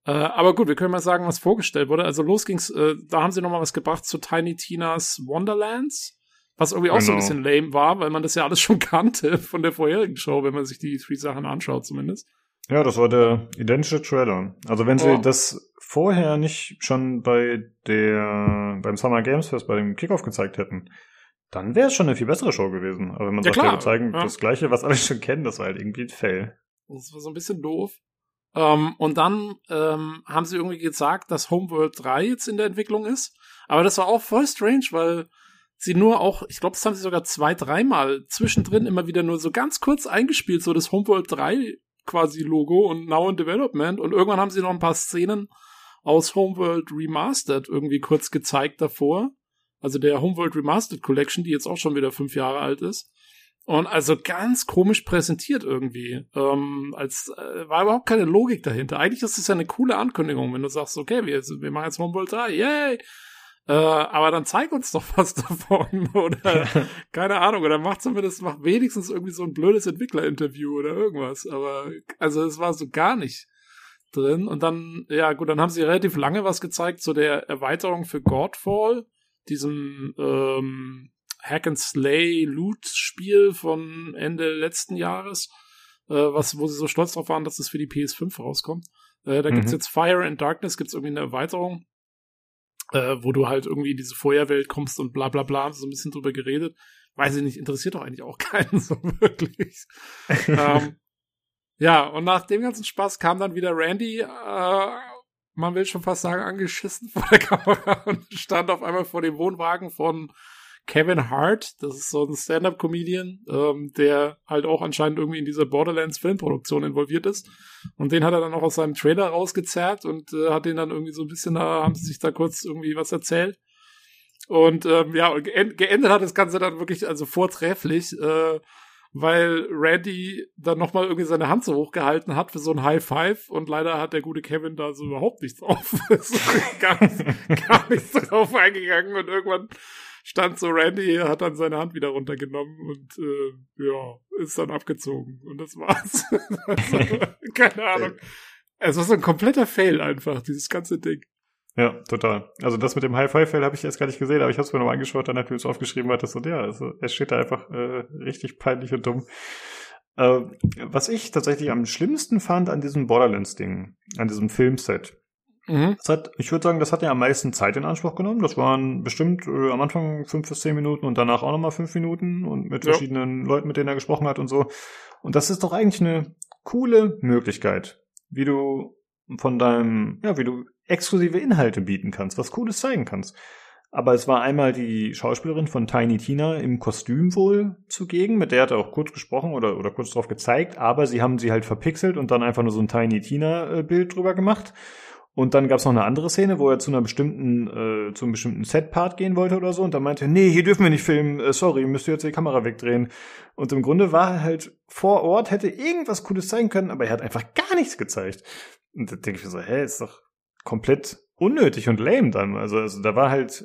Speaker 2: Äh, aber gut, wir können mal sagen, was vorgestellt wurde. Also los ging's, äh, da haben sie noch mal was gebracht zu Tiny Tinas Wonderlands. Was irgendwie auch so ein
Speaker 1: Genau.
Speaker 2: bisschen lame war, weil man das ja alles schon *laughs* kannte von der vorherigen Show, wenn man sich die drei Sachen anschaut zumindest.
Speaker 1: Ja, das war der identische Trailer. Also wenn sie
Speaker 2: Oh.
Speaker 1: das vorher nicht schon bei der beim Summer Games Fest bei dem Kickoff gezeigt hätten, dann wäre es schon eine viel bessere Show gewesen. Aber wenn man
Speaker 2: Ja,
Speaker 1: sagt,
Speaker 2: klar,
Speaker 1: wir zeigen
Speaker 2: ja.
Speaker 1: das Gleiche, was alle schon kennen, das war halt irgendwie ein Fail.
Speaker 2: Das war so ein bisschen doof. Ähm, und dann ähm, haben sie irgendwie gesagt, dass Homeworld 3 jetzt in der Entwicklung ist. Aber das war auch voll strange, weil sie nur auch, ich glaube, das haben sie sogar zwei, dreimal zwischendrin immer wieder nur so ganz kurz eingespielt, so das Homeworld 3 quasi Logo und Now in Development. Und irgendwann haben sie noch ein paar Szenen aus Homeworld Remastered irgendwie kurz gezeigt davor. Also der Homeworld Remastered Collection, die jetzt auch schon wieder fünf Jahre alt ist. Und also ganz komisch präsentiert irgendwie. Ähm, als äh, war überhaupt keine Logik dahinter. Eigentlich ist es ja eine coole Ankündigung, wenn du sagst, okay, wir, wir machen jetzt Homeworld 3, yay! Äh, aber dann zeig uns doch was *laughs* davon. Oder keine Ahnung, oder mach zumindest, mach wenigstens irgendwie so ein blödes Entwicklerinterview oder irgendwas. Aber also es war so gar nicht drin. Und dann, ja gut, dann haben sie relativ lange was gezeigt zu der Erweiterung für Godfall, diesem ähm, Hack and Slay Loot Spiel von Ende letzten Jahres, äh, was wo sie so stolz drauf waren, dass es für die PS5 rauskommt. Äh, da gibt's
Speaker 1: Mhm.
Speaker 2: jetzt Fire and Darkness, gibt's irgendwie eine Erweiterung, äh, wo du halt irgendwie in diese Feuerwelt kommst und bla bla bla, so ein bisschen drüber geredet. Weiß ich nicht, interessiert doch eigentlich auch *laughs* keinen so wirklich. *laughs* ähm, ja, und nach dem ganzen Spaß kam dann wieder Randy, äh, man will schon fast sagen, angeschissen vor der Kamera und stand auf einmal vor dem Wohnwagen von Kevin Hart. Das ist so ein Stand-up-Comedian, ähm, der halt auch anscheinend irgendwie in dieser Borderlands-Filmproduktion involviert ist. Und den hat er dann auch aus seinem Trailer rausgezerrt und äh, hat den dann irgendwie so ein bisschen, da haben sie sich da kurz irgendwie was erzählt. Und ähm, ja, geendet hat das Ganze dann wirklich also vortrefflich, äh, weil Randy dann nochmal irgendwie seine Hand so hochgehalten hat für so ein High Five und leider hat der gute Kevin da so überhaupt nichts drauf. *laughs* Gar, gar nichts drauf eingegangen und irgendwann stand so Randy, hat dann seine Hand wieder runtergenommen und äh, ja, ist dann abgezogen und das war's. also, *laughs* keine Ahnung. Es war so ein kompletter Fail einfach, dieses ganze Ding.
Speaker 1: Ja, total. Also das mit dem High-Five-Fail habe ich jetzt gar nicht gesehen, aber ich habe es mir noch angeschaut, dann es aufgeschrieben hattest und ja, also er steht da einfach äh, richtig peinlich und dumm. Äh, was ich tatsächlich am schlimmsten fand an diesem Borderlands-Ding, an diesem Filmset,
Speaker 2: Mhm.
Speaker 1: das hat, ich würde sagen, das hat ja am meisten Zeit in Anspruch genommen. Das waren bestimmt äh, am Anfang fünf bis zehn Minuten und danach auch nochmal fünf Minuten und mit
Speaker 2: Ja.
Speaker 1: verschiedenen Leuten, mit denen er gesprochen hat und so. Und das ist doch eigentlich eine coole Möglichkeit, wie du von deinem, ja, wie du exklusive Inhalte bieten kannst, was Cooles zeigen kannst. Aber es war einmal die Schauspielerin von Tiny Tina im Kostüm wohl zugegen, mit der hat er auch kurz gesprochen oder, oder kurz drauf gezeigt, aber sie haben sie halt verpixelt und dann einfach nur so ein Tiny Tina-Bild drüber gemacht. Und dann gab es noch eine andere Szene, wo er zu einer bestimmten, äh, zu einem bestimmten Set-Part gehen wollte oder so. Und dann meinte er, nee, hier dürfen wir nicht filmen, äh, sorry, müsst ihr jetzt die Kamera wegdrehen. Und im Grunde war er halt vor Ort, hätte irgendwas Cooles zeigen können, aber er hat einfach gar nichts gezeigt. Und da denke ich mir so, hä, ist doch komplett unnötig und lame dann. Also, also da war halt,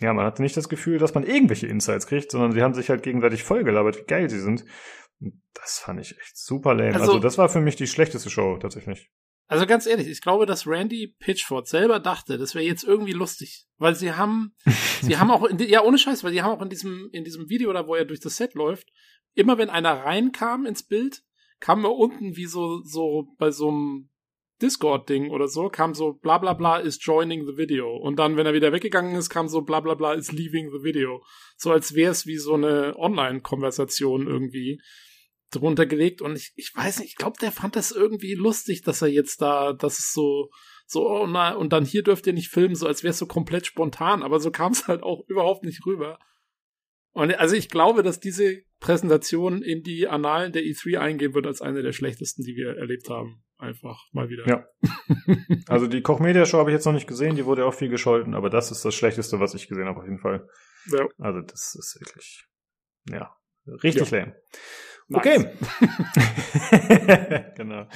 Speaker 1: ja, man hatte nicht das Gefühl, dass man irgendwelche Insights kriegt, sondern sie haben sich halt gegenseitig vollgelabert, wie geil sie sind. Und das fand ich echt super lame. Also,
Speaker 2: Also-
Speaker 1: das war für mich die schlechteste Show tatsächlich.
Speaker 2: Also ganz ehrlich, ich glaube, dass Randy Pitchford selber dachte, das wäre jetzt irgendwie lustig, weil sie haben, *laughs* sie haben auch, in, ja ohne Scheiß, weil sie haben auch in diesem in diesem Video da, wo er durch das Set läuft, immer wenn einer reinkam ins Bild, kam er unten wie so so bei so einem Discord-Ding oder so, kam so bla bla bla is joining the video. Und dann, wenn er wieder weggegangen ist, kam so bla bla bla is leaving the video. So als wäre es wie so eine Online-Konversation irgendwie drunter gelegt. Und ich, ich weiß nicht, ich glaube, der fand das irgendwie lustig, dass er jetzt da, dass es so, so, oh na, und dann hier dürft ihr nicht filmen, so als wäre es so komplett spontan, aber so kam es halt auch *laughs* überhaupt nicht rüber. Und also ich glaube, dass diese Präsentation in die Annalen der E3 eingehen wird als eine der schlechtesten, die wir erlebt haben. Einfach mal wieder.
Speaker 1: Ja. *laughs* Also die Koch-Media-Show habe ich jetzt noch nicht gesehen, die wurde auch viel gescholten, aber das ist das Schlechteste, was ich gesehen habe auf jeden Fall.
Speaker 2: Ja.
Speaker 1: Also das ist wirklich, ja, richtig lame.
Speaker 2: Nice.
Speaker 1: Okay. *laughs* genau.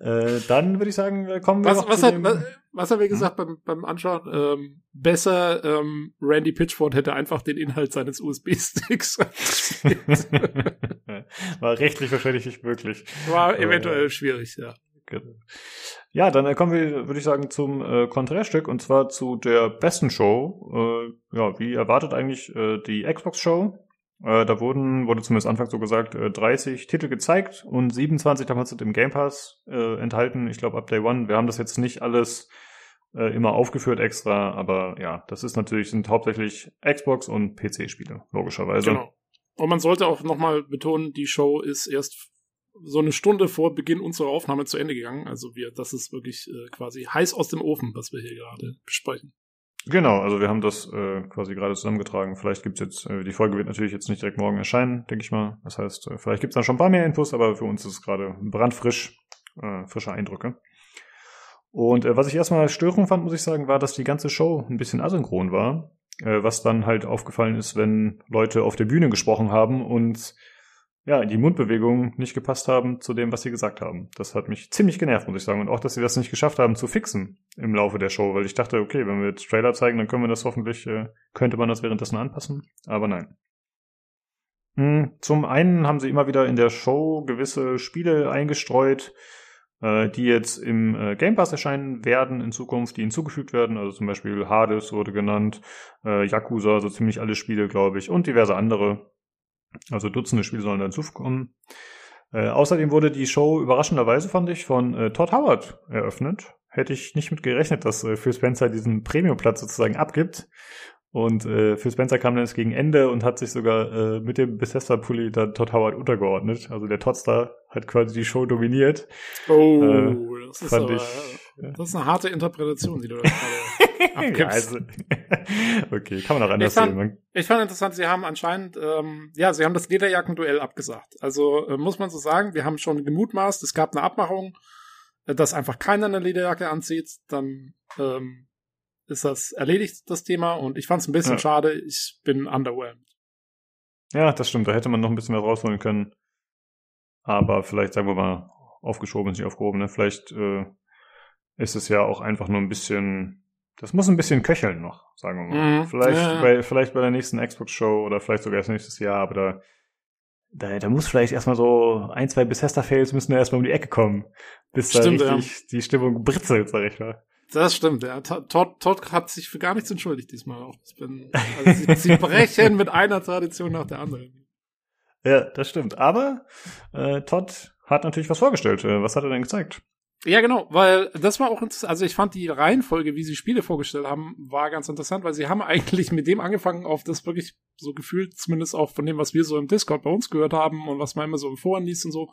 Speaker 1: Äh, dann würde ich sagen, äh, kommen wir
Speaker 2: Was,
Speaker 1: noch
Speaker 2: was,
Speaker 1: zu
Speaker 2: hat, was, was haben wir gesagt beim, beim Anschauen? Ähm, besser, ähm, Randy Pitchford hätte einfach den Inhalt seines USB-Sticks. *laughs*
Speaker 1: War rechtlich wahrscheinlich nicht möglich.
Speaker 2: War eventuell schwierig, ja.
Speaker 1: Genau. Ja, dann äh, kommen wir, würde ich sagen, zum äh, Konträrstück und zwar zu der besten Show. Äh, ja, wie erwartet eigentlich äh, die Xbox-Show. Äh, da wurden, wurde zumindest anfangs so gesagt, äh, 30 Titel gezeigt und 27 davon sind im Game Pass äh, enthalten. Ich glaube ab Day One. Wir haben das jetzt nicht alles äh, immer aufgeführt extra, aber ja, das ist natürlich, sind hauptsächlich Xbox und PC-Spiele, logischerweise.
Speaker 2: Genau. Und man sollte auch nochmal betonen, die Show ist erst so eine Stunde vor Beginn unserer Aufnahme zu Ende gegangen. Also wir, das ist wirklich äh, quasi heiß aus dem Ofen, was wir hier gerade besprechen.
Speaker 1: Genau, also wir haben das äh, quasi gerade zusammengetragen. Vielleicht gibt's jetzt, äh, die Folge wird natürlich jetzt nicht direkt morgen erscheinen, denke ich mal. Das heißt, äh, vielleicht gibt's dann schon ein paar mehr Infos, aber für uns ist es gerade brandfrisch, äh, frische Eindrücke. Und äh, was ich erstmal Störung fand, muss ich sagen, war, dass die ganze Show ein bisschen asynchron war. Äh, was dann halt aufgefallen ist, wenn Leute auf der Bühne gesprochen haben und ja, die Mundbewegungen nicht gepasst haben zu dem, was sie gesagt haben. Das hat mich ziemlich genervt, muss ich sagen. Und auch, dass sie das nicht geschafft haben zu fixen im Laufe der Show, weil ich dachte, okay, wenn wir jetzt Trailer zeigen, dann können wir das hoffentlich, äh, könnte man das währenddessen anpassen. Aber nein. Hm, Zum einen haben sie immer wieder in der Show gewisse Spiele eingestreut, äh, die jetzt im äh, Game Pass erscheinen werden in Zukunft, die hinzugefügt werden. Also zum Beispiel Hades wurde genannt, äh, Yakuza, so ziemlich alle Spiele, glaube ich, und diverse andere. Also Dutzende Spiele sollen da hinzukommen. Äh, außerdem wurde die Show überraschenderweise, fand ich, von äh, Todd Howard eröffnet. Hätte ich nicht mit gerechnet, dass äh, Phil Spencer diesen Premium-Platz sozusagen abgibt. Und äh, Phil Spencer kam dann erst gegen Ende und hat sich sogar äh, mit dem Bethesda-Pulli dann Todd Howard untergeordnet. Also der Toddstar hat quasi die Show dominiert.
Speaker 2: Oh,
Speaker 1: Äh,
Speaker 2: das ist aber,
Speaker 1: ich,
Speaker 2: das ist eine harte Interpretation, die du da gerade. *laughs*
Speaker 1: ja, also, okay, kann man auch anders
Speaker 2: Ich fand-
Speaker 1: sehen.
Speaker 2: Ich fand interessant, sie haben anscheinend, ähm, ja, sie haben das Lederjackenduell abgesagt. Also äh, muss man so sagen, wir haben schon gemutmaßt, es gab eine Abmachung, äh, dass einfach keiner eine Lederjacke anzieht, dann ähm, ist das erledigt, das Thema. Und ich fand es ein bisschen
Speaker 1: Ja.
Speaker 2: schade, ich bin underwhelmed.
Speaker 1: Ja, das stimmt. Da hätte man noch ein bisschen mehr rausholen können. Aber vielleicht, sagen wir mal, aufgeschoben ist nicht aufgehoben. Ne? Vielleicht äh, ist es ja auch einfach nur ein bisschen. Das muss ein bisschen köcheln noch, sagen wir mal.
Speaker 2: Mhm.
Speaker 1: Vielleicht,
Speaker 2: Ja, ja.
Speaker 1: Bei, vielleicht bei der nächsten Xbox-Show oder vielleicht sogar erst nächstes Jahr, aber da, da, da muss vielleicht erstmal so ein, zwei Bethesda-Fails müssen da erstmal um die Ecke kommen, bis da
Speaker 2: Stimmt, ja.
Speaker 1: richtig die Stimmung britzelt, sag ich mal.
Speaker 2: Das stimmt, ja. Todd, Todd hat sich für gar nichts entschuldigt diesmal auch. Bin, also sie, sie brechen mit einer Tradition nach der anderen.
Speaker 1: Ja, das stimmt. Aber äh, Todd hat natürlich was vorgestellt. Äh, was hat er denn gezeigt?
Speaker 2: Ja, genau, weil das war auch interessant. Also ich fand die Reihenfolge, wie sie Spiele vorgestellt haben, war ganz interessant, weil sie haben eigentlich mit dem angefangen, auf das wirklich so gefühlt, zumindest auch von dem, was wir so im Discord bei uns gehört haben und was man immer so im Foren liest und so,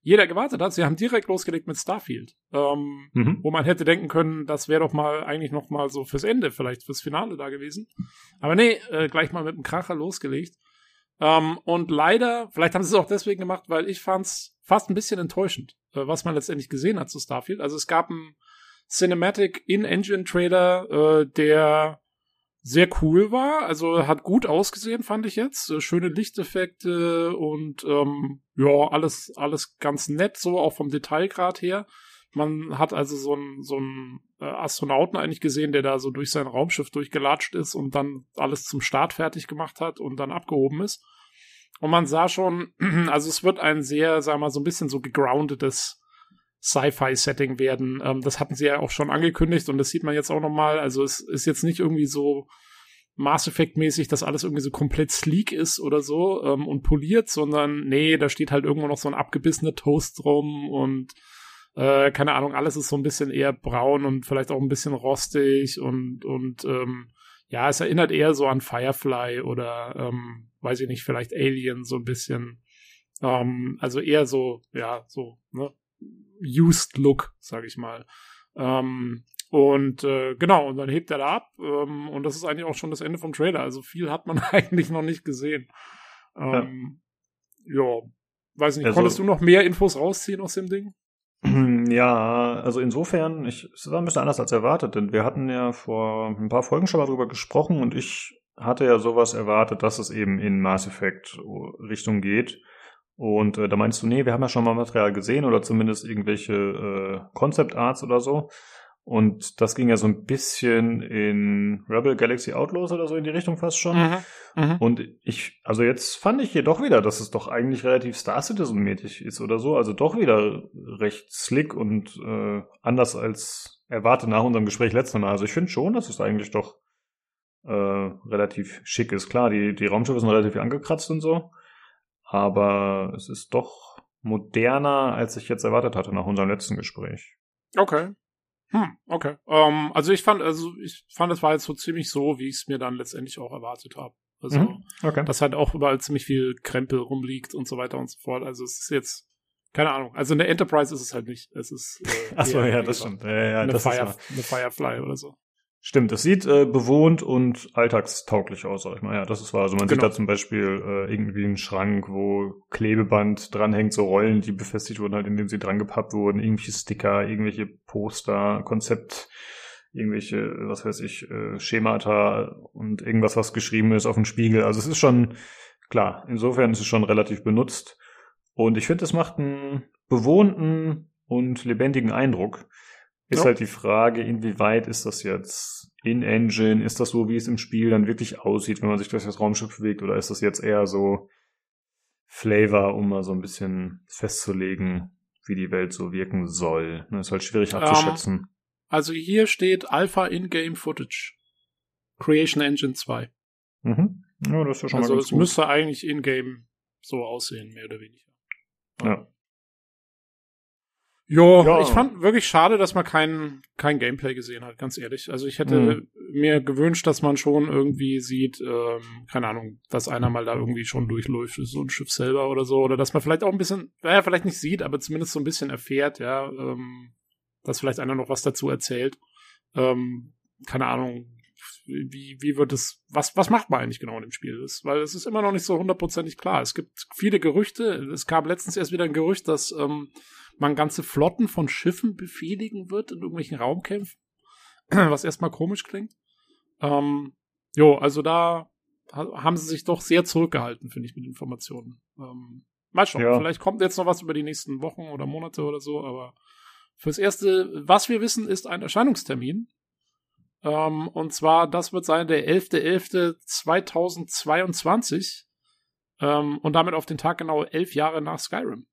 Speaker 2: jeder gewartet hat. Sie haben direkt losgelegt mit Starfield, ähm, mhm. wo man hätte denken können, das wäre doch mal eigentlich noch mal so fürs Ende, vielleicht fürs Finale da gewesen. Aber nee, äh, gleich mal mit einem Kracher losgelegt. Ähm, und leider, vielleicht haben sie es auch deswegen gemacht, weil ich fand's fast ein bisschen enttäuschend, äh, was man letztendlich gesehen hat zu Starfield. Also es gab einen Cinematic In-Engine Trailer, äh, der sehr cool war. Also hat gut ausgesehen, fand ich jetzt. Schöne Lichteffekte und ähm, ja, alles, alles ganz nett, so auch vom Detailgrad her. Man hat also so einen so einen äh, Astronauten eigentlich gesehen, der da so durch sein Raumschiff durchgelatscht ist und dann alles zum Start fertig gemacht hat und dann abgehoben ist. Und man sah schon, *clears throat* also es wird ein sehr, sagen wir mal, so ein bisschen so gegroundetes Sci-Fi-Setting werden. Ähm, das hatten sie ja auch schon angekündigt und das sieht man jetzt auch nochmal. Also es ist jetzt nicht irgendwie so Mass Effect-mäßig, dass alles irgendwie so komplett sleek ist oder so ähm, und poliert, sondern nee, da steht halt irgendwo noch so ein abgebissener Toast rum und äh, keine Ahnung, alles ist so ein bisschen eher braun und vielleicht auch ein bisschen rostig und, und ähm, ja, es erinnert eher so an Firefly oder ähm, weiß ich nicht, vielleicht Alien so ein bisschen. Ähm, also eher so, ja, so, ne, used Look, sag ich mal. Ähm, und äh, genau, und dann hebt er da ab. Ähm, und das ist eigentlich auch schon das Ende vom Trailer. Also viel hat man *laughs* eigentlich noch nicht gesehen. Ähm, ja. ja, weiß nicht, also, konntest du noch mehr Infos rausziehen aus dem Ding? *clears throat*
Speaker 1: Ja, also insofern, ich, es war ein bisschen anders als erwartet, denn wir hatten ja vor ein paar Folgen schon mal drüber gesprochen und ich hatte ja sowas erwartet, dass es eben in Mass Effect Richtung geht. Und äh, da meinst du, nee, wir haben ja schon mal Material gesehen oder zumindest irgendwelche äh, Concept Arts oder so. Und das ging ja so ein bisschen in Rebel Galaxy Outlaws oder so in die Richtung fast schon. Mhm, mh. Und ich, also jetzt fand ich hier doch wieder, dass es doch eigentlich relativ Star Citizen-mäßig ist oder so. Also doch wieder recht slick und äh, anders als erwartet nach unserem Gespräch letztes Mal. Also ich finde schon, dass es eigentlich doch äh, relativ schick ist. Klar, die, die Raumschiffe sind relativ angekratzt und so. Aber es ist doch moderner, als ich jetzt erwartet hatte nach unserem letzten Gespräch.
Speaker 2: Okay. Hm, okay. Ähm, also ich fand, also ich fand, es war jetzt so ziemlich so, wie ich es mir dann letztendlich auch erwartet habe. Also, mhm, okay. dass halt auch überall ziemlich viel Krempel rumliegt und so weiter und so fort. Also es ist jetzt, keine Ahnung. Also eine Enterprise ist es halt nicht. Es ist.
Speaker 1: Äh, *laughs* Achso, ja, das stimmt. Ja, ja,
Speaker 2: eine,
Speaker 1: das
Speaker 2: Fire, ist eine Firefly oder so.
Speaker 1: Stimmt, es sieht äh, bewohnt und alltagstauglich aus, sag ich mal. Ja, das ist wahr. Also man genau. sieht da zum Beispiel äh, irgendwie einen Schrank, wo Klebeband dranhängt, so Rollen, die befestigt wurden, halt indem sie dran gepappt wurden, irgendwelche Sticker, irgendwelche Poster, Konzept, irgendwelche, was weiß ich, äh, Schemata und irgendwas, was geschrieben ist auf dem Spiegel. Also es ist schon, klar, insofern ist es schon relativ benutzt. Und ich finde, es macht einen bewohnten und lebendigen Eindruck. Ist ja. halt die Frage, inwieweit ist das jetzt in-Engine? Ist das so, wie es im Spiel dann wirklich aussieht, wenn man sich durch das Raumschiff bewegt? Oder ist das jetzt eher so Flavor, um mal so ein bisschen festzulegen, wie die Welt so wirken soll? Das ist halt schwierig ähm, abzuschätzen. Um,
Speaker 2: also hier steht Alpha In-Game Footage. Creation Engine 2.
Speaker 1: Mhm. Ja, das ist ja schon
Speaker 2: also
Speaker 1: mal
Speaker 2: ganz es gut. müsste eigentlich in-game so aussehen, mehr oder weniger.
Speaker 1: Ja.
Speaker 2: Jo, ja, ich fand wirklich schade, dass man kein, kein Gameplay gesehen hat, ganz ehrlich. Also ich hätte mhm. mir gewünscht, dass man schon irgendwie sieht, ähm, keine Ahnung, dass einer mal da irgendwie schon durchläuft, so ein Schiff selber oder so, oder dass man vielleicht auch ein bisschen, naja, vielleicht nicht sieht, aber zumindest so ein bisschen erfährt, ja, ähm, dass vielleicht einer noch was dazu erzählt. Ähm, keine Ahnung, wie, wie wird es, was, was macht man eigentlich genau in dem Spiel? Das, weil es ist immer noch nicht so hundertprozentig klar. Es gibt viele Gerüchte. Es gab letztens erst wieder ein Gerücht, dass ähm, man ganze Flotten von Schiffen befehligen wird in irgendwelchen Raumkämpfen, *clears throat* was erstmal komisch klingt. Ähm, jo, also da haben sie sich doch sehr zurückgehalten, finde ich, mit Informationen. Ähm, mal schauen, ja. vielleicht kommt jetzt noch was über die nächsten Wochen oder Monate oder so, aber fürs Erste, was wir wissen, ist ein Erscheinungstermin. Ähm, und zwar, das wird sein der 11.11.2022 ähm, und damit auf den Tag genau elf Jahre nach Skyrim.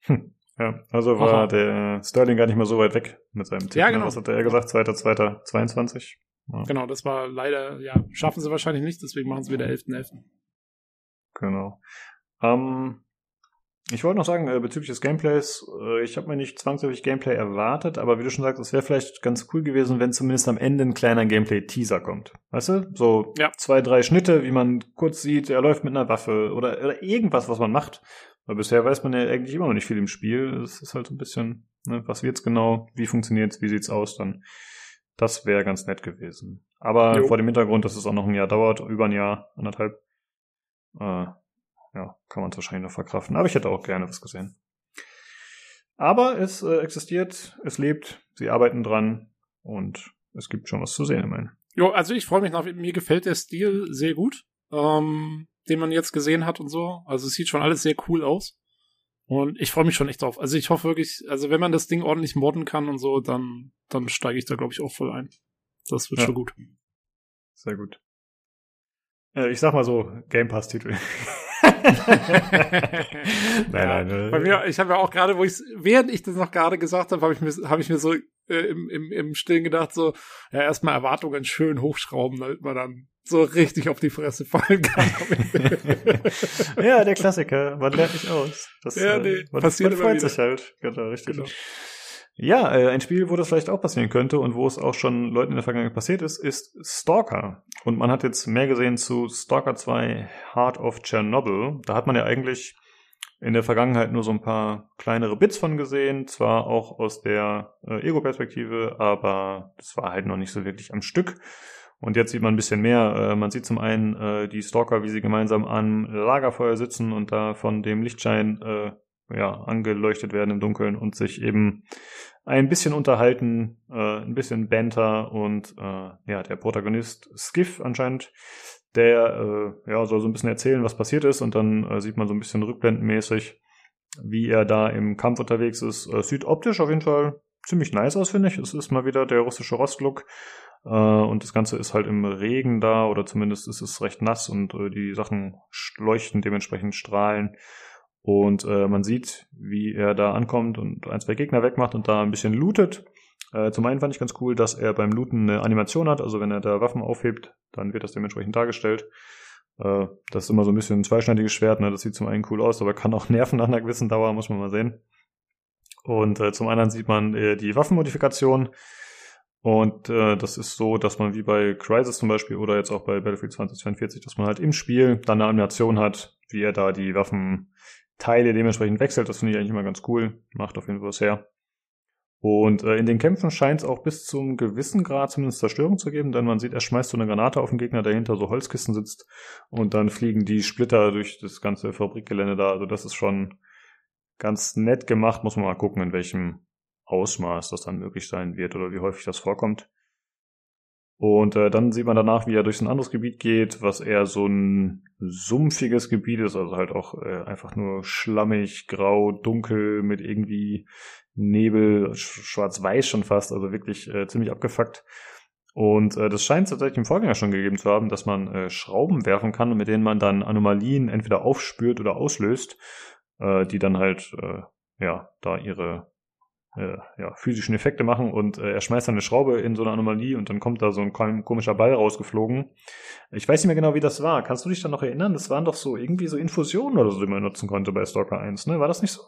Speaker 1: Hm. Ja, also war
Speaker 2: Aha.
Speaker 1: der Sterling gar nicht mal so weit weg mit seinem Tipp.
Speaker 2: Ja,
Speaker 1: ne?
Speaker 2: genau.
Speaker 1: Was hat er gesagt? 2.2.22? Ja,
Speaker 2: Genau, das war leider, ja, schaffen sie wahrscheinlich nicht, deswegen machen sie wieder 11.11.
Speaker 1: genau. Ähm, ich wollte noch sagen, äh, bezüglich des Gameplays, äh, ich habe mir nicht zwangsläufig Gameplay erwartet, aber wie du schon sagst, es wäre vielleicht ganz cool gewesen, wenn zumindest am Ende ein kleiner Gameplay-Teaser kommt. Weißt du? So
Speaker 2: Ja.
Speaker 1: zwei, drei Schnitte, wie man kurz sieht, er läuft mit einer Waffe oder, oder irgendwas, was man macht. Weil bisher weiß man ja eigentlich immer noch nicht viel im Spiel. Es ist halt so ein bisschen, ne, was wird's genau, wie funktioniert's, wie sieht's aus dann. Das wäre ganz nett gewesen. Aber
Speaker 2: Jo.
Speaker 1: vor dem Hintergrund, dass es auch noch ein Jahr dauert, über ein Jahr, anderthalb, äh, ja, kann man es wahrscheinlich noch verkraften. Aber ich hätte auch gerne was gesehen. Aber es äh, existiert, es lebt, sie arbeiten dran und es gibt schon was zu sehen immerhin.
Speaker 2: Jo, also ich freue mich nach, mir gefällt der Stil sehr gut, ähm, den man jetzt gesehen hat und so. Also es sieht schon alles sehr cool aus. Und ich freue mich schon echt drauf. Also ich hoffe wirklich, also wenn man das Ding ordentlich modden kann und so, dann, dann steige ich da, glaube ich, auch voll ein. Das wird
Speaker 1: Ja.
Speaker 2: schon gut.
Speaker 1: Sehr gut. Äh, ich sag mal so, Game Pass-Titel. *laughs* nein, nein, äh,
Speaker 2: Bei mir, ich habe ja auch gerade, wo ich während ich das noch gerade gesagt habe, habe ich mir, habe ich mir so äh, im, im, im Stillen gedacht, so, ja, erstmal Erwartungen schön hochschrauben, damit man dann so richtig auf die Fresse fallen kann. *laughs*
Speaker 1: ja, der Klassiker. Man lernt nicht aus. Das,
Speaker 2: Ja,
Speaker 1: äh,
Speaker 2: nee,
Speaker 1: man,
Speaker 2: passiert
Speaker 1: man freut
Speaker 2: wieder.
Speaker 1: sich halt. Genau, richtig.
Speaker 2: Genau.
Speaker 1: Ja, äh, ein Spiel, wo das vielleicht auch passieren könnte und wo es auch schon Leuten in der Vergangenheit passiert ist, ist Stalker. Und man hat jetzt mehr gesehen zu Stalker 2 Heart of Chernobyl. Da hat man ja eigentlich in der Vergangenheit nur so ein paar kleinere Bits von gesehen, zwar auch aus der äh, Ego-Perspektive, aber das war halt noch nicht so wirklich am Stück. Und jetzt sieht man ein bisschen mehr. Äh, man sieht zum einen äh, die Stalker, wie sie gemeinsam am Lagerfeuer sitzen und da von dem Lichtschein äh, ja, angeleuchtet werden im Dunkeln und sich eben ein bisschen unterhalten, ein bisschen Banter und ja, der Protagonist Skiff anscheinend, der ja soll so ein bisschen erzählen, was passiert ist und dann sieht man so ein bisschen rückblendenmäßig, wie er da im Kampf unterwegs ist. Sieht optisch auf jeden Fall ziemlich nice aus, finde ich. Es ist mal wieder der russische Rostlook. Äh, und das Ganze ist halt im Regen da, oder zumindest ist es recht nass und äh, die Sachen leuchten dementsprechend strahlen. Und äh, man sieht, wie er da ankommt und ein, zwei Gegner wegmacht und da ein bisschen lootet. Zum einen fand ich ganz cool, dass er beim Looten eine Animation hat, also wenn er da Waffen aufhebt, dann wird das dementsprechend dargestellt. Das ist immer so ein bisschen ein zweischneidiges Schwert, ne? das sieht zum einen cool aus, aber kann auch *laughs* nerven nach einer gewissen Dauer, muss man mal sehen. Und zum anderen sieht man die Waffenmodifikation. Und äh, das ist so, dass man wie bei Crysis zum Beispiel oder jetzt auch bei Battlefield 2042, dass man halt im Spiel dann eine Animation hat, wie er da die Waffenteile dementsprechend wechselt. Das finde ich eigentlich immer ganz cool. Macht auf jeden Fall was her. Und äh, in den Kämpfen scheint es auch bis zum gewissen Grad zumindest Zerstörung zu geben, denn man sieht, er schmeißt so eine Granate auf den Gegner, der hinter so Holzkisten sitzt und dann fliegen die Splitter durch das ganze Fabrikgelände da. Also das ist schon ganz nett gemacht. Muss man mal gucken, in welchem Ausmaß das dann möglich sein wird oder wie häufig das vorkommt. Und äh, dann sieht man danach, wie er durch ein anderes Gebiet geht, was eher so ein sumpfiges Gebiet ist, also halt auch äh, einfach nur schlammig, grau, dunkel mit irgendwie Nebel, sch- schwarz-weiß schon fast, also wirklich äh, ziemlich abgefuckt. Und äh, das scheint es tatsächlich im Vorgänger schon gegeben zu haben, dass man äh, Schrauben werfen kann, mit denen man dann Anomalien entweder aufspürt oder auslöst, äh, die dann halt äh, ja da ihre äh, ja, physischen Effekte machen und äh, er schmeißt dann eine Schraube in so eine Anomalie und dann kommt da so ein kom- komischer Ball rausgeflogen. Ich weiß nicht mehr genau, wie das war. Kannst du dich dann noch erinnern? Das waren doch so irgendwie so Infusionen oder so, die man nutzen konnte bei Stalker 1, ne? War das nicht so?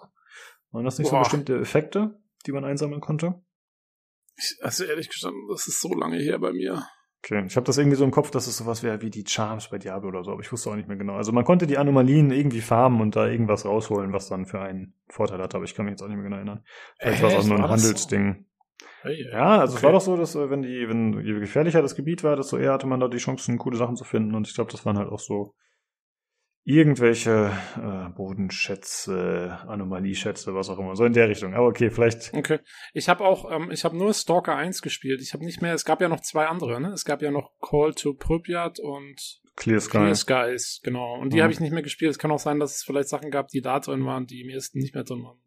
Speaker 1: Waren das nicht so
Speaker 2: Boah.
Speaker 1: bestimmte Effekte, die man einsammeln konnte?
Speaker 2: Ich, also ehrlich gestanden, das ist so lange her bei mir.
Speaker 1: Okay, ich habe das irgendwie so im Kopf, dass es sowas wäre wie die Charms bei Diablo oder so, aber ich wusste auch nicht mehr genau. Also man konnte die Anomalien irgendwie farmen und da irgendwas rausholen, was dann für einen Vorteil hat, aber ich kann mich jetzt auch nicht mehr genau erinnern. Vielleicht war es auch nur ein
Speaker 2: so?
Speaker 1: Handelsding.
Speaker 2: Hey,
Speaker 1: Ja, also es
Speaker 2: Okay.
Speaker 1: war doch so, dass äh, wenn die, wenn je gefährlicher das Gebiet war, desto eher hatte man da die Chancen, coole Sachen zu finden. Und ich glaube, das waren halt auch so irgendwelche äh, Bodenschätze, Anomalieschätze, was auch immer. So in der Richtung. Aber okay, vielleicht.
Speaker 2: Okay. Ich habe auch, ähm, ich habe nur Stalker 1 gespielt. Ich habe nicht mehr, es gab ja noch zwei andere, ne? Es gab ja noch Call to Pripyat und
Speaker 1: Clear Sky.
Speaker 2: Clear Skies, genau. Und die
Speaker 1: Mhm.
Speaker 2: habe ich nicht mehr gespielt. Es kann auch sein, dass es vielleicht Sachen gab, die da drin waren, die im ersten nicht mehr drin waren.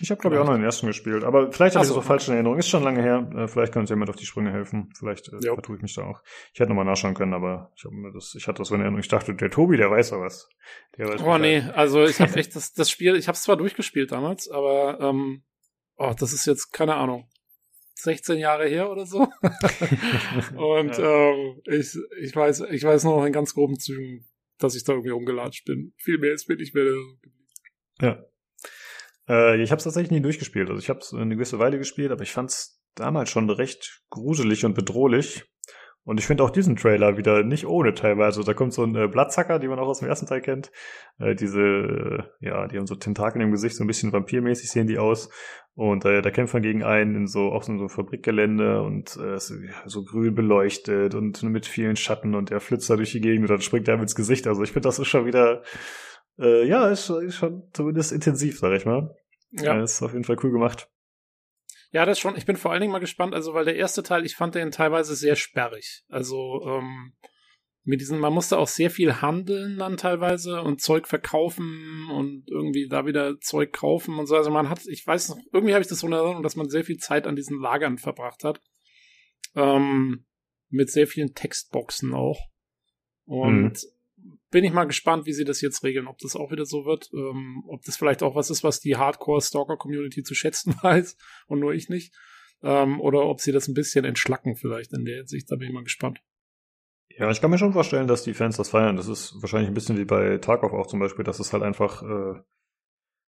Speaker 1: Ich habe, glaube ich, auch noch den ersten gespielt. Aber vielleicht habe ich
Speaker 2: so.
Speaker 1: auch falsch in Erinnerung. Ist schon lange her. Äh, vielleicht kann uns jemand auf die Sprünge helfen. Vielleicht äh,
Speaker 2: Jo.
Speaker 1: vertue ich mich da auch. Ich hätte nochmal nachschauen können, aber ich, hab mir das, ich hatte das so in Erinnerung. Ich dachte, der Tobi, der weiß ja was. Der weiß
Speaker 2: Oh nee, also ich habe *laughs* echt das, das Spiel, ich habe es zwar durchgespielt damals, aber ähm, oh, das ist jetzt keine Ahnung, 16 Jahre her oder so. *laughs* Und ähm, ich, ich weiß, ich weiß nur noch in ganz groben Zügen, dass ich da irgendwie rumgelatscht bin. Viel mehr ist mir nicht mehr.
Speaker 1: Ja. Äh, ich habe es tatsächlich nie durchgespielt. Also ich habe es eine gewisse Weile gespielt, aber ich fand es damals schon recht gruselig und bedrohlich. Und ich finde auch diesen Trailer wieder nicht ohne teilweise. Da kommt so ein äh, Blattzacker, die man auch aus dem ersten Teil kennt. Äh, diese, äh, ja, die haben so Tentakel im Gesicht, so ein bisschen vampirmäßig sehen die aus. Und äh, da kämpft man gegen einen in so auch so ein Fabrikgelände und äh, so grün beleuchtet und mit vielen Schatten und er flitzt da durch die Gegend und dann springt er ihm ins Gesicht. Also ich finde, das ist schon wieder, äh, ja, ist, ist schon zumindest intensiv, sag ich mal. Ja.
Speaker 2: Ja.
Speaker 1: ist auf jeden Fall cool gemacht.
Speaker 2: ja, das schon. Ich bin vor allen Dingen mal gespannt, also weil der erste Teil, ich fand den teilweise sehr sperrig. Also ähm, mit diesen, man musste auch sehr viel handeln dann teilweise und Zeug verkaufen und irgendwie da wieder Zeug kaufen und so. Also man hat, ich weiß noch, irgendwie habe ich das so in Erinnerung, dass man sehr viel Zeit an diesen Lagern verbracht hat. Ähm, mit sehr vielen Textboxen auch. Und bin ich mal gespannt, wie sie das jetzt regeln, ob das auch wieder so wird, ähm, ob das vielleicht auch was ist, was die Hardcore-Stalker-Community zu schätzen *laughs* weiß und nur ich nicht. Ähm, oder ob sie das ein bisschen entschlacken vielleicht in der Hinsicht, da bin ich mal gespannt.
Speaker 1: Ja, ich kann mir schon vorstellen, dass die Fans das feiern. Das ist wahrscheinlich ein bisschen wie bei Tarkov auch zum Beispiel, dass es halt einfach, äh,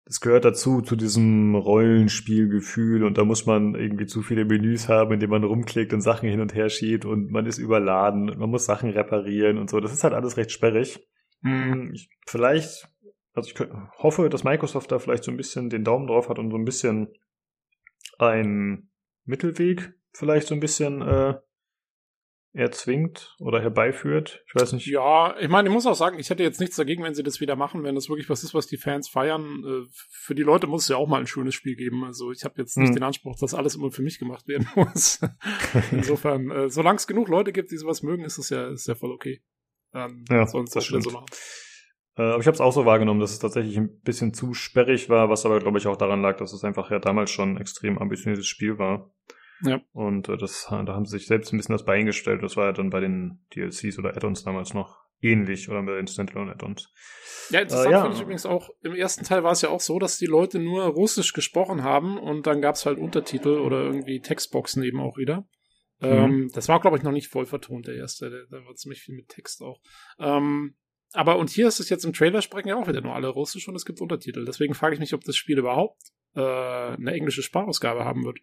Speaker 1: das gehört dazu, zu diesem Rollenspielgefühl und da muss man irgendwie zu viele Menüs haben, in denen man rumklickt und Sachen hin und her schiebt und man ist überladen und man muss Sachen reparieren und so. Das ist halt alles recht sperrig. Ich, vielleicht, also ich hoffe, dass Microsoft da vielleicht so ein bisschen den Daumen drauf hat und so ein bisschen einen Mittelweg vielleicht so ein bisschen äh, erzwingt oder herbeiführt. Ich weiß nicht.
Speaker 2: Ja, ich meine, ich muss auch sagen, ich hätte jetzt nichts dagegen, wenn sie das wieder machen, wenn das wirklich was ist, was die Fans feiern. Äh, Für die Leute muss es ja auch mal ein schönes Spiel geben. Also ich habe jetzt nicht
Speaker 1: Hm.
Speaker 2: den Anspruch, dass alles immer für mich gemacht werden *laughs* muss. *laughs* Insofern, äh, solange es genug Leute gibt, die sowas mögen, ist es ja, ist ja voll okay. Dann
Speaker 1: Ja,
Speaker 2: sie
Speaker 1: das
Speaker 2: wieder so
Speaker 1: stimmt.
Speaker 2: machen.
Speaker 1: Äh, aber ich habe es auch so wahrgenommen, dass es tatsächlich ein bisschen zu sperrig war, was aber, glaube ich, auch daran lag, dass es einfach ja damals schon ein extrem ambitioniertes Spiel war.
Speaker 2: Ja.
Speaker 1: Und äh, das, da haben sie sich selbst ein bisschen das Bein gestellt. Das war ja dann bei den DLCs oder Add-ons damals noch ähnlich oder bei den Standalone-Add-ons.
Speaker 2: Ja, interessant
Speaker 1: Äh, ja.
Speaker 2: finde ich übrigens auch, im ersten Teil war es ja auch so, dass die Leute nur Russisch gesprochen haben und dann gab es halt Untertitel oder irgendwie Textboxen eben auch wieder.
Speaker 1: Mhm.
Speaker 2: Ähm, das war, glaube ich, noch nicht voll vertont, der erste. Da war ziemlich viel mit Text auch. Ähm, aber und hier ist es jetzt im Trailer sprechen ja auch wieder nur alle Russisch und es gibt Untertitel. Deswegen frage ich mich, ob das Spiel überhaupt äh, eine englische Sprachausgabe haben wird.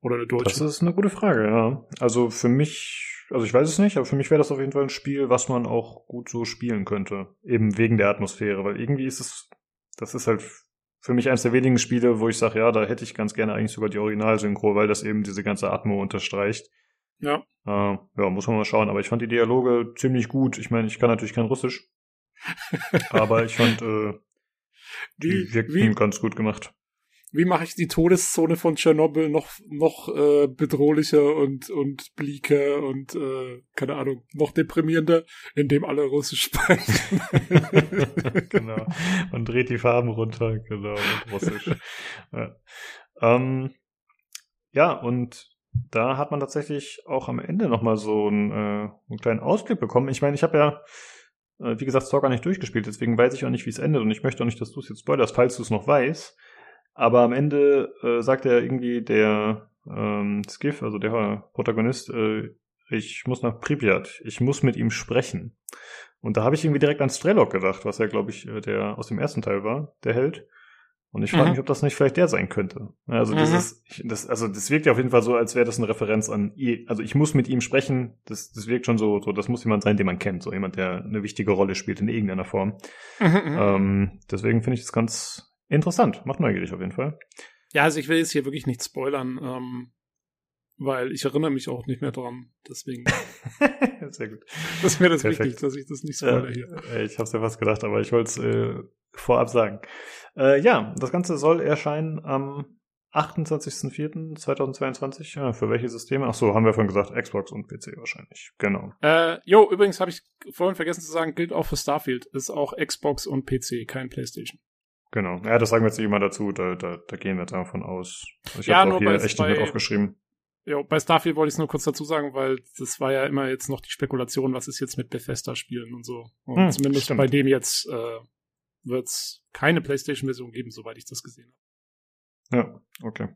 Speaker 2: Oder eine deutsche.
Speaker 1: Das ist eine gute Frage, ja. Also für mich, also ich weiß es nicht, aber für mich wäre das auf jeden Fall ein Spiel, was man auch gut so spielen könnte. Eben wegen der Atmosphäre, weil irgendwie ist es, das ist halt für mich eines der wenigen Spiele, wo ich sage, ja, da hätte ich ganz gerne eigentlich sogar die Originalsynchro, weil das eben diese ganze Atmo unterstreicht.
Speaker 2: ja.
Speaker 1: Äh, ja, muss man mal schauen. Aber ich fand die Dialoge ziemlich gut. Ich meine, ich kann natürlich kein Russisch. *laughs* aber ich fand, äh, die
Speaker 2: Wie,
Speaker 1: wirkten
Speaker 2: wie,
Speaker 1: ganz gut gemacht.
Speaker 2: Wie mache ich die Todeszone von Tschernobyl noch, noch äh, bedrohlicher und, und bleaker und, äh, keine Ahnung, noch deprimierender, indem alle Russisch sprechen? *laughs*
Speaker 1: genau. Man dreht die Farben runter, genau, und Russisch. ja. Ähm, ja, und da hat man tatsächlich auch am Ende nochmal so einen, äh, einen kleinen Ausblick bekommen. Ich meine, ich habe ja, äh, wie gesagt, Stalker nicht durchgespielt, deswegen weiß ich auch nicht, wie es endet und ich möchte auch nicht, dass du es jetzt spoilerst, falls du es noch weißt. Aber am Ende äh, sagt er irgendwie der ähm, Skiff, also der Protagonist, äh, ich muss nach Pripyat, ich muss mit ihm sprechen. Und da habe ich irgendwie direkt an Strelok gedacht, was ja, glaube ich, äh, der aus dem ersten Teil war, der Held. Und ich frage
Speaker 2: Mhm.
Speaker 1: mich, ob das nicht vielleicht der sein könnte. Also
Speaker 2: Mhm.
Speaker 1: dieses, das, also das wirkt ja auf jeden Fall so, als wäre das eine Referenz an, also ich muss mit ihm sprechen. Das, das wirkt schon so, so, das muss jemand sein, den man kennt, so jemand, der eine wichtige Rolle spielt in irgendeiner Form.
Speaker 2: Mhm, mhm.
Speaker 1: Ähm, deswegen finde ich das ganz interessant, macht neugierig auf jeden Fall.
Speaker 2: Ja, also ich will jetzt hier wirklich nicht spoilern, ähm, weil ich erinnere mich auch nicht mehr dran. Deswegen *laughs*
Speaker 1: Sehr gut.
Speaker 2: ist mir das
Speaker 1: Perfekt.
Speaker 2: wichtig, dass ich das nicht spoilere hier.
Speaker 1: Äh, ich habe es ja fast gedacht, aber ich wollte es äh, vorab sagen. Äh, ja, das Ganze soll erscheinen am 28.04.2022. Ja, für welche Systeme? Ach so, haben wir vorhin gesagt, Xbox und PC wahrscheinlich. Genau.
Speaker 2: Äh, jo, übrigens habe ich vorhin vergessen zu sagen, gilt auch für Starfield. Ist auch Xbox und PC, kein Playstation.
Speaker 1: Genau. Ja, das sagen wir jetzt nicht immer dazu, da, da, da gehen wir davon aus. Ich
Speaker 2: Ja,
Speaker 1: habe auch hier
Speaker 2: bei-
Speaker 1: echt nicht mit aufgeschrieben.
Speaker 2: Ja, bei Starfield wollte ich es nur kurz dazu sagen, weil das war ja immer jetzt noch die Spekulation, was ist jetzt mit Bethesda-Spielen und so. Und
Speaker 1: Hm,
Speaker 2: zumindest
Speaker 1: stimmt.
Speaker 2: bei dem jetzt äh, wird es keine PlayStation-Version geben, soweit ich das gesehen habe.
Speaker 1: Ja, okay.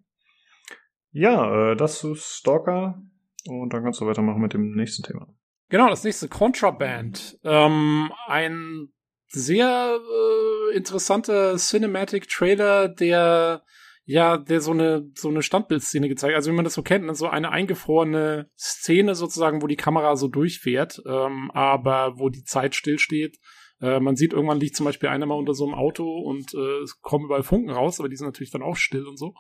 Speaker 1: Ja, äh, das ist Stalker. Und dann kannst du weitermachen mit dem nächsten Thema.
Speaker 2: Genau, das nächste Contraband. Ähm, ein sehr äh, interessanter Cinematic Trailer, der ja, der so eine so eine Standbildszene gezeigt, also wie man das so kennt, ne, so eine eingefrorene Szene sozusagen, wo die Kamera so durchfährt, ähm, aber wo die Zeit stillsteht. Äh, man sieht irgendwann liegt zum Beispiel einer mal unter so einem Auto und äh, es kommen überall Funken raus, aber die sind natürlich dann auch still und so.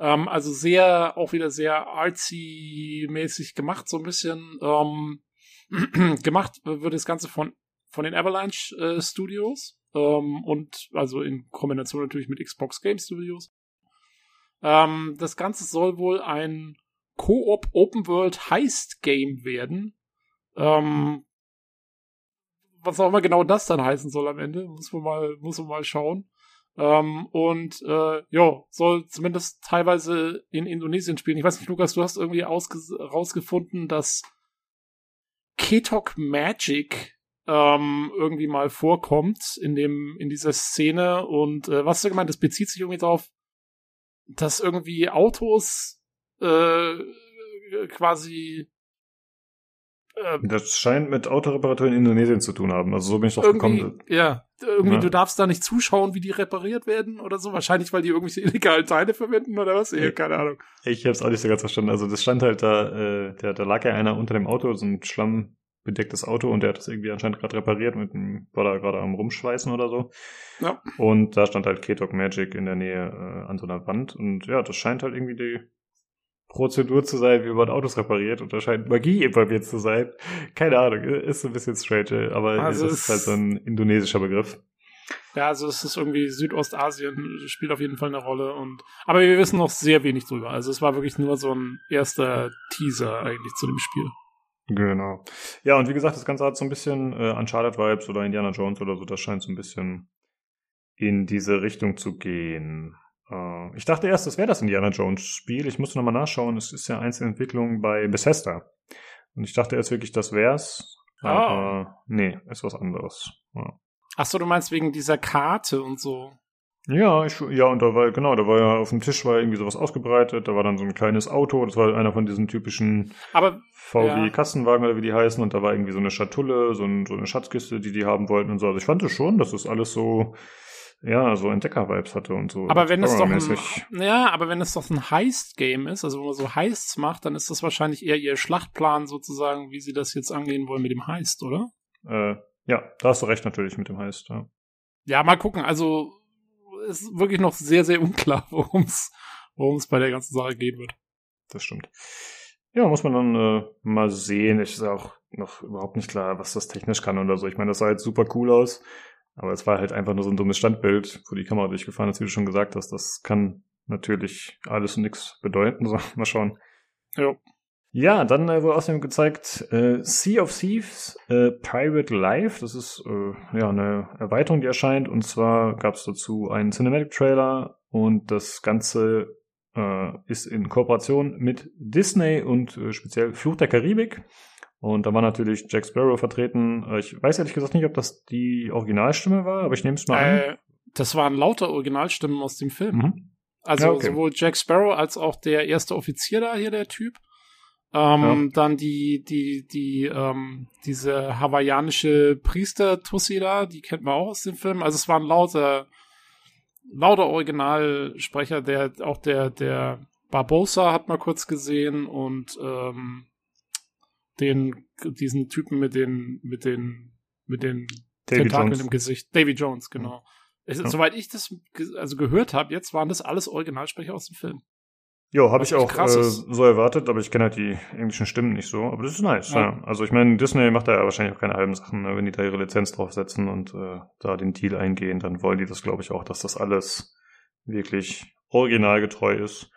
Speaker 2: Ähm, also sehr, auch wieder sehr artsy-mäßig gemacht, so ein bisschen. Ähm, *clears throat* gemacht wird das Ganze von, von den Avalanche äh, Studios ähm, und also in Kombination natürlich mit Xbox Game Studios. Ähm, das Ganze soll wohl ein Co-op Open World Heist Game werden. Ähm, was auch immer genau das dann heißen soll am Ende, muss man mal, muss man mal schauen. Ähm, und äh, ja, soll zumindest teilweise in Indonesien spielen. Ich weiß nicht, Lukas, du hast irgendwie rausgefunden, dass Ketok Magic ähm, irgendwie mal vorkommt in dem in dieser Szene und äh, was hast du gemeint? Das bezieht sich irgendwie darauf, dass irgendwie Autos äh, quasi äh,
Speaker 1: Das scheint mit Autoreparatur in Indonesien zu tun haben. Also so bin ich drauf
Speaker 2: irgendwie,
Speaker 1: gekommen.
Speaker 2: ja, irgendwie
Speaker 1: Ja.
Speaker 2: du darfst da nicht zuschauen, wie die repariert werden oder so. Wahrscheinlich, weil die irgendwelche *laughs* illegalen Teile verwenden oder was? Ja. keine Ahnung.
Speaker 1: Ich habe es auch nicht so ganz verstanden. Also das stand halt da, äh, da, da lag ja einer unter dem Auto, so ein schlammbedecktes Auto und der hat das irgendwie anscheinend gerade repariert mit dem, war da gerade am Rumschweißen oder so.
Speaker 2: Ja.
Speaker 1: Und da stand halt Ketok Magic in der Nähe äh, an so einer Wand und ja, das scheint halt irgendwie die Prozedur zu sein, wie man Autos repariert und da scheint Magie involviert zu sein. Keine Ahnung, ist ein bisschen strange, aber
Speaker 2: Also
Speaker 1: das
Speaker 2: es-
Speaker 1: ist halt so ein indonesischer Begriff.
Speaker 2: Ja, also es ist irgendwie Südostasien spielt auf jeden Fall eine Rolle und aber wir wissen noch sehr wenig drüber. Also es war wirklich nur so ein erster Teaser eigentlich zu dem Spiel.
Speaker 1: Genau. Ja, und wie gesagt, das Ganze hat so ein bisschen äh, Uncharted-Vibes oder Indiana Jones oder so. Das scheint so ein bisschen in diese Richtung zu gehen. Äh, ich dachte erst, das wäre das Indiana Jones-Spiel. Ich musste nochmal nachschauen. Es ist ja Einzelentwicklung bei Bethesda. Und ich dachte erst wirklich, das wär's. Aber nee, ist was anderes. Ja.
Speaker 2: Ach so, du meinst wegen dieser Karte und so.
Speaker 1: Ja, ich, ja, und da war, genau, da war ja auf dem Tisch war irgendwie sowas ausgebreitet, da war dann so ein kleines Auto, das war einer von diesen typischen
Speaker 2: Aber Ja.
Speaker 1: VW-Kassenwagen oder wie die heißen, und da war irgendwie so eine Schatulle, so, ein, so eine Schatzkiste, die die haben wollten und so. Also ich fand es schon, dass das alles so, ja, so Entdecker-Vibes hatte und so.
Speaker 2: aber wenn es doch ein, ja, aber wenn es doch ein Heist-Game ist, also wo man so Heists macht, dann ist das wahrscheinlich eher ihr Schlachtplan sozusagen, wie sie das jetzt angehen wollen mit dem Heist, oder?
Speaker 1: Äh, ja, da hast du recht natürlich mit dem Heist, ja.
Speaker 2: Ja, mal gucken. Also ist wirklich noch sehr, sehr unklar, *laughs* worum es worum es bei der ganzen Sache gehen wird.
Speaker 1: Das stimmt. Ja, muss man dann äh, mal sehen. Ich ist auch noch überhaupt nicht klar, was das technisch kann oder so. Ich meine, das sah jetzt super cool aus, aber es war halt einfach nur so ein dummes Standbild, wo die Kamera durchgefahren ist, wie du schon gesagt hast. Das kann natürlich alles und nichts bedeuten. *laughs* So, mal schauen.
Speaker 2: Ja.
Speaker 1: Ja, dann äh, wurde außerdem gezeigt äh, Sea of Thieves äh, Pirate Life. Das ist äh, ja eine Erweiterung, die erscheint. Und zwar gab es dazu einen Cinematic Trailer und das Ganze äh, ist in Kooperation mit Disney und äh, speziell Fluch der Karibik. Und da war natürlich Jack Sparrow vertreten. Äh, ich weiß ehrlich gesagt nicht, ob das die Originalstimme war, aber ich nehme es mal an.
Speaker 2: Äh, das waren lauter Originalstimmen aus dem Film.
Speaker 1: Mhm.
Speaker 2: Also
Speaker 1: Ja, okay.
Speaker 2: sowohl Jack Sparrow als auch der erste Offizier da hier, der Typ. Ähm, Dann die, die, die, ähm, diese hawaiianische Priester-Tussi da, die kennt man auch aus dem Film. Also es waren lauter, lauter Originalsprecher, der, auch der, der Barbosa hat man kurz gesehen und ähm, den, diesen Typen mit den, mit den, mit den
Speaker 1: Davy
Speaker 2: Tentakeln im Gesicht. Davy Jones, genau. Es,
Speaker 1: Ja.
Speaker 2: Soweit ich das also gehört habe, jetzt waren das alles Originalsprecher aus dem Film.
Speaker 1: Jo, habe ich auch äh, so erwartet, aber ich kenne halt die englischen Stimmen nicht so. Aber das ist nice.
Speaker 2: Ja.
Speaker 1: Ja. Also ich meine, Disney macht da ja wahrscheinlich auch keine halben Sachen. Ne? Wenn die da ihre Lizenz draufsetzen und äh, da den Deal eingehen, dann wollen die das, glaube ich, auch, dass das alles wirklich originalgetreu ist.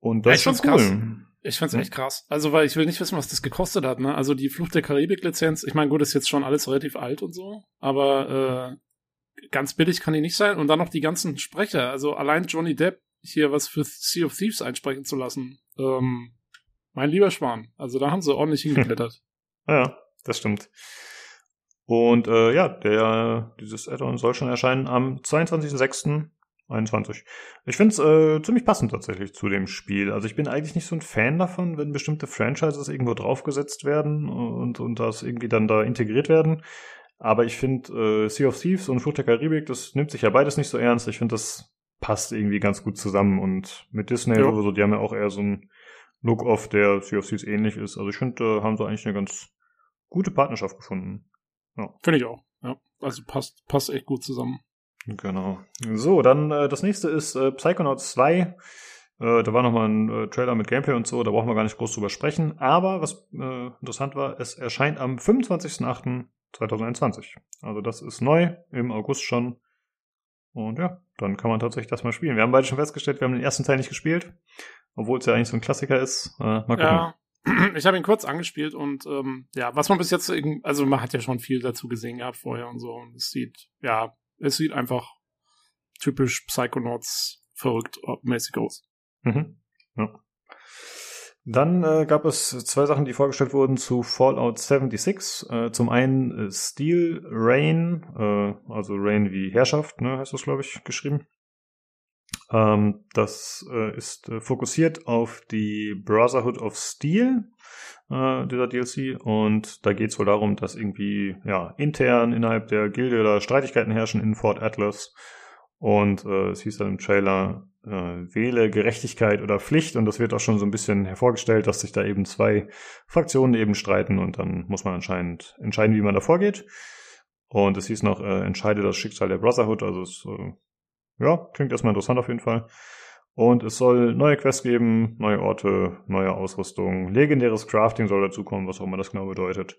Speaker 1: Und
Speaker 2: Ja,
Speaker 1: das
Speaker 2: ich
Speaker 1: ist schon cool.
Speaker 2: krass. Ich find's
Speaker 1: Hm.
Speaker 2: echt krass. Also, weil ich will nicht wissen, was das gekostet hat, ne? Also die Flucht der Karibik-Lizenz, ich meine, gut, ist jetzt schon alles relativ alt und so, aber ganz billig kann die nicht sein. Und dann noch die ganzen Sprecher. Also allein Johnny Depp hier was für Sea of Thieves einsprechen zu lassen. Ähm, mein lieber Schwan. Also da haben sie ordentlich hingeklettert. *laughs*
Speaker 1: ja, das stimmt. Und äh, ja, der dieses Add-on soll schon erscheinen am 22.06.21. Ich finde es äh, ziemlich passend tatsächlich zu dem Spiel. Also ich bin eigentlich nicht so ein Fan davon, wenn bestimmte Franchises irgendwo draufgesetzt werden und, und das irgendwie dann da integriert werden. Aber ich finde, äh, Sea of Thieves und Flucht der Karibik, das nimmt sich ja beides nicht so ernst. Ich finde, das passt irgendwie ganz gut zusammen. Und mit Disney, ja. so, die haben ja auch eher so ein Look-off, der Sea of Thieves ähnlich ist. Also ich finde, äh, haben sie eigentlich eine ganz gute Partnerschaft gefunden.
Speaker 2: Ja. Finde ich auch. Ja. Also passt, passt echt gut zusammen.
Speaker 1: Genau. So, dann äh, das nächste ist äh, Psychonauts 2. Äh, da war nochmal ein äh, Trailer mit Gameplay und so, da brauchen wir gar nicht groß drüber sprechen. Aber was äh, interessant war, es erscheint am 25.08. 2021. Also das ist neu, im August schon. Und ja, dann kann man tatsächlich das mal spielen. Wir haben beide schon festgestellt, wir haben den ersten Teil nicht gespielt, obwohl es ja eigentlich so ein Klassiker ist. Äh, mal gucken.
Speaker 2: Ja, *clears throat* ich habe ihn kurz angespielt und ähm, ja, was man bis jetzt, also man hat ja schon viel dazu gesehen gehabt vorher und so. Und es sieht, ja, es sieht einfach typisch Psychonauts verrückt mäßig aus.
Speaker 1: Mhm. Ja. Dann äh, gab es zwei Sachen, die vorgestellt wurden zu Fallout 76. Äh, zum einen äh, Steel Rain, äh, also Rain wie Herrschaft, ne, heißt das, glaube ich, geschrieben. Ähm, das äh, ist äh, fokussiert auf die Brotherhood of Steel, äh, dieser DLC. Und da geht es wohl darum, dass irgendwie ja intern innerhalb der Gilde da Streitigkeiten herrschen in Fort Atlas. Und äh, es hieß dann im Trailer, äh, wähle Gerechtigkeit oder Pflicht. Und das wird auch schon so ein bisschen hervorgestellt, dass sich da eben zwei Fraktionen eben streiten. Und dann muss man anscheinend entscheiden, wie man da vorgeht. Und es hieß noch, äh, entscheide das Schicksal der Brotherhood. Also es, äh, ja, klingt erstmal interessant auf jeden Fall. Und es soll neue Quests geben, neue Orte, neue Ausrüstung, legendäres Crafting soll dazukommen, was auch immer das genau bedeutet.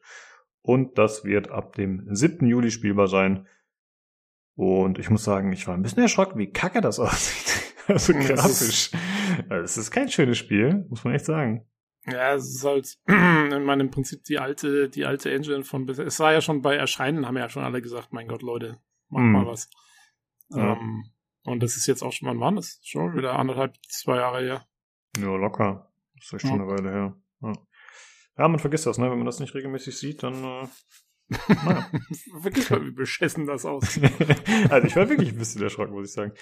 Speaker 1: Und das wird ab dem 7. Juli spielbar sein. Und ich muss sagen, ich war ein bisschen erschrocken, wie kacke das *laughs* aussieht. *laughs* also grafisch. Es ist kein schönes Spiel, muss man echt sagen.
Speaker 2: Ja, es ist halt, *clears throat* ich meine, im Prinzip die alte, die alte Engine von, es war ja schon bei Erscheinen, haben ja schon alle gesagt, mein Gott, Leute, mach mm. mal was. Ja. Ähm, und das ist jetzt auch schon, wann war das? Schon wieder anderthalb, zwei Jahre her.
Speaker 1: Ja, locker. Das ist echt schon ja. eine Weile her. Ja. ja. man vergisst das, ne? Wenn man das nicht regelmäßig sieht, dann äh,
Speaker 2: naja. wirklich mal, wie beschissen das aussieht. *laughs*
Speaker 1: also ich war wirklich ein bisschen erschrocken, muss ich sagen.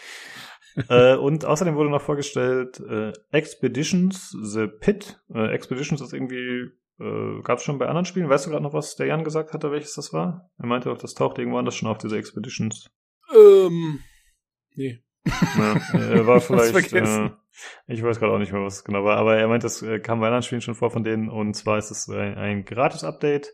Speaker 1: äh, und außerdem wurde noch vorgestellt äh, Expeditions The Pit. Äh, Expeditions ist irgendwie, äh, gab es schon bei anderen Spielen. Weißt du gerade noch, was der Jan gesagt hatte, welches das war? Er meinte auch, das taucht irgendwo anders schon auf, diese Expeditions.
Speaker 2: Ähm, nee.
Speaker 1: Ja, äh, war *laughs* vielleicht, äh, ich weiß gerade auch nicht mehr, was es genau war, aber er meint, das äh, kam bei anderen Spielen schon vor von denen und zwar ist es ein, ein Gratis-Update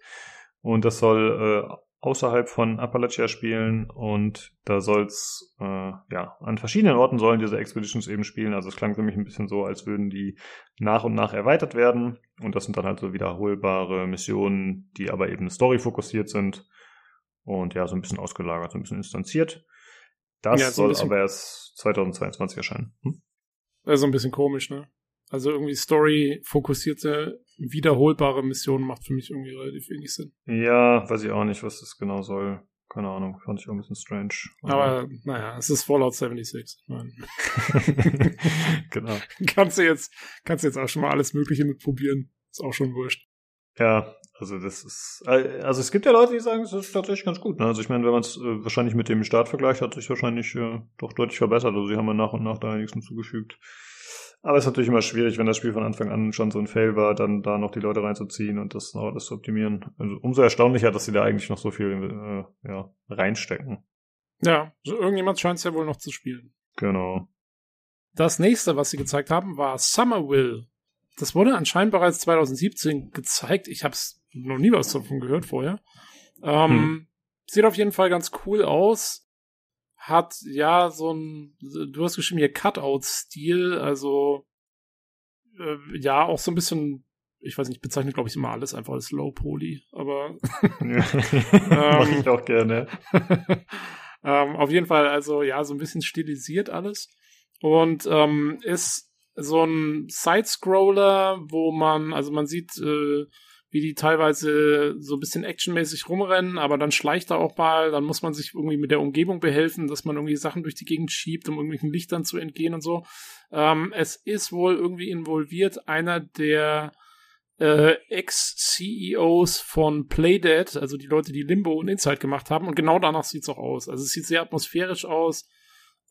Speaker 1: und das soll äh, außerhalb von Appalachia spielen und da soll's äh, ja an verschiedenen Orten sollen diese Expeditions eben spielen. Also es klang für mich ein bisschen so, als würden die nach und nach erweitert werden und das sind dann halt so wiederholbare Missionen, die aber eben Story fokussiert sind und ja so ein bisschen ausgelagert, so ein bisschen instanziert. Das ja, so soll aber erst 2022 erscheinen. Hm?
Speaker 2: Also ein bisschen komisch, ne? Also irgendwie Story-fokussierte, wiederholbare Missionen macht für mich irgendwie relativ wenig Sinn.
Speaker 1: Ja, weiß ich auch nicht, was das genau soll. Keine Ahnung, fand ich auch ein bisschen strange.
Speaker 2: Aber naja, es ist Fallout 76. *laughs*
Speaker 1: genau. *laughs*
Speaker 2: kannst du jetzt, kannst du jetzt auch schon mal alles Mögliche mitprobieren. Ist auch schon wurscht.
Speaker 1: Ja, also das ist, also es gibt ja Leute, die sagen, es ist tatsächlich ganz gut. Ne? Also ich meine, wenn man es äh, wahrscheinlich mit dem Start vergleicht, hat sich wahrscheinlich äh, doch deutlich verbessert. Also sie haben ja nach und nach da einiges hinzugefügt. Aber es ist natürlich immer schwierig, wenn das Spiel von Anfang an schon so ein Fail war, dann da noch die Leute reinzuziehen und das noch alles zu optimieren. Also umso erstaunlicher, dass sie da eigentlich noch so viel äh, ja, reinstecken.
Speaker 2: Ja, irgendjemand scheint es ja wohl noch zu spielen.
Speaker 1: Genau.
Speaker 2: Das nächste, was sie gezeigt haben, war Summerville. Das wurde anscheinend bereits 2017 gezeigt. Ich habe es noch nie was davon gehört vorher. Ähm, hm. Sieht auf jeden Fall ganz cool aus hat ja so ein, du hast geschrieben hier Cutout-Stil, also äh, ja, auch so ein bisschen, ich weiß nicht, bezeichnet glaube ich immer alles einfach als Low Poly, aber *laughs* *laughs*
Speaker 1: ähm, ich auch gerne. *laughs*
Speaker 2: ähm, auf jeden Fall, also ja, so ein bisschen stilisiert alles und ähm, ist so ein Side-Scroller, wo man, also man sieht äh, wie die teilweise so ein bisschen actionmäßig rumrennen, aber dann schleicht er auch mal, dann muss man sich irgendwie mit der Umgebung behelfen, dass man irgendwie Sachen durch die Gegend schiebt, um irgendwelchen Lichtern zu entgehen und so. Ähm, es ist wohl irgendwie involviert einer der äh, Ex-CEOs von Playdead, also die Leute, die Limbo und Inside gemacht haben. Und genau danach sieht's auch aus. Also es sieht sehr atmosphärisch aus.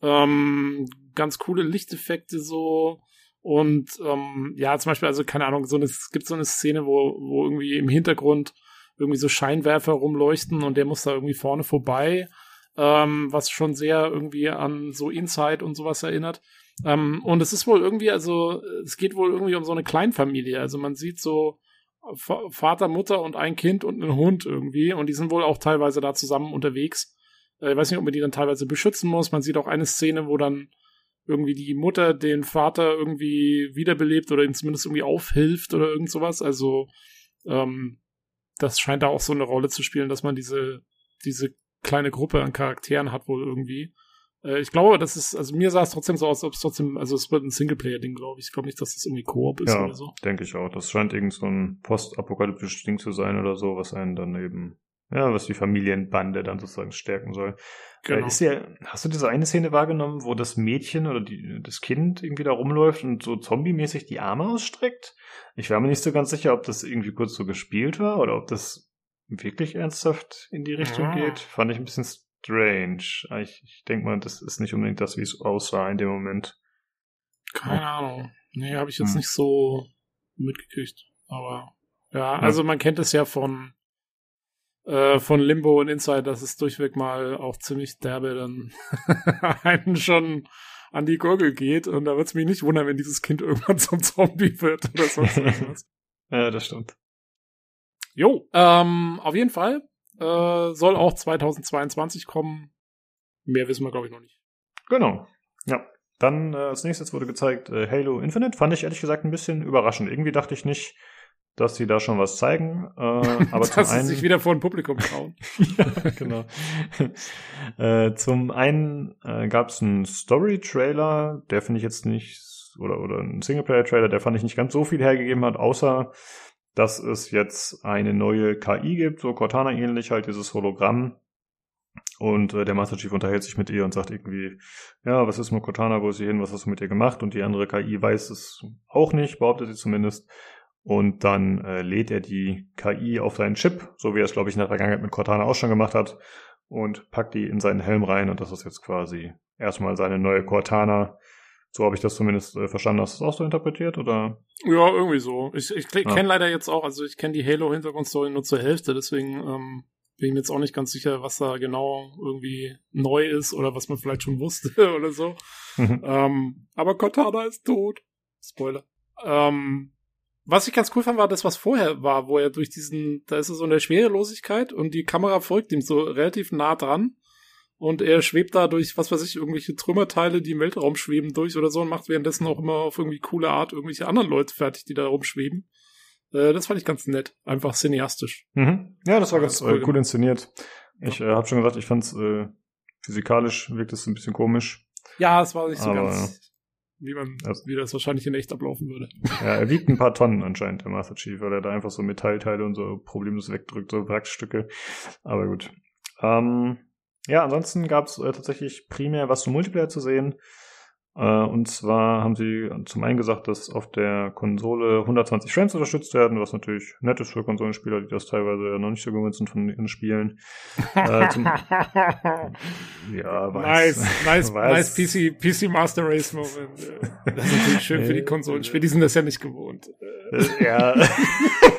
Speaker 2: Ähm, ganz coole Lichteffekte so. Und ähm, ja, zum Beispiel, also keine Ahnung, so eine, es gibt so eine Szene, wo, wo irgendwie im Hintergrund irgendwie so Scheinwerfer rumleuchten und der muss da irgendwie vorne vorbei, ähm, was schon sehr irgendwie an so Inside und sowas erinnert. Ähm, und es ist wohl irgendwie, also es geht wohl irgendwie um so eine Kleinfamilie. Also man sieht so Vater, Mutter und ein Kind und einen Hund irgendwie und die sind wohl auch teilweise da zusammen unterwegs. Äh, ich weiß nicht, ob man die dann teilweise beschützen muss. Man sieht auch eine Szene, wo dann irgendwie die Mutter den Vater irgendwie wiederbelebt oder ihm zumindest irgendwie aufhilft oder irgend sowas. Also ähm, das scheint da auch so eine Rolle zu spielen, dass man diese, diese kleine Gruppe an Charakteren hat wohl irgendwie. Äh, ich glaube, das ist, also mir sah es trotzdem so aus, ob es trotzdem, also es wird ein Singleplayer-Ding, glaube ich. Ich glaube nicht, dass es das irgendwie Koop ist
Speaker 1: ja,
Speaker 2: oder so.
Speaker 1: denke ich auch. Das scheint irgend so ein postapokalyptisches Ding zu sein oder so, was einen dann eben ja, was die Familienbande dann sozusagen stärken soll. Genau. Äh, ist ja, hast du diese eine Szene wahrgenommen, wo das Mädchen oder die, das Kind irgendwie da rumläuft und so zombie-mäßig die Arme ausstreckt? Ich war mir nicht so ganz sicher, ob das irgendwie kurz so gespielt war oder ob das wirklich ernsthaft in die Richtung ja. geht. Fand ich ein bisschen strange. Ich, ich denke mal, das ist nicht unbedingt das, wie es aussah in dem Moment.
Speaker 2: Keine ja. Ahnung. Nee, habe ich jetzt hm. nicht so mitgekriegt. Aber ja, also man kennt es ja von äh, von Limbo und Inside, dass es durchweg mal auch ziemlich derbe dann *laughs* einen schon an die Gurgel geht. Und da wird es mich nicht wundern, wenn dieses Kind irgendwann *laughs* zum Zombie wird oder sonst irgendwas. *laughs*
Speaker 1: ja, das stimmt.
Speaker 2: Jo, ähm, auf jeden Fall äh, soll auch 2022 kommen. Mehr wissen wir, glaube ich, noch nicht.
Speaker 1: Genau. Ja. Dann äh, als nächstes wurde gezeigt äh, Halo Infinite. Fand ich ehrlich gesagt ein bisschen überraschend. Irgendwie dachte ich nicht, dass sie da schon was zeigen. Äh, *laughs* aber
Speaker 2: dass
Speaker 1: zum
Speaker 2: sie
Speaker 1: einen,
Speaker 2: sich wieder vor ein Publikum trauen. *laughs*
Speaker 1: ja, genau. *laughs* äh, zum einen äh, gab es einen Story-Trailer, der finde ich jetzt nicht, oder, oder einen Singleplayer-Trailer, der fand ich nicht ganz so viel hergegeben hat, außer dass es jetzt eine neue KI gibt, so Cortana ähnlich, halt dieses Hologramm. Und äh, der Master Chief unterhält sich mit ihr und sagt irgendwie, ja, was ist mit Cortana, wo ist sie hin, was hast du mit ihr gemacht? Und die andere KI weiß es auch nicht, behauptet sie zumindest und dann äh, lädt er die KI auf seinen Chip, so wie er es, glaube ich, in der Vergangenheit mit Cortana auch schon gemacht hat, und packt die in seinen Helm rein und das ist jetzt quasi erstmal seine neue Cortana. So habe ich das zumindest äh, verstanden. Hast du das auch so interpretiert, oder?
Speaker 2: Ja, irgendwie so. Ich, ich ja. kenne leider jetzt auch, also ich kenne die Halo-Hintergrundstory nur zur Hälfte, deswegen ähm, bin ich mir jetzt auch nicht ganz sicher, was da genau irgendwie neu ist oder was man vielleicht schon wusste *laughs* oder so. Mhm. Ähm, aber Cortana ist tot. Spoiler. Ähm, was ich ganz cool fand, war das, was vorher war, wo er durch diesen, da ist er so in der Schwerelosigkeit und die Kamera folgt ihm so relativ nah dran. Und er schwebt da durch, was weiß ich, irgendwelche Trümmerteile, die im Weltraum schweben durch oder so und macht währenddessen auch immer auf irgendwie coole Art irgendwelche anderen Leute fertig, die da rumschweben. Äh, das fand ich ganz nett. Einfach cineastisch.
Speaker 1: Mhm. Ja, das war ganz cool, äh, cool inszeniert. Ich äh, habe schon gesagt, ich fand es äh, physikalisch wirkt es ein bisschen komisch.
Speaker 2: Ja, es war nicht so Aber, ganz wie man, also, wie das wahrscheinlich in echt ablaufen würde.
Speaker 1: Ja, er wiegt ein paar Tonnen anscheinend, der Master Chief, weil er da einfach so Metallteile und so problemlos wegdrückt, so Wrackstücke. Aber gut. Ähm, ja, ansonsten gab es äh, tatsächlich primär was zum Multiplayer zu sehen. Äh, und zwar haben sie zum einen gesagt, dass auf der Konsole 120 Frames unterstützt werden, was natürlich nett ist für Konsolenspieler, die das teilweise noch nicht so gewöhnt sind von ihren Spielen. äh, zum, *laughs*
Speaker 2: ja, weiß, nice, nice, *laughs* weiß. nice PC, PC Master Race Moment. *laughs* Das ist natürlich schön für die Konsolenspieler, die sind das ja nicht gewohnt.
Speaker 1: Äh, ja,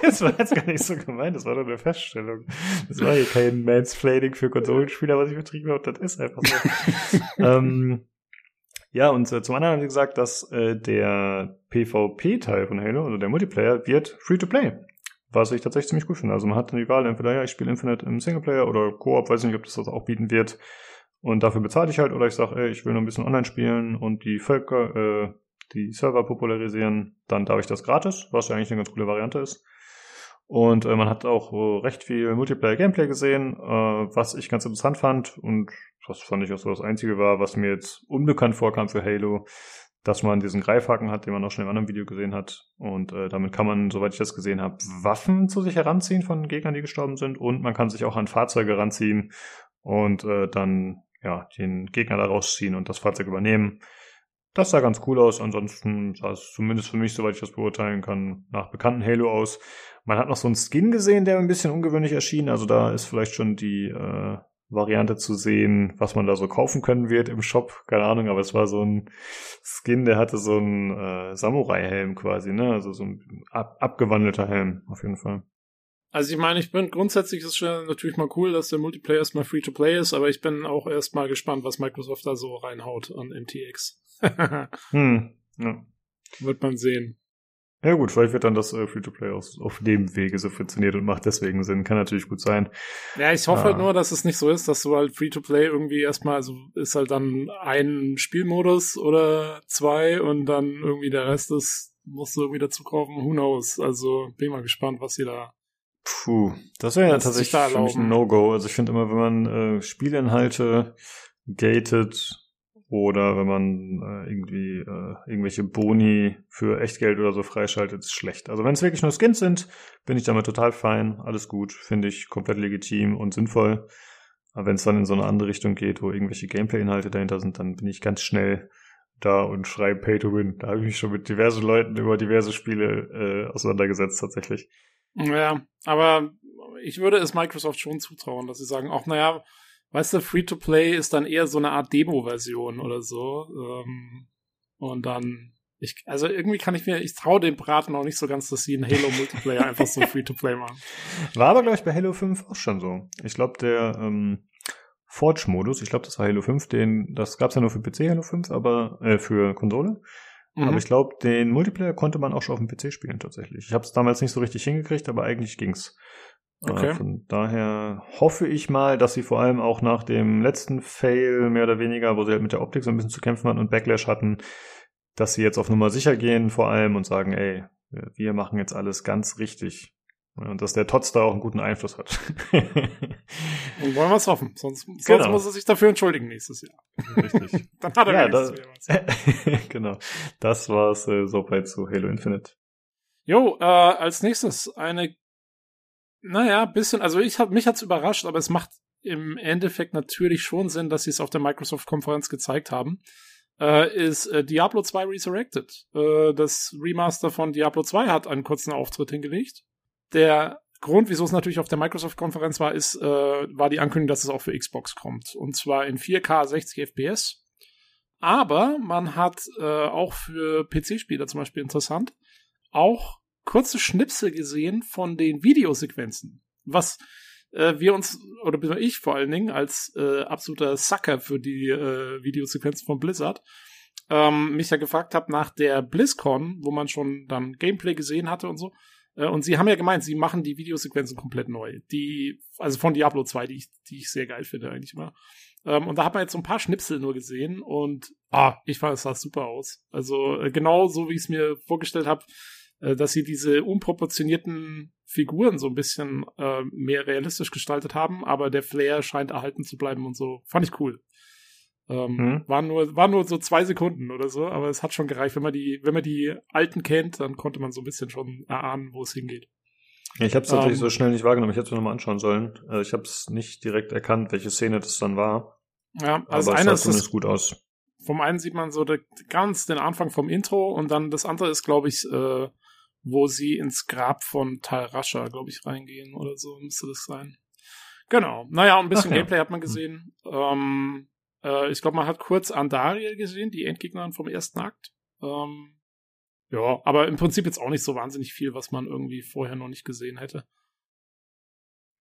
Speaker 1: das war jetzt gar nicht so gemeint, das war doch eine Feststellung. Das war hier kein Mansplaining für Konsolenspieler, was ich betrieben habe, das ist einfach so. ähm, ja, und äh, zum anderen haben sie gesagt, dass äh, der PvP-Teil von Halo, also der Multiplayer, wird Free-to-Play. Was ich tatsächlich ziemlich gut finde. Also man hat dann die Wahl, entweder ja, ich spiele Infinite im Singleplayer oder Koop, weiß nicht, ob das das auch bieten wird. Und dafür bezahle ich halt, oder ich sage, ey, ich will noch ein bisschen online spielen und die Völker, äh, die Server popularisieren, dann darf ich das gratis, was ja eigentlich eine ganz coole Variante ist. Und äh, man hat auch äh, recht viel Multiplayer-Gameplay gesehen, äh, was ich ganz interessant fand und das fand ich auch so das Einzige war, was mir jetzt unbekannt vorkam für Halo, dass man diesen Greifhaken hat, den man auch schon im anderen Video gesehen hat. Und äh, damit kann man, soweit ich das gesehen habe, Waffen zu sich heranziehen von Gegnern, die gestorben sind. Und man kann sich auch an Fahrzeuge heranziehen und äh, dann ja den Gegner da rausziehen und das Fahrzeug übernehmen. Das sah ganz cool aus. Ansonsten sah es zumindest für mich, soweit ich das beurteilen kann, nach bekannten Halo aus. Man hat noch so einen Skin gesehen, der ein bisschen ungewöhnlich erschien. Also da ist vielleicht schon die äh, Variante zu sehen, was man da so kaufen können wird im Shop. Keine Ahnung, aber es war so ein Skin, der hatte so einen äh, Samurai-Helm quasi, ne? Also so ein ab abgewandelter Helm, auf jeden Fall.
Speaker 2: Also ich meine, ich bin grundsätzlich ist schon natürlich mal cool, dass der Multiplayer erstmal Free-to-Play ist, aber ich bin auch erstmal gespannt, was Microsoft da so reinhaut an MTX. *laughs* hm, ja. Wird man sehen.
Speaker 1: Ja gut, vielleicht wird dann das äh, Free-to-Play auf dem Wege so funktioniert und macht deswegen Sinn. Kann natürlich gut sein.
Speaker 2: Ja, ich hoffe halt ah. halt nur, dass es nicht so ist, dass du halt Free-to-Play irgendwie erstmal, also ist halt dann ein Spielmodus oder zwei und dann irgendwie der Rest ist, musst du irgendwie dazu kaufen. Who knows? Also bin mal gespannt, was sie da
Speaker 1: Puh, das wäre ja tatsächlich für mich ein No-Go. Also ich finde immer, wenn man äh, Spielinhalte gated oder wenn man äh, irgendwie äh, irgendwelche Boni für Echtgeld oder so freischaltet, ist schlecht. Also wenn es wirklich nur Skins sind, bin ich damit total fein, alles gut, finde ich komplett legitim und sinnvoll. Aber wenn es dann in so eine andere Richtung geht, wo irgendwelche Gameplay-Inhalte dahinter sind, dann bin ich ganz schnell da und schreibe Pay to Win. Da habe ich mich schon mit diversen Leuten über diverse Spiele äh, auseinandergesetzt tatsächlich.
Speaker 2: Ja, aber ich würde es Microsoft schon zutrauen, dass sie sagen, auch naja, weißt du, Free-to-Play ist dann eher so eine Art Demo-Version oder so. Ähm, und dann, ich, also irgendwie kann ich mir, ich traue dem Braten auch nicht so ganz, dass sie einen Halo-Multiplayer *laughs* einfach so Free-to-Play machen.
Speaker 1: War aber, glaube ich, bei Halo 5 auch schon so. Ich glaube, der ähm, Forge-Modus, ich glaube, das war Halo 5, den, das gab's ja nur für PC Halo 5, aber äh, für Konsole. Mhm. Aber ich glaube, den Multiplayer konnte man auch schon auf dem PC spielen tatsächlich. Ich habe es damals nicht so richtig hingekriegt, aber eigentlich ging's. Äh, okay. Äh, von daher hoffe ich mal, dass sie vor allem auch nach dem letzten Fail mehr oder weniger, wo sie halt mit der Optik so ein bisschen zu kämpfen hatten und Backlash hatten, dass sie jetzt auf Nummer sicher gehen vor allem und sagen, ey, wir machen jetzt alles ganz richtig. Und dass der Tots da auch einen guten Einfluss hat. *laughs*
Speaker 2: und wollen wir es hoffen. Sonst, sonst genau. muss er sich dafür entschuldigen nächstes Jahr. Richtig. *laughs* Dann hat er ja,
Speaker 1: das, *laughs* genau. Das war's äh, soweit zu Halo Infinite.
Speaker 2: Jo, äh, als nächstes eine, naja, bisschen, also ich hab, mich hat's überrascht, aber es macht im Endeffekt natürlich schon Sinn, dass sie es auf der Microsoft-Konferenz gezeigt haben. Äh, ist äh, Diablo 2 Resurrected. Äh, das Remaster von Diablo 2 hat einen kurzen Auftritt hingelegt der Grund, wieso es natürlich auf der Microsoft-Konferenz war, ist, äh, war die Ankündigung, dass es auch für Xbox kommt. Und zwar in 4K 60 FPS. Aber man hat äh, auch für PC-Spieler zum Beispiel interessant, auch kurze Schnipsel gesehen von den Videosequenzen. Was äh, wir uns, oder ich vor allen Dingen, als äh, absoluter Sucker für die äh, Videosequenzen von Blizzard, ähm, mich ja gefragt habe nach der BlizzCon, wo man schon dann Gameplay gesehen hatte und so, und sie haben ja gemeint, sie machen die Videosequenzen komplett neu. Die, also von Diablo 2, die ich, die ich sehr geil finde eigentlich immer. Ähm, und da hat man jetzt so ein paar Schnipsel nur gesehen und ah, ich fand es sah super aus. Also äh, genau so, wie ich es mir vorgestellt habe, äh, dass sie diese unproportionierten Figuren so ein bisschen äh, mehr realistisch gestaltet haben, aber der Flair scheint erhalten zu bleiben und so. Fand ich cool. Ähm, hm. waren, nur, waren nur so zwei Sekunden oder so, aber es hat schon gereicht. Wenn man die, wenn man die alten kennt, dann konnte man so ein bisschen schon erahnen, wo es hingeht.
Speaker 1: ich habe es natürlich ähm, so schnell nicht wahrgenommen. Ich hätte es mir nochmal anschauen sollen. Also ich habe es nicht direkt erkannt, welche Szene das dann war.
Speaker 2: Ja, also
Speaker 1: aber
Speaker 2: eine
Speaker 1: es sah ist gut aus.
Speaker 2: Vom einen sieht man so de, ganz den Anfang vom Intro und dann das andere ist, glaube ich, äh, wo sie ins Grab von Tal Rasha, glaube ich, reingehen oder so müsste das sein. Genau. Naja, ein bisschen Ach, Gameplay hat man hm. gesehen. Ähm, äh, ich glaube, man hat kurz Andariel gesehen, die Endgegnerin vom ersten Akt. Ähm, ja, aber im Prinzip jetzt auch nicht so wahnsinnig viel, was man irgendwie vorher noch nicht gesehen hätte.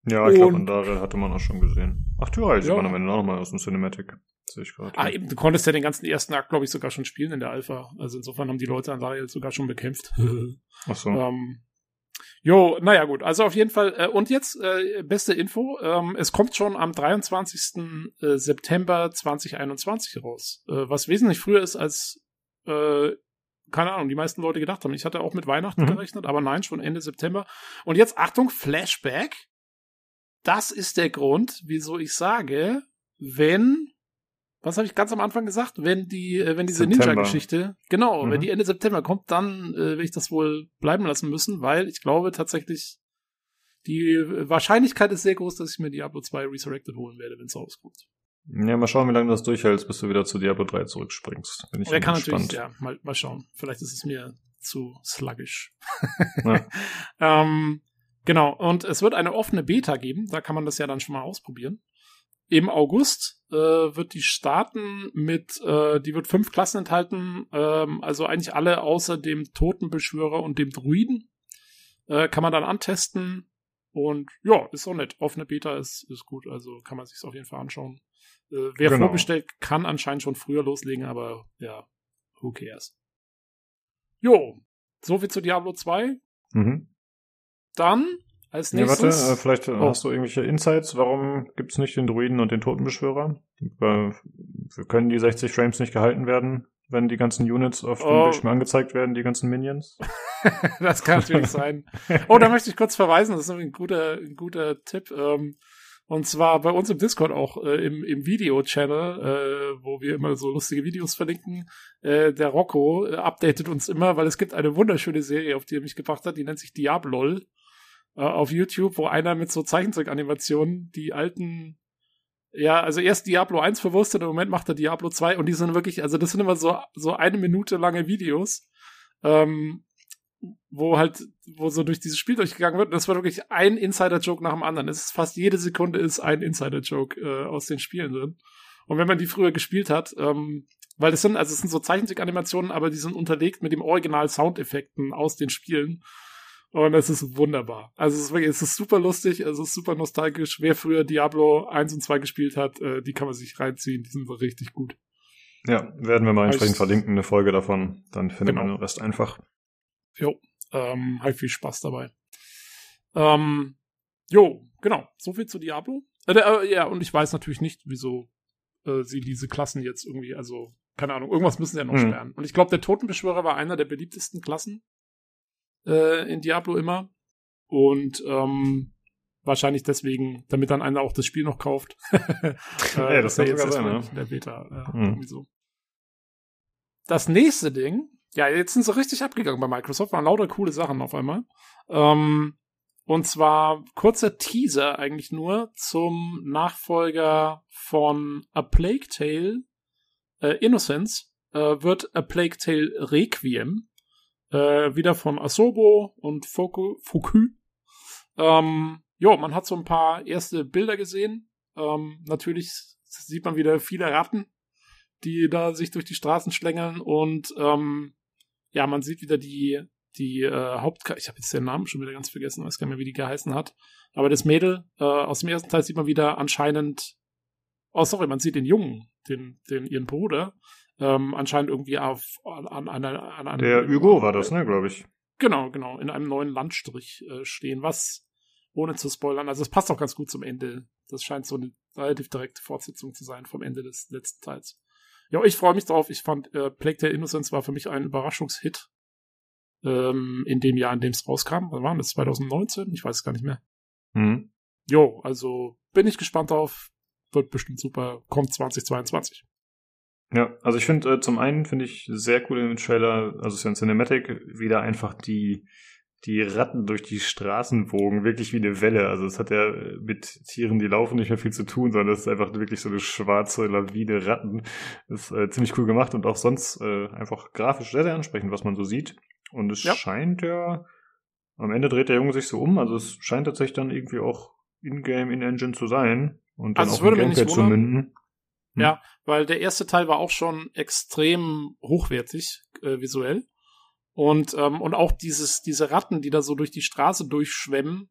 Speaker 1: Ja, ich glaube, Andariel hatte man auch schon gesehen. Ach, Tyrael sieht man am Ende auch nochmal aus dem Cinematic. Sehe ich gerade.
Speaker 2: Ah, eben, du konntest ja den ganzen ersten Akt, glaube ich, sogar schon spielen in der Alpha. Also insofern haben die Leute Andariel sogar schon bekämpft. *laughs*
Speaker 1: Ach so. Ähm,
Speaker 2: Jo, naja gut, also auf jeden Fall. Äh, und jetzt äh, beste Info, ähm, es kommt schon am 23. Äh, September 2021 raus, äh, was wesentlich früher ist als, äh, keine Ahnung, die meisten Leute gedacht haben. Ich hatte auch mit Weihnachten mhm. gerechnet, aber nein, schon Ende September. Und jetzt Achtung, Flashback. Das ist der Grund, wieso ich sage, wenn was habe ich ganz am Anfang gesagt? Wenn die, äh, wenn diese. Ninja-Geschichte, genau,
Speaker 1: Mhm.
Speaker 2: wenn die Ende September kommt, dann äh, werde ich das wohl bleiben lassen müssen, weil ich glaube tatsächlich, die Wahrscheinlichkeit ist sehr groß, dass ich mir Diablo 2 Resurrected holen werde, wenn es rauskommt.
Speaker 1: Ja, mal schauen, wie lange du das durchhältst, bis du wieder zu Diablo 3 zurückspringst. Bin ich
Speaker 2: Der kann
Speaker 1: gespannt.
Speaker 2: natürlich, ja, mal, mal schauen. Vielleicht ist es mir zu sluggish.
Speaker 1: Ja. *laughs*
Speaker 2: ähm, genau, und es wird eine offene Beta geben, da kann man das ja dann schon mal ausprobieren. Im August äh, wird die starten mit, äh, die wird fünf Klassen enthalten, ähm, also eigentlich alle außer dem Totenbeschwörer und dem Druiden. Äh, kann man dann antesten und ja, ist auch nett. Offene Beta ist, ist gut, also kann man sich auf jeden Fall anschauen. Äh, wer
Speaker 1: Genau.
Speaker 2: vorbestellt, kann anscheinend schon früher loslegen, aber ja, who cares. Jo, soviel zu Diablo 2.
Speaker 1: Mhm.
Speaker 2: Dann als
Speaker 1: Ja, warte,
Speaker 2: nächstes.
Speaker 1: äh, vielleicht äh,
Speaker 2: Oh.
Speaker 1: hast du irgendwelche Insights, warum gibt's nicht den Druiden und den Totenbeschwörer? Äh, können die 60 Frames nicht gehalten werden, wenn die ganzen Units auf dem
Speaker 2: Oh.
Speaker 1: Bildschirm angezeigt werden, die ganzen Minions? *laughs*
Speaker 2: das kann natürlich sein. Oh, da möchte ich kurz verweisen, das ist ein guter, ein guter Tipp. Ähm, und zwar bei uns im Discord auch äh, im, im Video-Channel, äh, wo wir immer so lustige Videos verlinken. Äh, der Rocco äh, updatet uns immer, weil es gibt eine wunderschöne Serie, auf die er mich gebracht hat, die nennt sich Diablol äh, auf YouTube, wo einer mit so Zeichentrick-Animationen die alten ja, also erst Diablo 1 verwurstet, im Moment macht er Diablo 2 und die sind wirklich, also das sind immer so, so eine Minute lange Videos, ähm, wo halt, wo so durch dieses Spiel durchgegangen wird. Und das war wirklich ein Insider-Joke nach dem anderen. Es ist fast jede Sekunde ist ein Insider-Joke äh, aus den Spielen drin. Und wenn man die früher gespielt hat, ähm, weil das sind, also es sind so Zeichentrick-Animationen, aber die sind unterlegt mit dem Original Soundeffekten aus den Spielen. Und es ist wunderbar. Also es ist wirklich, es ist super lustig, es ist super nostalgisch. Wer früher Diablo 1 und 2 gespielt hat, äh, die kann man sich reinziehen. Die sind richtig gut.
Speaker 1: Ja, werden wir mal entsprechend verlinken, eine Folge davon. Dann findet
Speaker 2: Genau.
Speaker 1: man den Rest einfach.
Speaker 2: Jo, ähm, halt viel Spaß dabei. Ähm, jo, genau. So viel zu Diablo. Äh, äh, ja, und ich weiß natürlich nicht, wieso äh, sie diese Klassen jetzt irgendwie, also, keine Ahnung, irgendwas müssen sie ja noch
Speaker 1: Hm.
Speaker 2: sperren. Und ich glaube, der Totenbeschwörer war einer der beliebtesten Klassen äh, in Diablo immer. Und ähm, wahrscheinlich deswegen, damit dann einer auch das Spiel noch kauft. *laughs* äh,
Speaker 1: Ja, das
Speaker 2: ist
Speaker 1: kann
Speaker 2: jetzt
Speaker 1: sogar sein,
Speaker 2: in der Beta. Ja,
Speaker 1: Hm.
Speaker 2: irgendwie so. Das nächste Ding, ja, jetzt sind sie richtig abgegangen bei Microsoft, waren lauter coole Sachen auf einmal. Ähm, und zwar kurzer Teaser eigentlich nur zum Nachfolger von A Plague Tale äh, Innocence äh, wird A Plague Tale Requiem äh, wieder von Asobo und Foku, Fokü. Ähm, jo, man hat so ein paar erste Bilder gesehen. Ähm, natürlich sieht man wieder viele Ratten, die da sich durch die Straßen schlängeln und ähm, ja, man sieht wieder die die äh, Haupt ich habe jetzt den Namen schon wieder ganz vergessen, weiß gar nicht mehr, wie die geheißen hat. Aber das Mädel äh, aus dem ersten Teil sieht man wieder anscheinend Oh, sorry, man sieht den Jungen, den, den ihren Bruder, ähm, anscheinend irgendwie auf an, an an einem
Speaker 1: Der Hugo war das, ne, glaube ich.
Speaker 2: Genau, genau, in einem neuen Landstrich äh, stehen, was, ohne zu spoilern, also es passt auch ganz gut zum Ende. Das scheint so eine relativ direkte Fortsetzung zu sein vom Ende des letzten Teils. Ja, ich freue mich drauf. Ich fand, äh, Plague Tale Innocence war für mich ein Überraschungshit ähm, in dem Jahr, in dem es rauskam. Wann war das? 2019? Ich weiß es gar nicht mehr.
Speaker 1: Mhm.
Speaker 2: Jo, also bin ich gespannt drauf. Wird bestimmt super. Kommt 2022.
Speaker 1: Ja, also ich finde, äh, zum einen finde ich sehr cool in dem Trailer, also es ist ja ein Cinematic, wieder einfach die, die Ratten durch die Straßen wogen, wirklich wie eine Welle. Also es hat ja äh, mit Tieren, die laufen, nicht mehr viel zu tun, sondern es ist einfach wirklich so eine schwarze Lawine Ratten. Das ist äh, ziemlich cool gemacht und auch sonst äh, einfach grafisch sehr, sehr ansprechend, was man so sieht. Und es
Speaker 2: Ja.
Speaker 1: scheint ja, am Ende dreht der Junge sich so um, also es scheint tatsächlich dann irgendwie auch in-game, in-engine zu sein und dann
Speaker 2: Also
Speaker 1: auch
Speaker 2: würde
Speaker 1: im Gameplay zu münden. Hm.
Speaker 2: Ja, weil der erste Teil war auch schon extrem hochwertig äh, visuell. Und, ähm, und auch dieses, diese Ratten, die da so durch die Straße durchschwemmen,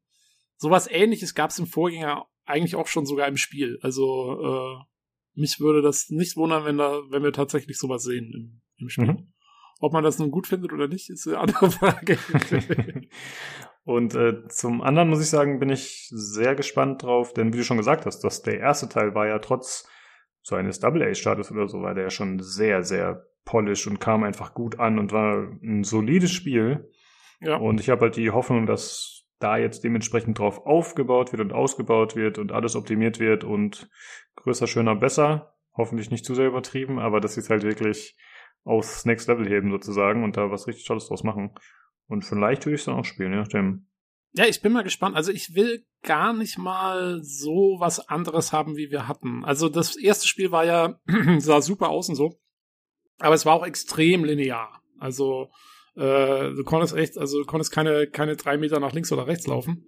Speaker 2: sowas ähnliches gab es im Vorgänger eigentlich auch schon sogar im Spiel. Also äh, mich würde das nicht wundern, wenn da, wenn wir tatsächlich sowas sehen im, im Spiel.
Speaker 1: Mhm.
Speaker 2: Ob man das nun gut findet oder nicht, ist eine andere Frage. *laughs*
Speaker 1: Und äh, zum anderen muss ich sagen, bin ich sehr gespannt drauf, denn wie du schon gesagt hast, dass der erste Teil war ja trotz so eines Double-A-Status oder so, war der ja schon sehr, sehr polished und kam einfach gut an und war ein solides Spiel.
Speaker 2: ja.
Speaker 1: Und ich habe halt die Hoffnung, dass da jetzt dementsprechend drauf aufgebaut wird und ausgebaut wird und alles optimiert wird und größer, schöner, besser. hoffentlich nicht zu sehr übertrieben, aber dass sie es halt wirklich aufs Next Level heben sozusagen und da was richtig Tolles draus machen. Und vielleicht würde ich es dann auch spielen, je nachdem.
Speaker 2: Ja, ich bin mal gespannt. Also ich will gar nicht mal so was anderes haben, wie wir hatten. Also das erste Spiel war ja, *clears throat* sah super aus und so. Aber es war auch extrem linear. Also äh, du konntest echt, also du konntest keine, keine drei Meter nach links oder rechts laufen.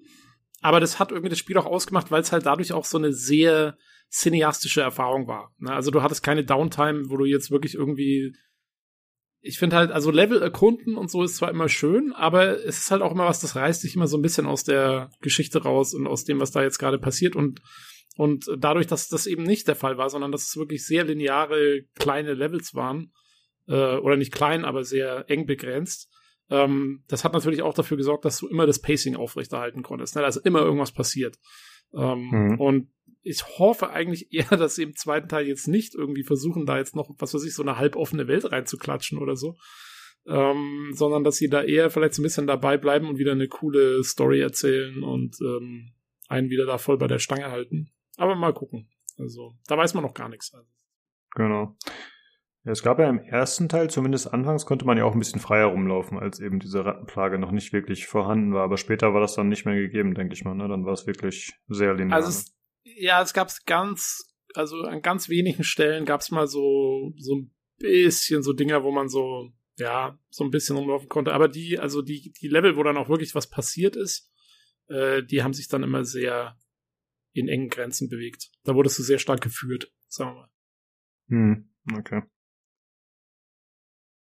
Speaker 2: Aber das hat irgendwie das Spiel auch ausgemacht, weil es halt dadurch auch so eine sehr cineastische Erfahrung war. Ne? Also du hattest keine Downtime, wo du jetzt wirklich irgendwie ich finde halt, also Level erkunden und so ist zwar immer schön, aber es ist halt auch immer was, das reißt dich immer so ein bisschen aus der Geschichte raus und aus dem, was da jetzt gerade passiert und und dadurch, dass das eben nicht der Fall war, sondern dass es wirklich sehr lineare kleine Levels waren, äh, oder nicht klein, aber sehr eng begrenzt, ähm, das hat natürlich auch dafür gesorgt, dass du immer das Pacing aufrechterhalten konntest, ne? dass immer irgendwas passiert. Ähm, mhm. Und ich hoffe eigentlich eher, *laughs* dass sie im zweiten Teil jetzt nicht irgendwie versuchen, da jetzt noch, was weiß ich, so eine halboffene Welt reinzuklatschen oder so. Ähm, sondern dass sie da eher vielleicht so ein bisschen dabei bleiben und wieder eine coole Story erzählen und ähm, einen wieder da voll bei der Stange halten. Aber mal gucken. Also, da weiß man noch gar nichts.
Speaker 1: Genau. Ja, es gab ja im ersten Teil, zumindest anfangs, konnte man ja auch ein bisschen freier rumlaufen, als eben diese Rattenplage noch nicht wirklich vorhanden war. Aber später war das dann nicht mehr gegeben, denke ich mal. Ne? Dann war es wirklich sehr linear.
Speaker 2: Also es, ja, es gab ganz, also an ganz wenigen Stellen gab es mal so, so ein bisschen so Dinger, wo man so, ja, so ein bisschen rumlaufen konnte. Aber die, also die, die Level, wo dann auch wirklich was passiert ist, äh, die haben sich dann immer sehr in engen Grenzen bewegt. Da wurdest du sehr stark geführt, sagen wir mal.
Speaker 1: Hm, okay.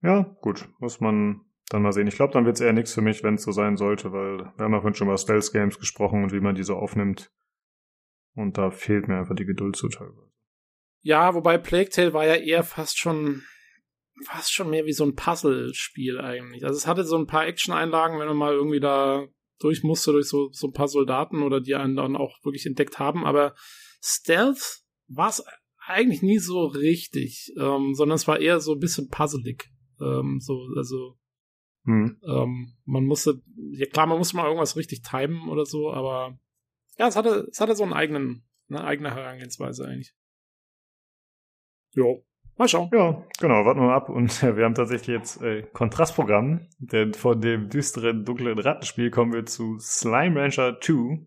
Speaker 1: Ja, gut, muss man dann mal sehen. Ich glaube, dann wird es eher nichts für mich, wenn es so sein sollte, weil wir haben ja vorhin schon über Stealth Games gesprochen und wie man die so aufnimmt. Und da fehlt mir einfach die Geduld zu teilweise.
Speaker 2: Ja, wobei Plague Tale war ja eher fast schon fast schon mehr wie so ein Puzzle-Spiel eigentlich. Also es hatte so ein paar Action-Einlagen, wenn man mal irgendwie da durch musste, durch so, so ein paar Soldaten oder die einen dann auch wirklich entdeckt haben, aber Stealth war es eigentlich nie so richtig, ähm, sondern es war eher so ein bisschen puzzelig. Ähm, so, also hm. ähm, man musste, ja klar, man musste mal irgendwas richtig timen oder so, aber ja, es hatte, es hatte so einen eigenen, eine eigene Herangehensweise eigentlich. Jo. Mal schauen.
Speaker 1: Ja, genau, warten wir mal ab. Und ja, *laughs* wir haben tatsächlich jetzt äh, Kontrastprogramm, denn von dem düsteren, dunklen Rattenspiel kommen wir zu Slime Rancher 2.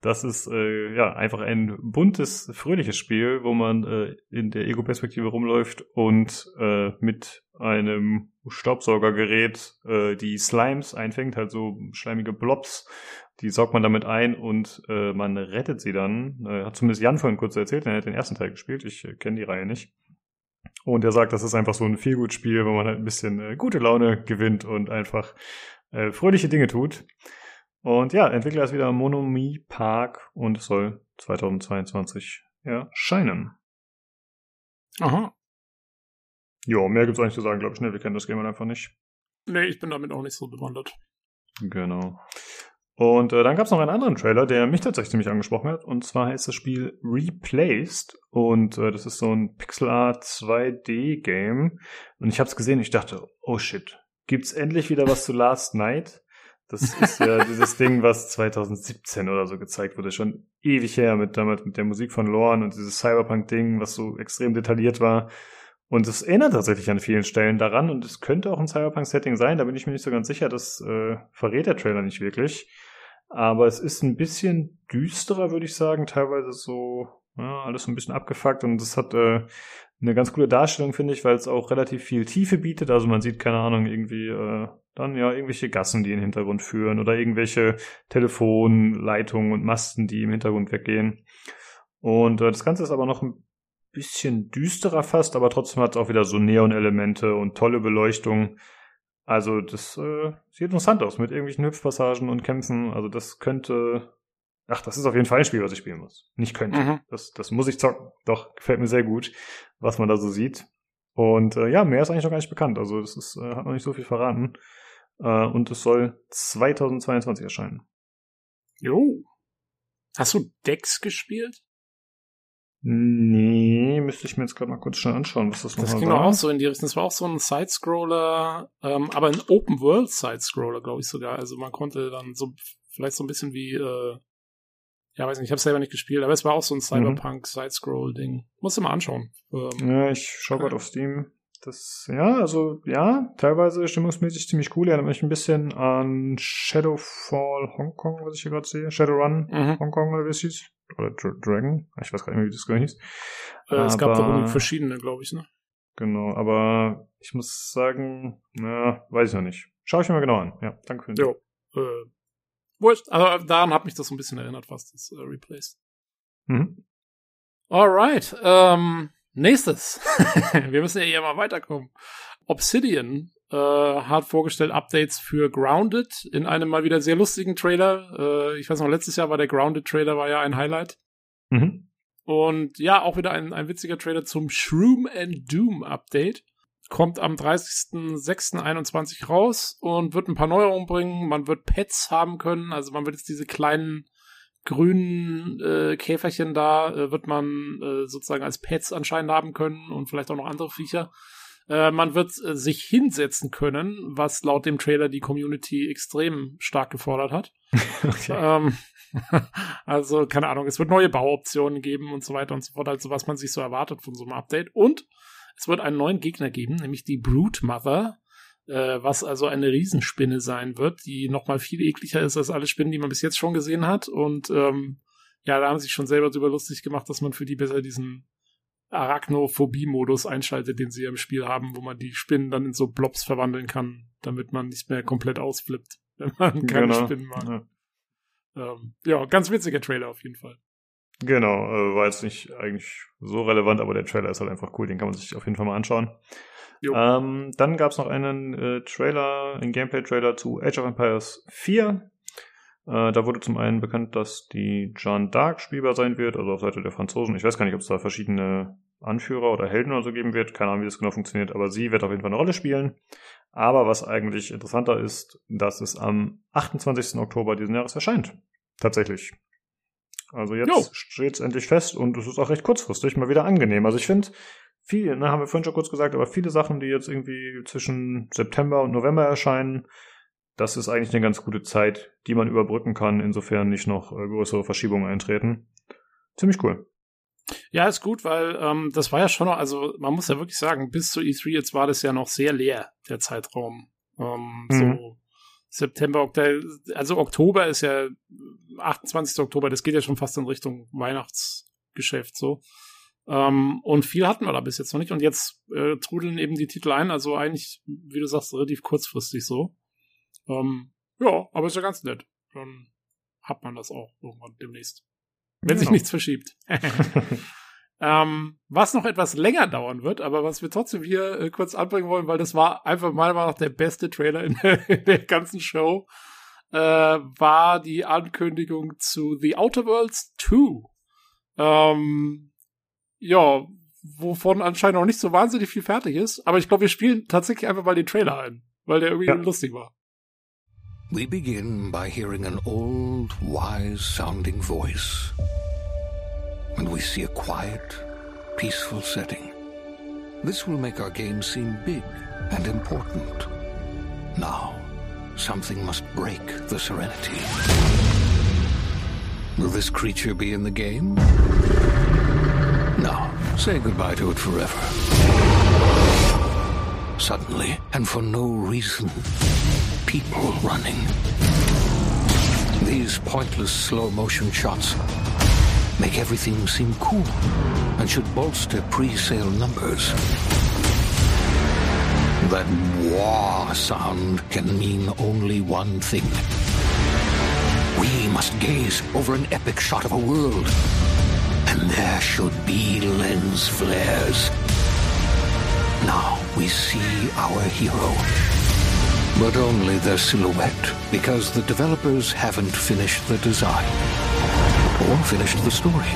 Speaker 1: Das ist äh, ja einfach ein buntes, fröhliches Spiel, wo man äh, in der Ego-Perspektive rumläuft und äh, mit einem Staubsaugergerät äh, die Slimes einfängt, halt so schleimige Blobs. Die saugt man damit ein und äh, man rettet sie dann. Äh, hat zumindest Jan vorhin kurz erzählt, er hat den ersten Teil gespielt. Ich äh, kenne die Reihe nicht. Und er sagt, das ist einfach so ein Feelgood-Spiel, wo man halt ein bisschen äh, gute Laune gewinnt und einfach äh, fröhliche Dinge tut. Und ja, Entwickler ist wieder Monomi Park und es soll 2022 erscheinen.
Speaker 2: Aha.
Speaker 1: Ja, mehr gibt's eigentlich zu sagen, glaube ich. Ne, wir kennen das Game halt einfach nicht.
Speaker 2: Nee, ich bin damit auch nicht so bewandert.
Speaker 1: Genau. Und äh, dann gab es noch einen anderen Trailer, der mich tatsächlich ziemlich angesprochen hat. Und zwar heißt das Spiel Replaced. Und äh, das ist so ein Pixel Art 2D-Game. Und ich habe es gesehen, ich dachte, oh shit, gibt's endlich wieder was zu Last Night? Das ist ja *laughs* dieses Ding, was 2017 oder so gezeigt wurde, schon ewig her mit damals mit der Musik von Lorne und dieses Cyberpunk-Ding, was so extrem detailliert war. Und es erinnert tatsächlich an vielen Stellen daran und es könnte auch ein Cyberpunk-Setting sein, da bin ich mir nicht so ganz sicher, das äh, verrät der Trailer nicht wirklich. Aber es ist ein bisschen düsterer, würde ich sagen, teilweise so, ja, alles ein bisschen abgefuckt und es hat äh, eine ganz coole Darstellung, finde ich, weil es auch relativ viel Tiefe bietet. Also man sieht, keine Ahnung, irgendwie äh, dann ja irgendwelche Gassen, die in den Hintergrund führen oder irgendwelche Telefonleitungen und Masten, die im Hintergrund weggehen. Und äh, das Ganze ist aber noch ein bisschen düsterer fast, aber trotzdem hat es auch wieder so Neon-Elemente und tolle Beleuchtung. Also das äh, sieht interessant aus mit irgendwelchen Hüpfpassagen und Kämpfen. Also das könnte. Ach, das ist auf jeden Fall ein Spiel, was ich spielen muss. Nicht könnte. Mhm. Das, das muss ich zocken. Doch, gefällt mir sehr gut, was man da so sieht. Und äh, ja, mehr ist eigentlich noch gar nicht bekannt. Also das ist, äh, hat noch nicht so viel verraten. Äh, und es soll 2022 erscheinen.
Speaker 2: Jo. Hast du Dex gespielt?
Speaker 1: Nee, müsste ich mir jetzt gerade mal kurz schnell anschauen, was das
Speaker 2: nochmal war. Das ging auch so in die Richtung. Das war auch so ein Sidescroller, ähm, aber ein Open-World-Sidescroller, glaube ich sogar. Also man konnte dann so, vielleicht so ein bisschen wie, äh, ja, weiß nicht, ich habe selber nicht gespielt, aber es war auch so ein Cyberpunk Side-Scroll Ding. Musst du mal anschauen.
Speaker 1: Ähm, ja, ich schau gerade auf Steam. Das, ja, also, ja, teilweise stimmungsmäßig ziemlich cool. Erinnert mich ein bisschen an Shadowfall Hongkong, was ich hier gerade sehe. Shadowrun mhm. Hongkong oder wie es hieß. Oder Dra Dragon. Ich weiß gar nicht mehr, wie das genau hieß.
Speaker 2: Äh, es gab da irgendwie verschiedene, glaube ich, ne?
Speaker 1: Genau, aber ich muss sagen, na, weiß ich noch nicht. Schau ich mir mal genau an. Ja, danke für den
Speaker 2: Jo, äh, wurscht. Aber daran hat mich das so ein bisschen erinnert, was das äh, replaced. Mhm. Alright, ähm, nächstes. *laughs* Wir müssen ja hier mal weiterkommen. Obsidian äh, hat vorgestellt Updates für Grounded in einem mal wieder sehr lustigen Trailer. Äh, ich weiß noch, letztes Jahr war der Grounded-Trailer war ja ein Highlight. Mhm. Und ja, auch wieder ein, ein witziger Trailer zum Shroom and Doom Update. Kommt am 30.06.21 raus und wird ein paar Neuerungen bringen. Man wird Pets haben können, also man wird jetzt diese kleinen grünen äh, Käferchen da, äh, wird man äh, sozusagen als Pets anscheinend haben können und vielleicht auch noch andere Viecher. Äh, man wird äh, sich hinsetzen können, was laut dem Trailer die Community extrem stark gefordert hat. *laughs* Okay. Ähm, *laughs* also, keine Ahnung, es wird neue Bauoptionen geben und so weiter und so fort, also was man sich so erwartet von so einem Update. Und es wird einen neuen Gegner geben, nämlich die Brood Mother, äh, was also eine Riesenspinne sein wird, die nochmal viel ekliger ist als alle Spinnen, die man bis jetzt schon gesehen hat. Und ähm, ja, da haben sie sich schon selber darüber lustig gemacht, dass man für die besser diesen Arachnophobie-Modus einschaltet, den sie ja im Spiel haben, wo man die Spinnen dann in so Blobs verwandeln kann, damit man nicht mehr komplett ausflippt, *laughs* wenn man keine genau. Spinnen mag. Ja. Ähm, ja, ganz witziger Trailer auf jeden Fall.
Speaker 1: Genau, äh, war jetzt nicht eigentlich so relevant, aber der Trailer ist halt einfach cool, den kann man sich auf jeden Fall mal anschauen. Ähm, dann gab es noch einen äh, Trailer, einen Gameplay-Trailer zu Age of Empires 4. Äh, da wurde zum einen bekannt, dass die Jeanne d'Arc spielbar sein wird, also auf Seite der Franzosen. Ich weiß gar nicht, ob es da verschiedene Anführer oder Helden oder so geben wird. Keine Ahnung, wie das genau funktioniert, aber sie wird auf jeden Fall eine Rolle spielen. Aber was eigentlich interessanter ist, dass es am 28. Oktober diesen Jahres erscheint. Tatsächlich. Also jetzt steht es endlich fest und es ist auch recht kurzfristig, mal wieder angenehm. Also ich finde, viel, ne, haben wir vorhin schon kurz gesagt, aber viele Sachen, die jetzt irgendwie zwischen September und November erscheinen, das ist eigentlich eine ganz gute Zeit, die man überbrücken kann, insofern nicht noch äh, größere Verschiebungen eintreten. Ziemlich cool.
Speaker 2: Ja, ist gut, weil ähm, das war ja schon noch, also man muss ja wirklich sagen, bis zu E3 jetzt war das ja noch sehr leer, der Zeitraum. Ähm, mhm. So September, Oktober, also Oktober ist ja 28. Oktober, das geht ja schon fast in Richtung Weihnachtsgeschäft so. Ähm, und viel hatten wir da bis jetzt noch nicht. Und jetzt äh, trudeln eben die Titel ein, also eigentlich, wie du sagst, relativ kurzfristig so. Ähm, ja, aber ist ja ganz nett. Dann hat man das auch irgendwann demnächst. Wenn genau. sich nichts verschiebt. *laughs* ähm, was noch etwas länger dauern wird, aber was wir trotzdem hier äh, kurz anbringen wollen, weil das war einfach meiner Meinung nach der beste Trailer in der, in der ganzen Show, äh, war die Ankündigung zu The Outer Worlds 2. Ähm, ja, wovon anscheinend noch nicht so wahnsinnig viel fertig ist, aber ich glaube, wir spielen tatsächlich einfach mal den Trailer ein, weil der irgendwie ja. lustig war. We begin by hearing an old, wise sounding voice. And we see a quiet, peaceful setting. This will make our game seem big and important. Now, something must break the serenity. Will this creature be in the game? No. Say goodbye to it forever. Suddenly, and for no reason, people running. These pointless slow motion shots make everything seem cool and should bolster pre-sale numbers. That wah sound can mean only one thing. We must gaze over an epic shot of a world. And there should be lens flares. Now we see our hero but only their silhouette, because the developers haven't finished the design, or finished the story,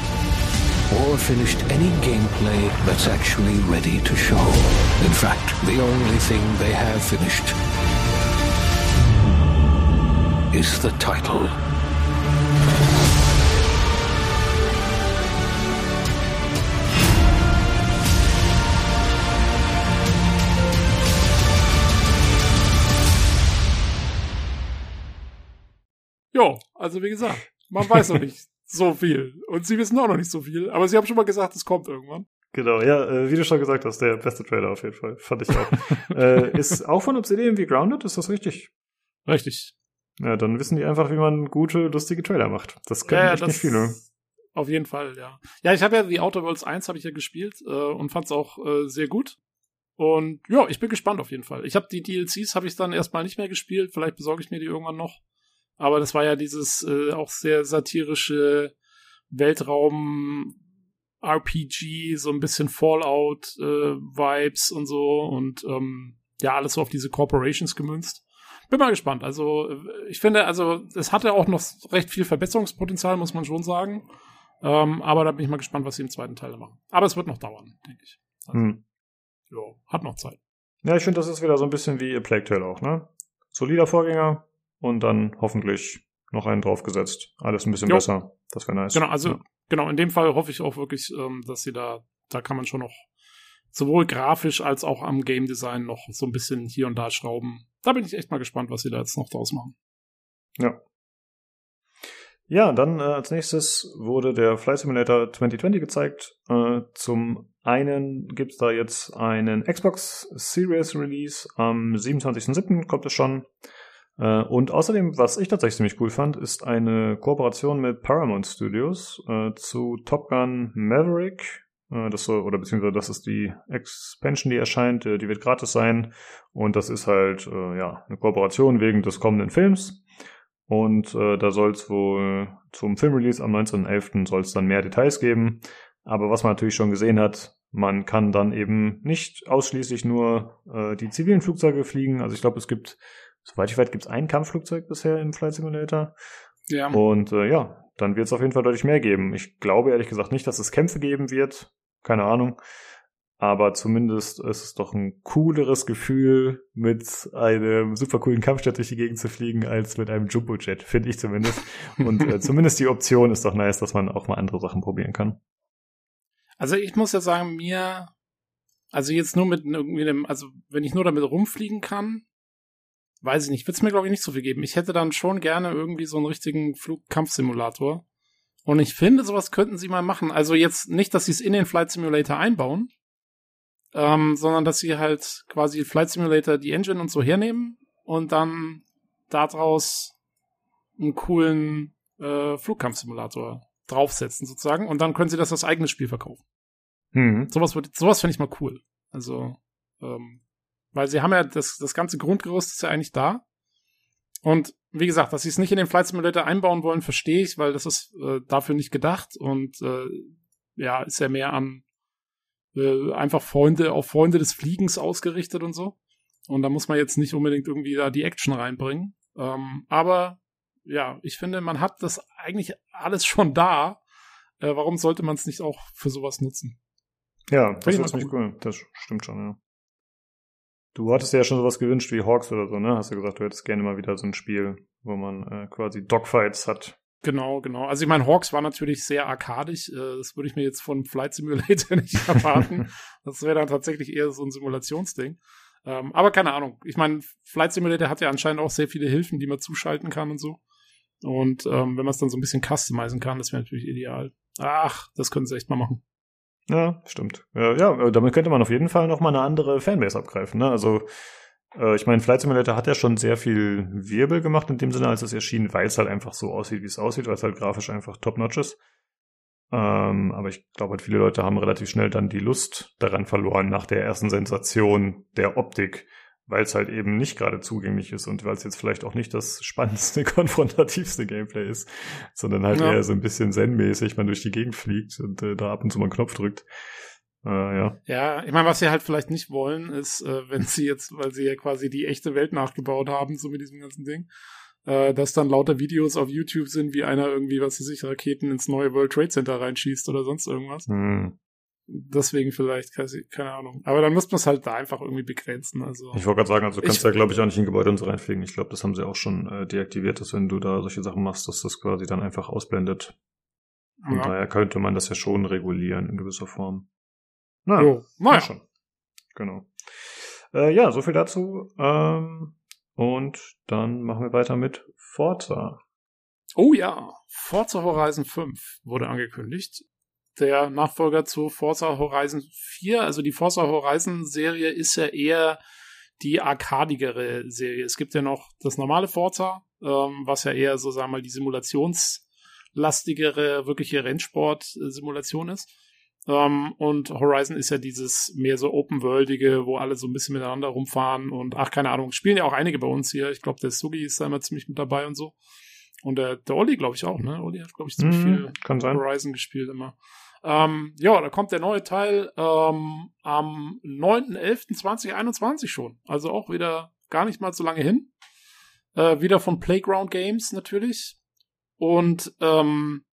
Speaker 2: or finished any gameplay that's actually ready to show. In fact, the only thing they have finished is the title. Ja, also wie gesagt, man weiß noch nicht *laughs* so viel. Und sie wissen auch noch nicht so viel. Aber sie haben schon mal gesagt, es kommt irgendwann.
Speaker 1: Genau, ja, äh, wie du schon gesagt hast, der beste Trailer auf jeden Fall. Fand ich auch. *laughs* äh, ist auch von Obsidian wie Grounded, ist das richtig?
Speaker 2: Richtig.
Speaker 1: Ja, dann wissen die einfach, wie man gute, lustige Trailer macht. Das können
Speaker 2: Ja,
Speaker 1: echt
Speaker 2: das-
Speaker 1: nicht viele.
Speaker 2: Auf jeden Fall, ja. Ja, ich habe ja die Outer Worlds 1 habe ich ja gespielt äh, und fand es auch äh, sehr gut. Und ja, ich bin gespannt auf jeden Fall. Ich habe die DLCs habe ich dann erstmal nicht mehr gespielt, vielleicht besorge ich mir die irgendwann noch. Aber das war ja dieses äh, auch sehr satirische Weltraum RPG, so ein bisschen Fallout äh, Vibes und so und ähm, ja, alles so auf diese Corporations gemünzt. Bin mal gespannt. Also, äh, ich finde, also, es hatte auch noch recht viel Verbesserungspotenzial, muss man schon sagen. Ähm, aber da bin ich mal gespannt, was sie im zweiten Teil machen. Aber es wird noch dauern, denke ich. Also,
Speaker 1: Hm.
Speaker 2: ja, hat noch Zeit.
Speaker 1: Ja, ich finde, das ist wieder so ein bisschen wie Plague Tale auch, ne? Solider Vorgänger und dann hoffentlich noch einen draufgesetzt. Alles ein bisschen
Speaker 2: Jo.
Speaker 1: besser. Das wäre nice.
Speaker 2: Genau, also,
Speaker 1: Ja.
Speaker 2: genau, in dem Fall hoffe ich auch wirklich, ähm, dass sie da, da kann man schon noch sowohl grafisch als auch am Game Design noch so ein bisschen hier und da schrauben. Da bin ich echt mal gespannt, was sie da jetzt noch draus machen.
Speaker 1: Ja, dann äh, als nächstes wurde der Flight Simulator 2020 gezeigt. Äh, zum einen gibt's da jetzt einen Xbox Series Release. Am 27.07. kommt es schon. Äh, und außerdem, was ich tatsächlich ziemlich cool fand, ist eine Kooperation mit Paramount Studios äh, zu Top Gun Maverick. Äh, das soll, oder beziehungsweise das ist die Expansion, die erscheint, äh, die wird gratis sein. Und das ist halt äh, ja eine Kooperation wegen des kommenden Films. Und äh, da soll es wohl zum Filmrelease am 19.11. soll es dann mehr Details geben. Aber was man natürlich schon gesehen hat, man kann dann eben nicht ausschließlich nur die zivilen Flugzeuge fliegen. Also ich glaube, es gibt, soweit ich weiß, gibt es ein Kampfflugzeug bisher im Flight Simulator.
Speaker 2: Ja.
Speaker 1: Und äh, ja, dann wird es auf jeden Fall deutlich mehr geben. Ich glaube ehrlich gesagt nicht, dass es Kämpfe geben wird. Keine Ahnung. Aber zumindest ist es doch ein cooleres Gefühl, mit einem super coolen Kampfjet durch die Gegend zu fliegen, als mit einem Jumbojet, finde ich zumindest. Und äh, *laughs* zumindest die Option ist doch nice, dass man auch mal andere Sachen probieren kann.
Speaker 2: Also ich muss ja sagen, mir, also jetzt nur mit irgendwie einem, also wenn ich nur damit rumfliegen kann, weiß ich nicht, wird's mir glaube ich nicht so viel geben. Ich hätte dann schon gerne irgendwie so einen richtigen Flugkampfsimulator. Und ich finde, sowas könnten sie mal machen. Also jetzt nicht, dass sie es in den Flight Simulator einbauen, ähm, sondern dass sie halt quasi Flight Simulator die Engine und so hernehmen und dann daraus einen coolen äh, Flugkampfsimulator draufsetzen sozusagen und dann können sie das als eigenes Spiel verkaufen.
Speaker 1: Hm.
Speaker 2: Sowas würde, sowas finde ich mal cool. Also, ähm, weil sie haben ja das, das ganze Grundgerüst ist ja eigentlich da. Und wie gesagt, dass sie es nicht in den Flight Simulator einbauen wollen, verstehe ich, weil das ist äh, dafür nicht gedacht und äh, ja, ist ja mehr an äh, einfach Freunde, auf Freunde des Fliegens ausgerichtet und so. Und da muss man jetzt nicht unbedingt irgendwie da die Action reinbringen. Ähm, aber ja, ich finde, man hat das eigentlich alles schon da. Äh, warum sollte man es nicht auch für sowas nutzen?
Speaker 1: Ja, das ist ziemlich cool. Das stimmt schon, ja. Du hattest ja schon sowas gewünscht wie Hawks oder so, ne? Hast du gesagt, du hättest gerne mal wieder so ein Spiel, wo man äh, quasi Dogfights hat.
Speaker 2: Genau, genau. Also ich meine, Hawks war natürlich sehr arkadisch. Äh, das würde ich mir jetzt von Flight Simulator *laughs* nicht erwarten. das wäre dann tatsächlich eher so ein Simulationsding. Ähm, aber keine Ahnung. Ich meine, Flight Simulator hat ja anscheinend auch sehr viele Hilfen, die man zuschalten kann und so. Und ähm, wenn man es dann so ein bisschen customizen kann, das wäre natürlich ideal. Ach, das können sie echt mal machen.
Speaker 1: Ja, stimmt. Ja, ja, äh, damit könnte man auf jeden Fall noch mal eine andere Fanbase abgreifen. Ne? Also äh, ich meine, Flight Simulator hat ja schon sehr viel Wirbel gemacht in dem Sinne, als es erschien, weil es halt einfach so aussieht, wie es aussieht, weil es halt grafisch einfach top-notch ist. Ähm, aber ich glaube halt, viele Leute haben relativ schnell dann die Lust daran verloren nach der ersten Sensation der Optik, weil es halt eben nicht gerade zugänglich ist und weil es jetzt vielleicht auch nicht das *laughs* spannendste, konfrontativste Gameplay ist, sondern halt
Speaker 2: Ja.
Speaker 1: eher so ein bisschen zen-mäßig man durch die Gegend fliegt und äh, da ab und zu mal einen Knopf drückt. Äh, ja.
Speaker 2: Ja, ich meine, was sie halt vielleicht nicht wollen, ist, äh, wenn sie jetzt, weil sie ja quasi die echte Welt nachgebaut haben, so mit diesem ganzen Ding, äh, dass dann lauter Videos auf YouTube sind, wie einer irgendwie, was weiß ich, Raketen ins neue World Trade Center reinschießt oder sonst irgendwas.
Speaker 1: Hm.
Speaker 2: Deswegen vielleicht, keine Ahnung. Aber dann muss man es halt da einfach irgendwie begrenzen. Also
Speaker 1: Ich wollte gerade sagen, also du kannst ja, glaube ich, auch nicht in Gebäude und so reinfliegen. Ich glaube, das haben sie auch schon äh, deaktiviert, dass wenn du da solche Sachen machst, dass das quasi dann einfach ausblendet. Von
Speaker 2: ja.
Speaker 1: daher könnte man das ja schon regulieren in gewisser Form. Na,
Speaker 2: Jo,
Speaker 1: na
Speaker 2: naja.
Speaker 1: schon. Genau. Äh, ja, so viel dazu. Ähm, und dann machen wir weiter mit Forza.
Speaker 2: Oh ja, Forza Horizon 5 wurde angekündigt. Der Nachfolger zu Forza Horizon 4. Also die Forza Horizon Serie ist ja eher die arkadigere Serie. Es gibt ja noch das normale Forza, ähm, was ja eher so, sagen wir mal, die simulationslastigere, wirkliche Rennsport-Simulation ist. Ähm, und Horizon ist ja dieses mehr so open-worldige, wo alle so ein bisschen miteinander rumfahren und ach, keine Ahnung, spielen ja auch einige bei uns hier. Ich glaube, der Sugi ist da immer ziemlich mit dabei und so. Und der, der Olli, glaube ich, auch, ne? Olli hat, glaube ich, ziemlich
Speaker 1: Mhm,
Speaker 2: viel. Horizon gespielt immer. Ähm, ja, da kommt der neue Teil ähm, am 9.11.2021 schon. Also auch wieder gar nicht mal so lange hin. Äh, wieder von Playground Games natürlich. Und ähm,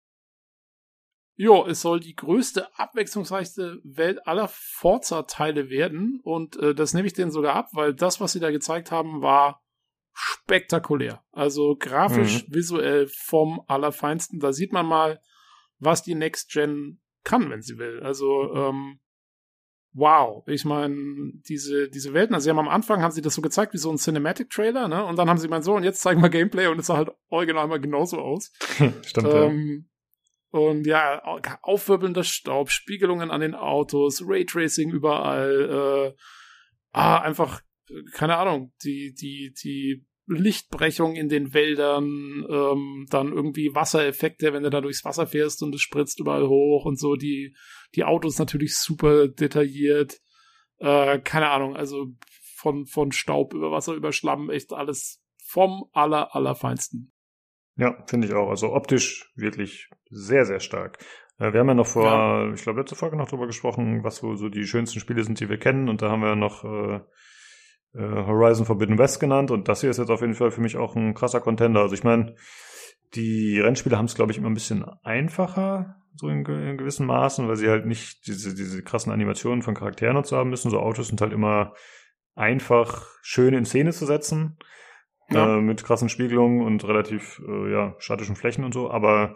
Speaker 2: ja, es soll die größte, abwechslungsreichste Welt aller Forza-Teile werden. Und äh, das nehme ich denen sogar ab, weil das, was sie da gezeigt haben, war spektakulär. Also grafisch, visuell vom Allerfeinsten. Da sieht man mal, was die Next Gen kann, wenn sie will. Also, ähm, wow. Ich meine, diese, diese Welten, also sie haben am Anfang, haben sie das so gezeigt wie so ein Cinematic-Trailer, ne? Und dann haben sie meinen so, und jetzt zeigen wir Gameplay und es sah halt original mal genauso aus. *laughs*
Speaker 1: Stimmt, ja.
Speaker 2: Ähm, und ja, au- aufwirbelnder Staub, Spiegelungen an den Autos, Raytracing überall, äh, ah, einfach, keine Ahnung, die, die, die Lichtbrechung in den Wäldern, ähm, dann irgendwie Wassereffekte, wenn du da durchs Wasser fährst und es spritzt überall hoch und so, die, die Autos natürlich super detailliert, äh, keine Ahnung, also von, von Staub über Wasser, über Schlamm, echt alles vom aller, allerfeinsten.
Speaker 1: Ja, finde ich auch. Also optisch wirklich sehr, sehr stark. Äh, Wir haben ja noch vor,
Speaker 2: Ja.
Speaker 1: ich glaube, letzte Folge noch drüber gesprochen, was so, so die schönsten Spiele sind, die wir kennen. Und da haben wir noch äh, äh, Horizon Forbidden West genannt. Und das hier ist jetzt auf jeden Fall für mich auch ein krasser Contender. Also ich meine, die Rennspiele haben es, glaube ich, immer ein bisschen einfacher, so in, in gewissen Maßen, weil sie halt nicht diese, diese krassen Animationen von Charakteren und so haben müssen. So Autos sind halt immer einfach schön in Szene zu setzen.
Speaker 2: Ja.
Speaker 1: Äh, mit krassen Spiegelungen und relativ äh, ja, statischen Flächen und so, aber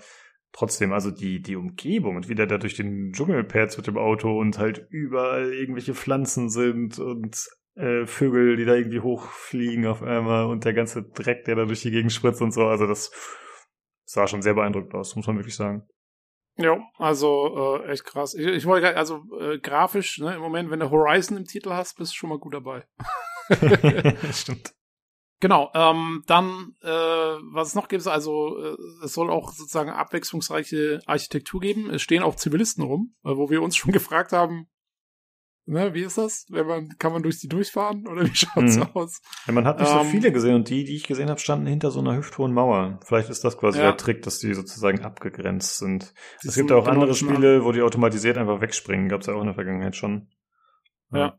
Speaker 1: trotzdem, also die, die Umgebung und wie der da durch den Dschungel perzt mit dem Auto und halt überall irgendwelche Pflanzen sind und äh, Vögel, die da irgendwie hochfliegen auf einmal und der ganze Dreck, der da durch die Gegend spritzt und so, also das sah schon sehr beeindruckend aus, muss man wirklich sagen.
Speaker 2: Ja, also äh, echt krass. Ich, ich wollte also äh, grafisch, ne, im Moment, wenn du Horizon im Titel hast, bist du schon mal gut dabei. *laughs* *laughs*
Speaker 1: Stimmt.
Speaker 2: Genau, ähm, dann, äh, was es noch gibt, also, äh, es soll auch sozusagen abwechslungsreiche Architektur geben. Es stehen auch Zivilisten rum, äh, wo wir uns schon *laughs* gefragt haben, ne, wie ist das? Wenn man, kann man durch die durchfahren oder wie *laughs* schaut's
Speaker 1: Mhm.
Speaker 2: aus?
Speaker 1: Ja, man hat nicht so
Speaker 2: Ähm,
Speaker 1: viele gesehen und die, die ich gesehen habe, standen hinter so einer hüfthohen Mauer. Vielleicht ist das quasi
Speaker 2: Ja.
Speaker 1: der Trick, dass die sozusagen abgegrenzt sind.
Speaker 2: Die
Speaker 1: Es gibt ja auch andere Spiele, wo die automatisiert einfach wegspringen. Gab es ja auch in der Vergangenheit schon.
Speaker 2: Ja.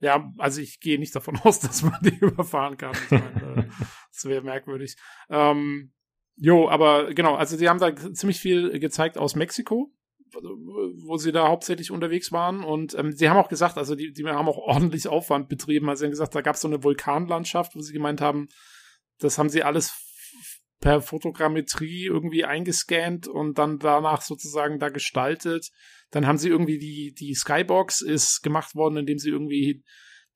Speaker 2: Ja, also ich gehe nicht davon *laughs* aus, dass man die *laughs* überfahren kann. Ich meine, äh, das wäre merkwürdig. Ähm, jo, aber genau, also sie haben da ziemlich viel gezeigt aus Mexiko, wo sie da hauptsächlich unterwegs waren. Und ähm, sie haben auch gesagt, also die, die haben auch *laughs* ordentlich Aufwand betrieben. Also sie haben gesagt, da gab es so eine Vulkanlandschaft, wo sie gemeint haben, das haben sie alles per Fotogrammetrie irgendwie eingescannt und dann danach sozusagen da gestaltet. Dann haben sie irgendwie die, die Skybox ist gemacht worden, indem sie irgendwie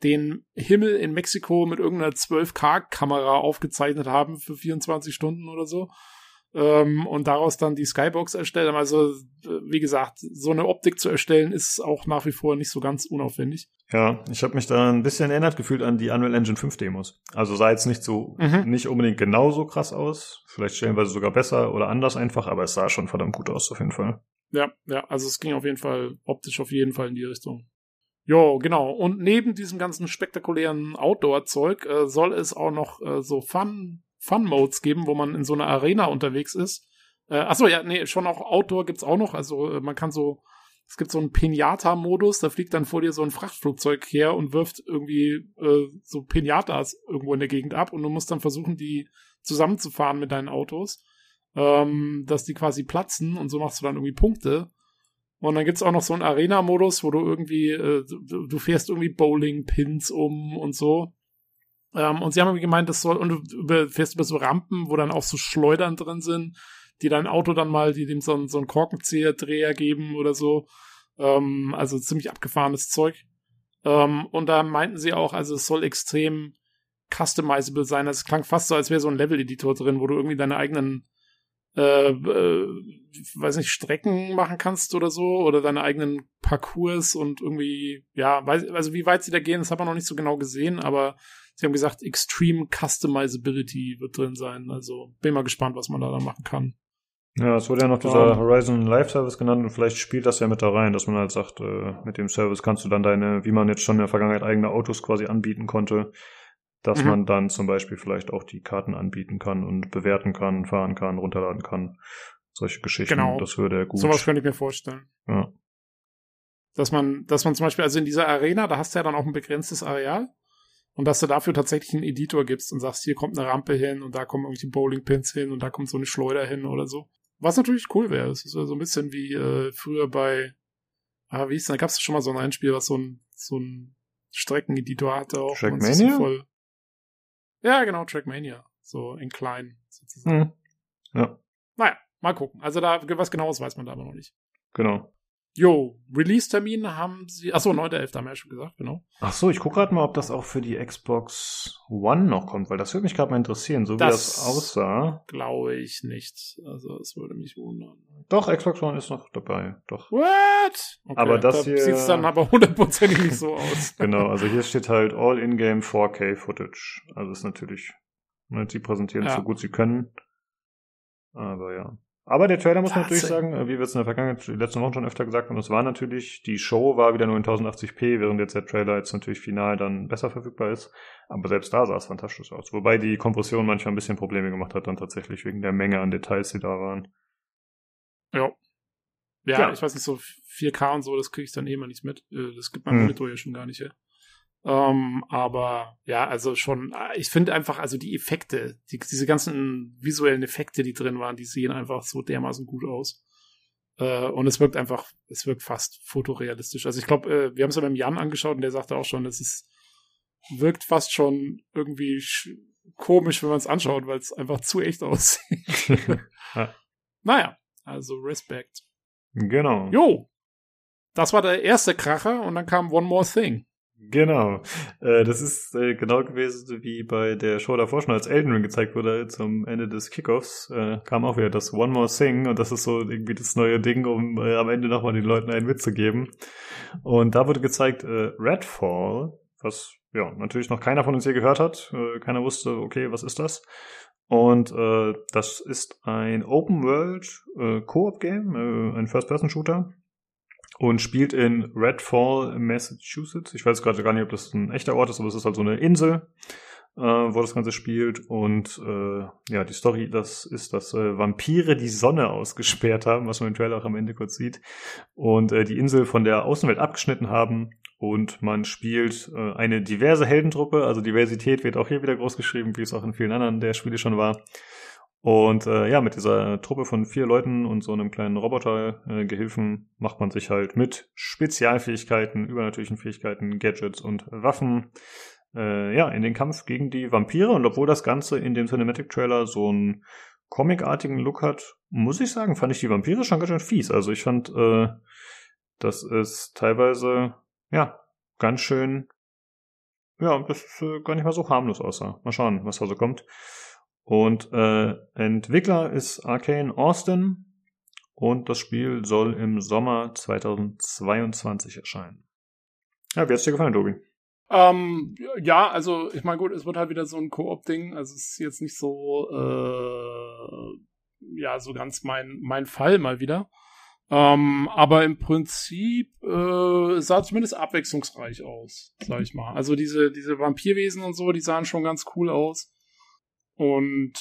Speaker 2: den Himmel in Mexiko mit irgendeiner 12K-Kamera aufgezeichnet haben für 24 Stunden oder so. Ähm, und daraus dann die Skybox erstellt haben. Also, äh, wie gesagt, so eine Optik zu erstellen ist auch nach wie vor nicht so ganz unaufwendig.
Speaker 1: Ja, ich habe mich da ein bisschen erinnert gefühlt an die Unreal Engine 5 Demos. Also sah jetzt nicht so,
Speaker 2: Mhm.
Speaker 1: nicht unbedingt genauso krass aus. Vielleicht stellenweise sogar besser oder anders einfach, aber es sah schon verdammt gut aus auf jeden Fall.
Speaker 2: Ja, ja, also es ging auf jeden Fall optisch auf jeden Fall in die Richtung. Jo, genau. Und neben diesem ganzen spektakulären Outdoor-Zeug äh, soll es auch noch äh, so Fun, Fun-Modes geben, wo man in so einer Arena unterwegs ist. Äh, achso, ja, nee, schon auch Outdoor gibt's auch noch. Also äh, man kann so, es gibt so einen Pinata-Modus, da fliegt dann vor dir so ein Frachtflugzeug her und wirft irgendwie äh, so Pinatas irgendwo in der Gegend ab und du musst dann versuchen, die zusammenzufahren mit deinen Autos, ähm, dass die quasi platzen und so machst du dann irgendwie Punkte. Und dann gibt's auch noch so einen Arena-Modus, wo du irgendwie, äh, du, du fährst irgendwie Bowling-Pins um und so. Ähm, und sie haben gemeint, das soll, und du fährst über so Rampen, wo dann auch so Schleudern drin sind, die dein Auto dann mal, die dem so, einen- so einen Korkenzieher-Dreher geben oder so. Ähm, also ziemlich abgefahrenes Zeug. Ähm, und da meinten sie auch, also es soll extrem customizable sein. Also es klang fast so, als wäre so ein Level-Editor drin, wo du irgendwie deine eigenen äh, äh, weiß nicht, Strecken machen kannst oder so oder deine eigenen Parcours und irgendwie, ja, weiß, also wie weit sie da gehen, das hat man noch nicht so genau gesehen, aber sie haben gesagt, Extreme Customizability wird drin sein. Also bin mal gespannt, was man da dann machen kann.
Speaker 1: Ja, es wurde ja noch dieser Horizon Live Service genannt und vielleicht spielt das ja mit da rein, dass man halt sagt, äh, mit dem Service kannst du dann deine, wie man jetzt schon in der Vergangenheit eigene Autos quasi anbieten konnte, dass
Speaker 2: Mhm.
Speaker 1: man dann zum Beispiel vielleicht auch die Karten anbieten kann und bewerten kann, fahren kann, runterladen kann. Solche Geschichten.
Speaker 2: Genau.
Speaker 1: Das würde ja gut.
Speaker 2: Sowas könnte ich mir vorstellen.
Speaker 1: Ja.
Speaker 2: Dass man, dass man zum Beispiel, also in dieser Arena, da hast du ja dann auch ein begrenztes Areal und dass du dafür tatsächlich einen Editor gibst und sagst, hier kommt eine Rampe hin und da kommen irgendwelche Bowlingpins hin und da kommt so eine Schleuder hin oder so. Was natürlich cool wäre. Das ist ja so ein bisschen wie äh, früher bei, ah, wie hieß denn, da gab es schon mal so ein Einspiel, was so ein, so ein Streckeneditor hatte auch.
Speaker 1: Trackmania?
Speaker 2: Voll, ja, genau, Trackmania. So in klein sozusagen.
Speaker 1: Hm. Ja,
Speaker 2: Naja, mal gucken. Also da, was genaues weiß man da aber noch nicht.
Speaker 1: genau.
Speaker 2: Jo, Release-Termin haben sie. Achso, 9.11. haben wir ja schon gesagt, genau.
Speaker 1: Ach so, ich gucke gerade mal, ob das auch für die Xbox One noch kommt, weil das würde mich gerade mal interessieren, so wie
Speaker 2: Das-
Speaker 1: das aussah.
Speaker 2: Glaube ich nicht. Also, es würde mich wundern.
Speaker 1: Doch, Xbox One ist noch dabei. Doch.
Speaker 2: What? Okay,
Speaker 1: Aber das
Speaker 2: da
Speaker 1: hier-
Speaker 2: sieht's dann aber hundertprozentig nicht so aus. *laughs*
Speaker 1: Genau, also hier steht halt All In-Game 4K Footage. Also ist natürlich, ne, sie präsentieren es
Speaker 2: Ja.
Speaker 1: so gut sie können. Aber ja. Aber der Trailer muss man natürlich sagen, äh, wie wir es in der Vergangenheit, die letzten Wochen schon öfter gesagt haben, es war natürlich, die Show war wieder nur in 1080p, während jetzt der Trailer jetzt natürlich final dann besser verfügbar ist. Aber selbst da sah es fantastisch aus. Wobei die Kompression manchmal ein bisschen Probleme gemacht hat, dann tatsächlich wegen der Menge an Details, die da waren.
Speaker 2: Ja. Ja,
Speaker 1: Ja.
Speaker 2: ich weiß nicht, so 4K und so, das kriege ich dann eh mal nicht mit. Äh, Das gibt mein
Speaker 1: Hm.
Speaker 2: Monitor ja schon gar nicht her. Ähm, aber ja, also schon, äh, ich finde einfach, also die Effekte, die, diese ganzen visuellen Effekte, die drin waren, die sehen einfach so dermaßen gut aus. Äh, und es wirkt einfach, es wirkt fast fotorealistisch. Also ich glaube, äh, wir haben es ja beim Jan angeschaut und der sagte auch schon, es ist, wirkt fast schon irgendwie sch- komisch, wenn man es anschaut, weil es einfach zu echt aussieht. *laughs*
Speaker 1: Ja.
Speaker 2: Naja, also Respekt.
Speaker 1: genau.
Speaker 2: Jo, das war der erste Kracher und dann kam One More Thing.
Speaker 1: Genau. Äh, das ist äh, genau gewesen wie bei der Show davor schon, als Elden Ring gezeigt wurde zum Ende des Kickoffs, äh, kam auch wieder das One More Thing und das ist so irgendwie das neue Ding, um äh, am Ende nochmal den Leuten einen mitzugeben. Und da wurde gezeigt äh, Redfall, was ja natürlich noch keiner von uns je gehört hat. Äh, keiner wusste, okay, was ist das? Und äh, das ist ein Open World äh, Koop Game, äh, ein First-Person-Shooter und spielt in Redfall, Massachusetts. Ich weiß gerade gar nicht, ob das ein echter Ort ist, aber es ist halt so eine Insel, äh, wo das Ganze spielt. Und äh, ja, die Story, das ist, dass äh, Vampire die Sonne ausgesperrt haben, was man im Trailer auch am Ende kurz sieht, und äh, die Insel von der Außenwelt abgeschnitten haben. Und man spielt äh, eine diverse Heldentruppe, also Diversität wird auch hier wieder groß geschrieben, wie es auch in vielen anderen der Spiele schon war. Und äh, ja, mit dieser Truppe von vier Leuten und so einem kleinen Roboter-Gehilfen macht man sich halt mit Spezialfähigkeiten, übernatürlichen Fähigkeiten, Gadgets und Waffen äh, ja, in den Kampf gegen die Vampire. Und obwohl das Ganze in dem Cinematic-Trailer so einen comicartigen Look hat, muss ich sagen, fand ich die Vampire schon ganz schön fies. Also ich fand, äh, das ist teilweise, ja, ganz schön, ja, das ist äh, gar nicht mal so harmlos aussah. Mal schauen, was da so kommt. Und äh, Entwickler ist Arcane Austin und das Spiel soll im Sommer 2022 erscheinen. Ja, wie hat's dir gefallen, Tobi?
Speaker 2: Ähm, ja, also ich meine, gut, es wird halt wieder so ein Koop-Ding. Also es ist jetzt nicht so, äh, ja, so ganz mein, mein Fall mal wieder. Ähm, aber im Prinzip äh, sah zumindest abwechslungsreich aus, sag ich mal. Also diese, diese Vampirwesen und so, die sahen schon ganz cool aus. Und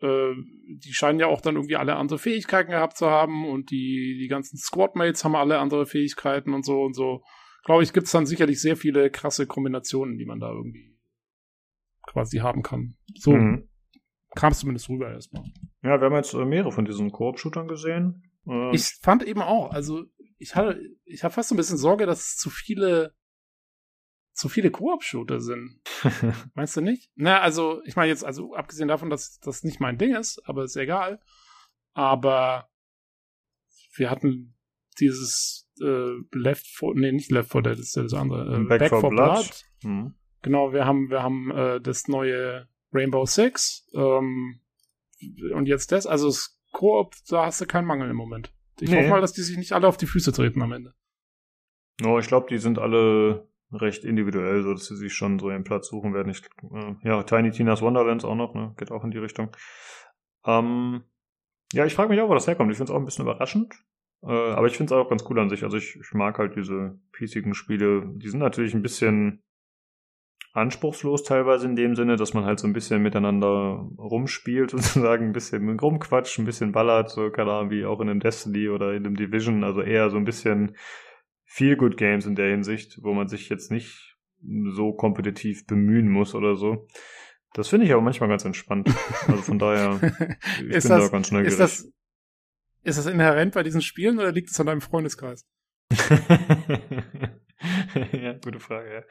Speaker 2: äh, die scheinen ja auch dann irgendwie alle andere Fähigkeiten gehabt zu haben und die, die ganzen Squadmates haben alle andere Fähigkeiten und so und so. Glaube ich, gibt's dann sicherlich sehr viele krasse Kombinationen, die man da irgendwie quasi haben kann. So
Speaker 1: Mhm.
Speaker 2: kam es zumindest rüber erstmal.
Speaker 1: Ja, wir haben jetzt äh, mehrere von diesen Koop-Shootern gesehen. Äh,
Speaker 2: Ich fand eben auch, also ich hatte, ich habe fast so ein bisschen Sorge, dass es zu viele, zu viele Koop-Shooter sind. *laughs* Meinst du nicht? Na, also, ich meine jetzt, also abgesehen davon, dass das nicht mein Ding ist, aber ist egal. Aber wir hatten dieses äh, Left 4, nee, nicht Left 4 Dead, das ist ja das andere. Äh,
Speaker 1: Back for Blood. Mhm.
Speaker 2: Genau, wir haben, wir haben äh, das neue Rainbow Six ähm, und jetzt das. Also es Koop, da hast du keinen Mangel im Moment. Ich
Speaker 1: Nee.
Speaker 2: hoffe mal, dass die sich nicht alle auf die Füße treten am Ende.
Speaker 1: No, ich glaube, die sind alle recht individuell, so dass sie sich schon so ihren Platz suchen werden. Ich, äh, ja, Tiny Tina's Wonderlands auch noch, ne? Geht auch in die Richtung. Ähm, ja, ich frage mich auch, wo das herkommt. Ich finde es auch ein bisschen überraschend. Äh, aber ich finde es auch ganz cool an sich. Also ich, ich mag halt diese piecigen Spiele. Die sind natürlich ein bisschen anspruchslos teilweise in dem Sinne, dass man halt so ein bisschen miteinander rumspielt, *laughs* sozusagen ein bisschen rumquatscht, ein bisschen ballert, so keine Ahnung, wie auch in einem Destiny oder in einem Division, also eher so ein bisschen Feel Good Games in der Hinsicht, wo man sich jetzt nicht so kompetitiv bemühen muss oder so. Das finde ich aber manchmal ganz entspannt. Also von daher, *laughs* ich
Speaker 2: Ist
Speaker 1: bin
Speaker 2: das-
Speaker 1: da ganz neugierig.
Speaker 2: Ist das, ist das inhärent bei diesen Spielen oder liegt es an deinem Freundeskreis? *laughs*
Speaker 1: ja, gute Frage, ja.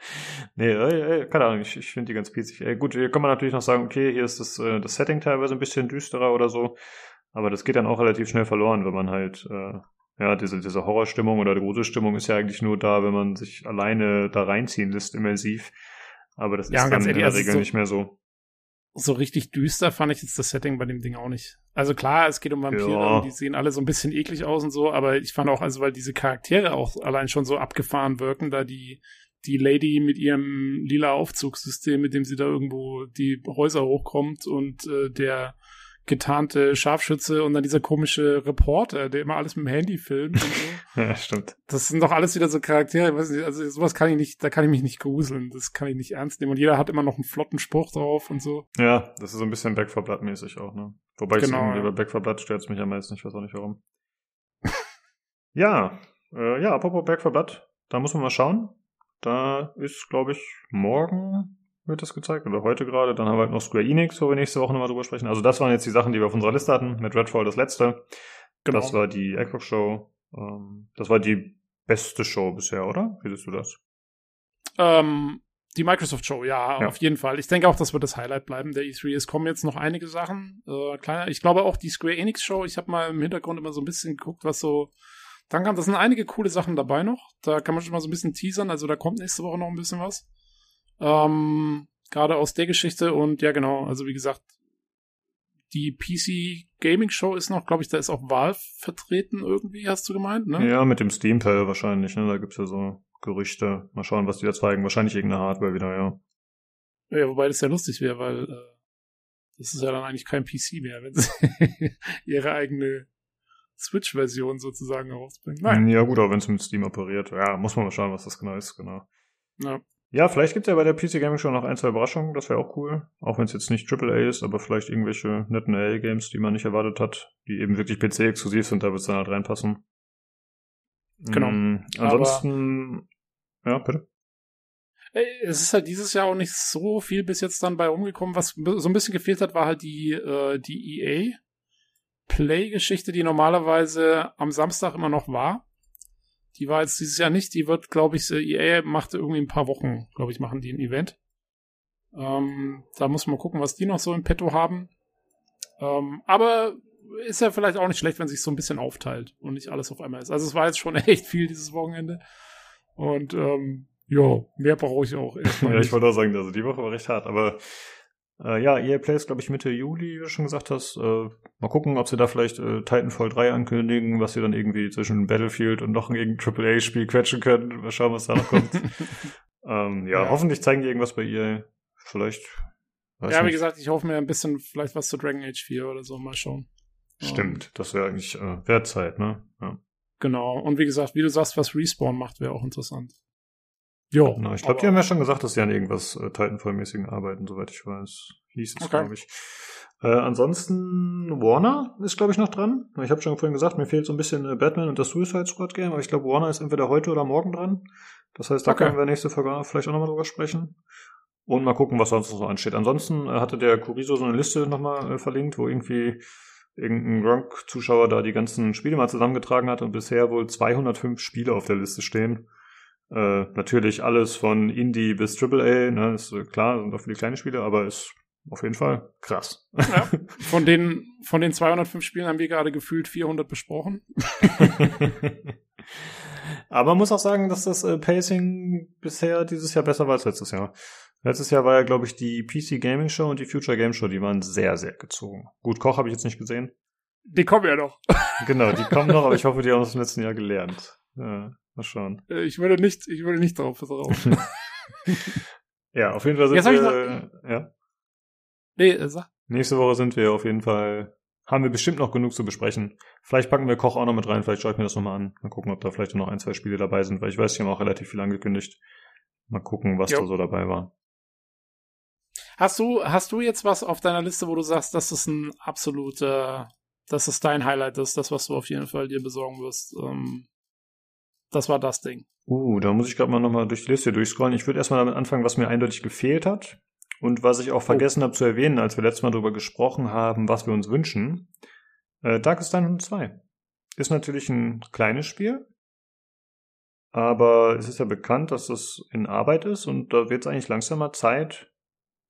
Speaker 1: Nee, äh, äh, keine Ahnung, ich, ich finde die ganz pießig. Äh, gut, hier kann man natürlich noch sagen, okay, hier ist das, äh, das Setting teilweise ein bisschen düsterer oder so, aber das geht dann auch relativ schnell verloren, wenn man halt, äh, ja, diese, diese Horrorstimmung oder Gruselstimmung ist ja eigentlich nur da, wenn man sich alleine da reinziehen lässt, immersiv. Aber das
Speaker 2: Ja,
Speaker 1: ist dann
Speaker 2: ganz
Speaker 1: in
Speaker 2: ehrlich,
Speaker 1: der
Speaker 2: also
Speaker 1: Regel
Speaker 2: so-
Speaker 1: nicht mehr so.
Speaker 2: So richtig düster fand ich jetzt das Setting bei dem Ding auch nicht. Also klar, es geht um Vampire
Speaker 1: Ja.
Speaker 2: und die sehen alle so ein bisschen eklig aus und so, aber ich fand auch, also weil diese Charaktere auch allein schon so abgefahren wirken, da die, die Lady mit ihrem lila Aufzugssystem, mit dem sie da irgendwo die Häuser hochkommt und äh, der getarnte Scharfschütze und dann dieser komische Reporter, der immer alles mit dem Handy filmt und so. *laughs*
Speaker 1: Ja, stimmt.
Speaker 2: Das sind doch alles wieder so Charaktere, ich weiß nicht, also sowas kann ich nicht, da kann ich mich nicht gruseln, das kann ich nicht ernst nehmen. Und jeder hat immer noch einen flotten Spruch drauf und so.
Speaker 1: Ja, das ist so ein bisschen Back 4 Blood mäßig auch, ne? Wobei ich
Speaker 2: Genau,
Speaker 1: irgendwie
Speaker 2: ja.
Speaker 1: bei Back 4 Blood stört mich am meisten, ich weiß auch nicht warum. *laughs* ja, äh, ja, apropos Back 4 Blood, da muss man mal schauen. Da ist, glaube ich, morgen wird das gezeigt oder heute gerade. Dann haben wir halt noch Square Enix, wo wir nächste Woche nochmal drüber sprechen. Also das waren jetzt die Sachen, die wir auf unserer Liste hatten. Mit Redfall das letzte.
Speaker 2: Genau.
Speaker 1: Das war die Xbox Show. Ähm, das war die beste Show bisher, oder? Wie siehst du das?
Speaker 2: Ähm, die Microsoft Show, ja,
Speaker 1: Ja.
Speaker 2: auf jeden Fall. Ich denke auch, das wird das Highlight bleiben der E3. Es kommen jetzt noch einige Sachen. Äh, kleiner. Ich glaube auch die Square Enix Show. Ich habe mal im Hintergrund immer so ein bisschen geguckt, was so. Dann kam, das sind einige coole Sachen dabei noch. Da kann man schon mal so ein bisschen teasern. Also da kommt nächste Woche noch ein bisschen was. Ähm, Gerade aus der Geschichte und ja, genau. Also wie gesagt, die PC Gaming Show ist noch, glaube ich, da ist auch Valve vertreten irgendwie, hast du gemeint, ne?
Speaker 1: Ja, mit dem Steam Pal wahrscheinlich, ne? Da gibt's ja so Gerüchte. Mal schauen, was die da zeigen. Wahrscheinlich irgendeine Hardware wieder, ja.
Speaker 2: Ja, wobei das ja lustig wäre, weil äh, das ist ja dann eigentlich kein PC mehr, wenn sie *laughs* ihre eigene Switch-Version sozusagen herausbringen. Nein.
Speaker 1: Ja, gut, aber wenn es mit Steam operiert, ja, muss man mal schauen, was das genau ist, genau.
Speaker 2: Ja.
Speaker 1: Ja, vielleicht gibt's ja bei der PC Gaming Show noch ein, zwei Überraschungen, das wäre auch cool. Auch wenn es jetzt nicht AAA ist, aber vielleicht irgendwelche netten AA-Games, die man nicht erwartet hat, die eben wirklich PC-exklusiv sind, da wird's dann halt reinpassen.
Speaker 2: Genau.
Speaker 1: Mm, ansonsten, ja, bitte.
Speaker 2: Es ist halt dieses Jahr auch nicht so viel bis jetzt dann bei rumgekommen. Was so ein bisschen gefehlt hat, war halt die, äh, die EA Play-Geschichte, die normalerweise am Samstag immer noch war. Die war jetzt dieses Jahr nicht. Die wird, glaube ich, äh, EA macht irgendwie ein paar Wochen, glaube ich, machen die ein Event. Ähm, da muss man gucken, was die noch so im Petto haben. Ähm, aber ist ja vielleicht auch nicht schlecht, wenn sich so ein bisschen aufteilt und nicht alles auf einmal ist. Also es war jetzt schon *laughs* echt viel dieses Wochenende. Und ähm, ja, mehr brauche ich auch *laughs*
Speaker 1: Ja, ich wollte auch sagen, also die Woche war recht hart, aber äh, ja, EA Play ist, glaube ich, Mitte Juli, wie du schon gesagt hast. Äh, mal gucken, ob sie da vielleicht äh, Titanfall 3 ankündigen, was sie dann irgendwie zwischen Battlefield und noch ein irgendein AAA-Spiel quetschen können. Mal schauen, was da noch kommt. *laughs* ähm, ja,
Speaker 2: Ja.
Speaker 1: hoffentlich zeigen die irgendwas bei EA. Vielleicht.
Speaker 2: Ja, wie
Speaker 1: nicht.
Speaker 2: gesagt, ich hoffe mir ein bisschen vielleicht was zu Dragon Age 4 oder so. Mal schauen.
Speaker 1: Stimmt, das wäre eigentlich äh, wert Zeit, ne? Ja.
Speaker 2: Genau. Und wie gesagt, wie du sagst, was Respawn macht, wäre auch interessant. Jo.
Speaker 1: Na, ich glaube, die haben ja schon gesagt, dass sie an irgendwas äh, Titanfall-mäßigen arbeiten, soweit ich weiß. Hieß es,
Speaker 2: Okay.
Speaker 1: glaube ich. Äh, ansonsten, Warner ist, glaube ich, noch dran. Ich habe schon vorhin gesagt, mir fehlt so ein bisschen äh, Batman und das Suicide Squad Game, aber ich glaube, Warner ist entweder heute oder morgen dran. Das heißt, da
Speaker 2: Okay.
Speaker 1: können wir nächste Folge vielleicht auch nochmal drüber sprechen. Und mal gucken, was sonst noch so ansteht. Ansonsten äh, hatte der Kuriso so eine Liste nochmal äh, verlinkt, wo irgendwie irgendein Gronk-Zuschauer da die ganzen Spiele mal zusammengetragen hat und bisher wohl 205 Spiele auf der Liste stehen. Äh, natürlich alles von Indie bis AAA, ne, ist äh, klar, sind auch viele kleine Spiele, aber ist auf jeden Fall krass.
Speaker 2: Ja. *laughs* Von den, von den 205 Spielen haben wir gerade gefühlt 400 besprochen. *laughs*
Speaker 1: aber man muss auch sagen, dass das äh, Pacing bisher dieses Jahr besser war als letztes Jahr. Letztes Jahr war ja, glaube ich, die PC Gaming Show und die Future Game Show, die waren sehr, sehr gezogen. Gut, Koch habe ich jetzt nicht gesehen.
Speaker 2: Die kommen ja noch.
Speaker 1: Genau, die kommen noch, aber ich *laughs* hoffe, die haben aus dem letzten Jahr gelernt. Ja, mal schauen.
Speaker 2: Äh, Ich würde nicht, ich würde nicht drauf drauf. *laughs*
Speaker 1: Ja, auf jeden Fall sind
Speaker 2: Jetzt
Speaker 1: wir, ja.
Speaker 2: nee, äh, sag.
Speaker 1: Nächste Woche sind wir auf jeden Fall, haben wir bestimmt noch genug zu besprechen. Vielleicht packen wir Koch auch noch mit rein, vielleicht schaue ich mir das nochmal an. Mal gucken, ob da vielleicht noch ein, zwei Spiele dabei sind, weil ich weiß, die haben auch relativ viel angekündigt. Mal gucken, was
Speaker 2: Jo.
Speaker 1: da so dabei war.
Speaker 2: Hast du, hast du jetzt was auf deiner Liste, wo du sagst, das ist ein absoluter, das ist dein Highlight, das ist das, was du auf jeden Fall dir besorgen wirst. Ähm, das war das Ding.
Speaker 1: Uh, da muss ich gerade mal nochmal durch die Liste durchscrollen. Ich würde erstmal damit anfangen, was mir eindeutig gefehlt hat. Und was ich auch vergessen habe zu erwähnen, als wir letztes Mal darüber gesprochen haben, was wir uns wünschen. Äh, Darkest Dungeon 2 ist natürlich ein kleines Spiel, aber es ist ja bekannt, dass das in Arbeit ist und da wird es eigentlich langsam mal Zeit,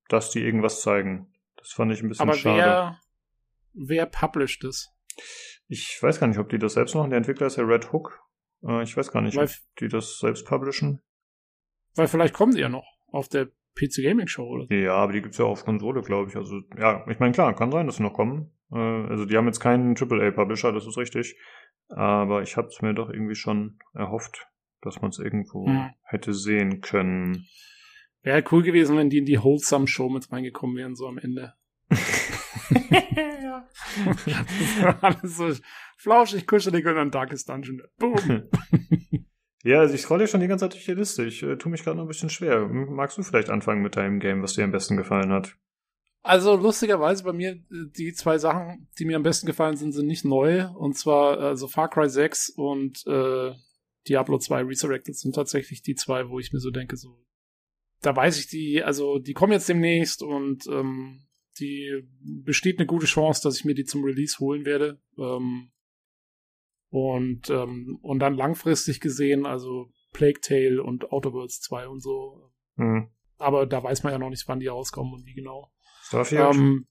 Speaker 1: dass die irgendwas zeigen. Das fand ich ein bisschen
Speaker 2: Aber
Speaker 1: schade.
Speaker 2: wer, wer published es?
Speaker 1: Ich weiß gar nicht, ob die das selbst machen. Der Entwickler ist ja Red Hook. Äh, ich weiß gar nicht,
Speaker 2: Weil-
Speaker 1: ob die das selbst publishen.
Speaker 2: Weil vielleicht kommen die ja noch auf der PC Gaming Show oder so.
Speaker 1: Ja, aber die gibt's ja auch auf Konsole, glaube ich. Also, ja, ich meine, klar, kann sein, dass sie noch kommen. Äh, also, die haben jetzt keinen AAA-Publisher, das ist richtig. Aber ich hab's mir doch irgendwie schon erhofft, dass man es irgendwo
Speaker 2: Mhm.
Speaker 1: hätte sehen können.
Speaker 2: Wäre cool gewesen, wenn die in die Wholesome Show mit reingekommen wären, so am Ende. *laughs* *laughs* ja. Alles so flauschig, kuschelig und dann Darkest Dungeon. Boom. *laughs*
Speaker 1: Ja, also ich scrolle schon die ganze Zeit durch die Liste. Ich äh, tue mich gerade noch ein bisschen schwer. Magst du vielleicht anfangen mit deinem Game, was dir am besten gefallen hat?
Speaker 2: Also lustigerweise bei mir, äh, die zwei Sachen, die mir am besten gefallen sind, sind nicht neu. Und zwar also Far Cry 6 und äh, Diablo 2 Resurrected sind tatsächlich die zwei, wo ich mir so denke, so, da weiß ich die, also die kommen jetzt demnächst und ähm, die besteht eine gute Chance, dass ich mir die zum Release holen werde. Ähm, und, ähm, und dann langfristig gesehen, also Plague Tale und Outer Worlds 2 und so.
Speaker 1: Hm.
Speaker 2: Aber da weiß man ja noch nicht, wann die rauskommen und wie genau.
Speaker 1: Starfield?
Speaker 2: Ähm,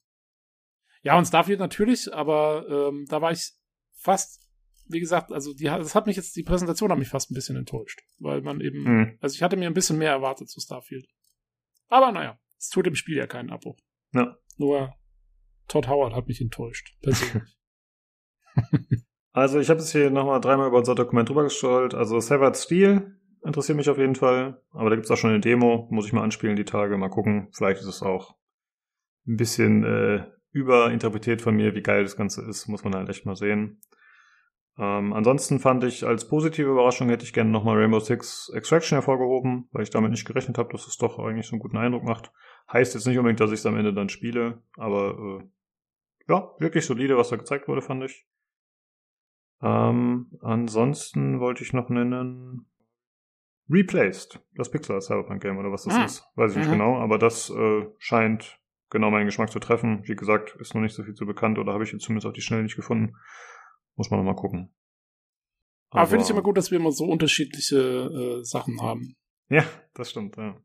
Speaker 2: ja, und Starfield natürlich, aber ähm, da war ich fast, wie gesagt, also die, das hat mich jetzt, die Präsentation hat mich fast ein bisschen enttäuscht, weil man eben,
Speaker 1: Hm.
Speaker 2: also ich hatte mir ein bisschen mehr erwartet zu Starfield. Aber naja, es tut dem Spiel ja keinen Abbruch.
Speaker 1: Ja.
Speaker 2: Nur Todd Howard hat mich enttäuscht, persönlich. *laughs*
Speaker 1: Also ich habe jetzt hier nochmal dreimal über unser Dokument drüber gescrollt. Also Severed Steel interessiert mich auf jeden Fall. Aber da gibt's auch schon eine Demo. Muss ich mal anspielen die Tage. Mal gucken. Vielleicht ist es auch ein bisschen äh, überinterpretiert von mir, wie geil das Ganze ist. Muss man halt echt mal sehen. Ähm, ansonsten fand ich als positive Überraschung hätte ich gerne nochmal Rainbow Six Extraction hervorgehoben, weil ich damit nicht gerechnet habe, dass es doch eigentlich so einen guten Eindruck macht. Heißt jetzt nicht unbedingt, dass ich es am Ende dann spiele, aber äh, ja, wirklich solide, was da gezeigt wurde, fand ich. Ähm, ansonsten wollte ich noch nennen Replaced, das Pixel Cyberpunk Game oder was das
Speaker 2: Ah.
Speaker 1: ist, weiß ich nicht
Speaker 2: Mhm.
Speaker 1: genau, aber das äh, scheint genau meinen Geschmack zu treffen. Wie gesagt, ist noch nicht so viel zu bekannt oder habe ich jetzt zumindest auf die Schnelle nicht gefunden. Muss man noch mal gucken.
Speaker 2: aber finde ich immer gut, dass wir immer so unterschiedliche äh, Sachen haben.
Speaker 1: Ja, das stimmt, ja.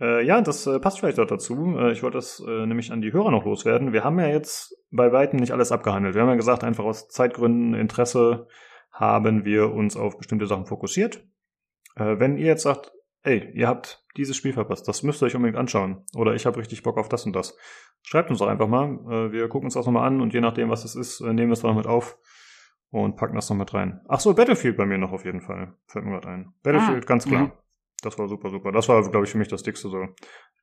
Speaker 1: Äh, ja, das äh, passt vielleicht auch dazu. Äh, ich wollte das äh, nämlich an die Hörer noch loswerden. Wir haben ja jetzt bei Weitem nicht alles abgehandelt. Wir haben ja gesagt, einfach aus Zeitgründen, Interesse haben wir uns auf bestimmte Sachen fokussiert. Äh, wenn ihr jetzt sagt, ey, ihr habt dieses Spiel verpasst, das müsst ihr euch unbedingt anschauen. Oder ich habe richtig Bock auf das und das. Schreibt uns doch einfach mal. Äh, wir gucken uns das nochmal an und je nachdem, was es ist, nehmen wir es dann noch mit auf und packen das noch mit rein. Ach so, Battlefield bei mir noch auf jeden Fall. Fällt mir gerade ein. Battlefield,
Speaker 2: Ah,
Speaker 1: ganz klar.
Speaker 2: mhm.
Speaker 1: Das war super, super. Das war, glaube ich, für mich das dickste so.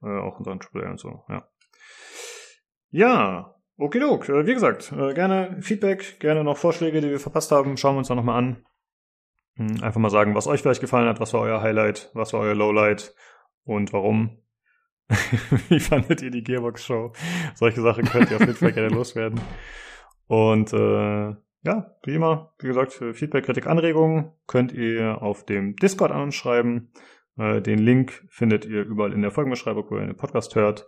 Speaker 1: Äh, auch in Sachen AAA und so, ja. Ja, okidok. Äh, wie gesagt, äh, gerne Feedback, gerne noch Vorschläge, die wir verpasst haben. Schauen wir uns da nochmal an. Hm, Einfach mal sagen, was euch vielleicht gefallen hat, was war euer Highlight, was war euer Lowlight und warum. *laughs* Wie fandet ihr die Gearbox-Show? Solche Sachen könnt ihr auf jeden Fall gerne loswerden. Und äh, ja, wie immer, wie gesagt, Feedback, Kritik, Anregungen könnt ihr auf dem Discord an uns schreiben. Äh, den Link findet ihr überall in der Folgenbeschreibung, wo ihr den Podcast hört.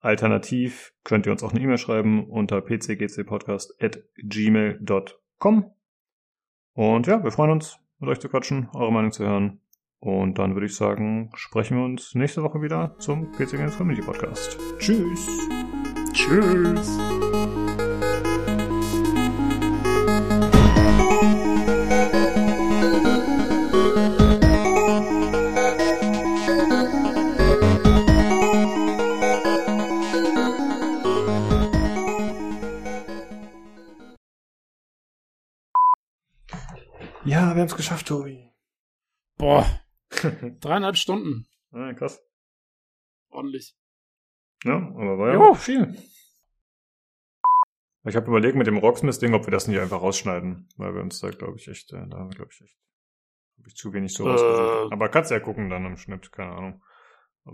Speaker 1: Alternativ könnt ihr uns auch eine E-Mail schreiben unter pcgcpodcast.gmail.com. Und ja, wir freuen uns, mit euch zu quatschen, eure Meinung zu hören. Und dann würde ich sagen, sprechen wir uns nächste Woche wieder zum PC Games Community Podcast. Tschüss!
Speaker 2: Tschüss.
Speaker 1: Haben es geschafft, Tobi.
Speaker 2: Boah. *laughs* Dreieinhalb Stunden.
Speaker 1: Ja, krass.
Speaker 2: Ordentlich.
Speaker 1: Ja, aber war ja
Speaker 2: Jo.
Speaker 1: viel. Ich habe überlegt mit dem Rocksmith-Ding, ob wir das nicht einfach rausschneiden, weil wir uns da, glaube ich, echt, äh, da haben wir, glaube ich, echt hab ich zu wenig so
Speaker 2: Äh.
Speaker 1: rausgesucht. Aber kannst ja gucken dann im Schnitt, keine Ahnung.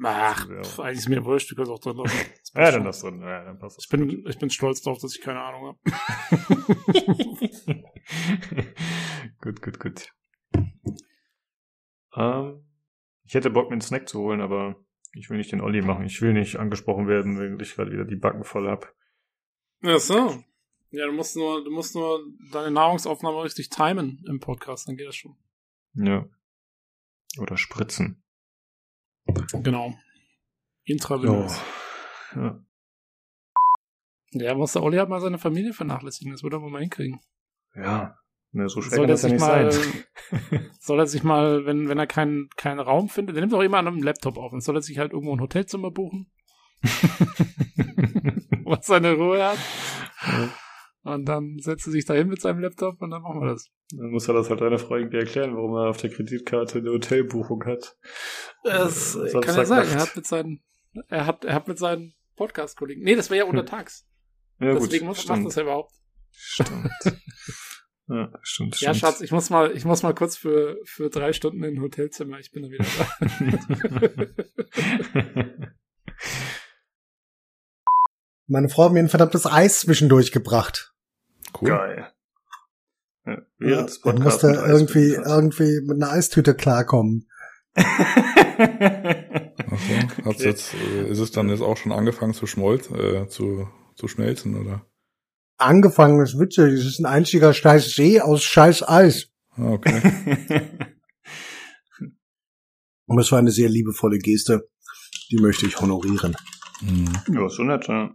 Speaker 2: Ach, pf, eigentlich ist mir wurscht, du kannst auch drin lassen. *laughs*
Speaker 1: Ja, dann das drin. Ja, dann passt.
Speaker 2: Ich bin, ich bin stolz darauf, dass ich keine Ahnung habe. *laughs*
Speaker 1: gut, gut, gut. Ähm, ich hätte Bock, mir einen Snack zu holen, aber ich will nicht den Olli machen. Ich will nicht angesprochen werden, weil ich gerade wieder die Backen voll hab.
Speaker 2: Ja, so. Ja, du musst nur, du musst nur deine Nahrungsaufnahme richtig timen im Podcast, dann geht das schon.
Speaker 1: Ja. Oder spritzen.
Speaker 2: Genau. Intravenös.
Speaker 1: Ja.
Speaker 2: Ja, muss der Olli halt mal seine Familie vernachlässigen, das wird er wohl mal hinkriegen.
Speaker 1: Ja. Ne, so schwer
Speaker 2: Soll
Speaker 1: kann das ja
Speaker 2: sich
Speaker 1: nicht
Speaker 2: mal,
Speaker 1: sein. *laughs*
Speaker 2: soll er sich mal, wenn, wenn er keinen, keinen Raum findet, der nimmt auch immer an einem Laptop auf, dann soll er sich halt irgendwo ein Hotelzimmer buchen, *laughs* wo er seine Ruhe hat. Und dann setzt er sich da hin mit seinem Laptop und dann machen wir das.
Speaker 1: Dann muss er das halt deiner Frau irgendwie erklären, warum er auf der Kreditkarte eine Hotelbuchung hat.
Speaker 2: Das
Speaker 1: Äh,
Speaker 2: kann ja sein.
Speaker 1: Samstagnacht.
Speaker 2: Er hat mit seinen, er hat, er hat mit seinen Podcast-Kollegen. Nee, das wäre ja untertags.
Speaker 1: Ja,
Speaker 2: Deswegen muss, macht das ja überhaupt.
Speaker 1: Stimmt. *laughs* ja, stimmt, stimmt.
Speaker 2: Ja, Schatz, ich muss mal, ich muss mal kurz für, für drei Stunden in ein Hotelzimmer. Ich bin dann wieder da. *laughs*
Speaker 3: Meine Frau hat mir ein verdammtes Eis zwischendurch gebracht.
Speaker 4: Cool.
Speaker 1: Geil. Ja,
Speaker 3: Ja,
Speaker 1: während des
Speaker 3: ich
Speaker 1: Podcasts
Speaker 3: musste
Speaker 1: mit Eis
Speaker 3: irgendwie, irgendwie mit einer Eistüte klarkommen. *laughs*
Speaker 4: Achso, hat's jetzt, äh, ist es dann jetzt auch schon angefangen zu schmolzen, äh, zu, zu schmelzen, oder?
Speaker 3: Angefangen, das ist witzig, es ist ein einziger scheiß See aus scheiß Eis.
Speaker 4: Ah, okay. *laughs*
Speaker 3: Und das war eine sehr liebevolle Geste. Die möchte ich honorieren.
Speaker 4: Hm.
Speaker 1: ja, so nett, ja.